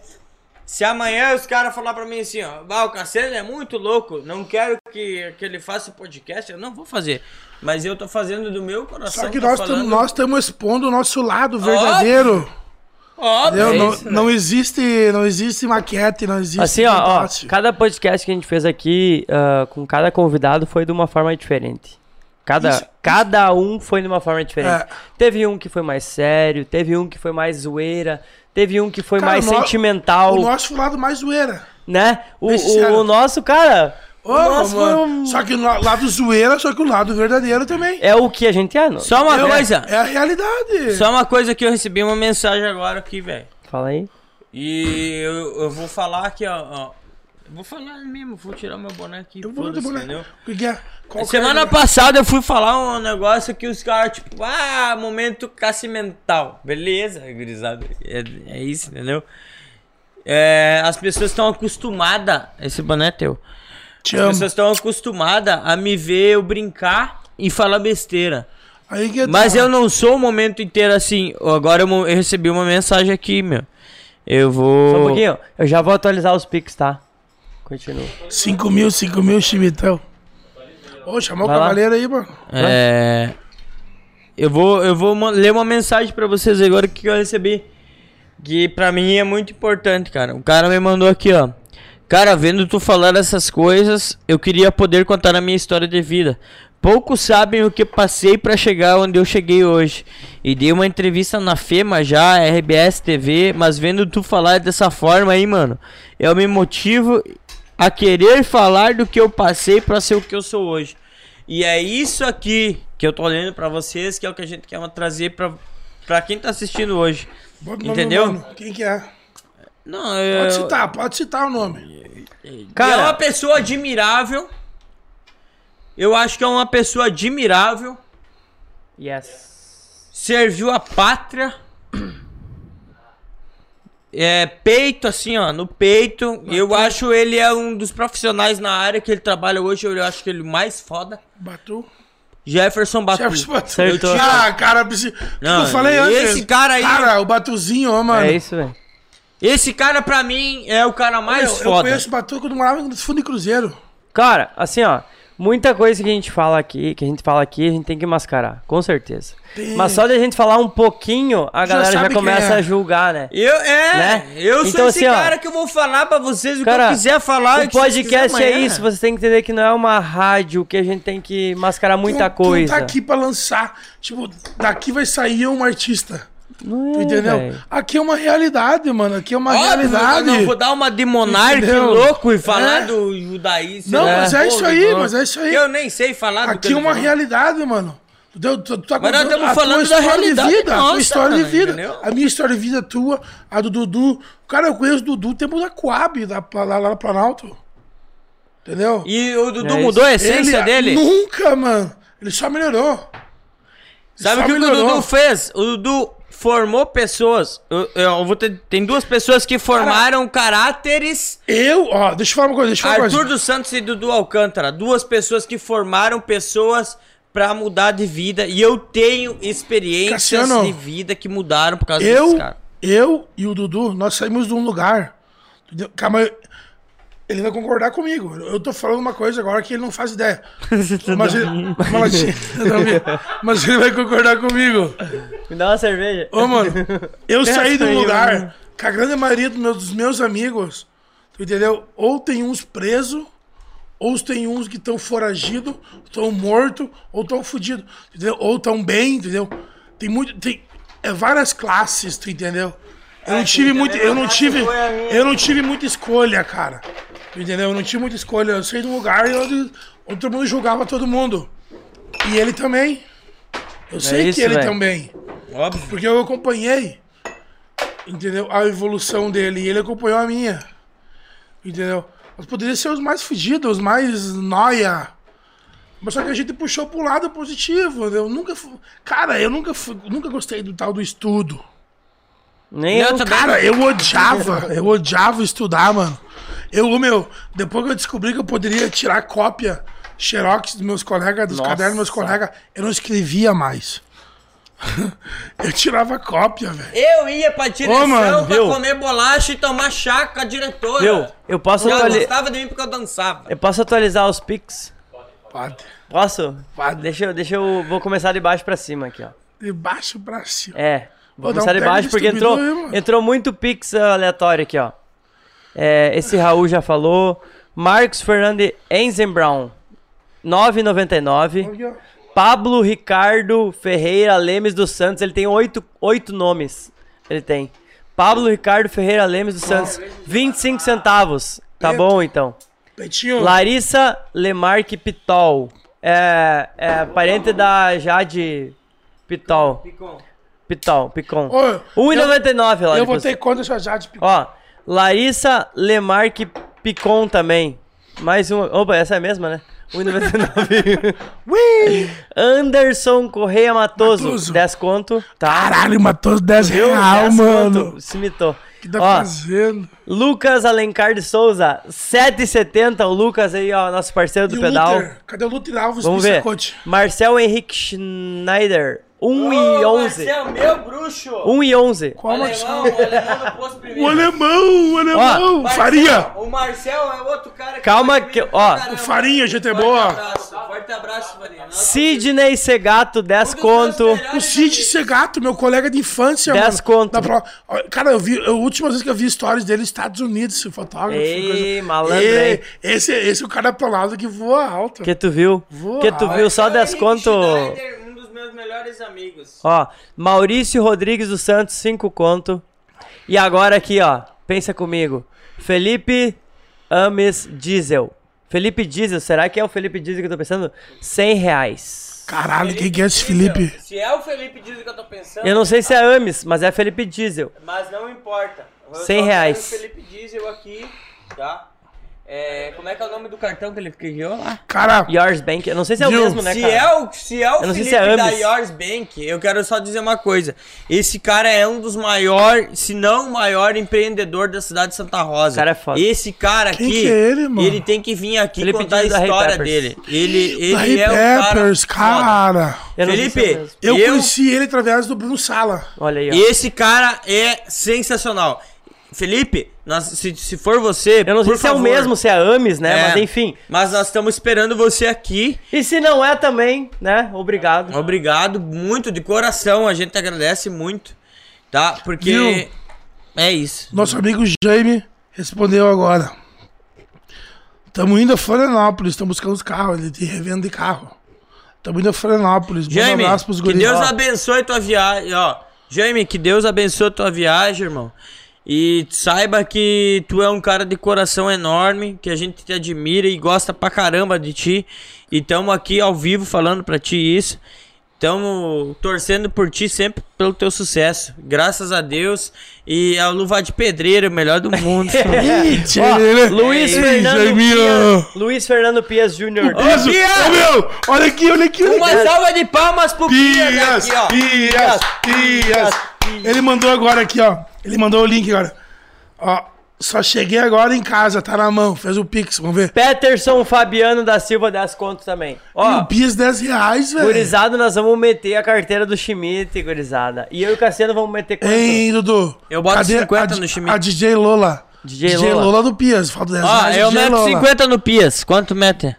Se amanhã os caras falar pra mim assim, ó, "Bah, o Cassiano é muito louco, não quero que, que ele faça podcast, eu não vou fazer. Mas eu tô fazendo do meu coração. Só que nós falando- estamos nós estamos expondo o nosso lado verdadeiro. Óbvio, Entendeu? é não, isso, né? não existe, não existe maquete, não existe. Assim, ó, ó, cada podcast que a gente fez aqui, ah, com cada convidado, foi de uma forma diferente. Cada, Isso- cada um foi de uma forma diferente. É. Teve um que foi mais sério, teve um que foi mais zoeira, teve um que foi Cara, mais no- sentimental, O nosso foi o lado mais zoeira. né? O, o- o nosso, cara, Ô, nosso foi mano, um- Só que o la- lado zoeira, só que o lado verdadeiro também. é o que a gente é, não? Só uma É- coisa. É a realidade. Só uma coisa que eu recebi uma mensagem agora aqui, velho. Fala aí. E eu, eu vou falar aqui, ó, ó. Eu vou falar mesmo, vou tirar meu boné aqui. Eu vou boné. entendeu? O que que é? Semana é? passada eu fui falar um negócio que os caras, tipo, ah, momento cacimental. Beleza, gurizada. É, é isso, entendeu? É, as pessoas estão acostumadas. Esse boné é teu. Te as amo. pessoas estão acostumadas a me ver eu brincar e falar besteira. Aí que Mas tá. eu não sou o momento inteiro assim. Agora eu, eu recebi uma mensagem aqui, meu. Eu vou. Só um pouquinho, eu já vou atualizar os pics, tá? Continua. 5 mil, 5 mil, chimitão. Ô, chamou o Vai lá. cavaleiro aí, mano. É. Eu vou, eu vou ler uma mensagem pra vocês agora que eu recebi. Que pra mim é muito importante, cara. O cara me mandou aqui, ó. Cara, vendo tu falar essas coisas, eu queria poder contar a minha história de vida. poucos sabem o que passei pra chegar onde eu cheguei hoje. E dei uma entrevista na FEMA já, RBS TV, mas vendo tu falar dessa forma aí, mano, eu me motivo a querer falar do que eu passei pra ser o que eu sou hoje. E é isso aqui que eu tô olhando pra vocês, que é o que a gente quer trazer pra, pra quem tá assistindo hoje. Entendeu? Quem que é? Não, eu... Pode citar, pode citar o nome. Cara, é uma pessoa admirável. Eu acho que é uma pessoa admirável. Yes. Serviu a pátria. É, peito, assim, ó, no peito. Eu acho ele é um dos profissionais na área que ele trabalha hoje. Eu acho que ele é o mais foda. Batu. Jefferson Batu. Jefferson Batu. Acertou. Ah, cara, Não, eu falei antes. esse cara aí- Cara, o Batuzinho, ó, mano. É isso, velho. Esse cara, pra mim, é o cara mais Meu, Eu foda. conheço o Batu quando morava no fundo de cruzeiro. Cara, assim, ó, muita coisa que a gente fala aqui, que a gente fala aqui, a gente tem que mascarar, com certeza. Tem. Mas só de a gente falar um pouquinho, a Já galera já, começa é. a julgar, né? Eu, é, Né? eu sou Então, esse assim, ó, cara que eu vou falar pra vocês o que Cara, eu quiser falar. o que podcast é isso, você tem que entender que não é uma rádio que a gente tem que mascarar muita Tu- tu coisa. tá aqui pra lançar. Tipo, daqui vai sair um artista. Não é, entendeu? velho. Aqui é uma realidade, mano. Aqui é uma Óbvio, realidade. eu não vou dar uma de monarca louco e falar É. do judaísmo. Não, mas é isso aí, mas é isso aí. Eu nem sei falar do Aqui é uma realidade, mano. Tu, tu tá Mas nós estamos a falando da história realidade de vida, a nossa, tua história de vida. entendeu? A minha história de vida, a tua, a do Dudu. Cara, eu conheço o Dudu tempo da Coab, da, lá, lá no Planalto. Entendeu? E o Dudu É mudou a Ele- essência dele? Nunca, mano. Ele só melhorou. Sabe o que, que o melhorou. Dudu fez? O Dudu formou pessoas. Eu, eu vou ter, tem duas pessoas que formaram caráteres. Eu, ó, deixa eu falar uma coisa, deixa eu falar Arthur dos Santos e Dudu Alcântara. Duas pessoas que formaram pessoas pra mudar de vida. E eu tenho experiências Cassiano, de vida que mudaram por causa desses Eu, caras. eu e o Dudu, nós saímos de um lugar. Calma, ele vai concordar comigo. Eu tô falando uma coisa agora que ele não faz ideia. <laughs> mas, ele, mas, ele- mas ele vai concordar comigo. Me dá uma cerveja. Ô, mano, eu <laughs> saí de um aí, lugar mano. que a grande maioria dos meus, dos meus amigos, tu entendeu? Ou tem uns presos, ou tem uns que estão foragidos, estão mortos, ou estão fudidos, entendeu? Ou estão bem, entendeu? Tem muito. Tem é várias classes, tu entendeu? Eu não tive muito. Eu não tive. Eu não tive muita escolha, cara. Entendeu? Eu não tive muita escolha. Eu saí de um lugar onde, onde todo mundo julgava todo mundo. E ele também. Eu sei É isso, que ele velho. também. Óbvio. Porque eu acompanhei, entendeu? A evolução dele e ele acompanhou a minha. Entendeu? Nós poderíamos ser os mais fugidos, os mais noia. Mas só que a gente puxou pro lado positivo. Eu nunca Cara, eu nunca, fui- nunca gostei do tal do estudo. Nem Eu eu. também Cara, eu odiava, eu odiava estudar, mano. Eu, meu, depois que eu descobri que eu poderia tirar cópia, xerox dos meus colegas, dos Nossa. cadernos dos meus colegas, eu não escrevia mais. <laughs> eu tirava cópia, velho. Eu ia pra direção Ô, mano, pra viu? comer bolacha e tomar chá com a diretora. Viu? Eu posso, Ela atuali- gostava de mim porque eu dançava. eu posso atualizar os pics? Pode. Posso? Pode. Deixa eu, deixa eu. Vou começar de baixo pra cima aqui, ó. De baixo pra cima. É. Vou Pô, dá um começar de baixo porque entrou, aí, entrou muito pix aleatório aqui, ó. É, esse Raul já falou. Marcos Fernandes Enzenbrown, 9,99. Aqui, ó. Pablo Ricardo Ferreira Lemes dos Santos, ele tem oito, oito nomes. Ele tem. Pablo Ricardo Ferreira Lemes dos Santos, 25 centavos. Tá bom então. Peitinho. Larissa Lemarque Pitol. É, é parente da Jade Pitol. Pitol, Picon. Ô, 1,99 lá. Eu depois. votei contra essa Jade. Ó, Larissa Lemarque Picon também. Mais uma. Opa, essa é a mesma, né? 1,99. <laughs> Ui! Anderson Correia Matoso, Matoso. 10 conto. Tá. Caralho, matou 10 Viu? real, 10 mano. conto. Se mitou. Que tá Ó, fazendo? Lucas Alencar de Souza, 7,70. O Lucas aí, ó, nosso parceiro do E pedal. Luther? Cadê o Luther Alves? Vamos ver. Marcel Henrique Schneider, 1,11. Marcel, meu bruxo. 1,11. Qual O Marcel? alemão, o alemão do posto primeiro. O alemão, o alemão. Marcel, Faria. O Marcel é outro cara que Calma que- ó, caramba. O Farinha, gente é Forte boa. abraço, forte Forte abraço, Maria. Sidney Segato, 10 conto. O Cid Segato, meu colega de infância, 10 mano. conto. Pro- Cara, eu vi, a última vez que eu vi stories dele nos Estados Unidos, esse fotógrafo. Ei, coisa- malandro, Ei? Esse, esse é o cara pelado que voa alto. Que tu viu? Voa Que tu alto. viu só 10 conto. Um dos meus melhores amigos. Ó, Maurício Rodrigues dos Santos, 5 conto. E agora aqui, ó, pensa comigo. Felipe Ames Diesel. Felipe Diesel, será que é o Felipe Diesel que eu tô pensando? 100 reais. Caralho, quem que é esse Felipe? Se é o Felipe Dias que eu tô pensando. Eu não sei se é Ames, mas é Felipe Diesel. Mas não importa. Eu 100 só quero reais. Felipe Diesel aqui, tá? É, como é que é o nome do cartão que ele criou lá? Cara, Yours Bank, eu não sei se é o Viu? mesmo, né, se cara? é o, se é o Eu não sei Felipe se é da. Yours Bank, eu quero só dizer uma coisa. Esse cara é um dos maiores, se não o maior empreendedor da cidade de Santa Rosa. cara é foda. Esse cara Quem aqui, que é ele, mano? tem que vir aqui Felipe contar a história dele. Ele, ele é Peppers, cara, foda. cara. Eu sei é o Felipe. Eu, eu- conheci ele através do Bruno Sala. Olha aí, ó. Esse cara é sensacional. Felipe, nós- se, se for você, Eu não sei por se é o favor, mesmo, se é Ames, né? É. Mas enfim. Mas nós estamos esperando você aqui. E se não é também, né? Obrigado. Obrigado, muito de coração. A gente agradece muito, tá? Porque Viu? é isso. Nosso amigo Jaime respondeu agora. Estamos indo a Florianópolis, estamos buscando os carros, ele tem revenda de carro. Estamos indo a Florianópolis. Manda um Jaime, abraço pros que. Deus abençoe tua viagem, ó. Jaime, que Deus abençoe tua viagem, irmão. E saiba que tu é um cara de coração enorme, que a gente te admira e gosta pra caramba de ti. E tamo aqui ao vivo falando pra ti isso. Tamo torcendo por ti sempre pelo teu sucesso. Graças a Deus. E a luva de pedreiro, o melhor do mundo. <laughs> Ó? Luiz Fernando. Pias, Luiz Fernando Pias Jr. Ô, meu, olha aqui, olha aqui. olha Uma aqui. salva de palmas pro Pia Pias, aqui, ó. Pias, Pias. Ele mandou agora aqui, ó. Ele mandou o link agora. Ó, só cheguei agora em casa, tá na mão. Fez o Pix, vamos ver. Peterson Fabiano da Silva 10 contos também. E Ó, o Pias 10 reais, velho. gurizada, nós vamos meter a carteira do Schmidt, gurizada. E eu e o Cassiano vamos meter quanto? Hein, Dudu? Eu boto Cadê 50 a, no Schmidt. A DJ Lola. DJ Lola. do Pias. Falta 10 Ó, reais. eu DJ meto Lola. 50 no Pias. Quanto mete?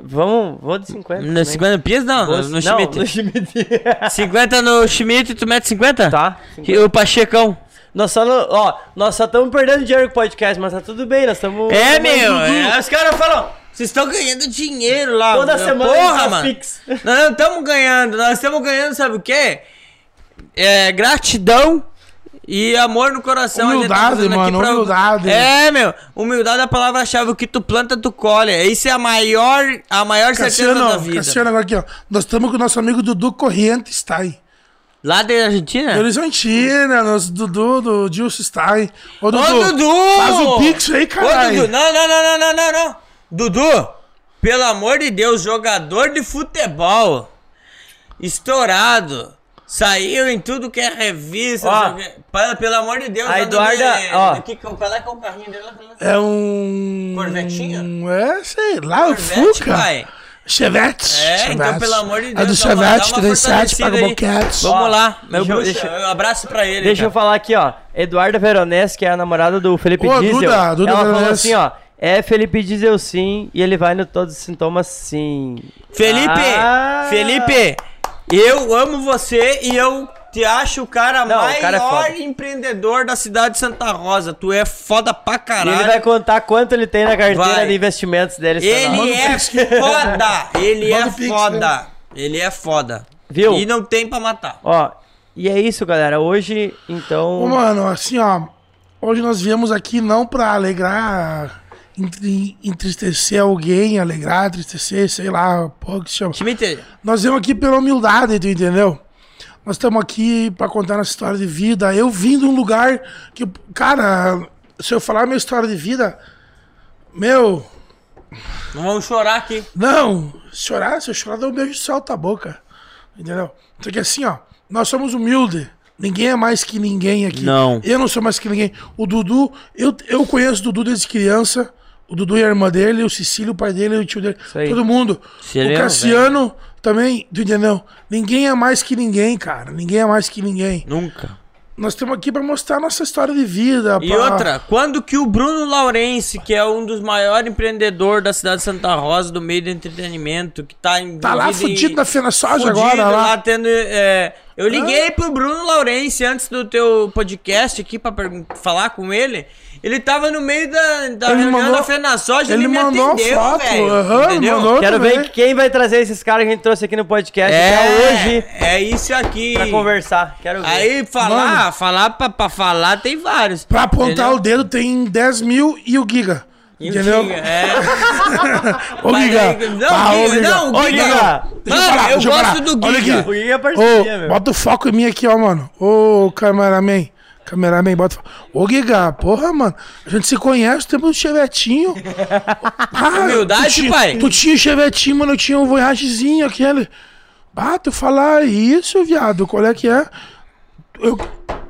Vamos, vou de 50. No também. 50 no Pias? Não, Vou- no, no não, Schmidt. no Schmidt. 50 no Schmidt, tu mete 50? Tá. E o Pachecão. Nós só, não, ó, nós só estamos perdendo dinheiro com o podcast, mas tá tudo bem, nós estamos... É, meu. é, os caras falam, vocês estão ganhando dinheiro lá. Toda meu. semana Porra, mano. Pix. Nós <laughs> não estamos ganhando. Nós estamos ganhando, sabe o quê? É, gratidão e amor no coração. Tá Humildade, aqui mano, humildade. É, meu. Humildade é a palavra-chave. O que tu planta, tu colhe. Isso é a maior, a maior certeza da Cassiano, vida. Cassiano, agora aqui, ó. Nós estamos com o nosso amigo Dudu Corrientes Stein. Lá da Argentina? Do Horizontina, nosso Dudu, do Gilson Stein. Ô, Dudu. Ô, Dudu! Faz o Pix aí, Ô, caralho. Dudu, não, não, não, não, não, não, não. Dudu, pelo amor de Deus, jogador de futebol. Estourado. Saiu em tudo que é revista. Ó, o. Pelo, amor de Deus. a Eduarda, Me- ó. que- qual é que é o carrinho dele? É um... Corvetinha? É, sei lá, o Corvette, Fuca. pai. Chevette. É, Chevette. então, pelo amor de Deus. É do Chevette, uma 37, fortalecida paga boquete. Vamos lá, meu deixa eu- bruxo. deixa- um abraço pra ele. Deixa eu cara. falar aqui, ó. Eduarda Veronese, que é a namorada do Felipe Ô, Diesel. Duda, Duda ela falou Veronese. assim, ó. É Felipe Diesel sim, e ele vai no Todos os Sintomas sim. Felipe, Ah. Felipe, eu amo você e eu te acho o cara Não, o maior cara é foda. empreendedor da cidade de Santa Rosa. Tu é foda pra E caralho. ele vai contar quanto ele tem na carteira Vai. de investimentos dele. essa Ele nova. é <laughs> foda. Ele Manda é o Pix, foda. Ele é foda. Viu? E não tem pra matar. Ó, e é isso, galera. Hoje, então... Ô, mano, assim, ó. Hoje nós viemos aqui não pra alegrar, entri- entristecer alguém, alegrar, entristecer, sei lá, porra que se chama. Schmidt, Nós viemos aqui pela humildade, tu entendeu? Nós estamos aqui pra contar nossa história de vida. Eu vim de um lugar que, cara, se eu falar minha história de vida, meu, não vamos chorar aqui. não, chorar, se eu chorar, dá um beijo de solta a boca. Entendeu? Então que assim, ó, nós somos humildes. Ninguém é mais que ninguém aqui. Não. Eu não sou mais que ninguém. O Dudu, eu, eu conheço o Dudu desde criança. O Dudu e a irmã dele, o Cecílio, o pai dele, o tio dele. Todo mundo. Se ele o é Cassiano também, tu entendeu? Ninguém é mais que ninguém, cara. Ninguém é mais que ninguém. Nunca. nós estamos aqui pra mostrar nossa história de vida. E pra- outra, quando que o Bruno Laurence, que é um dos maiores empreendedores da cidade de Santa Rosa, do meio do entretenimento, que tá em. Tá lá envolvido em- fudido na Fena Soja fudido agora, lá. tendo. é, eu liguei pro Bruno Laurence antes do teu podcast aqui pra pergun- falar com ele. Ele tava no meio da, da Ele reunião mandou- da Fena Soja, ele, ele me mandou atendeu, foto, velho. aham, entendeu? mandou. Quero também. ver quem vai trazer esses caras que a gente trouxe aqui no podcast É, até hoje é isso aqui. pra conversar. Quero ver. Aí falar, falar pra, pra falar tem vários. Pra apontar entendeu? o dedo tem 10 mil e o Giga. E o entendeu? Giga, <laughs> é. Ô, Giga. não, Ah, ô, Giga, não, Ô, Giga. Giga. Mano, eu gosto falar. do Olha Giga. aqui. O Giga é Ô, parceria, meu. bota o foco em mim aqui, ó, mano. Ô, cameraman. Cameraman, bota o foco. Ô, Giga, porra, mano. A gente se conhece o tempo do chevetinho. <laughs> Ah, Humildade, tu tinha, pai. Tu tinha o chevetinho, mano. Eu tinha um voyagezinho, aquele. Ah, tu falar isso, viado. Qual é que é? Eu,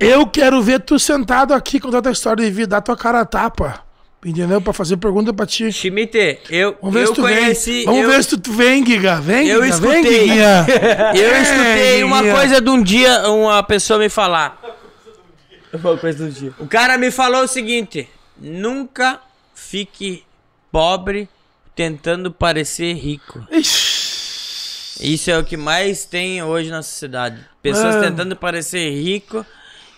eu quero ver tu sentado aqui com toda a história de vida, dar tua cara a tapa. Entendeu? Pra fazer pergunta pra ti. Schmidt, eu, Vamos ver eu se tu conheci. vem. Vamos eu, ver se tu vem, Giga. Vem, eu Giga. Vem, escutei. Guiguinha. <laughs> Eu É, escutei uma coisa de um dia, uma pessoa me falar. Uma coisa do dia. O cara me falou o seguinte: nunca fique pobre tentando parecer rico. Isso é o que mais tem hoje na sociedade. Pessoas Mano. tentando parecer rico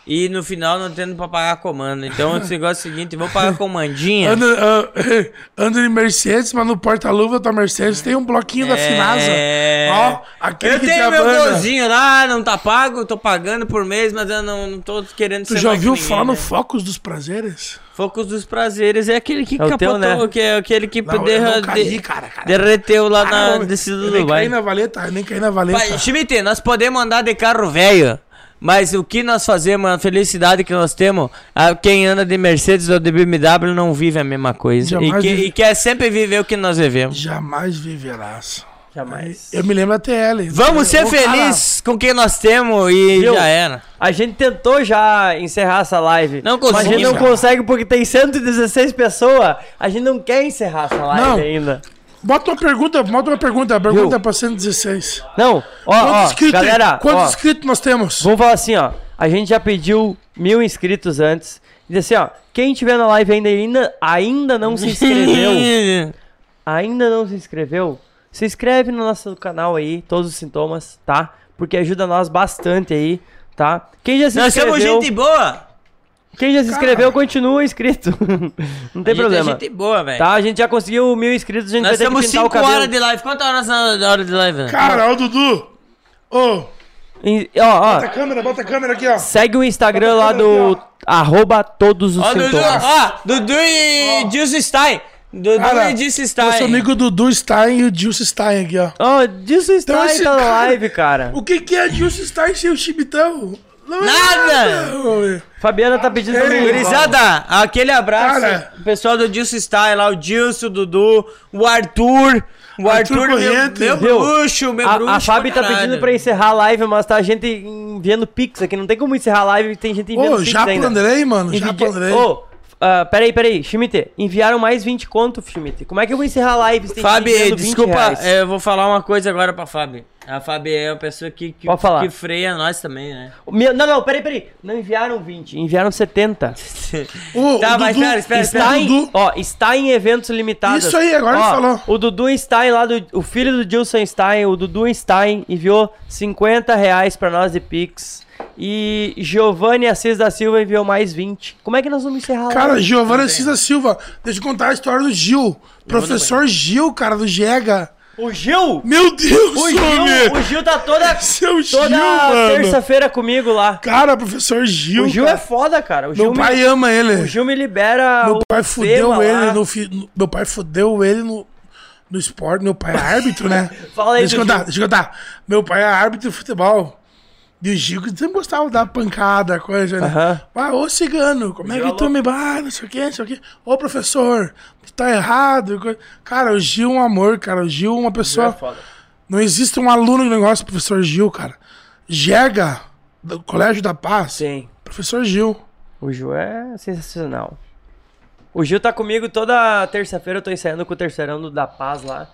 e no final não tendo pra pagar comando. Então o negócio é o seguinte: vou pagar comandinha. Anda, ah, <coughs> anda em Mercedes, mas no porta-luva da Mercedes tem um bloquinho da Finasa. É. Ó, aquele eu que tenho te meu abana. golzinho lá, não tá pago, tô pagando por mês, mas eu não, não tô querendo Tu ser já mais que ouviu falar no né? Focus dos Prazeres? Focus dos Prazeres é aquele que É o teu, capotou, né? que é aquele que Não, derra- caí, de- cara, cara. derreteu lá Ah, na descida eu do nem Dubai. caí na valeta, eu nem caí na valeta. Pai, Schmidt, nós podemos andar de carro velho, mas o que nós fazemos, a felicidade que nós temos, a- quem anda de Mercedes ou de BMW não vive a mesma coisa. E, Jamais que- vive. e quer sempre viver o que nós vivemos. Jamais viverás. Jamais. Eu me lembro da TL. Vamos ser felizes com quem nós temos e Viu? já era. A gente tentou já encerrar essa live. Não Mas a gente não conseguimos. consegue porque tem 116 pessoas. A gente não quer encerrar essa live Não. ainda. Bota uma pergunta, bota uma pergunta. A pergunta é pra 116. Não, ó, Quantos ó, inscritos, galera, quantos ó, inscritos nós temos? vamos falar assim, ó. A gente já pediu mil inscritos antes. E assim, ó, quem tiver na live ainda, ainda, ainda não se inscreveu, <laughs> ainda não se inscreveu, se inscreve no nosso canal aí, todos os sintomas, tá? Porque ajuda nós bastante aí, tá? Quem já se Nós inscreveu, somos gente boa. Quem já se inscreveu continua inscrito. <laughs> não tem A gente problema. É gente boa, velho. Tá, a gente já conseguiu mil inscritos, a gente Nós vai ter que pintar o 5 cabelo. horas de live. Quantas horas na hora de live? né? Cara, ó, Dudu. Ô, E- ó, ó, bota a câmera, bota a câmera aqui, ó. segue o Instagram lá do aqui, arroba todos os Ó, Dudu, sintomas. ó, Dudu e Gilson Stein. Dudu Cara, e eu Stein. sou amigo Dudu Stein e o Dilson Stein aqui, ó. Ó, disso está Então aí, esse tá na cara- live, cara. O que que é Dilson Stein sem o Chibitão? Não é Nada! Fabiana tá pedindo pra mim. Gurizada, aquele abraço. Cara. O pessoal do Gilson Stein lá, o Gilson, o Dudu, o Arthur. O Arthur Arthur, meu, meu bruxo, meu bruxo. A, a Fábio tá pedindo pra encerrar a live, mas tá a gente enviando pix aqui. Não tem como encerrar a live, tem gente enviando Ô, pix já ainda. Andrei, mano, já Envia- Andrei. Ô, ah, peraí, peraí. Schmidt, enviaram mais 20 conto, Schmidt. Como é que eu vou encerrar a live? Fábio, 20 desculpa, reais? eu vou falar uma coisa agora pra Fábio. A Fábio é uma pessoa que, que, Pode falar. que freia nós também, né? Meu- não, não, peraí, peraí. Não enviaram 20, enviaram 70. Ô, <laughs> Tá, o mas Dudu- espera, espera, Está espera. em, Dudu. ó, está em eventos limitados. Isso aí, agora Ó, ele falou. O Dudu Stein lá, do, o filho do Gilson Stein, o Dudu Stein enviou 50 reais pra nós de Pix. E Giovanni Assis da Silva enviou mais 20. Como é que nós vamos encerrar lá? Cara, Giovanna Cisa Silva, deixa eu contar a história do Gil. Professor Gil, cara, do Jega. O Gil! Meu Deus, O! Gil, o Gil tá toda, Seu Gil, toda mano. terça-feira comigo lá. Cara, professor Gil. O Gil cara. é foda, cara. O Gil Meu pai me, ama ele. O Gil me libera Meu pai fudeu ele no, Meu pai fudeu ele no, no esporte. Meu pai é árbitro, né? <laughs> Fala aí deixa eu contar, deixa eu contar. Meu pai é árbitro de futebol. E o Gil que sempre gostava de dar pancada, coisa, né? Aham. Ah, ô cigano, como é que tu me. Ah, não sei o que, não sei o que. Ô professor, tu tá errado. coisa. Cara, o Gil é um amor, cara. O Gil é uma pessoa. Não existe um aluno que não gosta do professor Gil, cara. Jega, do Colégio da Paz. Sim. Professor Gil. O Gil é sensacional. O Gil tá comigo toda terça-feira, eu tô ensaiando com o terceirão do da Paz lá.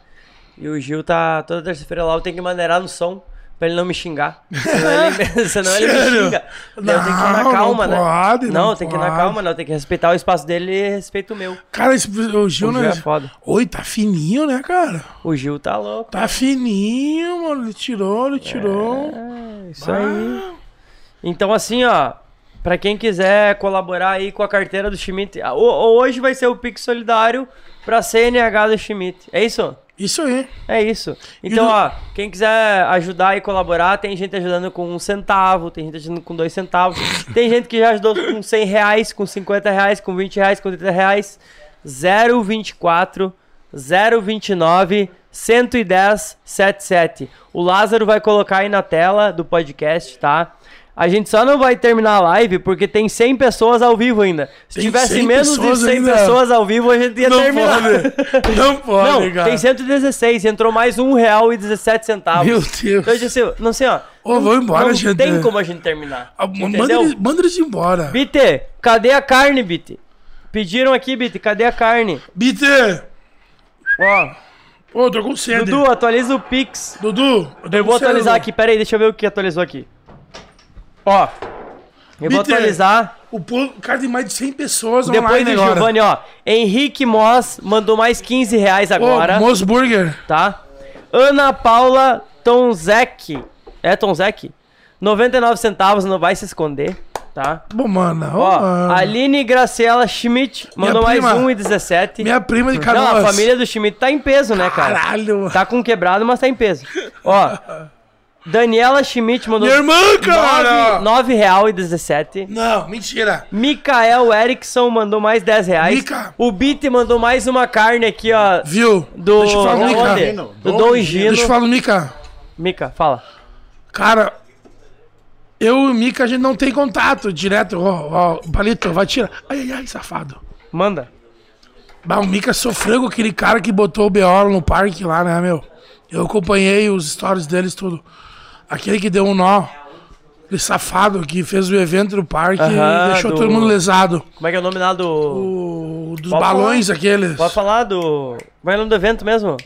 E o Gil tá toda terça-feira lá, eu tenho que maneirar no som. Pra ele não me xingar. Senão ele, <laughs> <laughs> senão ele me xinga. Daí eu tenho que ir na Não, calma, não né? pode, não, não tem que ir na calma, não. Tem que respeitar o espaço dele e respeito o meu. Cara, esse, o Gil, O Gil né? é foda. Oi, tá fininho, né, cara? O Gil tá louco. Tá fininho, mano. Ele tirou, ele tirou. É, isso aí. Então, assim, ó. Pra quem quiser colaborar aí com a carteira do Schmidt, ho- hoje vai ser o Pix Solidário pra CNH do Schmidt. É isso? Isso aí. É isso. Então, do- ó, quem quiser ajudar e colaborar, tem gente ajudando com um centavo, tem gente ajudando com dois centavos, tem gente que já ajudou com 100 reais, com 50 reais, com 20 reais, com 30 reais. 024 029 110 77. O Lázaro vai colocar aí na tela do podcast, tá? A gente só não vai terminar a live porque tem 100 pessoas ao vivo ainda. Se Tem tivesse 100 menos de pessoas 100 ainda? pessoas ao vivo, a gente ia Não terminar. pode. Não <laughs> pode, Não, cara. tem 116, entrou mais um real e 17 centavos. Meu Deus. Então, eu disse, não sei, ó. Ô, vamos embora, não gente. tem como a gente terminar. Ah, Manda eles, manda eles embora. Bite, cadê a carne, Bite? Pediram aqui, Bite, cadê a carne? Bite! Ó. Ô, tô com sede. Dudu, atualiza o Pix. Dudu, eu, vou atualizar aqui, pera aí, deixa eu ver o que atualizou aqui. Ó. Eu vou Bite, atualizar. O povo, cara, tem mais de 100 pessoas Depois online do agora. Giovanni, ó. Henrique Moss mandou mais 15 reais agora. Ô, Mosburger. Tá? Ana Paula Tonzek. É Tonzek? 99 centavos, não vai se esconder. Tá? Bom, mano. Ó, mano. Aline Graciela Schmidt mandou mais prima. 1,17. Minha prima de Não, Canoas. a família do Schmidt tá em peso, né, cara? Caralho. Tá com quebrado, mas tá em peso. Ó, <laughs> Daniela Schmidt mandou... Minha irmã, cara! 9 real e 17. Não, mentira. Mikael Erickson mandou mais 10 reais. Mica. O Bit mandou mais uma carne aqui, ó. Viu? Do, Deixa eu falar, Mica. onde? Do Dom Gino. Deixa eu falar, Mica. Mica, fala. Cara, eu e o Mica, a gente não tem contato direto. Ó, ó, Palito, vai tirar. Ai, ai, ai, safado. Manda. Bah, o Mica sofreu com aquele cara que botou o Beola no parque lá, né, meu? Eu acompanhei os stories deles tudo. Aquele que deu um nó. Aquele safado que fez o evento no parque Aham, e deixou do- todo mundo lesado. Como é que é o nome lá do... O, dos Pode balões falar. aqueles. Pode falar do... Como é o nome do evento mesmo?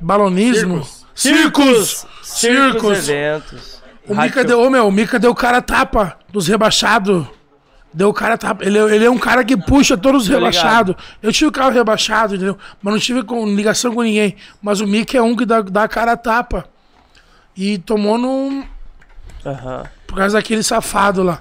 Balonismo. Circos. Circos. Eventos. O Mica Rádio- deu, ô, meu, o Mica deu cara tapa dos rebaixados. Deu cara tapa. Ele, ele é um cara que puxa todos os rebaixados. Eu tive o carro rebaixado, entendeu? Mas não tive com, ligação com ninguém. Mas o Mica é um que dá, dá cara tapa. E tomou num. Aham. Por causa daquele safado lá.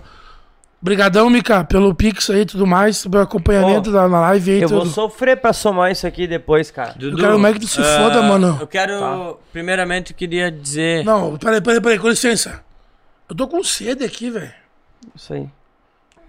Obrigadão, Mica, pelo Pix aí e tudo mais, pelo acompanhamento da na live aí. Eu vou tudo. sofrer pra somar isso aqui depois, cara. Dudu, quero mais que tu se ah, foda, mano. Eu quero, Tá. primeiramente, eu queria dizer... Não, peraí, peraí, peraí, com licença. Eu tô com sede aqui, velho. Isso aí.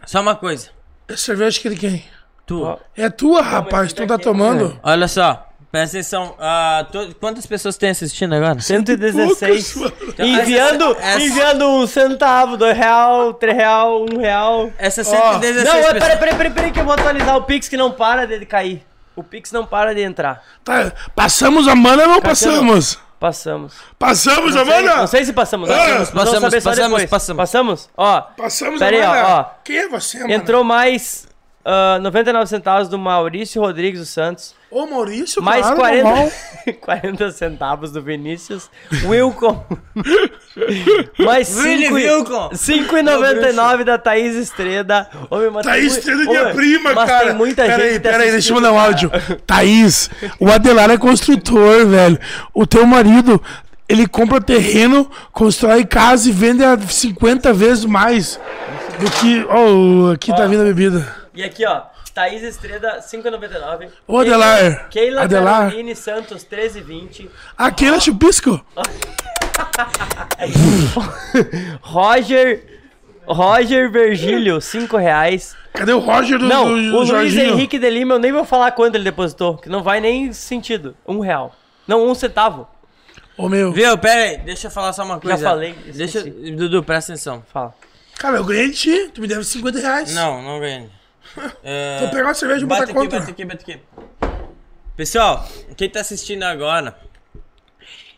Só uma coisa. É cerveja que ele quem? Tu. É tua, rapaz, tu tá tomando? Olha só, presta atenção. ah, to- quantas pessoas tem assistindo agora? 116. Então, enviando, essa- enviando um centavo, dois real, três real, um real. Essa Ó, 116 Não, é, pessoas- peraí, peraí, peraí, peraí, que eu vou atualizar o Pix que não para de cair. O Pix não para de entrar. Tá, passamos a mana ou não Cassiano, passamos? Passamos. Passamos Não a sei- mana? Não sei se passamos. Ah, Nós passamos, saber só passamos, depois. passamos. Passamos? Ó. Passamos Pera aí, a mana? ó, ó. Quem é você, mano? Entrou mais ah, 99 centavos do Maurício Rodrigues dos Santos. Ô, Maurício, Mais claro, 40, normal. <laughs> 40 centavos do Vinícius. Wilcom. <laughs> mais Vini 5 Wilcom. 5,99 da Thaís Estreda. Mas tem Thaís mui- Estrela é minha prima, mas cara. tem muita peraí, gente tá peraí, deixa eu mandar um áudio. Thaís, o Adelar é construtor, velho. O teu marido, ele compra terreno, constrói casa e vende a 50 vezes mais do que... Oh, aqui tá vindo a bebida. E aqui, ó. Thaís Estreda, 5,99. Ô, Adelar. Keila Adelar. Caroline Santos, 13,20. Aquele é chupisco. <laughs> Roger. Roger Virgílio, 5 reais. Cadê o Roger do, Não, do, o do Luiz Jorginho? Henrique de Lima, eu nem vou falar quanto ele depositou, que não vai nem sentido. Um real. Não, um centavo. Ô, meu. Viu, pera aí, deixa eu falar só uma coisa. falei, Deixa. Dudu, presta atenção. Fala. Cara, eu ganhei de ti. Tu me deve 50 reais. Não, não ganhei. É, Vou pegar uma cerveja e botar aqui, conta. bate aqui, bate aqui. Pessoal, quem tá assistindo agora,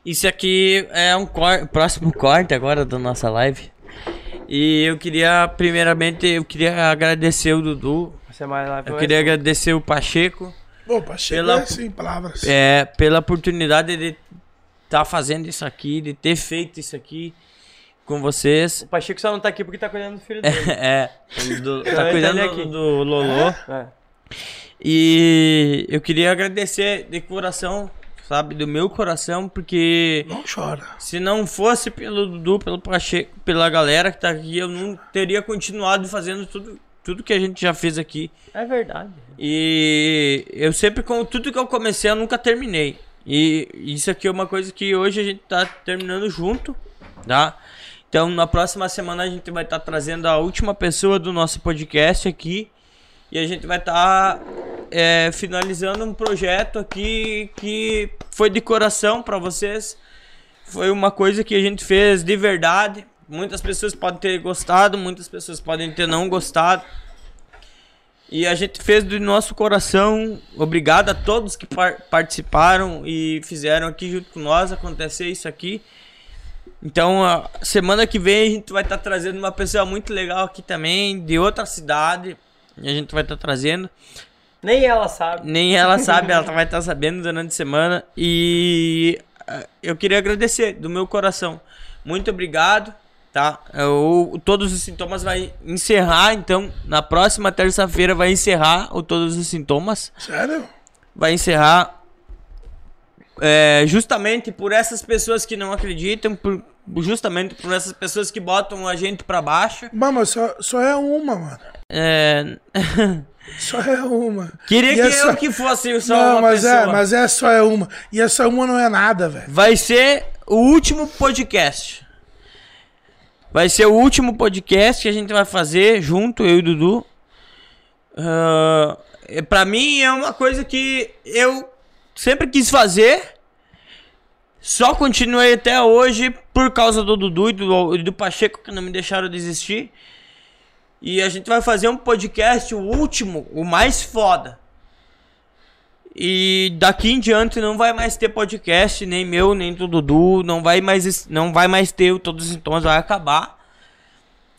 isso aqui é um cor próximo corte agora da nossa live. E eu queria, primeiramente, eu queria agradecer o Dudu. Você é mais lá, Eu queria agradecer o Pacheco. Opa, chega Pela- assim, palavras. É, pela oportunidade de estar fazendo isso aqui, de ter feito isso aqui. Com vocês. O Pacheco só não tá aqui porque tá cuidando do filho <laughs> dele. é, do- tá cuidando do, aqui. do Lolô. É. E eu queria agradecer de coração, sabe, do meu coração, porque. Não chora. Se não fosse pelo Dudu, pelo Pacheco, pela galera que tá aqui, eu não teria continuado fazendo tudo, tudo que a gente já fez aqui. É verdade. E eu sempre, com tudo que eu comecei, eu nunca terminei. E isso aqui é uma coisa que hoje a gente tá terminando junto, tá? Então, na próxima semana a gente vai estar trazendo a última pessoa do nosso podcast aqui. E a gente vai estar finalizando um projeto aqui que foi de coração para vocês. Foi uma coisa que a gente fez de verdade. Muitas pessoas podem ter gostado, muitas pessoas podem ter não gostado. E a gente fez do nosso coração. Obrigado a todos que par- participaram e fizeram aqui junto com nós acontecer isso aqui. Então, a semana que vem a gente vai estar trazendo uma pessoa muito legal aqui também, de outra cidade. E a gente vai estar trazendo. Nem ela sabe. Nem ela sabe, ela <laughs> vai estar sabendo durante a semana. E ah, eu queria agradecer do meu coração. Muito obrigado, tá? O, todos os sintomas vai encerrar, então, na próxima terça-feira vai encerrar o Todos os Sintomas. Sério? Vai encerrar é, justamente por essas pessoas que não acreditam, por, justamente por essas pessoas que botam a gente pra baixo. Mas só, só é uma, mano. É... <laughs> Só é uma. Queria E que essa- eu que fosse só não, uma mas pessoa. é, mas é só é uma. E essa uma não é nada, velho. Vai ser o último podcast. Vai ser o último podcast que a gente vai fazer junto, eu e o Dudu. É, pra mim é uma coisa que eu sempre quis fazer. Só continuei até hoje por causa do Dudu e do, do Pacheco que não me deixaram desistir. E a gente vai fazer um podcast, o último, o mais foda. E daqui em diante não vai mais ter podcast, nem meu, nem do Dudu, não vai mais, não vai mais ter todos os sintomas, vai acabar.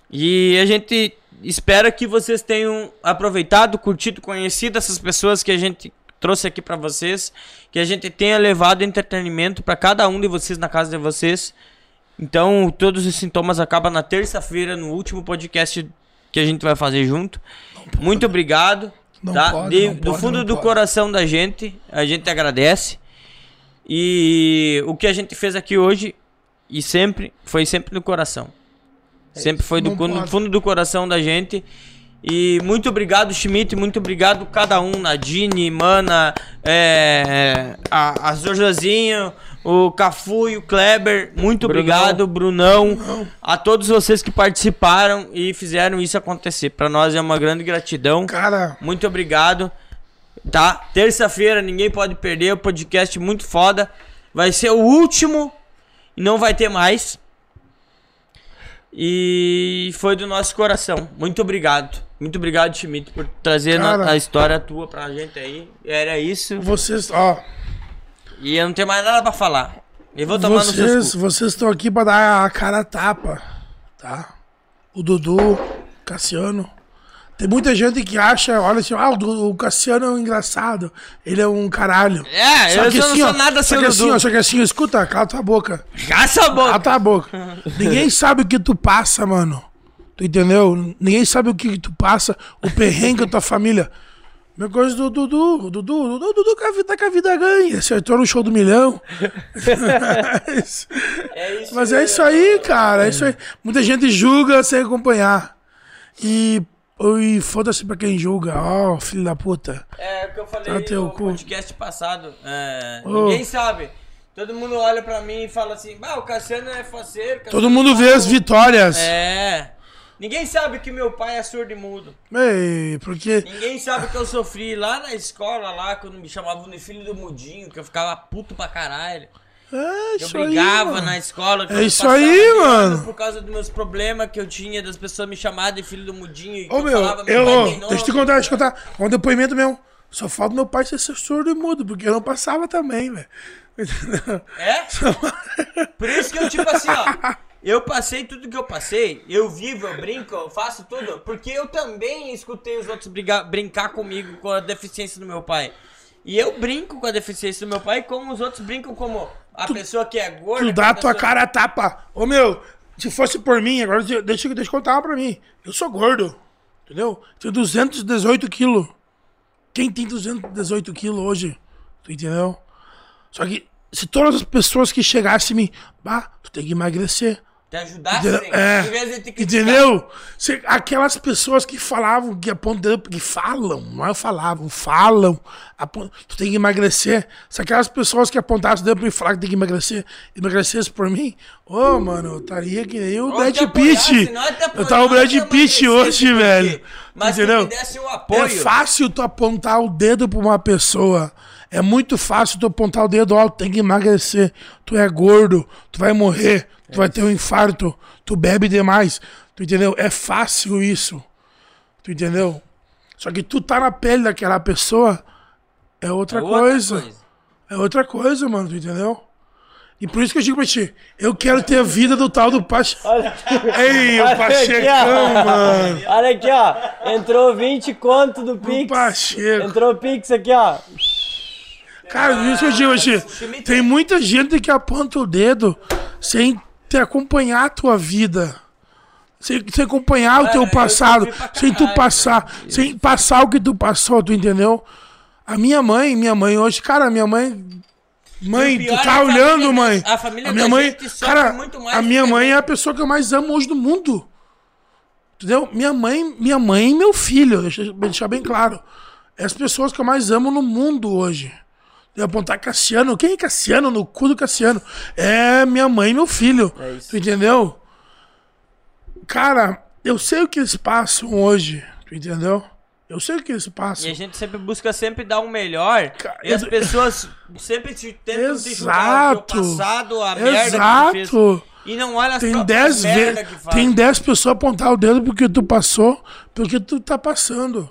E a gente espera que vocês tenham aproveitado, curtido, conhecido essas pessoas que a gente trouxe aqui pra vocês, que a gente tenha levado entretenimento pra cada um de vocês na casa de vocês. Então, todos os sintomas acabam na terça-feira, no último podcast que a gente vai fazer junto. Muito obrigado. Não tá? pode, De- do pode, fundo do pode. coração da gente, a gente agradece. E o que a gente fez aqui hoje, e sempre, foi sempre no coração. sempre foi do fundo, pode. fundo do coração da gente. E muito obrigado, Schmidt. Muito obrigado cada um, Nadine, Mana, é, a, a o Cafu e o Kleber. Muito Brunão. obrigado, Brunão. A todos vocês que participaram e fizeram isso acontecer. Pra nós é uma grande gratidão. Cara, Muito obrigado. Tá? Terça-feira, ninguém pode perder. O podcast muito foda. Vai ser o último e não vai ter mais. E foi do nosso coração. Muito obrigado. Muito obrigado, Schmidt, por trazer na- Cara. a história tua pra gente aí. Era isso. vocês, ó, E eu não tenho mais nada pra falar. Eu vou tomar no seu vocês, vocês estão aqui pra dar a cara a tapa, tá? O Dudu, Cassiano. Tem muita gente que acha, olha assim, ah, o, Cassiano é um engraçado, ele é um caralho. É, eu só não sou nada só que assim, ó, só que assim, ó, escuta, cala tua boca. Cala tua boca. Cala tua boca. <laughs> Ninguém sabe o que tu passa, mano. Tu entendeu? Ninguém sabe o que tu passa, o perrengue da tua família. Mesma coisa do Dudu, Dudu, Dudu, Dudu que a vida, com a vida ganha. Acertou no show do milhão. <laughs> Mas é isso aí, cara. É isso aí. Muita gente julga sem acompanhar. E, e foda-se pra quem julga. Ó, filho da puta. É o que eu falei Tá no cu. podcast passado. É, Ô. Ninguém sabe. Todo mundo olha pra mim e fala assim: ah, o Cassiano é faceiro. Cassiano Todo mundo vê as vitórias. É. Ninguém sabe que meu pai é surdo e mudo. Ei, porque. Ninguém sabe que eu sofri lá na escola, lá, quando me chamavam de filho do mudinho, que eu ficava puto pra caralho. É Eu isso aí. brigava mano. na escola. É eu isso aí, mano. Por causa dos meus problemas que eu tinha, das pessoas me chamarem de filho do mudinho. e que Ô eu meu, falava, meu eu, nome. deixa eu te contar, deixa eu te contar. Um depoimento meu. Só falta meu pai ser surdo e mudo, porque eu não passava também, velho. É? <laughs> Por isso que eu, tipo assim, ó. <laughs> Eu passei tudo que eu passei, eu vivo, eu brinco, eu faço tudo, porque eu também escutei os outros brigar, brincar comigo com a deficiência do meu pai. E eu brinco com a deficiência do meu pai, como os outros brincam como a pessoa que é gorda. Tu dá a tua pessoa- cara a tapa. Ô meu, Se fosse por mim, agora deixa, deixa, eu contar uma pra mim. Eu sou gordo, entendeu? Tenho 218 quilos. Quem tem 218 quilos hoje? Tu entendeu? Só que se todas as pessoas que chegassem em mim, bah, tu tem que emagrecer. Te Entendeu? né? Em vez de te É, criticar. entendeu? Aquelas pessoas que falavam, que apontam, que falam, não é falavam, falam, apon- tu tem que emagrecer. Se aquelas pessoas que apontassem o dedo pra mim falar que tem que emagrecer, emagrecesse por mim, ô, mano, eu estaria que nem o Brad Pitt. Eu tava o Brad Pitt hoje, porque- velho. Mas se entendeu? me desse um apoio. É fácil tu apontar o dedo pra uma pessoa. É muito fácil tu apontar o dedo, ó, tem que emagrecer. Tu é gordo, tu vai morrer, tu vai ter um infarto, tu bebe demais. Tu entendeu? É fácil isso. Tu entendeu? Só que tu tá na pele daquela pessoa é outra, É outra coisa. coisa. É outra coisa, mano, tu entendeu? E por isso que eu digo pra ti, eu quero ter a vida do tal do Pacheco. <laughs> Ei, o Olha aqui, Pachecão, ó. mano. Olha aqui, ó. Entrou 20 conto do Pix. Pacheco. Entrou Pix aqui, ó. Cara, por isso que eu digo, Ti, tem muita gente que aponta o dedo sem te acompanhar a tua vida. Sem, sem acompanhar o teu passado, sem tu passar, sem passar o que tu passou, tu entendeu? A minha mãe, minha mãe hoje, cara, minha mãe. Mãe, tu é tá a olhando, família mãe. a família minha da mãe, sofre cara, muito mais a minha a mãe é a pessoa que eu mais amo hoje no mundo. Entendeu? Minha mãe, minha mãe e meu filho, deixa eu deixar bem claro. É as pessoas que eu mais amo no mundo hoje. Eu apontar Cassiano. Quem é Cassiano? No cu do Cassiano. É minha mãe e meu filho. É isso. Tu entendeu? Cara, eu sei o que eles passam hoje. Tu entendeu? Eu sei o que eles passam. E a gente sempre busca sempre dar um melhor. E as eu- pessoas sempre te tentam te julgar o Exato. passado, a merda que tu fez. Exato. E não olha as Tem próprias 10 merda ve- que faz. Tem 10 pessoas apontar o dedo porque tu passou, porque tu tá passando.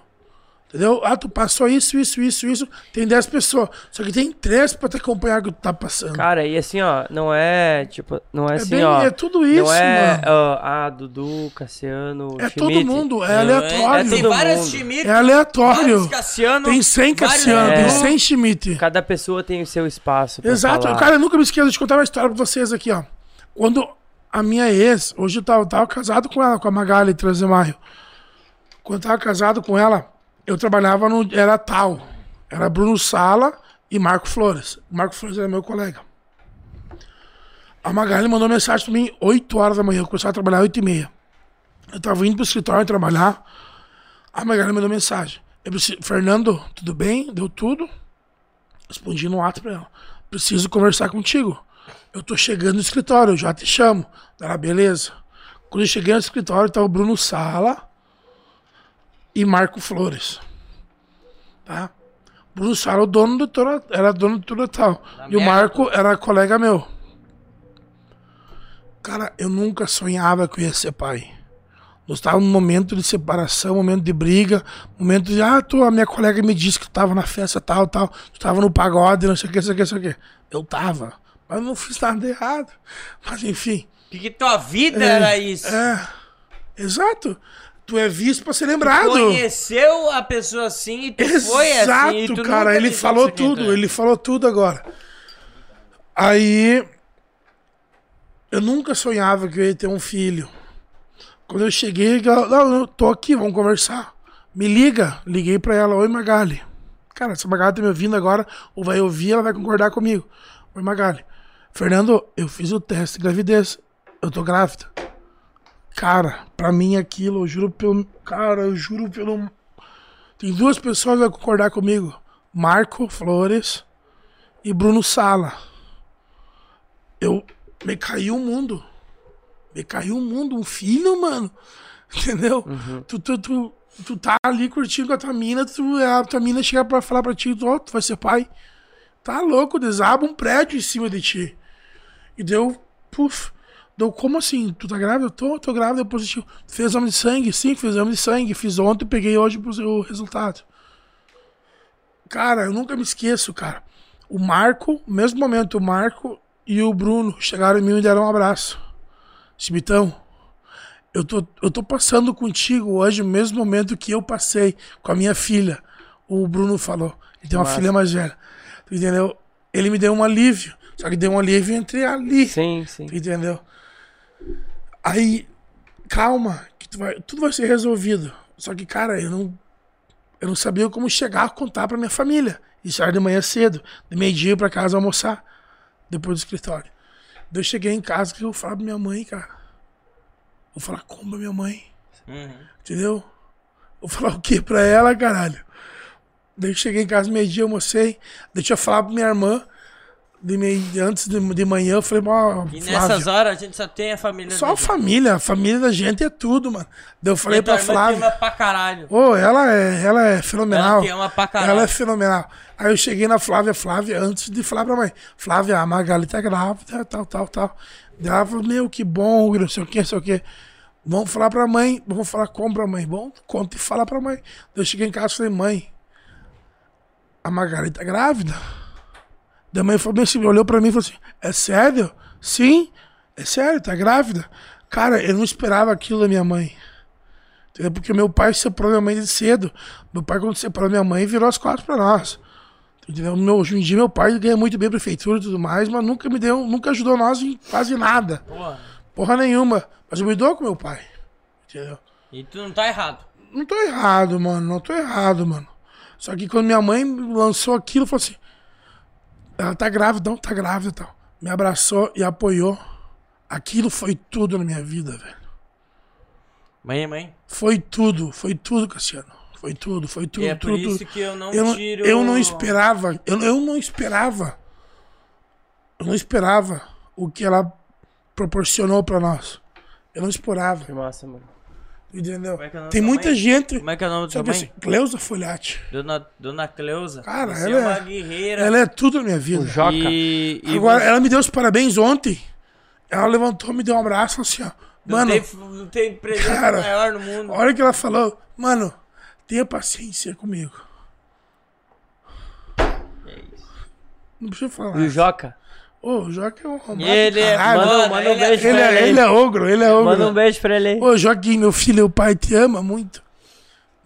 Entendeu? Ah, tu passou isso, isso, isso, isso. Tem 10 pessoas. Só que tem 3 pra te acompanhar o que tu tá passando. Cara, e assim, ó, não é, tipo, não é, É assim, bem- ó. é tudo isso, Não é, ó, ah, Dudu, Cassiano, É Schmidt. todo mundo, é Não, aleatório. tem Todo várias mundo. Schmidt, É aleatório. vários Cassiano, tem 100 vários Cassiano, tem Dudu. 100 Schmidt. Cada pessoa tem o seu espaço pra Exato. falar. Cara, eu nunca me esqueço de contar uma história pra vocês aqui, ó. Quando a minha ex, hoje eu tava, tava casado com ela, com a Magali Trasemaio. Quando eu tava casado com ela, eu trabalhava no. Era tal. Era Bruno Sala e Marco Flores. Marco Flores era meu colega. A Magali mandou mensagem pra mim 8 horas da manhã. Eu começava a trabalhar 8 e meia. Eu tava indo pro escritório trabalhar. A Magali mandou mensagem. Eu preciso, Fernando, tudo bem? Deu tudo? Respondi no ato pra ela. Preciso conversar contigo. Eu tô chegando no escritório, eu já te chamo. Ela, beleza. Quando eu cheguei no escritório, tava o Bruno Sala e Marco Flores. Tá? Bruno Sala, o dono do Tora- era dono do Total. E o Marco era colega meu. Cara, eu nunca sonhava que eu ia ser pai. Nós estávamos num momento de separação, momento de briga, momento de, ah, tu, a minha colega me disse que tu tava na festa tal, tal, tu tava no pagode, não sei o que, não sei o que, não sei o que. Eu tava, mas não fiz nada de errado. Mas enfim. Que, que tua vida É, era isso. É, exato. Tu é visto pra ser lembrado. Conheceu a pessoa assim e tu foi Exato, assim. e tu cara, ele falou tu tudo, é. ele falou tudo agora. Aí eu nunca sonhava que eu ia ter um filho. Quando eu cheguei, ela, não, eu tô aqui, vamos conversar. Me liga, liguei pra ela, oi Magali. Cara, se a Magali tá me ouvindo agora, ou vai ouvir, ela vai concordar comigo. Oi Magali. Fernando, eu fiz o teste de gravidez. Eu tô grávida. Cara, pra mim aquilo, eu juro pelo. Cara, eu juro pelo. Tem duas pessoas que vão concordar comigo: Marco Flores e Bruno Sala. Eu. Me caiu o mundo. Me caiu o mundo. Um filho, mano. <laughs> Entendeu? Tu, tu, tu, tu tá ali curtindo com a tua mina, tu, a tua mina chega pra falar pra ti: ó, tu vai ser pai. Tá louco, desaba um prédio em cima de ti. E deu. Puf. Deu, como assim? Tu tá grávida? Eu tô, tô grávida, é positivo. Fez exame de sangue? Sim, fiz exame de sangue. Fiz ontem, peguei hoje seu resultado. Cara, eu nunca me esqueço, cara. O Marco, mesmo momento, o Marco e o Bruno chegaram em mim e me deram um abraço. Chibitão, eu tô, eu tô passando contigo hoje, no mesmo momento que eu passei com a minha filha. O Bruno falou. Ele tem uma filha mais velha. Entendeu? Ele me deu um alívio. Só que deu um alívio entre ali. Sim, sim. Entendeu? Aí, calma, que tu vai, tudo vai ser resolvido. Só que, cara, eu não, eu não sabia como chegar a contar pra minha família. Isso era de manhã cedo, de meio-dia pra casa almoçar, depois do escritório. Daí eu cheguei em casa que eu falar pra minha mãe, cara. Vou falar como pra minha mãe. Entendeu? Vou falar o que pra ela, caralho? Daí eu cheguei em casa meio-dia, almocei. Deixa eu falar pra minha irmã. De meio, antes de, de manhã, eu falei, ó, E Flávia, nessas horas a gente só tem a família. só a família, a família da gente é tudo, mano. Daí eu falei Então, pra Flávia. ama pra caralho. Ô, ela é, ela é fenomenal. Ela te ama pra caralho. Ela é fenomenal. Aí eu cheguei na Flávia, Flávia, antes de falar pra mãe, Flávia, a Magali tá grávida, tal, tal, tal. Daí Ela falou, meu, que bom, não sei o que, não sei o que. Vamos falar pra mãe, vamos falar como pra mãe. Bom, conta e fala pra mãe. Daí eu cheguei em casa e falei, mãe, a Magali tá grávida. Daí a mãe falou, assim, olhou pra mim e falou assim, é sério? Sim, é sério, tá grávida? Cara, eu não esperava aquilo da minha mãe. Entendeu? Porque meu pai separou minha mãe de cedo. Meu pai, quando separou minha mãe, virou as quatro pra nós. Entendeu? Meu, hoje em dia, meu pai ganha muito bem a prefeitura e tudo mais, mas nunca me deu, nunca ajudou nós em quase nada. Porra. Porra nenhuma. Mas eu me dou com meu pai. Entendeu? E tu não tá errado. Não tô errado, mano. Não tô errado, mano. Só que quando minha mãe lançou aquilo, falou assim: ela tá grávida, não tá grávida e tal. Me abraçou e apoiou. Aquilo foi tudo na minha vida, velho. Mãe, mãe. Foi tudo, foi tudo, Cassiano. Foi tudo, foi tudo, E é por tudo. isso tudo. que eu não eu tiro- Eu não esperava, eu, eu não esperava. Eu não esperava o que ela proporcionou pra nós. Eu não esperava. Que massa, mano. Entendeu? É é o Tem muita mãe? gente. Como é que é o nome que mãe? assim, Cleusa Folhati. Dona, Dona Cleusa. Cara, você ela é uma é, guerreira. ela é tudo na minha vida. E, e Agora, você- ela me deu os parabéns ontem. Ela levantou, me deu um abraço assim, ó. não, Mano, tem, não tem presente cara, maior no mundo. a hora que ela falou, mano, tenha paciência comigo. Não precisa falar. E o Joca? Ô, o Joca é um arrombado Ele é- caralho. manda- manda um ele, beijo ele, pra é, ele ele é ogro, ele é ogro. Manda um beijo pra ele aí. Ô, Joaquim, meu filho, o pai te ama muito.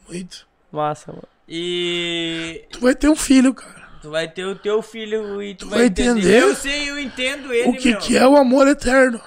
Muito. Massa, mano. E Tu vai ter um filho, cara. tu vai ter o teu filho e tu, vai entender Eu sei, eu entendo ele, o que, meu. que é o amor eterno.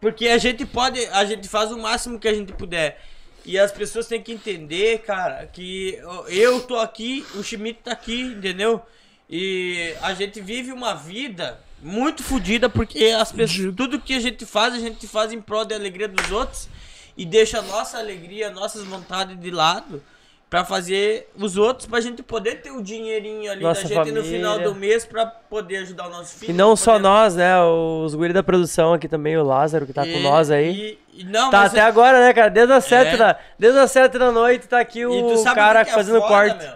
Porque a gente pode, a gente faz o máximo que a gente puder. E as pessoas têm que entender, cara, que eu tô aqui, o Schmidt tá aqui, entendeu? E a gente vive uma vida muito fodida porque as pessoas, tudo que a gente faz, a gente faz em prol da alegria dos outros e deixa a nossa alegria, nossas vontades de lado pra fazer os outros pra gente poder ter o dinheirinho ali Nossa da gente no família. final do mês pra poder ajudar o nosso filho. E não só poder- nós, né? Os guri da produção aqui também, o Lázaro, que tá com E- nós aí. e- e não, tá até é- agora, né, cara? Desde as sete, É. da, desde as sete da noite tá aqui o cara que que é fazendo foda, corte. meu?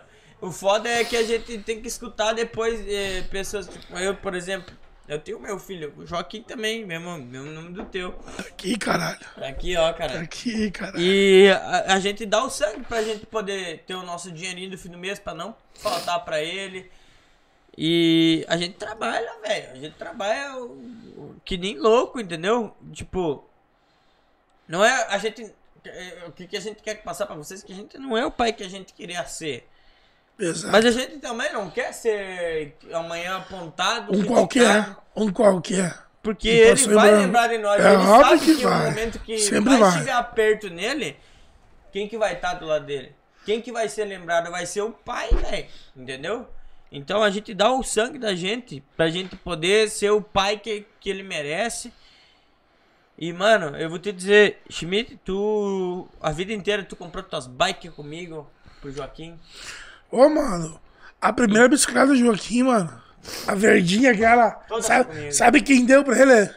O foda é que a gente tem que escutar depois eh, pessoas, tipo, eu, por exemplo, eu tenho meu filho, o Joaquim também, mesmo, mesmo nome do teu. Aqui, caralho. Tá Aqui, ó, cara. Aqui, caralho. E a, a gente dá o sangue pra gente poder ter o nosso dinheirinho do fim do mês pra não faltar pra ele. E a gente trabalha, velho. A gente trabalha o- o- que nem louco, entendeu? Tipo, não é a gente. é, O que, que a gente quer passar pra vocês? Que a gente não é o pai que a gente queria ser. Exato. Mas a gente também não quer ser amanhã apontado. Um qualquer. Um qualquer. Porque Que ele vai lembrar de nós. É ele óbvio sabe que que, no vai. momento que Sempre vai. estiver aperto nele, quem que vai estar do lado dele? Quem que vai ser lembrado? Vai ser o pai, velho. Entendeu? Então a gente dá o sangue da gente pra gente poder ser o pai que, que ele merece. E, mano, eu vou te dizer, Schmidt, tu. A vida inteira tu comprou tuas bikes comigo, pro Joaquim. Ô, mano, a primeira bicicleta do Joaquim, mano. A verdinha aquela. Sabe, sabe quem deu pra ele?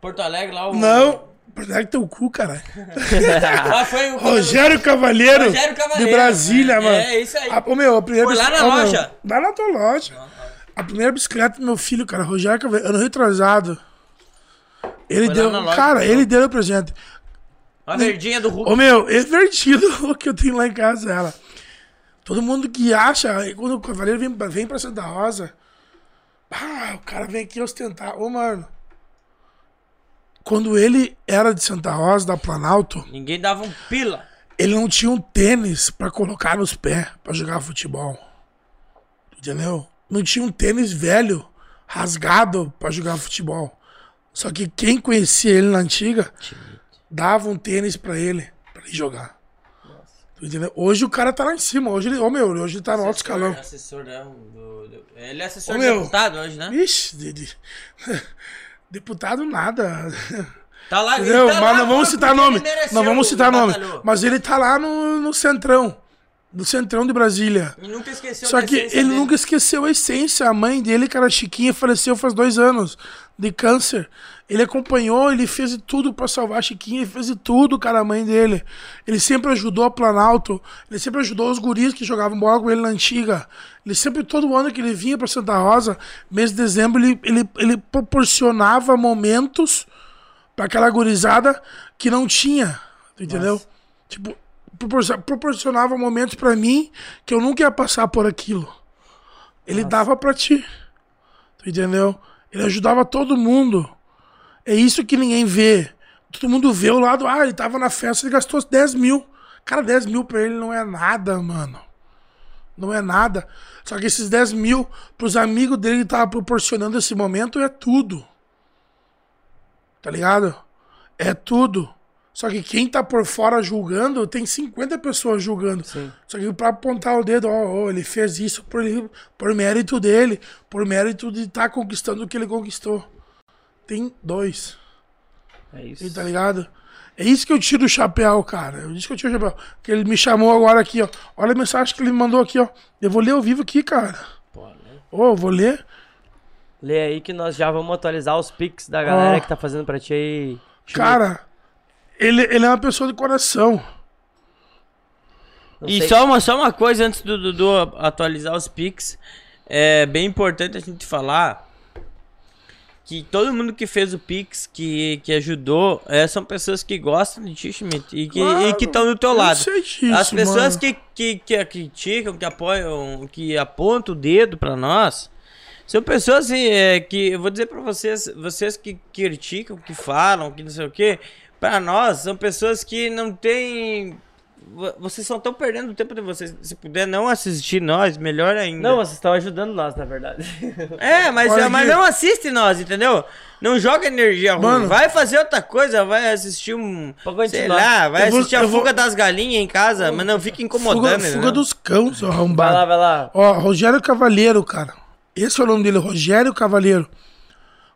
Porto Alegre lá o. Não. Protege teu cu, caralho. <laughs> Ah, foi o- Rogério Cavalheiro. Rogério Cavalheiro, De Brasília, é, mano. é isso aí. A, ô, meu, a primeira Foi lá na meu, loja? Lá na tua loja. A primeira bicicleta do meu filho, cara, Rogério Cavalheiro, ano retrasado. Ele Foi deu. loja, cara, ele deu o presente. A verdinha do Hulk. Ô meu, é divertido o que eu tenho lá em casa, ela. Todo mundo que acha, quando o cavaleiro vem, pra- vem pra Santa Rosa, ah, o cara vem aqui ostentar. Ô, mano. Quando ele era de Santa Rosa, da Planalto, Ninguém dava um pila. ele não tinha um tênis pra colocar nos pés pra jogar futebol. Entendeu? Não tinha um tênis velho, rasgado pra jogar futebol. Só que quem conhecia ele na antiga dava um tênis pra ele, pra ele jogar. Entendeu? Hoje o cara tá lá em cima. Hoje ele, ô meu, hoje ele tá no alto escalão. Assessor, né? do- do- ele é assessor Ô, de meu. deputado hoje, né? Ixi, de- de- <laughs> deputado nada. Tá lá, Entendeu? tá Mas lá não vamos citar nome. Não vamos citar nome. batalhou. Mas ele tá lá no, no centrão. No centrão de Brasília. E nunca esqueceu Só que ele dele. nunca esqueceu a essência. A mãe dele, que era Chiquinha, faleceu faz dois anos de câncer. Ele acompanhou, ele fez de tudo pra salvar a Chiquinha, ele fez de tudo, cara, a mãe dele. Ele sempre ajudou a Planalto, ele sempre ajudou os guris que jogavam bola com ele na antiga. Ele sempre, todo ano que ele vinha pra Santa Rosa, mês de dezembro, ele, ele, ele proporcionava momentos pra aquela gurizada que não tinha, entendeu? Tipo, proporcio- proporcionava momentos pra mim que eu nunca ia passar por aquilo. Ele dava pra ti. Entendeu? Ele ajudava todo mundo. É isso que ninguém vê. Todo mundo vê o lado, ah, ele tava na festa, ele gastou 10 mil. Cara, 10 mil pra ele não é nada, mano. Não é nada. Só que esses 10 mil pros amigos dele que tava proporcionando esse momento é tudo. Tá ligado? É tudo. Só que quem tá por fora julgando, tem 50 pessoas julgando. Só que pra apontar o dedo, ó, ó, ele fez isso por, por mérito dele, por mérito de estar conquistando o que ele conquistou. Tem dois. É isso. E tá ligado? É isso que eu tiro o chapéu, cara. É isso que eu tiro o chapéu. Que ele me chamou agora aqui, ó. Olha a mensagem que ele me mandou aqui, ó. Eu vou ler ao vivo aqui, cara. Ô, eu vou ler. Lê aí que nós já vamos atualizar os pics da galera Ó. que tá fazendo pra ti aí. Cara, ele, ele é uma pessoa de coração. E só uma, só uma coisa antes do Dudu atualizar os pics. É bem importante a gente falar que todo mundo que fez o Pix, que, que ajudou, é, são pessoas que gostam de ti, Schmidt, e que Claro, estão do teu eu lado. disso, As pessoas que, que, que criticam, que apoiam, que apontam o dedo pra nós, são pessoas é, que, eu vou dizer pra vocês, vocês que criticam, que falam, que não sei o que, pra nós, são pessoas que não têm. Vo- Vocês só estão perdendo o tempo de vocês. Se puder não assistir nós, melhor ainda. Não, vocês estão ajudando nós, na verdade. <laughs> É, mas, Olha mas não assiste nós, entendeu? Não joga energia ruim. Mano. vai fazer outra coisa, vai assistir um. Sei lá, vai Eu vou- assistir a eu vou- fuga das galinhas em casa, mas não fica Fuga, incomodando. fuga né? dos cães, seu arrombado. Vai lá, vai lá. Ó, Rogério Cavalheiro, cara. Esse é o nome dele, Rogério Cavalheiro.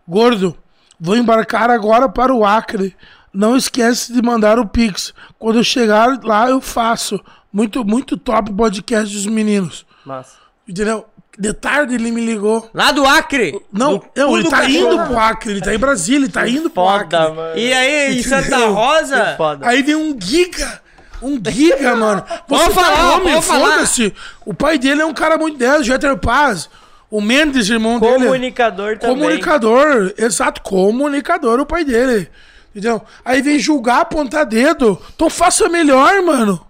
Gordo, vou embarcar agora para o Acre. Não esquece de mandar o Pix. Quando eu chegar lá, eu faço. Muito, muito top podcast dos meninos. Massa. Entendeu? De tarde ele me ligou. Lá do Acre! Não, Do não ele tá cachorro. indo pro Acre, ele tá em Brasília, ele tá indo pro Acre. Foda, mano. E aí, em Santa? Rosa? Foda. Aí vem um giga. Um giga, mano. Vou Pode citar falar, falar. foda-se. O pai dele é um cara muito 10, Jeter Paz. O Mendes, irmão dele. Comunicador também. Comunicador, exato, comunicador, o pai dele. Entendeu? Aí vem julgar, apontar dedo. Então faça melhor, mano.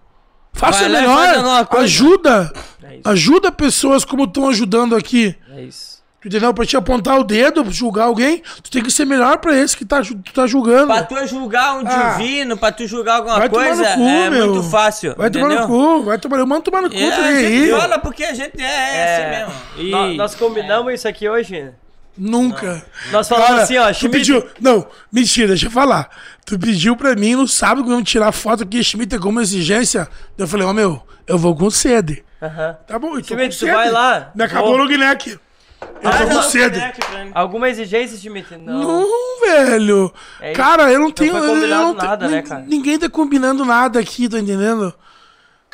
Faça Vai melhor. Ajuda. É. Ajuda pessoas como estão ajudando aqui. É isso. Entendeu? Pra te apontar o dedo, julgar alguém, tu tem que ser melhor pra esse que tá, tu tá julgando. Pra tu julgar um Ah. divino, pra tu julgar alguma Vai tomar coisa, no cu, é meu. muito fácil. Vai tomar entendeu? no cu, vai tomar Eu mando tomar no cu, É, a gente aí. fala porque a gente é, É, assim mesmo. E- nó- Nós combinamos isso aqui hoje? Nunca. Nós falamos Cara, assim, ó, tu Schmidt- pediu. Não, mentira, deixa eu falar. Tu pediu pra mim no sábado que vamos tirar foto aqui, Schmidt, como exigência. Eu falei, ó, meu, eu vou com sede. Aham. Tá bom, então. Schmidt, tu vai lá. Me acabou Vou- o logneck. Eu Ah, tô com não, sede. Alguma exigência, Schmidt? Não. Não, velho. É cara, eu não Não tenho. foi eu combinado não tenho- nada, né, cara? Ninguém tá combinando nada aqui, tá entendendo?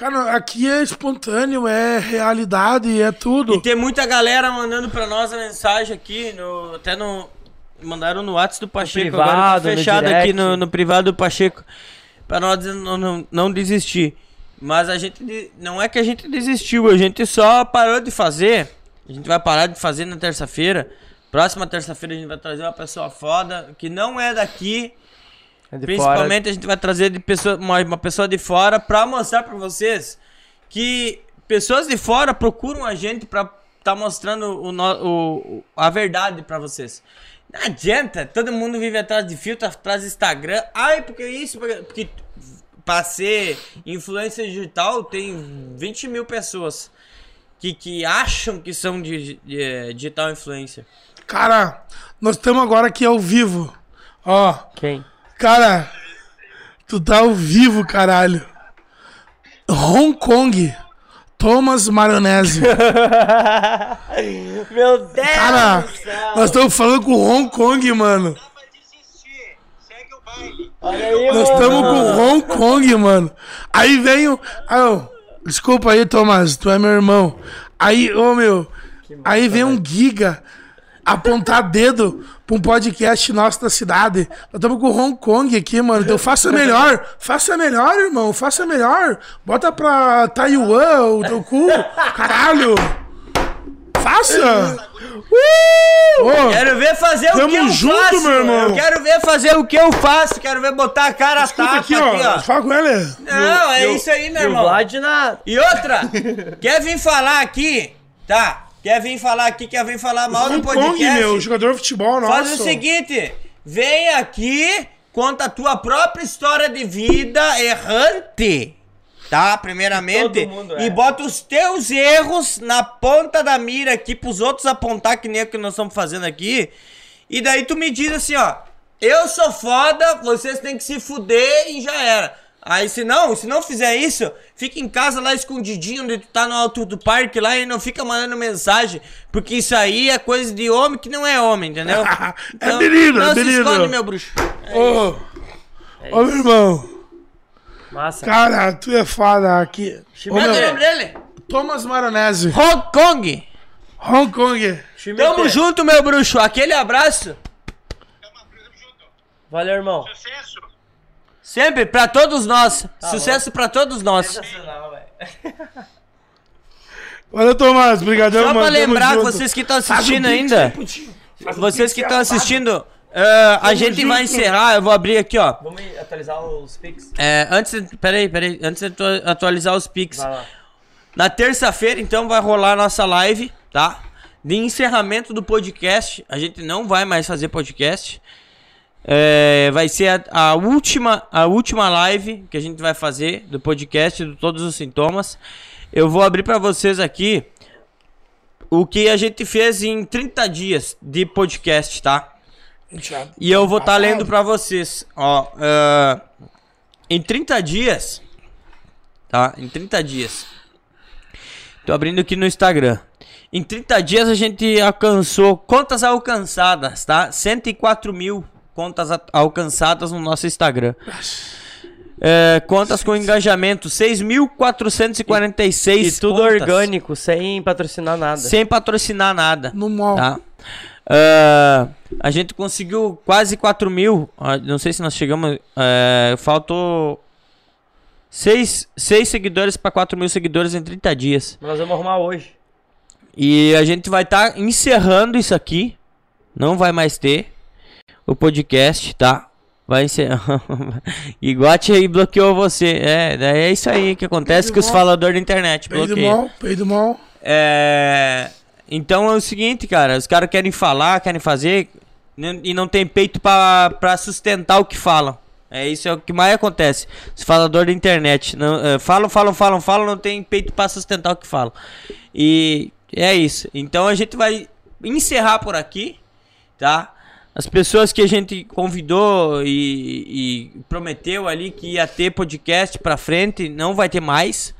Cara, aqui é espontâneo, é realidade, é tudo. E tem muita galera mandando pra nós a mensagem aqui, no, até no. Mandaram no WhatsApp do Pacheco, agora privado, no fechado direct. aqui no, no privado do Pacheco. Pra nós não, não, não desistir. Mas a gente. Não é que a gente desistiu, a gente só parou de fazer. A gente vai parar de fazer na terça-feira. Próxima terça-feira a gente vai trazer uma pessoa foda que não é daqui. É de Principalmente a gente vai trazer de pessoa, uma, uma pessoa de fora pra mostrar pra vocês que pessoas de fora procuram a gente pra tá mostrando o, o- a verdade pra vocês. Não adianta, todo mundo vive atrás de filtro, atrás de Instagram. Ai, porque isso, porque, porque pra ser influência digital tem 20 mil pessoas que, que acham que são de, de- é, digital influencer. Cara, nós estamos agora aqui ao vivo. Ó. Quem? Cara, tu tá ao vivo, caralho. Hong Kong. Thomas Maronese. <laughs> Meu Deus! Cara, nós estamos falando com Hong Kong, mano. Olha aí, Nós estamos com Hong Kong, mano. Aí vem o. Ah, desculpa aí, Thomas, tu é meu irmão. Aí, ô meu. Aí vem um giga apontar dedo pra um podcast nosso da cidade. Nós estamos com Hong Kong aqui, mano. Então faça melhor. Faça melhor, irmão. Faça melhor. Bota pra Taiwan o teu cu. Caralho. Faça. Ô, Quero ver fazer o que eu junto, faço. meu irmão. Eu quero ver fazer o que eu faço. Quero ver botar a cara a escuta tapa aqui, aqui, ó. ó. Fala com ele. Não, é isso aí, meu e irmão. Vlad na... E outra, quer vir falar aqui, tá? Quer vir falar aqui, quer vir falar mal do Hong podcast? Kong, meu. Jogador de futebol, nossa. Faz o seguinte, vem aqui, conta a tua própria história de vida errante, tá? Primeiramente, Todo mundo é. e bota os teus erros na ponta da mira aqui pros outros apontar que nem o que nós estamos fazendo aqui. E daí tu me diz assim, ó, eu sou foda, vocês têm que se fuder e já era. Aí se não, se não fizer isso, fica em casa lá escondidinho, onde tu tá no alto do parque lá e não fica mandando mensagem, porque isso aí é coisa de homem que não é homem, entendeu? <laughs> É menino, não é se menino. esconde, meu bruxo. Ô, ô, meu irmão. Massa. Cara, tu é foda aqui. Ô, Como é que é o meu, nome dele? Thomas Maronese. Hong Kong. Hong Kong. Tamo junto, meu bruxo. Aquele abraço. Valeu, irmão. Sempre, pra todos nós. Tá Sucesso pra todos nós. <laughs> Valeu, Thomas. Obrigadão, Só mano. pra Tamo lembrar, junto. vocês que estão um assistindo pix ainda. um Vocês pix que estão assistindo, ah, a gente vai junto. encerrar. Eu vou abrir aqui, ó. Vamos atualizar os pics? É, antes, peraí, peraí, antes de atu- atualizar os pics. Vai. Na terça-feira, então, vai rolar a nossa live, tá? De encerramento do podcast. A gente não vai mais fazer podcast. É, vai ser a, a última, a última live que a gente vai fazer do podcast de todos os sintomas. Eu vou abrir pra vocês aqui o que a gente fez em 30 dias de podcast, tá? E eu vou estar lendo pra vocês. Ó, ah, em 30 dias, tá? Em 30 dias. Tô abrindo aqui no Instagram. Em 30 dias a gente alcançou contas alcançadas, tá? 104 mil contas alcançadas no nosso Instagram. É, contas com engajamento, 6.446 E tudo contas. orgânico, sem patrocinar nada. Sem patrocinar nada. No mall. Tá? Ah, a gente conseguiu quase 4 mil. ah, Não sei se nós chegamos. é, faltou 6, seis seguidores para 4 mil seguidores em 30 dias. Nós vamos arrumar hoje. E a gente vai estar encerrando isso aqui. Não vai mais ter o podcast, tá? Vai encerrar. <laughs> Iguate aí bloqueou você. É, daí é isso aí que acontece com os faladores da internet. Peido Bloqueia. mall, peido mall. É. Então é o seguinte, cara, os caras querem falar, querem fazer né, e não tem peito pra sustentar o que falam. É isso é o que mais acontece. Os faladores da internet não, é, falam, falam, falam, falam, não tem peito pra sustentar o que falam. E é isso. Então a gente vai encerrar por aqui, tá? As pessoas que a gente convidou e, e prometeu ali que ia ter podcast pra frente, não vai ter mais.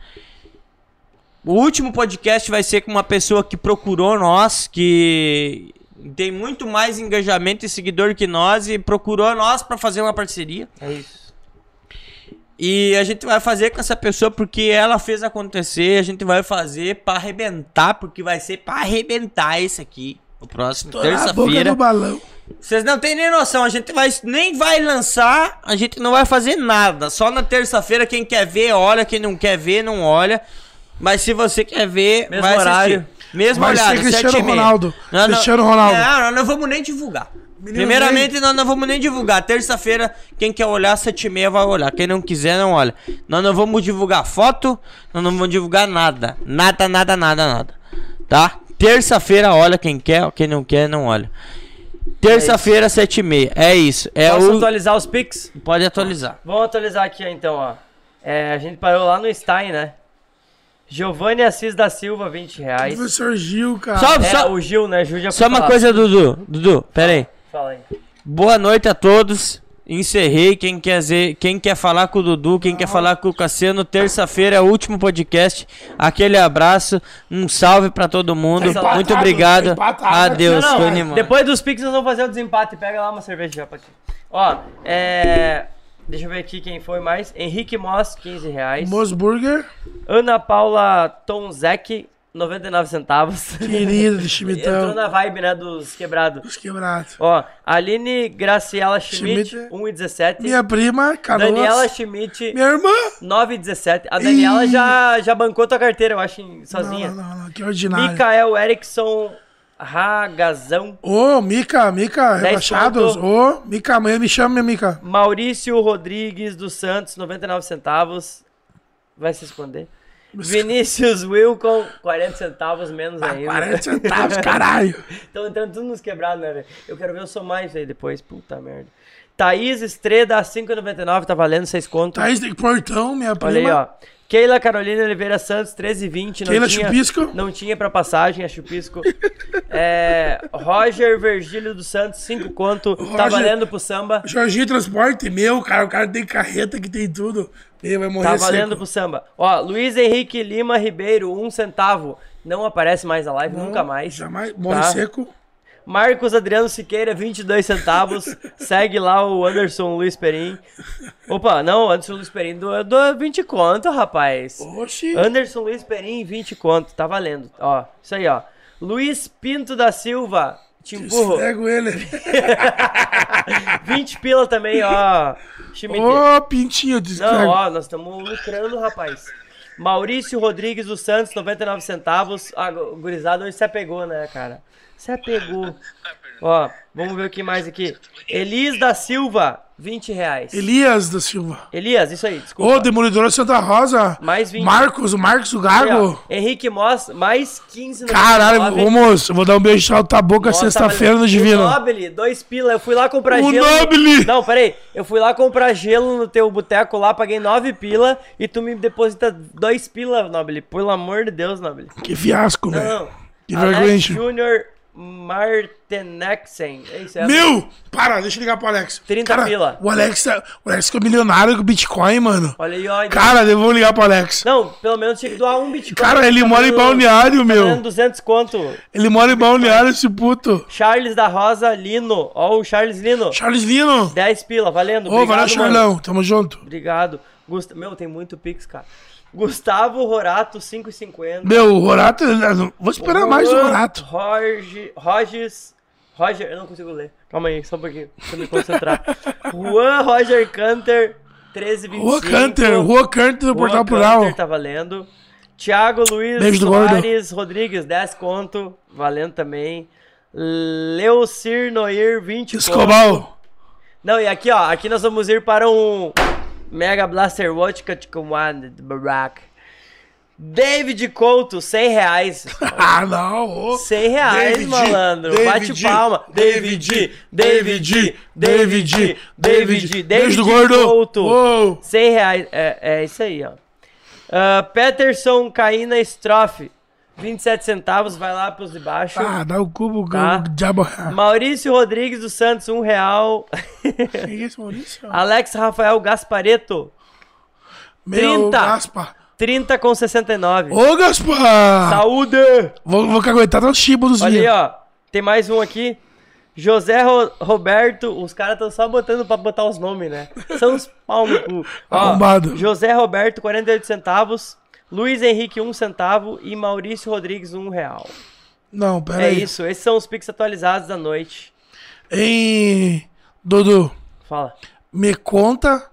O último podcast vai ser com uma pessoa que procurou nós, que tem muito mais engajamento e seguidor que nós e procurou nós pra fazer uma parceria. É isso. E a gente vai fazer com essa pessoa porque ela fez acontecer, a gente vai fazer pra arrebentar, porque vai ser pra arrebentar esse aqui. O próximo, terça-feira. Vocês não tem nem noção, a gente vai, nem vai lançar, a gente não vai fazer nada. Só na terça-feira, quem quer ver, olha, quem não quer ver, não olha. Mas se você quer ver, Mesmo vai assistir. horário. Mesmo Vai ser Cristiano. Ronaldo. Não, não- Cristiano Ronaldo. Não, nós não vamos nem divulgar. Primeiramente, nós não vamos nem divulgar. Terça-feira, quem quer olhar, sete e meia vai olhar. Quem não quiser, não olha. Nós não vamos divulgar foto, nós não vamos divulgar nada. Nada, nada, nada, nada. Tá? Terça-feira, olha quem quer, quem não quer, não olha. Terça-feira, sete e meia. É isso. É Posso o... atualizar os pics? Pode atualizar. Vamos atualizar aqui então, ó. É, a gente parou lá no Stein, né? Giovanni Assis da Silva, 20 reais. Professor Gil, cara. Só- É, só- o Gil, né? Gil já Só uma falar. coisa, Dudu. Dudu, pera aí. Fala aí. Boa noite a todos. Encerrei. Quem quer, dizer, quem quer falar com o Dudu, quem quer falar com o Cassiano, terça-feira é o último podcast. Aquele abraço, um salve pra todo mundo. Empatado, Muito obrigado. empatado. Adeus, Não, não, animado. Depois dos Pix nós vamos fazer o desempate. Pega lá uma cerveja já pra ti. Ó, é. Deixa eu ver aqui quem foi mais. Henrique Moss, 15 reais. Mosburger, Ana Paula Tonzek, 99 centavos. querido de <laughs> Entrou Chimitão, na vibe, né, dos quebrados. os quebrados. Ó, Aline Graciela Schmidt, Schmidt. 1,17. Minha prima, Canoas. Daniela Schmidt, Minha irmã. 9,17. A Daniela Ih. já, já bancou tua carteira, eu acho, sozinha. não, não, não, que ordinário. Mikael Erickson Ragazão. Ô, Mica, Mica, rebaixados. ponto. Ô, Mica, amanhã me chama, minha Mica. Maurício Rodrigues dos Santos, 99 centavos. Vai se esconder. Vinícius Wilcon, 40 centavos menos ainda. 40 <laughs> centavos, caralho. Estão entrando tudo nos quebrados, né, velho? Eu quero ver eu somar isso aí depois. Puta merda. Thaís Estreda, 5,99, tá valendo 6 conto. Thaís de Portão, minha Olha aí, prima. ó. Keila Carolina Oliveira Santos, 13,20. Não Keila tinha, Chupisco. Não tinha pra passagem, a Chupisco. é, Roger Virgílio dos Santos, 5 conto. Tá Roger- valendo pro samba. Jorginho Transporte, meu, cara. O cara tem carreta que tem tudo. Meu, vai morrer Tá valendo seco. pro samba. Ó, Luiz Henrique Lima Ribeiro, 1 centavo. Não aparece mais na live, nunca mais. Jamais. Morre Tá. seco. Marcos Adriano Siqueira, 22 centavos. Segue lá o Anderson Luiz Perim. Opa, não, Anderson Luiz Perim do, do 20 conto, rapaz. Oxi. Anderson Luiz Perim, 20 conto. Tá valendo. Ó, isso aí, ó. Luiz Pinto da Silva, te empurro. Pego ele. <laughs> 20 pila também, ó. Ô, pintinho, desgrego. Não, ó, nós estamos lucrando, rapaz. Maurício Rodrigues dos Santos, 99 centavos. Ah, o gurizado hoje se apegou, né, cara? Se apegou. Ó, vamos ver o que mais aqui. Elis da Silva, 20 reais. Elias da Silva. Elias, isso aí, desculpa. Ô, Demolidor Santa Rosa. Mais 20. Marcos, o Marcos, o Aí, Gago. ó, Henrique Moss, mais 15 no Caralho, 99. ô moço, eu vou dar um beijo na tua boca Nossa, sexta-feira no. Divino. O Nobile, dois pila. Eu fui lá comprar O gelo. no- Nobile! Não, peraí. Eu fui lá comprar gelo no teu boteco lá, paguei nove pila e tu me deposita dois pila, Nobile. Pelo amor de Deus, Nobile. Que fiasco, velho. Que vergonha. Júnior Martenexen. É isso, é Meu! Para, deixa eu ligar pro Alex. 30 Cara, pila. O Alex, é- o Alex ficou milionário com Bitcoin, mano. Olha aí, ó. Cara, eu vou ligar pro Alex. Não, pelo menos tinha que doar um Bitcoin. Cara, ele Tá mora em valendo- Balneário, tá meu. valendo 200 conto. Ele mora em Balneário, esse puto. Charles da Rosa Lino. Ó, o Charles Lino. Charles Lino. 10 pila, valendo. Ô, valeu, mano. Charlão. Tamo junto. Obrigado. Gust... Meu, tem muito Pix, cara. Gustavo Rorato, 5,50. Meu, o Rorato, vou esperar mais do Rorato. Roger, Rogers. Roger, eu não consigo ler. Calma aí, só um pouquinho. Deixa eu me concentrar. Juan Roger Canter, 13,25. Rua Canter, Rua Canter do Juan Portal Plural. tá valendo. Thiago Luiz Beijo. Soares Rodrigues, 10 conto. Valendo também. Leocir Noir, 20 conto. Escobal. Não, e aqui, ó. Aqui nós vamos ir para um Mega Blaster Watch Command Barack. David Couto, 100 reais. <laughs> Ah, não. ô. 100 reais, David, malandro. David, Bate palma. David, David, David, David, do David gordo. Couto. Uou. 100 reais. É, é isso aí, ó. Ah, Peterson Caína Strofe, 27 centavos. Vai lá pros de baixo. Ah, dá o cubo, Tá. o diabo. Maurício Rodrigues dos Santos, 1 real. Que <laughs> isso, Maurício? Alex Rafael Gaspareto, Meu, 30. Gaspa. 30 com 69. Ô, Gaspar! Saúde! Vou, vou caguetar no chibo dos Olha aí, ó. Tem mais um aqui. José Ro- Roberto, os caras estão só botando pra botar os nomes, né? São uns pau no cu. <laughs> Ó. José Roberto, 48 centavos. Luiz Henrique, 1 centavo. E Maurício Rodrigues, 1 real. Não, pera É aí. isso, esses são os Pix atualizados da noite. Hein, Dudu, Fala. me conta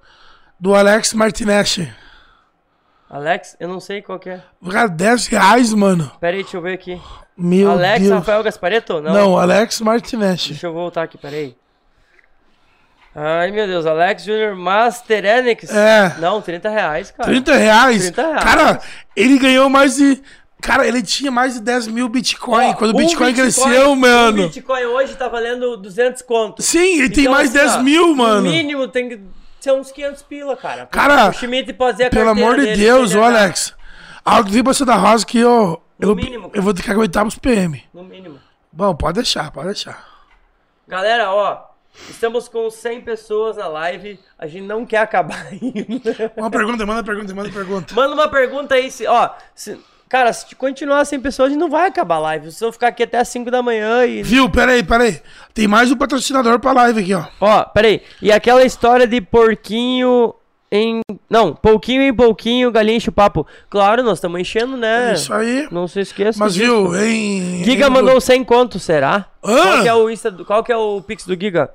do Alex Martinez. Alex, eu não sei qual que é. Cara, 10 reais, mano. Pera aí, deixa eu ver aqui. Meu Alex Deus. Rafael Gaspareto? Não. Não, Alex Martinez. Deixa eu voltar aqui, peraí. Ai, meu Deus, Alex Jr. Master Enix. É. Não, 30 reais, cara. 30 reais? 30 reais. Cara, ele ganhou mais de. Cara, ele tinha mais de 10 mil Bitcoin. Ó, quando o um Bitcoin, cresceu, mano. Um Bitcoin hoje tá valendo 200 conto. Sim, ele tem Então, mais assim, 10 ó, mil, mano. No mínimo tem que ser uns 500 pila, cara. Cara, o Schmidt pode a Pelo amor de Deus, ô Alex. Algo que você da Rosa que eu. Eu, mínimo, eu vou ter que aguentar os PM. No mínimo. Bom, pode deixar, pode deixar. Galera, ó. Estamos com 100 pessoas na live. A gente não quer acabar <laughs> ainda. Uma pergunta, manda pergunta, manda pergunta. Manda uma pergunta aí. Se, ó, se- cara, se continuar 100 pessoas, a gente não vai acabar a live. Vocês vão ficar aqui até as 5 da manhã e. Viu? Pera aí, pera aí. Tem mais um patrocinador pra live aqui, ó. Ó, peraí. E aquela história de porquinho em. Não, pouquinho em pouquinho, galinha enche o papo. Claro, nós estamos enchendo, né? É isso aí. Não se esqueça. Mas viu, em. Giga em- mandou 100 conto, será? Hã? Qual que é o Insta, do- qual que é o Pix do Giga?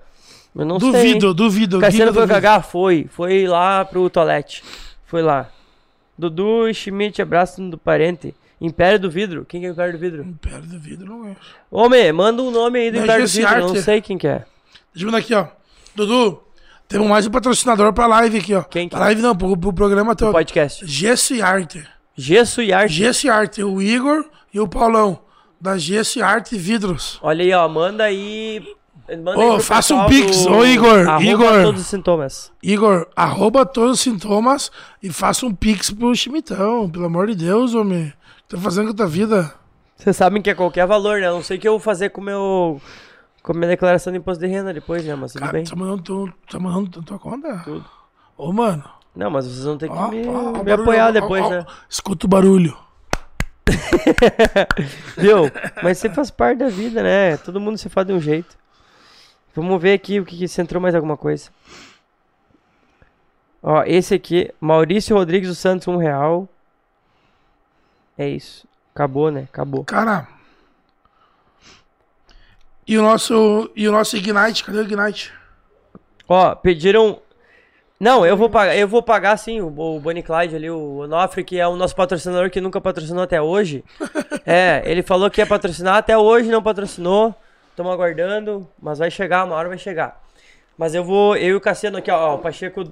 Eu não sei. Duvido, duvido. Cassiano foi duvido. cagar? Foi. Foi lá pro toalete. Foi lá. Dudu e Schmidt, abraço do parente. Império do Vidro. Quem que é o Império do Vidro? Império do Vidro, não é. Homem, manda o nome aí do Não, Império do Vidro. Não arte. sei quem que é. Deixa eu mandar aqui, ó. Dudu, temos mais um patrocinador pra live aqui, ó. Quem que Pra live não, pro, pro programa todo. Podcast. Gesso e Arte. Gesso e Arte. Gesso e Arte. O Igor e o Paulão. Da Gesso e Arte Vidros. Olha aí, ó. Manda aí. Ô, pro faça um pix. do- Ô, Igor, Arroba Igor. todos os sintomas. Igor, arroba todos os sintomas e faça um pix pro Chimitão. Pelo amor de Deus, homem. Tá fazendo com a tua vida? Vocês sabem que é qualquer valor, né? Eu não sei o que eu vou fazer com meu. Com a minha declaração de imposto de renda depois, né? Mas tudo Cara, bem. tá mandando, tu, tá mandando tua conta? Tudo. Ô, mano. Não, mas vocês vão ter que Ó, me, ó, me barulho, apoiar depois, ó, né? Escuta o barulho. <laughs> Viu? Mas você faz parte da vida, né? Todo mundo se faz de um jeito. Vamos ver aqui o que, que se entrou mais alguma coisa. Ó, esse aqui, Maurício Rodrigues dos Santos, um real. É isso. Acabou, né? Acabou. Cara. E o nosso, e o nosso Ignite, cadê o Ignite? Ó, pediram. Não, eu vou pagar, eu vou pagar sim, o, o Bonnie Clyde ali, o Onofre, que é o nosso patrocinador que nunca patrocinou até hoje. <laughs> é, ele falou que ia patrocinar, até hoje não patrocinou. Estamos aguardando, mas vai chegar, uma hora vai chegar. Mas eu vou, eu e o Cassiano aqui, ó, o Pacheco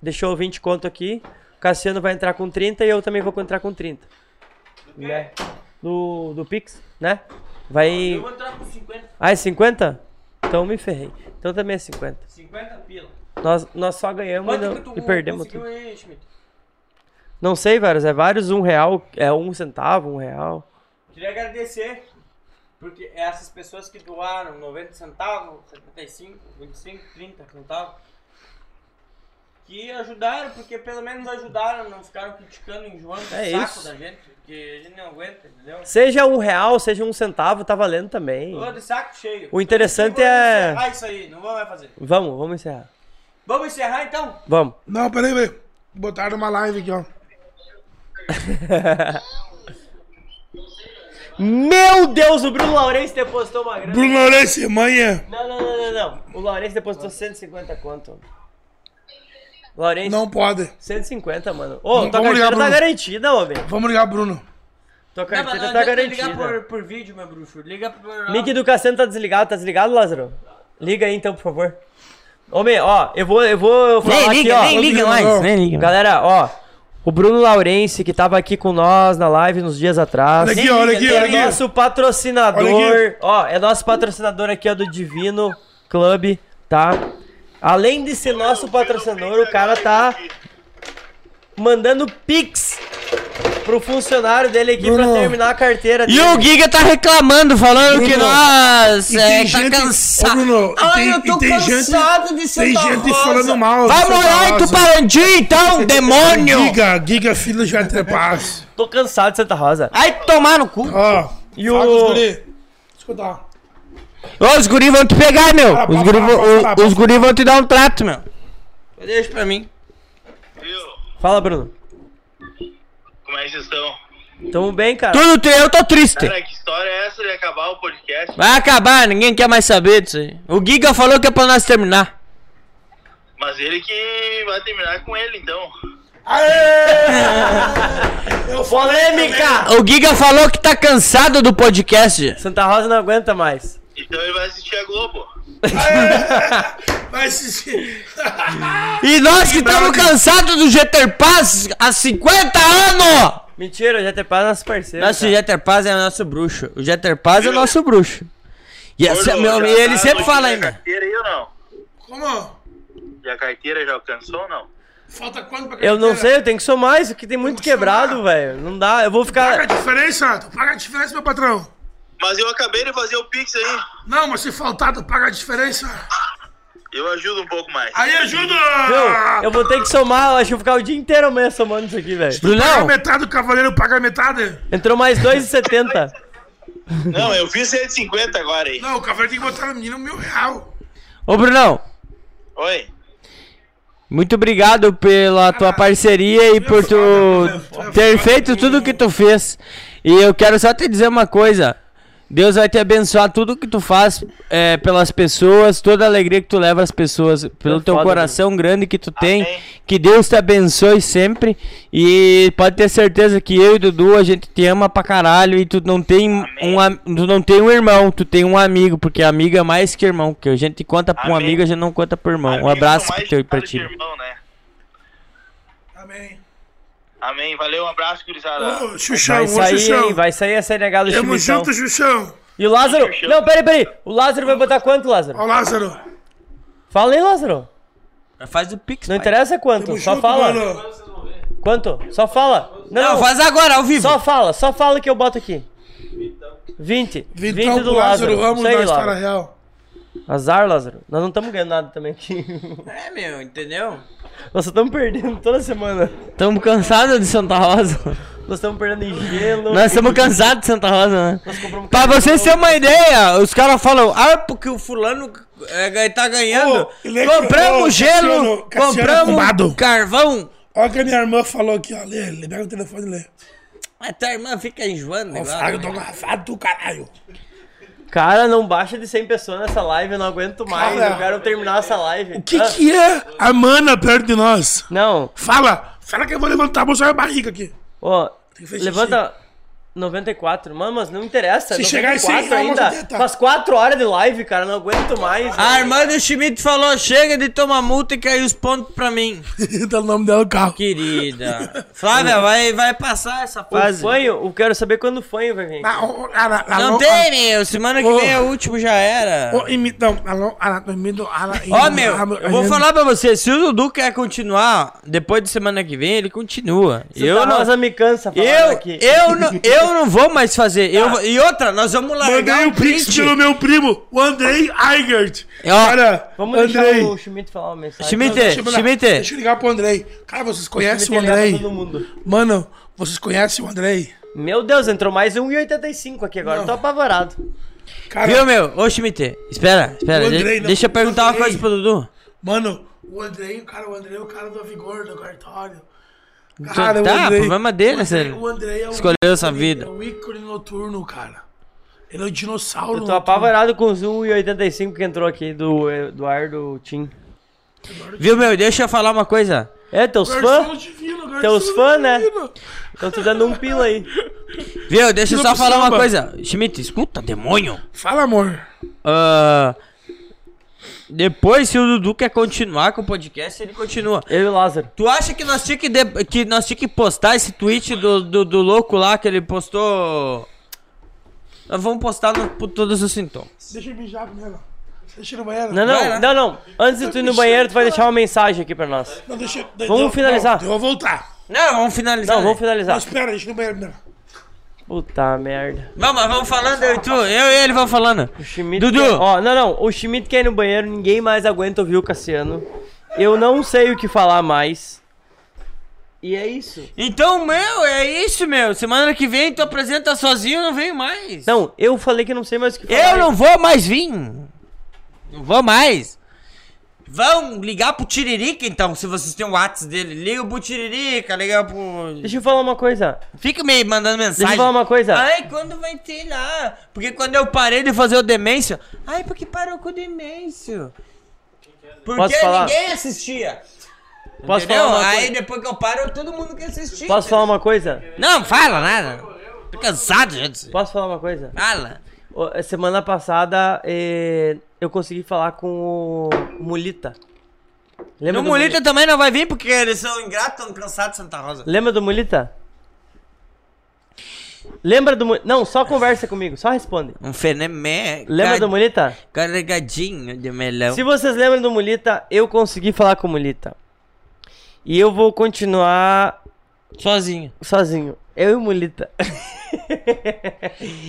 deixou 20 conto aqui. O Cassiano vai entrar com 30 e eu também vou entrar com 30. Né? Do, do Pix, né? Vai. Eu vou entrar com 50. Ah, é 50? Então me ferrei. Então também é 50. 50 pila. Nós, nós só ganhamos e, Quanto não- que tu e perdemos conseguiu tudo. aí? Não sei, vários. É vários, um real, é um centavo, um real. Queria agradecer, porque essas pessoas que doaram 90 centavos, 75, 25, 30 centavos, que ajudaram, porque pelo menos ajudaram, não ficaram criticando, enjoando o É saco isso. da gente, porque a gente não aguenta, entendeu? Seja um real, seja um centavo, tá valendo também. Tô de saco cheio. O interessante é- encerrar isso aí, não vamos mais fazer. Vamos, vamos encerrar. Vamos encerrar então? Vamos. Não, peraí, peraí. Botaram uma live aqui, ó. <laughs> Meu Deus, o Bruno Lourenço depositou uma grana. Bruno Lourenço, manhã. Não, não, não, não, não. O Lourenço depositou 150 conto. Lourenço. Não pode. 150, mano. Ô, Vamos- tua vamos ligar, carteira tá Bruno. garantida, homem. Vamos ligar, Bruno. Tua Não, mas carteira não tá garantida. ligar por, por vídeo, meu bruxo. Liga por... Mic do Cassiano tá desligado, tá desligado, Lázaro? Liga aí então, por favor. Homem, ó, eu vou, eu vou falar Nem aqui, liga, ó. nem liga mais, nem liga. Galera, ó, o Bruno Laurense, que tava aqui com nós na live nos dias atrás. Olha aqui, olha aqui, é olha aqui. nosso patrocinador. Ó, é nosso patrocinador aqui, ó, do Divino Club, tá? Além de ser nosso patrocinador, o cara tá mandando pix pro funcionário dele aqui pra Bruno. terminar a carteira E dele. o Giga tá reclamando, falando Bruno, que nós e é, tem tá gente- cansado. Ô, Bruno, e Ai, tem- eu tô e tem gente- cansado de Tem Santa gente Rosa. falando mal. Vai morar em. Tuparandi então, <laughs> demônio! Giga, Giga, filho de Antrepaz. Tô cansado de Santa Rosa. Vai tomar no cu. Ó, E o- guri. Escuta, ó. Ô, os guri vão te pegar, meu. Para, Os para, guri, para, vão- para, o- para, os guri vão te dar um trato, meu. Deixa pra mim. Fala, Bruno. Como é que vocês estão? Tamo bem, cara. Tudo teu, eu tô triste. Cara, que história é essa de acabar o podcast? Vai acabar, ninguém quer mais saber disso aí. O Giga falou que é pra nós terminar. Mas ele que vai terminar com ele, então. <laughs> Eu falei Polêmica! O Giga falou que tá cansado do podcast. Santa Rosa não aguenta mais. Então ele vai assistir a Globo. Assistir. E nós que estamos cansados do Jeter Pass há 50 anos! Mentira, já te paz nosso parceiro. Nosso cara. Jeter Paz é o nosso bruxo. O Jeter Paz é o nosso bruxo. E essa, Gordo, meu, já e ele tá sempre fala ainda. carteira aí ou não? Como? E a carteira já alcançou ou não? Falta quanto pra Eu não carteira? sei, eu tenho que somar isso aqui, tem muito que quebrado, velho. Não dá, eu vou Paga a ficar. diferença, tu paga a diferença, meu patrão. Mas eu acabei de fazer o Pix aí. Não, mas se faltar, tu paga a diferença. Eu ajudo um pouco mais. Aí ajuda! Meu, eu vou ter que somar, eu acho que eu vou ficar o dia inteiro amanhã somando isso aqui, velho. Paga metade do cavaleiro, paga metade. Entrou mais 2,70. <laughs> Não, eu fiz 150 agora aí. Não, o cavaleiro tem que botar no menino mil real. Ô, Brunão, Oi. muito obrigado pela tua parceria e por tu ter feito tudo que tu fez. E eu quero só te dizer uma coisa. Deus vai te abençoar tudo que tu faz é, pelas pessoas, toda a alegria que tu leva às pessoas, pelo teu foda, coração grande que tu tem. Que Deus te abençoe sempre. E pode ter certeza que eu e Dudu, a gente te ama pra caralho. E tu não tem um, tu não tem um irmão, tu tem um amigo. Porque amigo é mais que irmão. Que a gente conta pra um Amém. amigo, a gente não conta pro irmão. Um abraço mais teu pra ti. irmão, né? Amém. Amém. Valeu, um abraço, gurizada. Ô, Xuxão, Vai ô, sair, Xuxão. hein? Vai sair a CNH do Tamo Chimitão. junto, Xuxão. E o Lázaro... Não, peraí, peraí. O Lázaro vai botar quanto, Lázaro? Ó, Lázaro. Fala aí, Lázaro. Faz o pix, Não interessa quanto, Tamo só junto, fala. mano. Quanto? Só fala. Não, faz agora, ao vivo. Só fala, só fala que eu boto aqui. 20. 20 Vintão do pro Lázaro Lázaro. Ramos Isso aí, da História Lázaro. Real. Azar, Lázaro. Nós não estamos ganhando nada também aqui. É, meu, entendeu? Nós só estamos perdendo toda semana. Estamos cansados de Santa Rosa. Nós estamos perdendo em gelo. Nós estamos cansados de Santa Rosa, né? Nós compramos Pra vocês terem uma ideia, os caras falam, ah, porque o fulano é, tá ganhando. Ô, é que- ô, compramos gelo, Cassiano, Cassiano compramos carvão. Olha o que a minha irmã falou aqui, ó. Lê, lê, pega o telefone e lê. Mas tua irmã fica enjoando. Fraga, eu tô garrafado do caralho. Cara, não baixa de 100 pessoas nessa live, eu não aguento mais. Cara, eu quero terminar essa live. O que que é a mana perto de nós? Não. Fala. Fala que eu vou levantar, vou mostrar a barriga aqui. Ó, levanta 94. Mano, mas não interessa. Se chegar em 100, 94 ela mostra a ainda. Faz 4 horas de live, cara, não aguento mais. A irmã do Schmidt falou, chega de tomar multa e caiu os pontos pra mim. <laughs> tá o nome dela no carro. Querida. Flávia, <laughs> vai, vai passar essa O fase. fanho, eu quero saber quando o fanho vai vir. Ah, ah, Não no- tem, meu. Semana que Ô. vem é o último, já era. Ô, não, ah, no ah, lá- Ó, meu, ah, eu vou ah, falar pra você, se o Dudu quer continuar, depois de semana que vem, ele continua. eu Santa não, me cansa falar eu, aqui. eu, não, eu não vou mais fazer. Eu, vou- e outra, nós vamos largar Mandei um o Pix print. pelo meu primo, o Andrei Eigert. Cara, Vamos Andrei. deixar o Schmidt falar uma mensagem. Schmidt, Não, deixa eu mandar- Schmidt. Deixa eu ligar pro Andrei. Cara, vocês conhecem o Schmidt é Andrei? pra todo mundo. Mano, vocês conhecem o Andrei? Meu Deus, entrou mais um 1,85 aqui agora. Não. Tô apavorado. Cara, Viu, meu? Ô, Schmidt, espera, espera. O de- Andrei, não. deixa eu perguntar uma coisa pro Dudu. Mano, o Andrei, cara, o Andrei é o cara do Vigor, do cartório. Tá, problema dele, o Andrei, sério. o Andrei é o Escolheu ícone- essa vida. É o ícone noturno, cara. Ele é o dinossauro Eu tô noturno. apavorado com os 1,85 que entrou aqui do Eduardo Tim. Viu, meu? Deixa eu falar uma coisa. É, teus fãs? Teus fãs, né? Estão te dando um pila aí. Viu? Deixa eu só falar uma samba. coisa. Schmidt, escuta, demônio. Fala, amor. Ah, depois, se o Dudu quer continuar com o podcast, ele continua. Eu e o Lázaro. Tu acha que nós tinha que, de- que, nós tinha que postar esse tweet do, do, do louco lá que ele postou? Nós vamos postar no, por todos os sintomas. Deixa eu mijar primeiro. Deixa no banheiro. Não, Vai, não, né? não, não. Antes de tu ir no banheiro, tu vai deixar uma mensagem aqui pra nós. Não, deixa, Vamos não, finalizar. Não, eu vou voltar. Não, vamos finalizar. Não, né? vamos Não, finalizar. espera, deixa no banheiro primeiro. Puta merda. Vamos, vamos falando, eu e tu. Eu e ele vamos falando. O Schmidt Dudu. Quer... Ó, não, não. O Schmidt quer ir no banheiro, ninguém mais aguenta ouvir o Cassiano. Eu não sei o que falar mais. E é isso. Então, meu, é isso, meu. Semana que vem tu apresenta sozinho, eu não venho mais. Não, eu falei que não sei mais o que falar. Eu não vou mais vir. Não vou mais. Vão ligar pro Tiririca, então, se vocês têm o WhatsApp dele. Liga pro Tiririca, liga pro... Deixa eu falar uma coisa. Fica me mandando mensagem. Deixa eu falar uma coisa. Ai, quando vai ter lá? Porque quando eu parei de fazer o Demêncio... Ai, porque parou com o Demêncio. Porque Posso falar? ninguém assistia. Posso Entendeu? falar uma Aí coisa? depois que eu paro, todo mundo quer assistir. Posso falar uma coisa? Não, fala nada. Tô cansado, gente. Posso falar uma coisa? Fala. Ô, Semana passada eh, eu consegui falar com o Mulita. Lembra no do Molita também não vai vir porque eles são ingratos, estão cansados de Santa Rosa. Lembra do Mulita? Lembra do Mulita? Não, só conversa comigo, só responde. Um fenômeno. Lembra do Mulita? Carregadinho de melão. Se vocês lembram do Mulita, eu consegui falar com o Mulita. E eu vou continuar Sozinho. sozinho. Eu e o Mulita.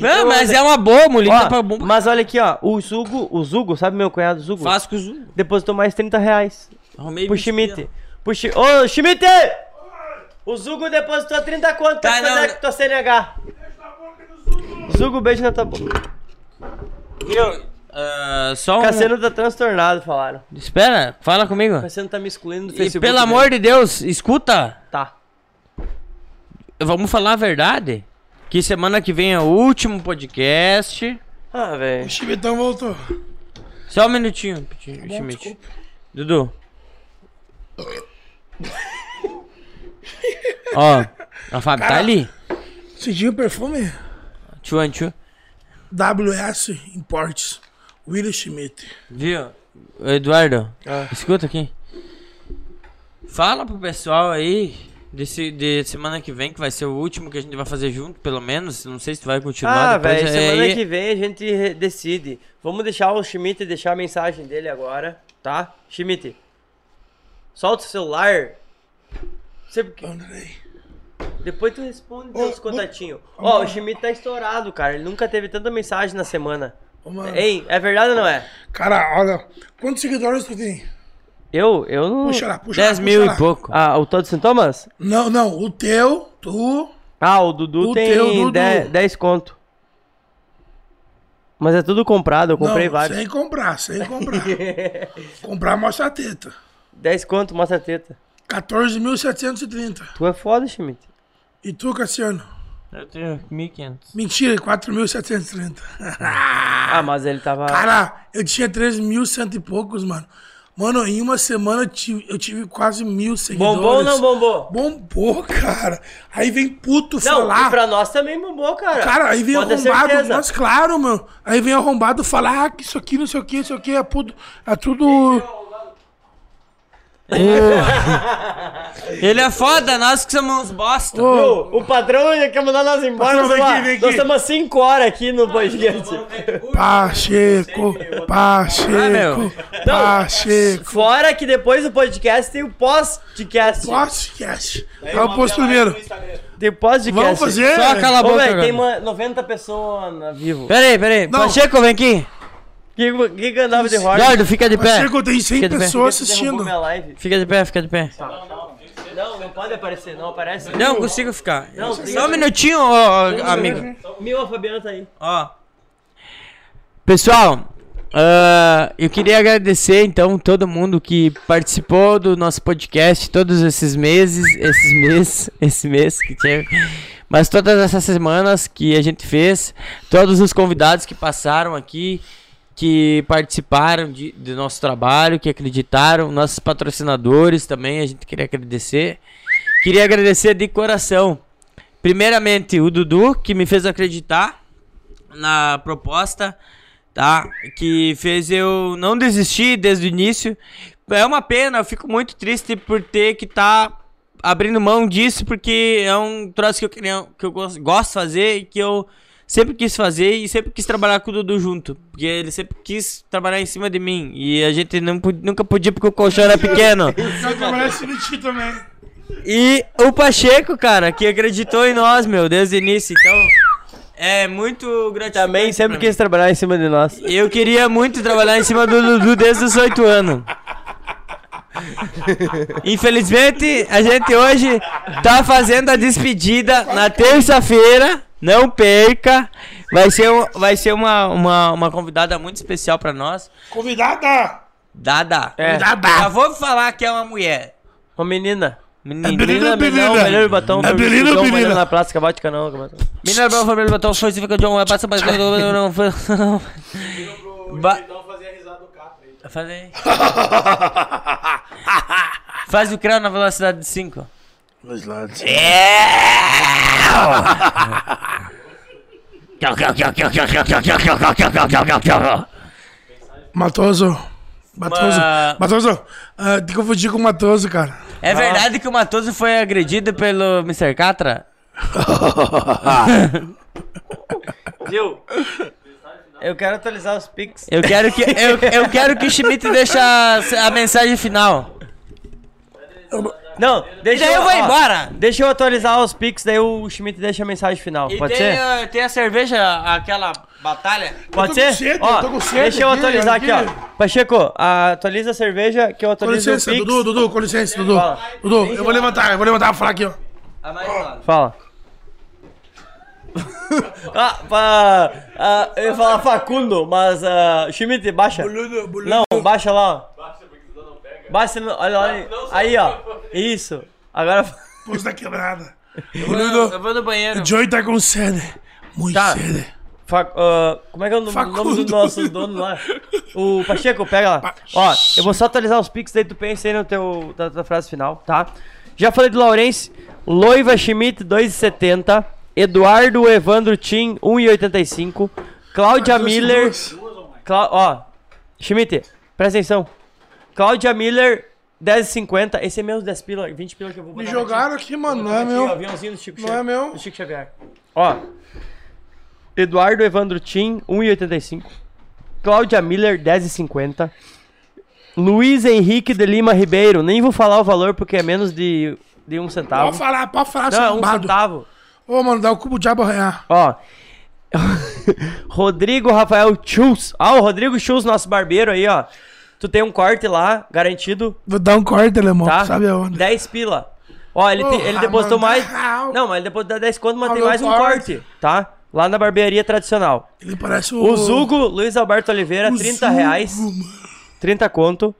Não, mas é uma boa, Mulita Ó, pra bom. Mas olha aqui, ó. O Zugo, o Zugo, sabe meu cunhado Zugo? Vasco Zugo. Depositou mais 30 reais. Arrumei Pro 20 Schmidt. Pro Chi... Ô, Schmidt! O Zugo depositou 30 conto pra Tá, fazer não, aqui tua CNH. Zugo, beijo na tua boca. Viu? Ah, só um... Cassiano tá transtornado, falaram. Espera, fala comigo. Cassiano tá me excluindo do E Facebook. pelo amor de Deus, escuta. Tá. Vamos falar a verdade. Que semana que vem é o último podcast. Ah, velho. O Chivetão voltou. Só um minutinho, Piti- bom, Schmidt. Dudu. Ó, a Fábio tá Cara, ali. Sentiu o perfume? Tchuan, tchu. WS Imports. William Schmidt. Viu? Eduardo, Ah. escuta aqui. Fala pro pessoal aí desse, de semana que vem, que vai ser o último que a gente vai fazer junto, pelo menos. Não sei se tu vai continuar Ah, velho, é, semana aí- que vem a gente decide. Vamos deixar o Schmidt deixar a mensagem dele agora, tá? Schmidt, solta o celular. Sei porque... Depois tu responde teus contatinhos. Ó, o Schmidt tá estourado, cara. Ele nunca teve tanta mensagem na semana. mano. Hein, é verdade ou não é? Cara, olha, quantos seguidores tu tem? Eu, eu não... Puxa lá, puxa lá, 10 mil puxa e lá. pouco. Ah, o Todos Sintomas? Não, não, o teu, tu. Ah, o Dudu O tem teu, Dudu. 10, 10 conto. Mas é tudo comprado, eu comprei não, vários. Sem comprar, sem comprar. <laughs> comprar mostra a teta. 10 conto, mostra a teta. 14.730. Tu é foda, Schmidt. E tu, Cassiano? Eu tenho 1.500. Mentira, 4.730. Ah, mas ele tava. Cara, eu tinha 3.100 e poucos, mano. Mano, em uma semana eu tive, eu tive quase mil seguidores. Bombou ou não bombou? Bombou, cara. Aí vem puto Não, falar. e pra nós também bombou, cara. Cara, aí vem Pode arrombado, mas claro, meu. Aí vem arrombado falar ah, que isso aqui, não sei o que, isso aqui é tudo. É tudo. Ele é foda, nós que somos uns bosta. Viu? O patrão já quer mandar nós embora. Patrão, Nós vem estamos- aqui, vem aqui. nós estamos 5 horas aqui no podcast. Pacheco, Pacheco, Pacheco. Fora que depois do podcast tem o pós-podcast. Podcast. É o posto primeiro. Tem pós-podcast. Vamos fazer? Só cala a Ô, boca velho, tem uma 90 pessoas na vivo. Pera aí, pera aí. Não. Pacheco, vem aqui. Que, que andava de roda? Eduardo, fica de pé. Pacheco, tem 100 Fica de pé. pessoas assistindo. minha live. Fica de pé, fica de pé. Não, não pode aparecer, não aparece. Não, consigo ficar. Não, Só um minutinho, ó, ó, amigo. Mil, a Fabiana tá aí. Ó. Pessoal, ah, eu queria agradecer então todo mundo que participou do nosso podcast todos esses meses, esses meses, <laughs> esse mês que tinha, mas todas essas semanas que a gente fez, todos os convidados que passaram aqui, que participaram de, do nosso trabalho, que acreditaram, nossos patrocinadores também, a gente queria agradecer. Queria agradecer de coração, primeiramente o Dudu que me fez acreditar na proposta, tá? Que fez eu não desistir desde o início. É uma pena, eu fico muito triste por ter que tá abrindo mão disso, porque é um troço que eu queria, que eu gosto de fazer e que eu sempre quis fazer e sempre quis trabalhar com o Dudu junto, porque ele sempre quis trabalhar em cima de mim e a gente não, nunca podia porque o colchão era pequeno. <laughs> Vai trabalhar esse mentir também. E o Pacheco, cara, que acreditou em nós, meu, desde o início. Então, é muito gratificante. Também sempre quis trabalhar em cima de nós. Eu queria muito trabalhar em cima do Dudu desde os 8 anos. Infelizmente, a gente hoje tá fazendo a despedida na terça-feira. Não perca. Vai ser, vai ser uma, uma, uma convidada muito especial pra nós. Convidada! Dada. É. Convidada! Já vou falar que é uma mulher. Uma menina. Menina. menina, Menina, menina. melhor batom. É menina ou João menina? Mariano na Praça Cavate Canal. Menina, meu família, batom, foi, fica de um, passa, passa, não, foi. Ba- Então fazer a risada do Capri aí. <laughs> Faz o crânio na velocidade de 5. Mas lá, Matoso. Matoso. Ma- Matoso. ah, te confundi com o Matoso, cara. É verdade que o Matoso foi agredido pelo Mr. Catra? <laughs> Viu? Eu quero atualizar os pics. Eu quero que, eu, eu quero que o Schmidt deixe a, a mensagem final. Não, deixa E daí eu vou ó, embora. Deixa eu atualizar os pics, daí o Schmidt deixa a mensagem final. E Pode tem, ser? ah, tem a cerveja, aquela batalha. Pode tô ser? com sede, ó, eu tô com sede deixa eu aqui, atualizar aqui, aqui. ó. Pacheco, atualiza a cerveja que eu Com atualizo o licença, Pix. Dudu, Dudu, com licença, Dudu. Fala. Dudu, eu vou levantar, eu vou levantar pra falar aqui, ó. Fala. <laughs> ah, pra, ah, eu ia falar Facundo, mas uh, Schmidt, baixa. Não, baixa lá, ó. Baixa, no- olha lá. Aí, ó. Isso. Agora. <laughs> Pulso da quebrada. Eu vou, eu vou no banheiro. Joey tá com sede. Muito Tá. sede. Fa- ah, como é que é o nome, Facundo. nome do nosso dono lá? O Pacheco, pega lá. Ó, eu vou só atualizar os pics, daí tu pensa aí no teu, da tua frase final, tá? Já falei do Laurence, Loiva Schmidt, 2,70. Eduardo Evandro Tim, 1,85. Cláudia Miller. Clá- ó, Schmidt, presta atenção. Cláudia Miller, 10,50. Esse é meu 10 pila, 20 pila que eu vou Me botar ti. jogaram aqui, mano, não é Aqui, meu. ó, aviãozinho do Chico Não Xavier. é meu. Do Chico Xavier. Ó. Eduardo Evandro Tim, 1,85. Cláudia Miller, 10,50. Luiz Henrique de Lima Ribeiro. Nem vou falar o valor porque é menos de, de um centavo. Pode falar, pode falar, Não, um sambado. centavo. Ô, mano, dá o cubo diabo arranhar. Ó. <laughs> Rodrigo Rafael Schultz. Ah, o Rodrigo Schultz, nosso barbeiro aí, ó. Tu tem um corte lá, garantido. Vou dar um corte, alemão, Tá? sabe aonde? 10 pila. Ó, ele, Porra, ele depositou mano, mais. Não, mas ele depositou 10 conto, mas tem mais um corte. corte, tá? Lá na barbearia tradicional. Ele parece o... O Zugo, Luiz Alberto Oliveira, O 30 Zugo, reais. mano. 30 conto.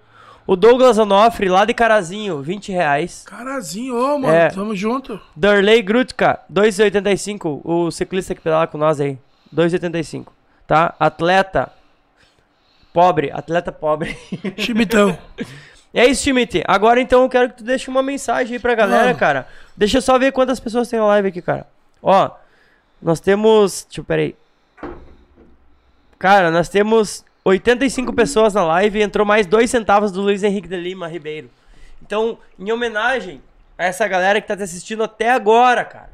O Douglas Onofre, lá de Carazinho, 20 reais. Carazinho, ô, mano, É. tamo junto. Darley Grutka, 2,85. O ciclista que pedala com nós aí. 2,85. Tá? Atleta. Pobre. Atleta pobre. Chimitão. <laughs> É isso, Schmidt. Agora então eu quero que tu deixe uma mensagem aí pra galera, Mano. cara. Deixa eu só ver quantas pessoas tem na live aqui, cara. Ó, nós temos. Deixa eu, peraí. Cara, nós temos 85 pessoas na live e entrou mais 2 centavos do Luiz Henrique de Lima Ribeiro. Então, em homenagem a essa galera que tá te assistindo até agora, cara.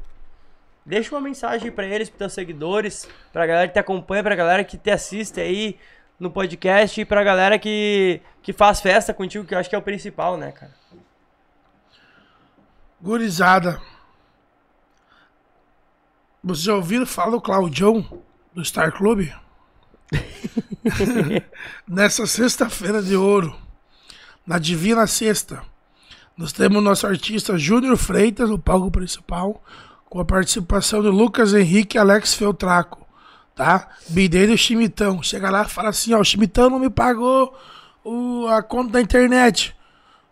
Deixa uma mensagem aí pra eles, pros teus seguidores, pra galera que te acompanha, pra galera que te assiste aí no podcast e pra galera que, que faz festa contigo, que eu acho que é o principal, né, cara? Gurizada. Vocês já ouviram falar do Claudião, do Star Club? <laughs> Nessa sexta-feira de ouro, na Divina Sexta, nós temos nosso artista Júnior Freitas no palco principal, com a participação de Lucas Henrique e Alex Feltraco, tá? Bidei do Chimitão. Chega lá e fala assim, ó, o Chimitão não me pagou o, a conta da internet.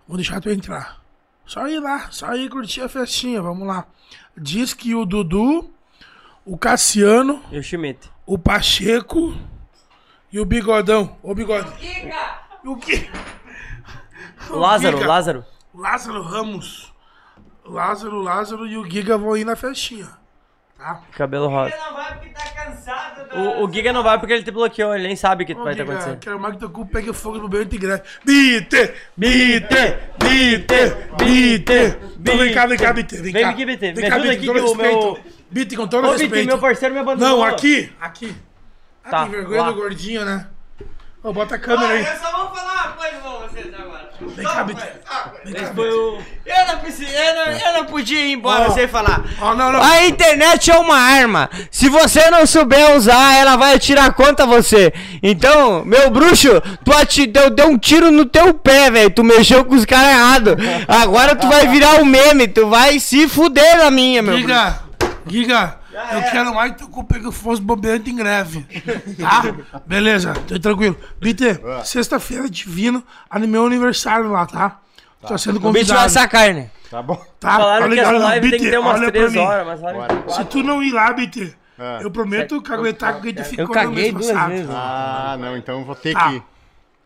Vou deixar tu entrar. Só ir lá, só ir curtir a festinha, vamos lá. Diz que o Dudu, o Cassiano, E o Schmidt. o Pacheco e o Bigodão. Ô, Bigode. E o que? <laughs> O Lázaro, Giga. Lázaro. Lázaro Ramos. Lázaro, Lázaro e o Giga vão ir na festinha. Tá? Cabelo rosa. O, o Giga não vai porque ele te bloqueou, ele nem sabe o que Ô, vai estar Giga, acontecendo. quero mais que teu cu pegue fogo no meio integral. Bite! Bite! Bite! Bite! Então vem cá, vem cá, Bite. Vem Vem cá. aqui, Bite. Vem cá, Bite, aqui com todo o meu- respeito. Bite, com todo Ô, Bite, respeito. meu parceiro me abandonou. Não, aqui, aqui. Ah, Tá, tem vergonha lá. do gordinho, né? Ô, bota a câmera aí. Eu só vou falar uma coisa pra vocês agora. Vem cá, o... Eu não preciso, eu não, eu não podia ir embora Ó. sem falar. Ó, não, não. A internet é uma arma. Se você não souber usar, ela vai atirar contra você. Então, meu bruxo, tu ati- deu, deu um tiro no teu pé, velho. Tu mexeu com os caras errados. Agora tu vai virar um meme. Tu vai se fuder na minha, meu bruxo. Giga, Giga, eu quero mais que cu pegue fosse bobeante em greve. Tá? Beleza, tô tranquilo. Bite, sexta-feira divino, é meu aniversário lá, tá? Tô sendo O bicho convidado. vai essa carne. Tá bom. Tá? Falaram que essa olha, live tem Bite, que ter umas olha pra 3 mim. horas, mas tem Se tu não ir lá, Bite, É. eu prometo caguetar com quem tu ficou Eu no mês passado. vezes. Ah, não, então eu vou ter Tá. que ir.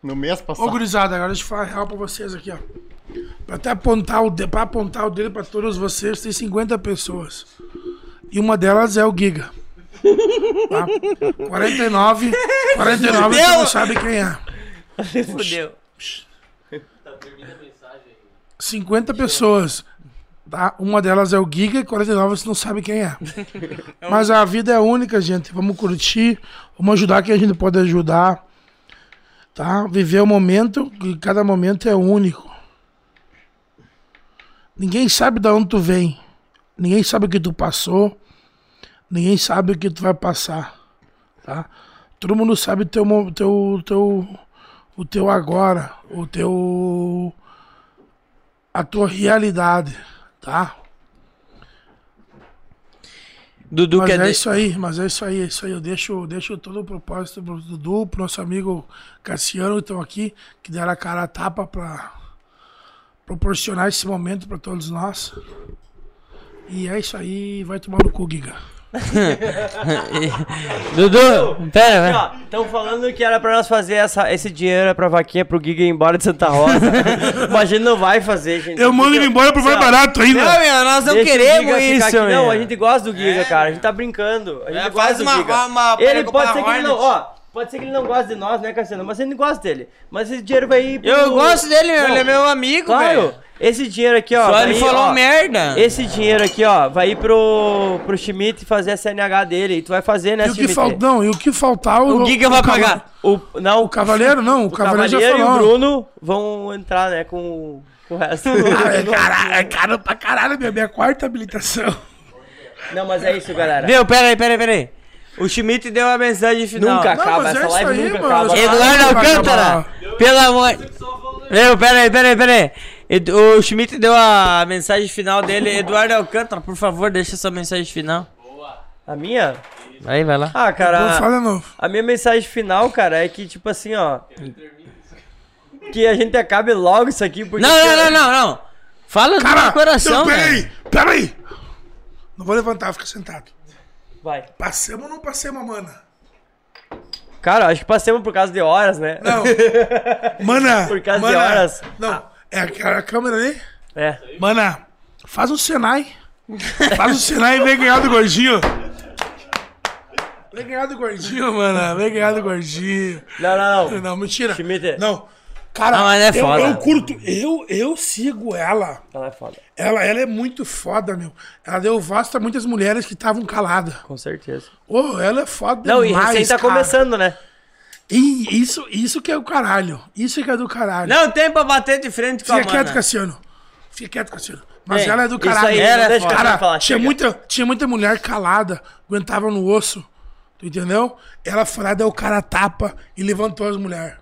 No mês Ô, passado. gurizada, agora deixa eu falar real pra vocês aqui, ó. Pra até apontar o, de... pra apontar o dedo pra todos vocês, tem 50 pessoas. E uma delas é o Giga. Tá? 49, 49 você não sabe quem é. <laughs> Fudeu. 50 pessoas. Tá? Uma delas é o Giga e 49 você não sabe quem é. <laughs> Mas a vida é única, gente. Vamos curtir, vamos ajudar quem a gente pode ajudar. Tá? Viver o momento, e cada momento é único. Ninguém sabe de onde tu vem. Ninguém sabe o que tu passou. Ninguém sabe o que tu vai passar. Tá? Todo mundo sabe o teu, teu, teu, o teu agora, o teu. a tua realidade, tá? Dudu mas quer é de- isso aí, mas é isso aí, é isso aí. Eu deixo, deixo todo o propósito pro Dudu, pro nosso amigo Cassiano, que estão aqui, que deram a cara a tapa pra proporcionar esse momento pra todos nós. E é isso aí, vai tomar no cu, Giga. <laughs> Dudu, pera. Estão falando que era pra nós fazer essa, esse dinheiro é pra vaquinha pro Giga ir embora de Santa Rosa. <laughs> Mas a gente não vai fazer, gente. Eu mando ele embora pro mais barato ainda. Não, meu, nós não Deixa queremos isso, aqui. Não, a gente gosta do Giga, cara. A gente tá brincando. A gente É, gosta faz do uma- Giga. uma- ele pode ser que ele não, ó, pode ser que ele não goste de nós, né, Cassiano? Mas a gente gosta dele. Mas esse dinheiro vai ir pro... Eu gosto dele, meu, ele é meu amigo, Claro. velho. Esse dinheiro aqui, ó. Só ele ir, falou ó, merda. Esse dinheiro aqui, ó, vai ir pro, pro Schmidt fazer a CNH dele. E tu vai fazer, né, E o que falta, não, e o que faltar O Giga vai pagar. O, não, O Cavaleiro não, o, o Cavaleiro, já Cavaleiro falou. e o Bruno vão entrar, né, com, com o resto. <laughs> Ah, é, caralho, é caro pra caralho, minha, minha quarta habilitação. Não, mas é isso, galera. Viu, pera aí, pera aí, pera aí. O Schmidt deu a mensagem final. Nunca Não, acaba, é essa isso live aí, nunca mano, acaba. Eduardo Alcântara, pelo amor... Viu, pera aí, pera aí, pera aí. Edu- O Schmidt deu a mensagem final dele. Eduardo Alcântara, por favor, deixa sua mensagem final. A minha? Aí, vai lá. Ah, cara, fala de novo. a minha mensagem final, cara, é que, tipo assim, ó... Que a gente acabe logo isso aqui, porque... Não, não, não, não, não. Fala do Cara, meu coração, não, peraí, peraí. Não vou levantar, fica sentado. Vai. Passemos ou não passemos, mana? Cara, acho que passamos por causa de horas, né? Não. <laughs> Mana, Por causa de mana, horas. Não, é aquela câmera ali? É. Mana, faz um Senai. Faz um Senai e vem ganhar do gordinho. Vem ganhar do gordinho, mano. Vem ganhar do gordinho. Não, não, não. Não, mentira. Schmidt. Não. Cara, Não, é eu, foda. eu curto, eu, eu sigo ela. Ela é foda. Ela, ela é muito foda, meu. Ela deu voz pra muitas mulheres que estavam caladas. Com certeza. Ô, ela é foda Não, e demais, recém tá cara. começando, né? E isso, isso que é o caralho. Isso que é do caralho. Não tem pra bater de frente com a Fica quieto. Cassiano. Fica quieto, Cassiano. Mas Ei, ela é do isso caralho. aí, Ela não é deixa Cara, falar, tinha chega. muita, tinha muita mulher calada, aguentava no osso. Tu entendeu? Ela foi lá, deu o cara a tapa e levantou as mulheres.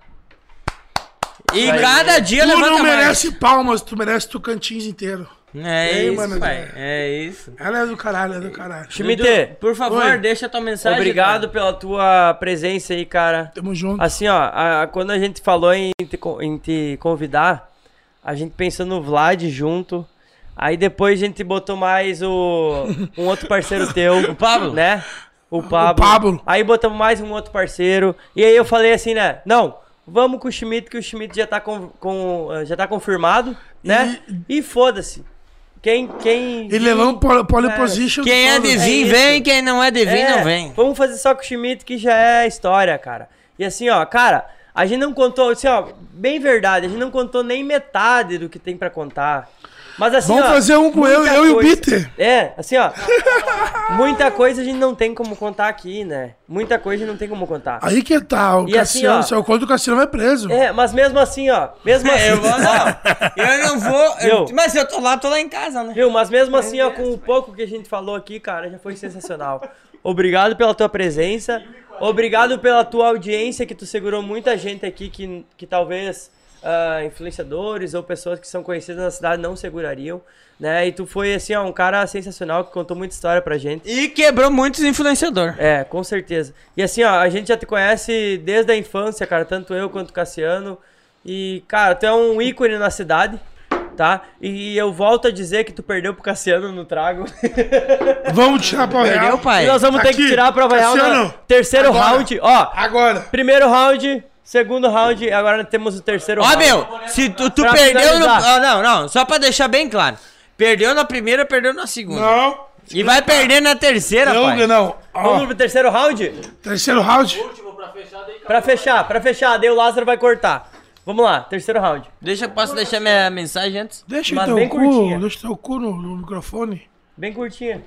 E cada dia Tu levanta não mais. merece palmas, tu merece Tocantins inteiro. É Ei, isso, mano, pai. É isso. Ela é do caralho, é do caralho. Schmidt, Dudu, por favor, Oi. deixa tua mensagem. obrigado cara. pela tua presença aí, cara. Tamo junto. Assim, ó, a- a- quando a gente falou em te, em te convidar, a gente pensou no Vlad junto. Aí depois a gente botou mais o um outro parceiro <laughs> teu, o Pablo. né? O Pablo. Pablo. Aí botamos mais um outro parceiro. E aí eu falei assim, né? Não, vamos com o Schmidt, que o Schmidt já tá, com, com- já tá confirmado, né? E, foda-se. Quem, quem... Ele é não pole, pole Cara, position. Quem é todo. de vir, isso. vem. Quem não é de vir, É, não vem. Vamos fazer só com o Schmidt, que já é história, cara. E assim, ó, cara, a gente não contou, assim, ó, bem verdade, a gente não contou nem metade do que tem pra contar. Mas assim, Vamos ó, fazer um com eu, eu e o Peter. É, assim, ó. muita coisa a gente não tem como contar aqui, né? Muita coisa a gente não tem como contar. Aí que tá, o E assim, Cassiano, ó, se eu conto o Cassiano vai preso. É, mas mesmo assim, ó, mesmo assim. Eu vou, não. <laughs> Eu não vou. eu- mas eu tô lá, tô lá em casa, né? Viu? Mas mesmo assim, ó, com o pouco que a gente falou aqui, cara, já foi sensacional. Obrigado pela tua presença. Obrigado pela tua audiência, que tu segurou muita gente aqui que, que talvez ah, influenciadores ou pessoas que são conhecidas na cidade não segurariam, né? E tu foi, assim, ó, um cara sensacional que contou muita história pra gente. E quebrou muitos influenciadores. É, com certeza. E assim, ó, a gente já te conhece desde a infância, cara, tanto eu quanto o Cassiano. E, cara, tu é um ícone na cidade, tá? E eu volto a dizer que tu perdeu pro Cassiano no trago. <laughs> Vamos tirar pra Perdeu, real. pai? E nós vamos ter Aqui, que tirar a prova real no terceiro agora. round. Ó, Agora. primeiro round, segundo round, agora temos o terceiro Ó, round. meu, se tu, tu Pra perdeu no. Ah, não, não, só pra deixar bem claro. Perdeu na primeira, perdeu na segunda. Não. E vai perder na terceira, Não, pai. não. Ó, Vamos pro terceiro round? terceiro round. Pra fechar, pra fechar, daí o Lázaro vai cortar. Vamos lá, terceiro round. Deixa, posso deixar minha mensagem antes? Deixa Mas teu bem cu, curtinha. deixa teu cu no, no microfone. Bem curtinha.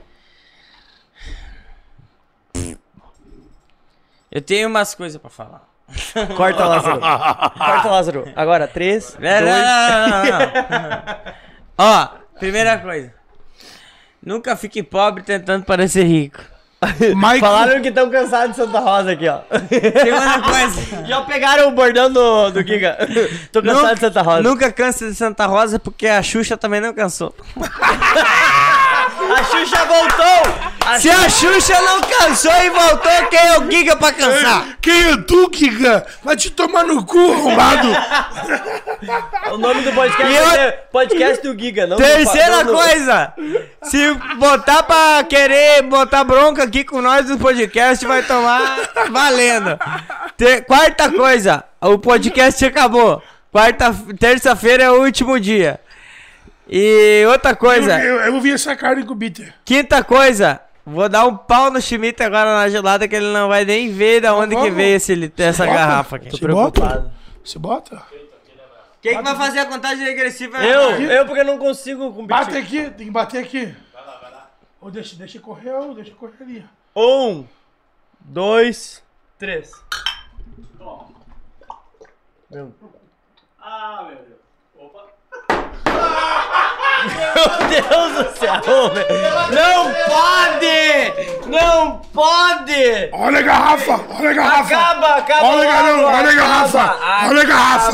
Eu tenho umas coisas pra falar. <laughs> Corta, Lázaro. Corta, Lázaro. Agora, três, É, dois... não, não, não, não, não. Ó, Primeira coisa. Nunca fique pobre tentando parecer rico. Mike, Falaram que estão cansados de Santa Rosa aqui, ó. Segunda <laughs> coisa. Já pegaram o bordão do, do Giga. Tô cansado de Santa Rosa. Nunca cansa de Santa Rosa porque a Xuxa também não cansou. <laughs> A Xuxa voltou! A Se a Xuxa não cansou e voltou, quem é o Giga pra cansar? Quem é tu, Giga? Vai te tomar no cu, arrombado. O nome do podcast eu- ser Podcast do Giga, não Terceira do- coisa, se botar pra querer botar bronca aqui com nós no podcast, vai tomar valendo. Te- quarta coisa, o podcast acabou. Quarta, terça-feira é o último dia. E outra Eu, coisa, eu, eu vou vir essa carne com o Bitter. quinta coisa, vou dar um pau no Schmidt agora na gelada que ele não vai nem ver da onde que veio esse, essa Bota. garrafa aqui. Você bota? Você bota? Quem que vai fazer a contagem regressiva? Eu, eu porque não consigo competir. Bate aqui, tem que bater aqui. Vai lá, vai lá. Ou deixa, deixa correr, ou deixa correr ali. Um, dois, três. Ah, meu Deus. Meu Deus do céu, velho. Não pode! Não pode! Olha a garrafa, olha a garrafa. Acaba, acaba Olha a garrafa, olha a garrafa, olha a garrafa.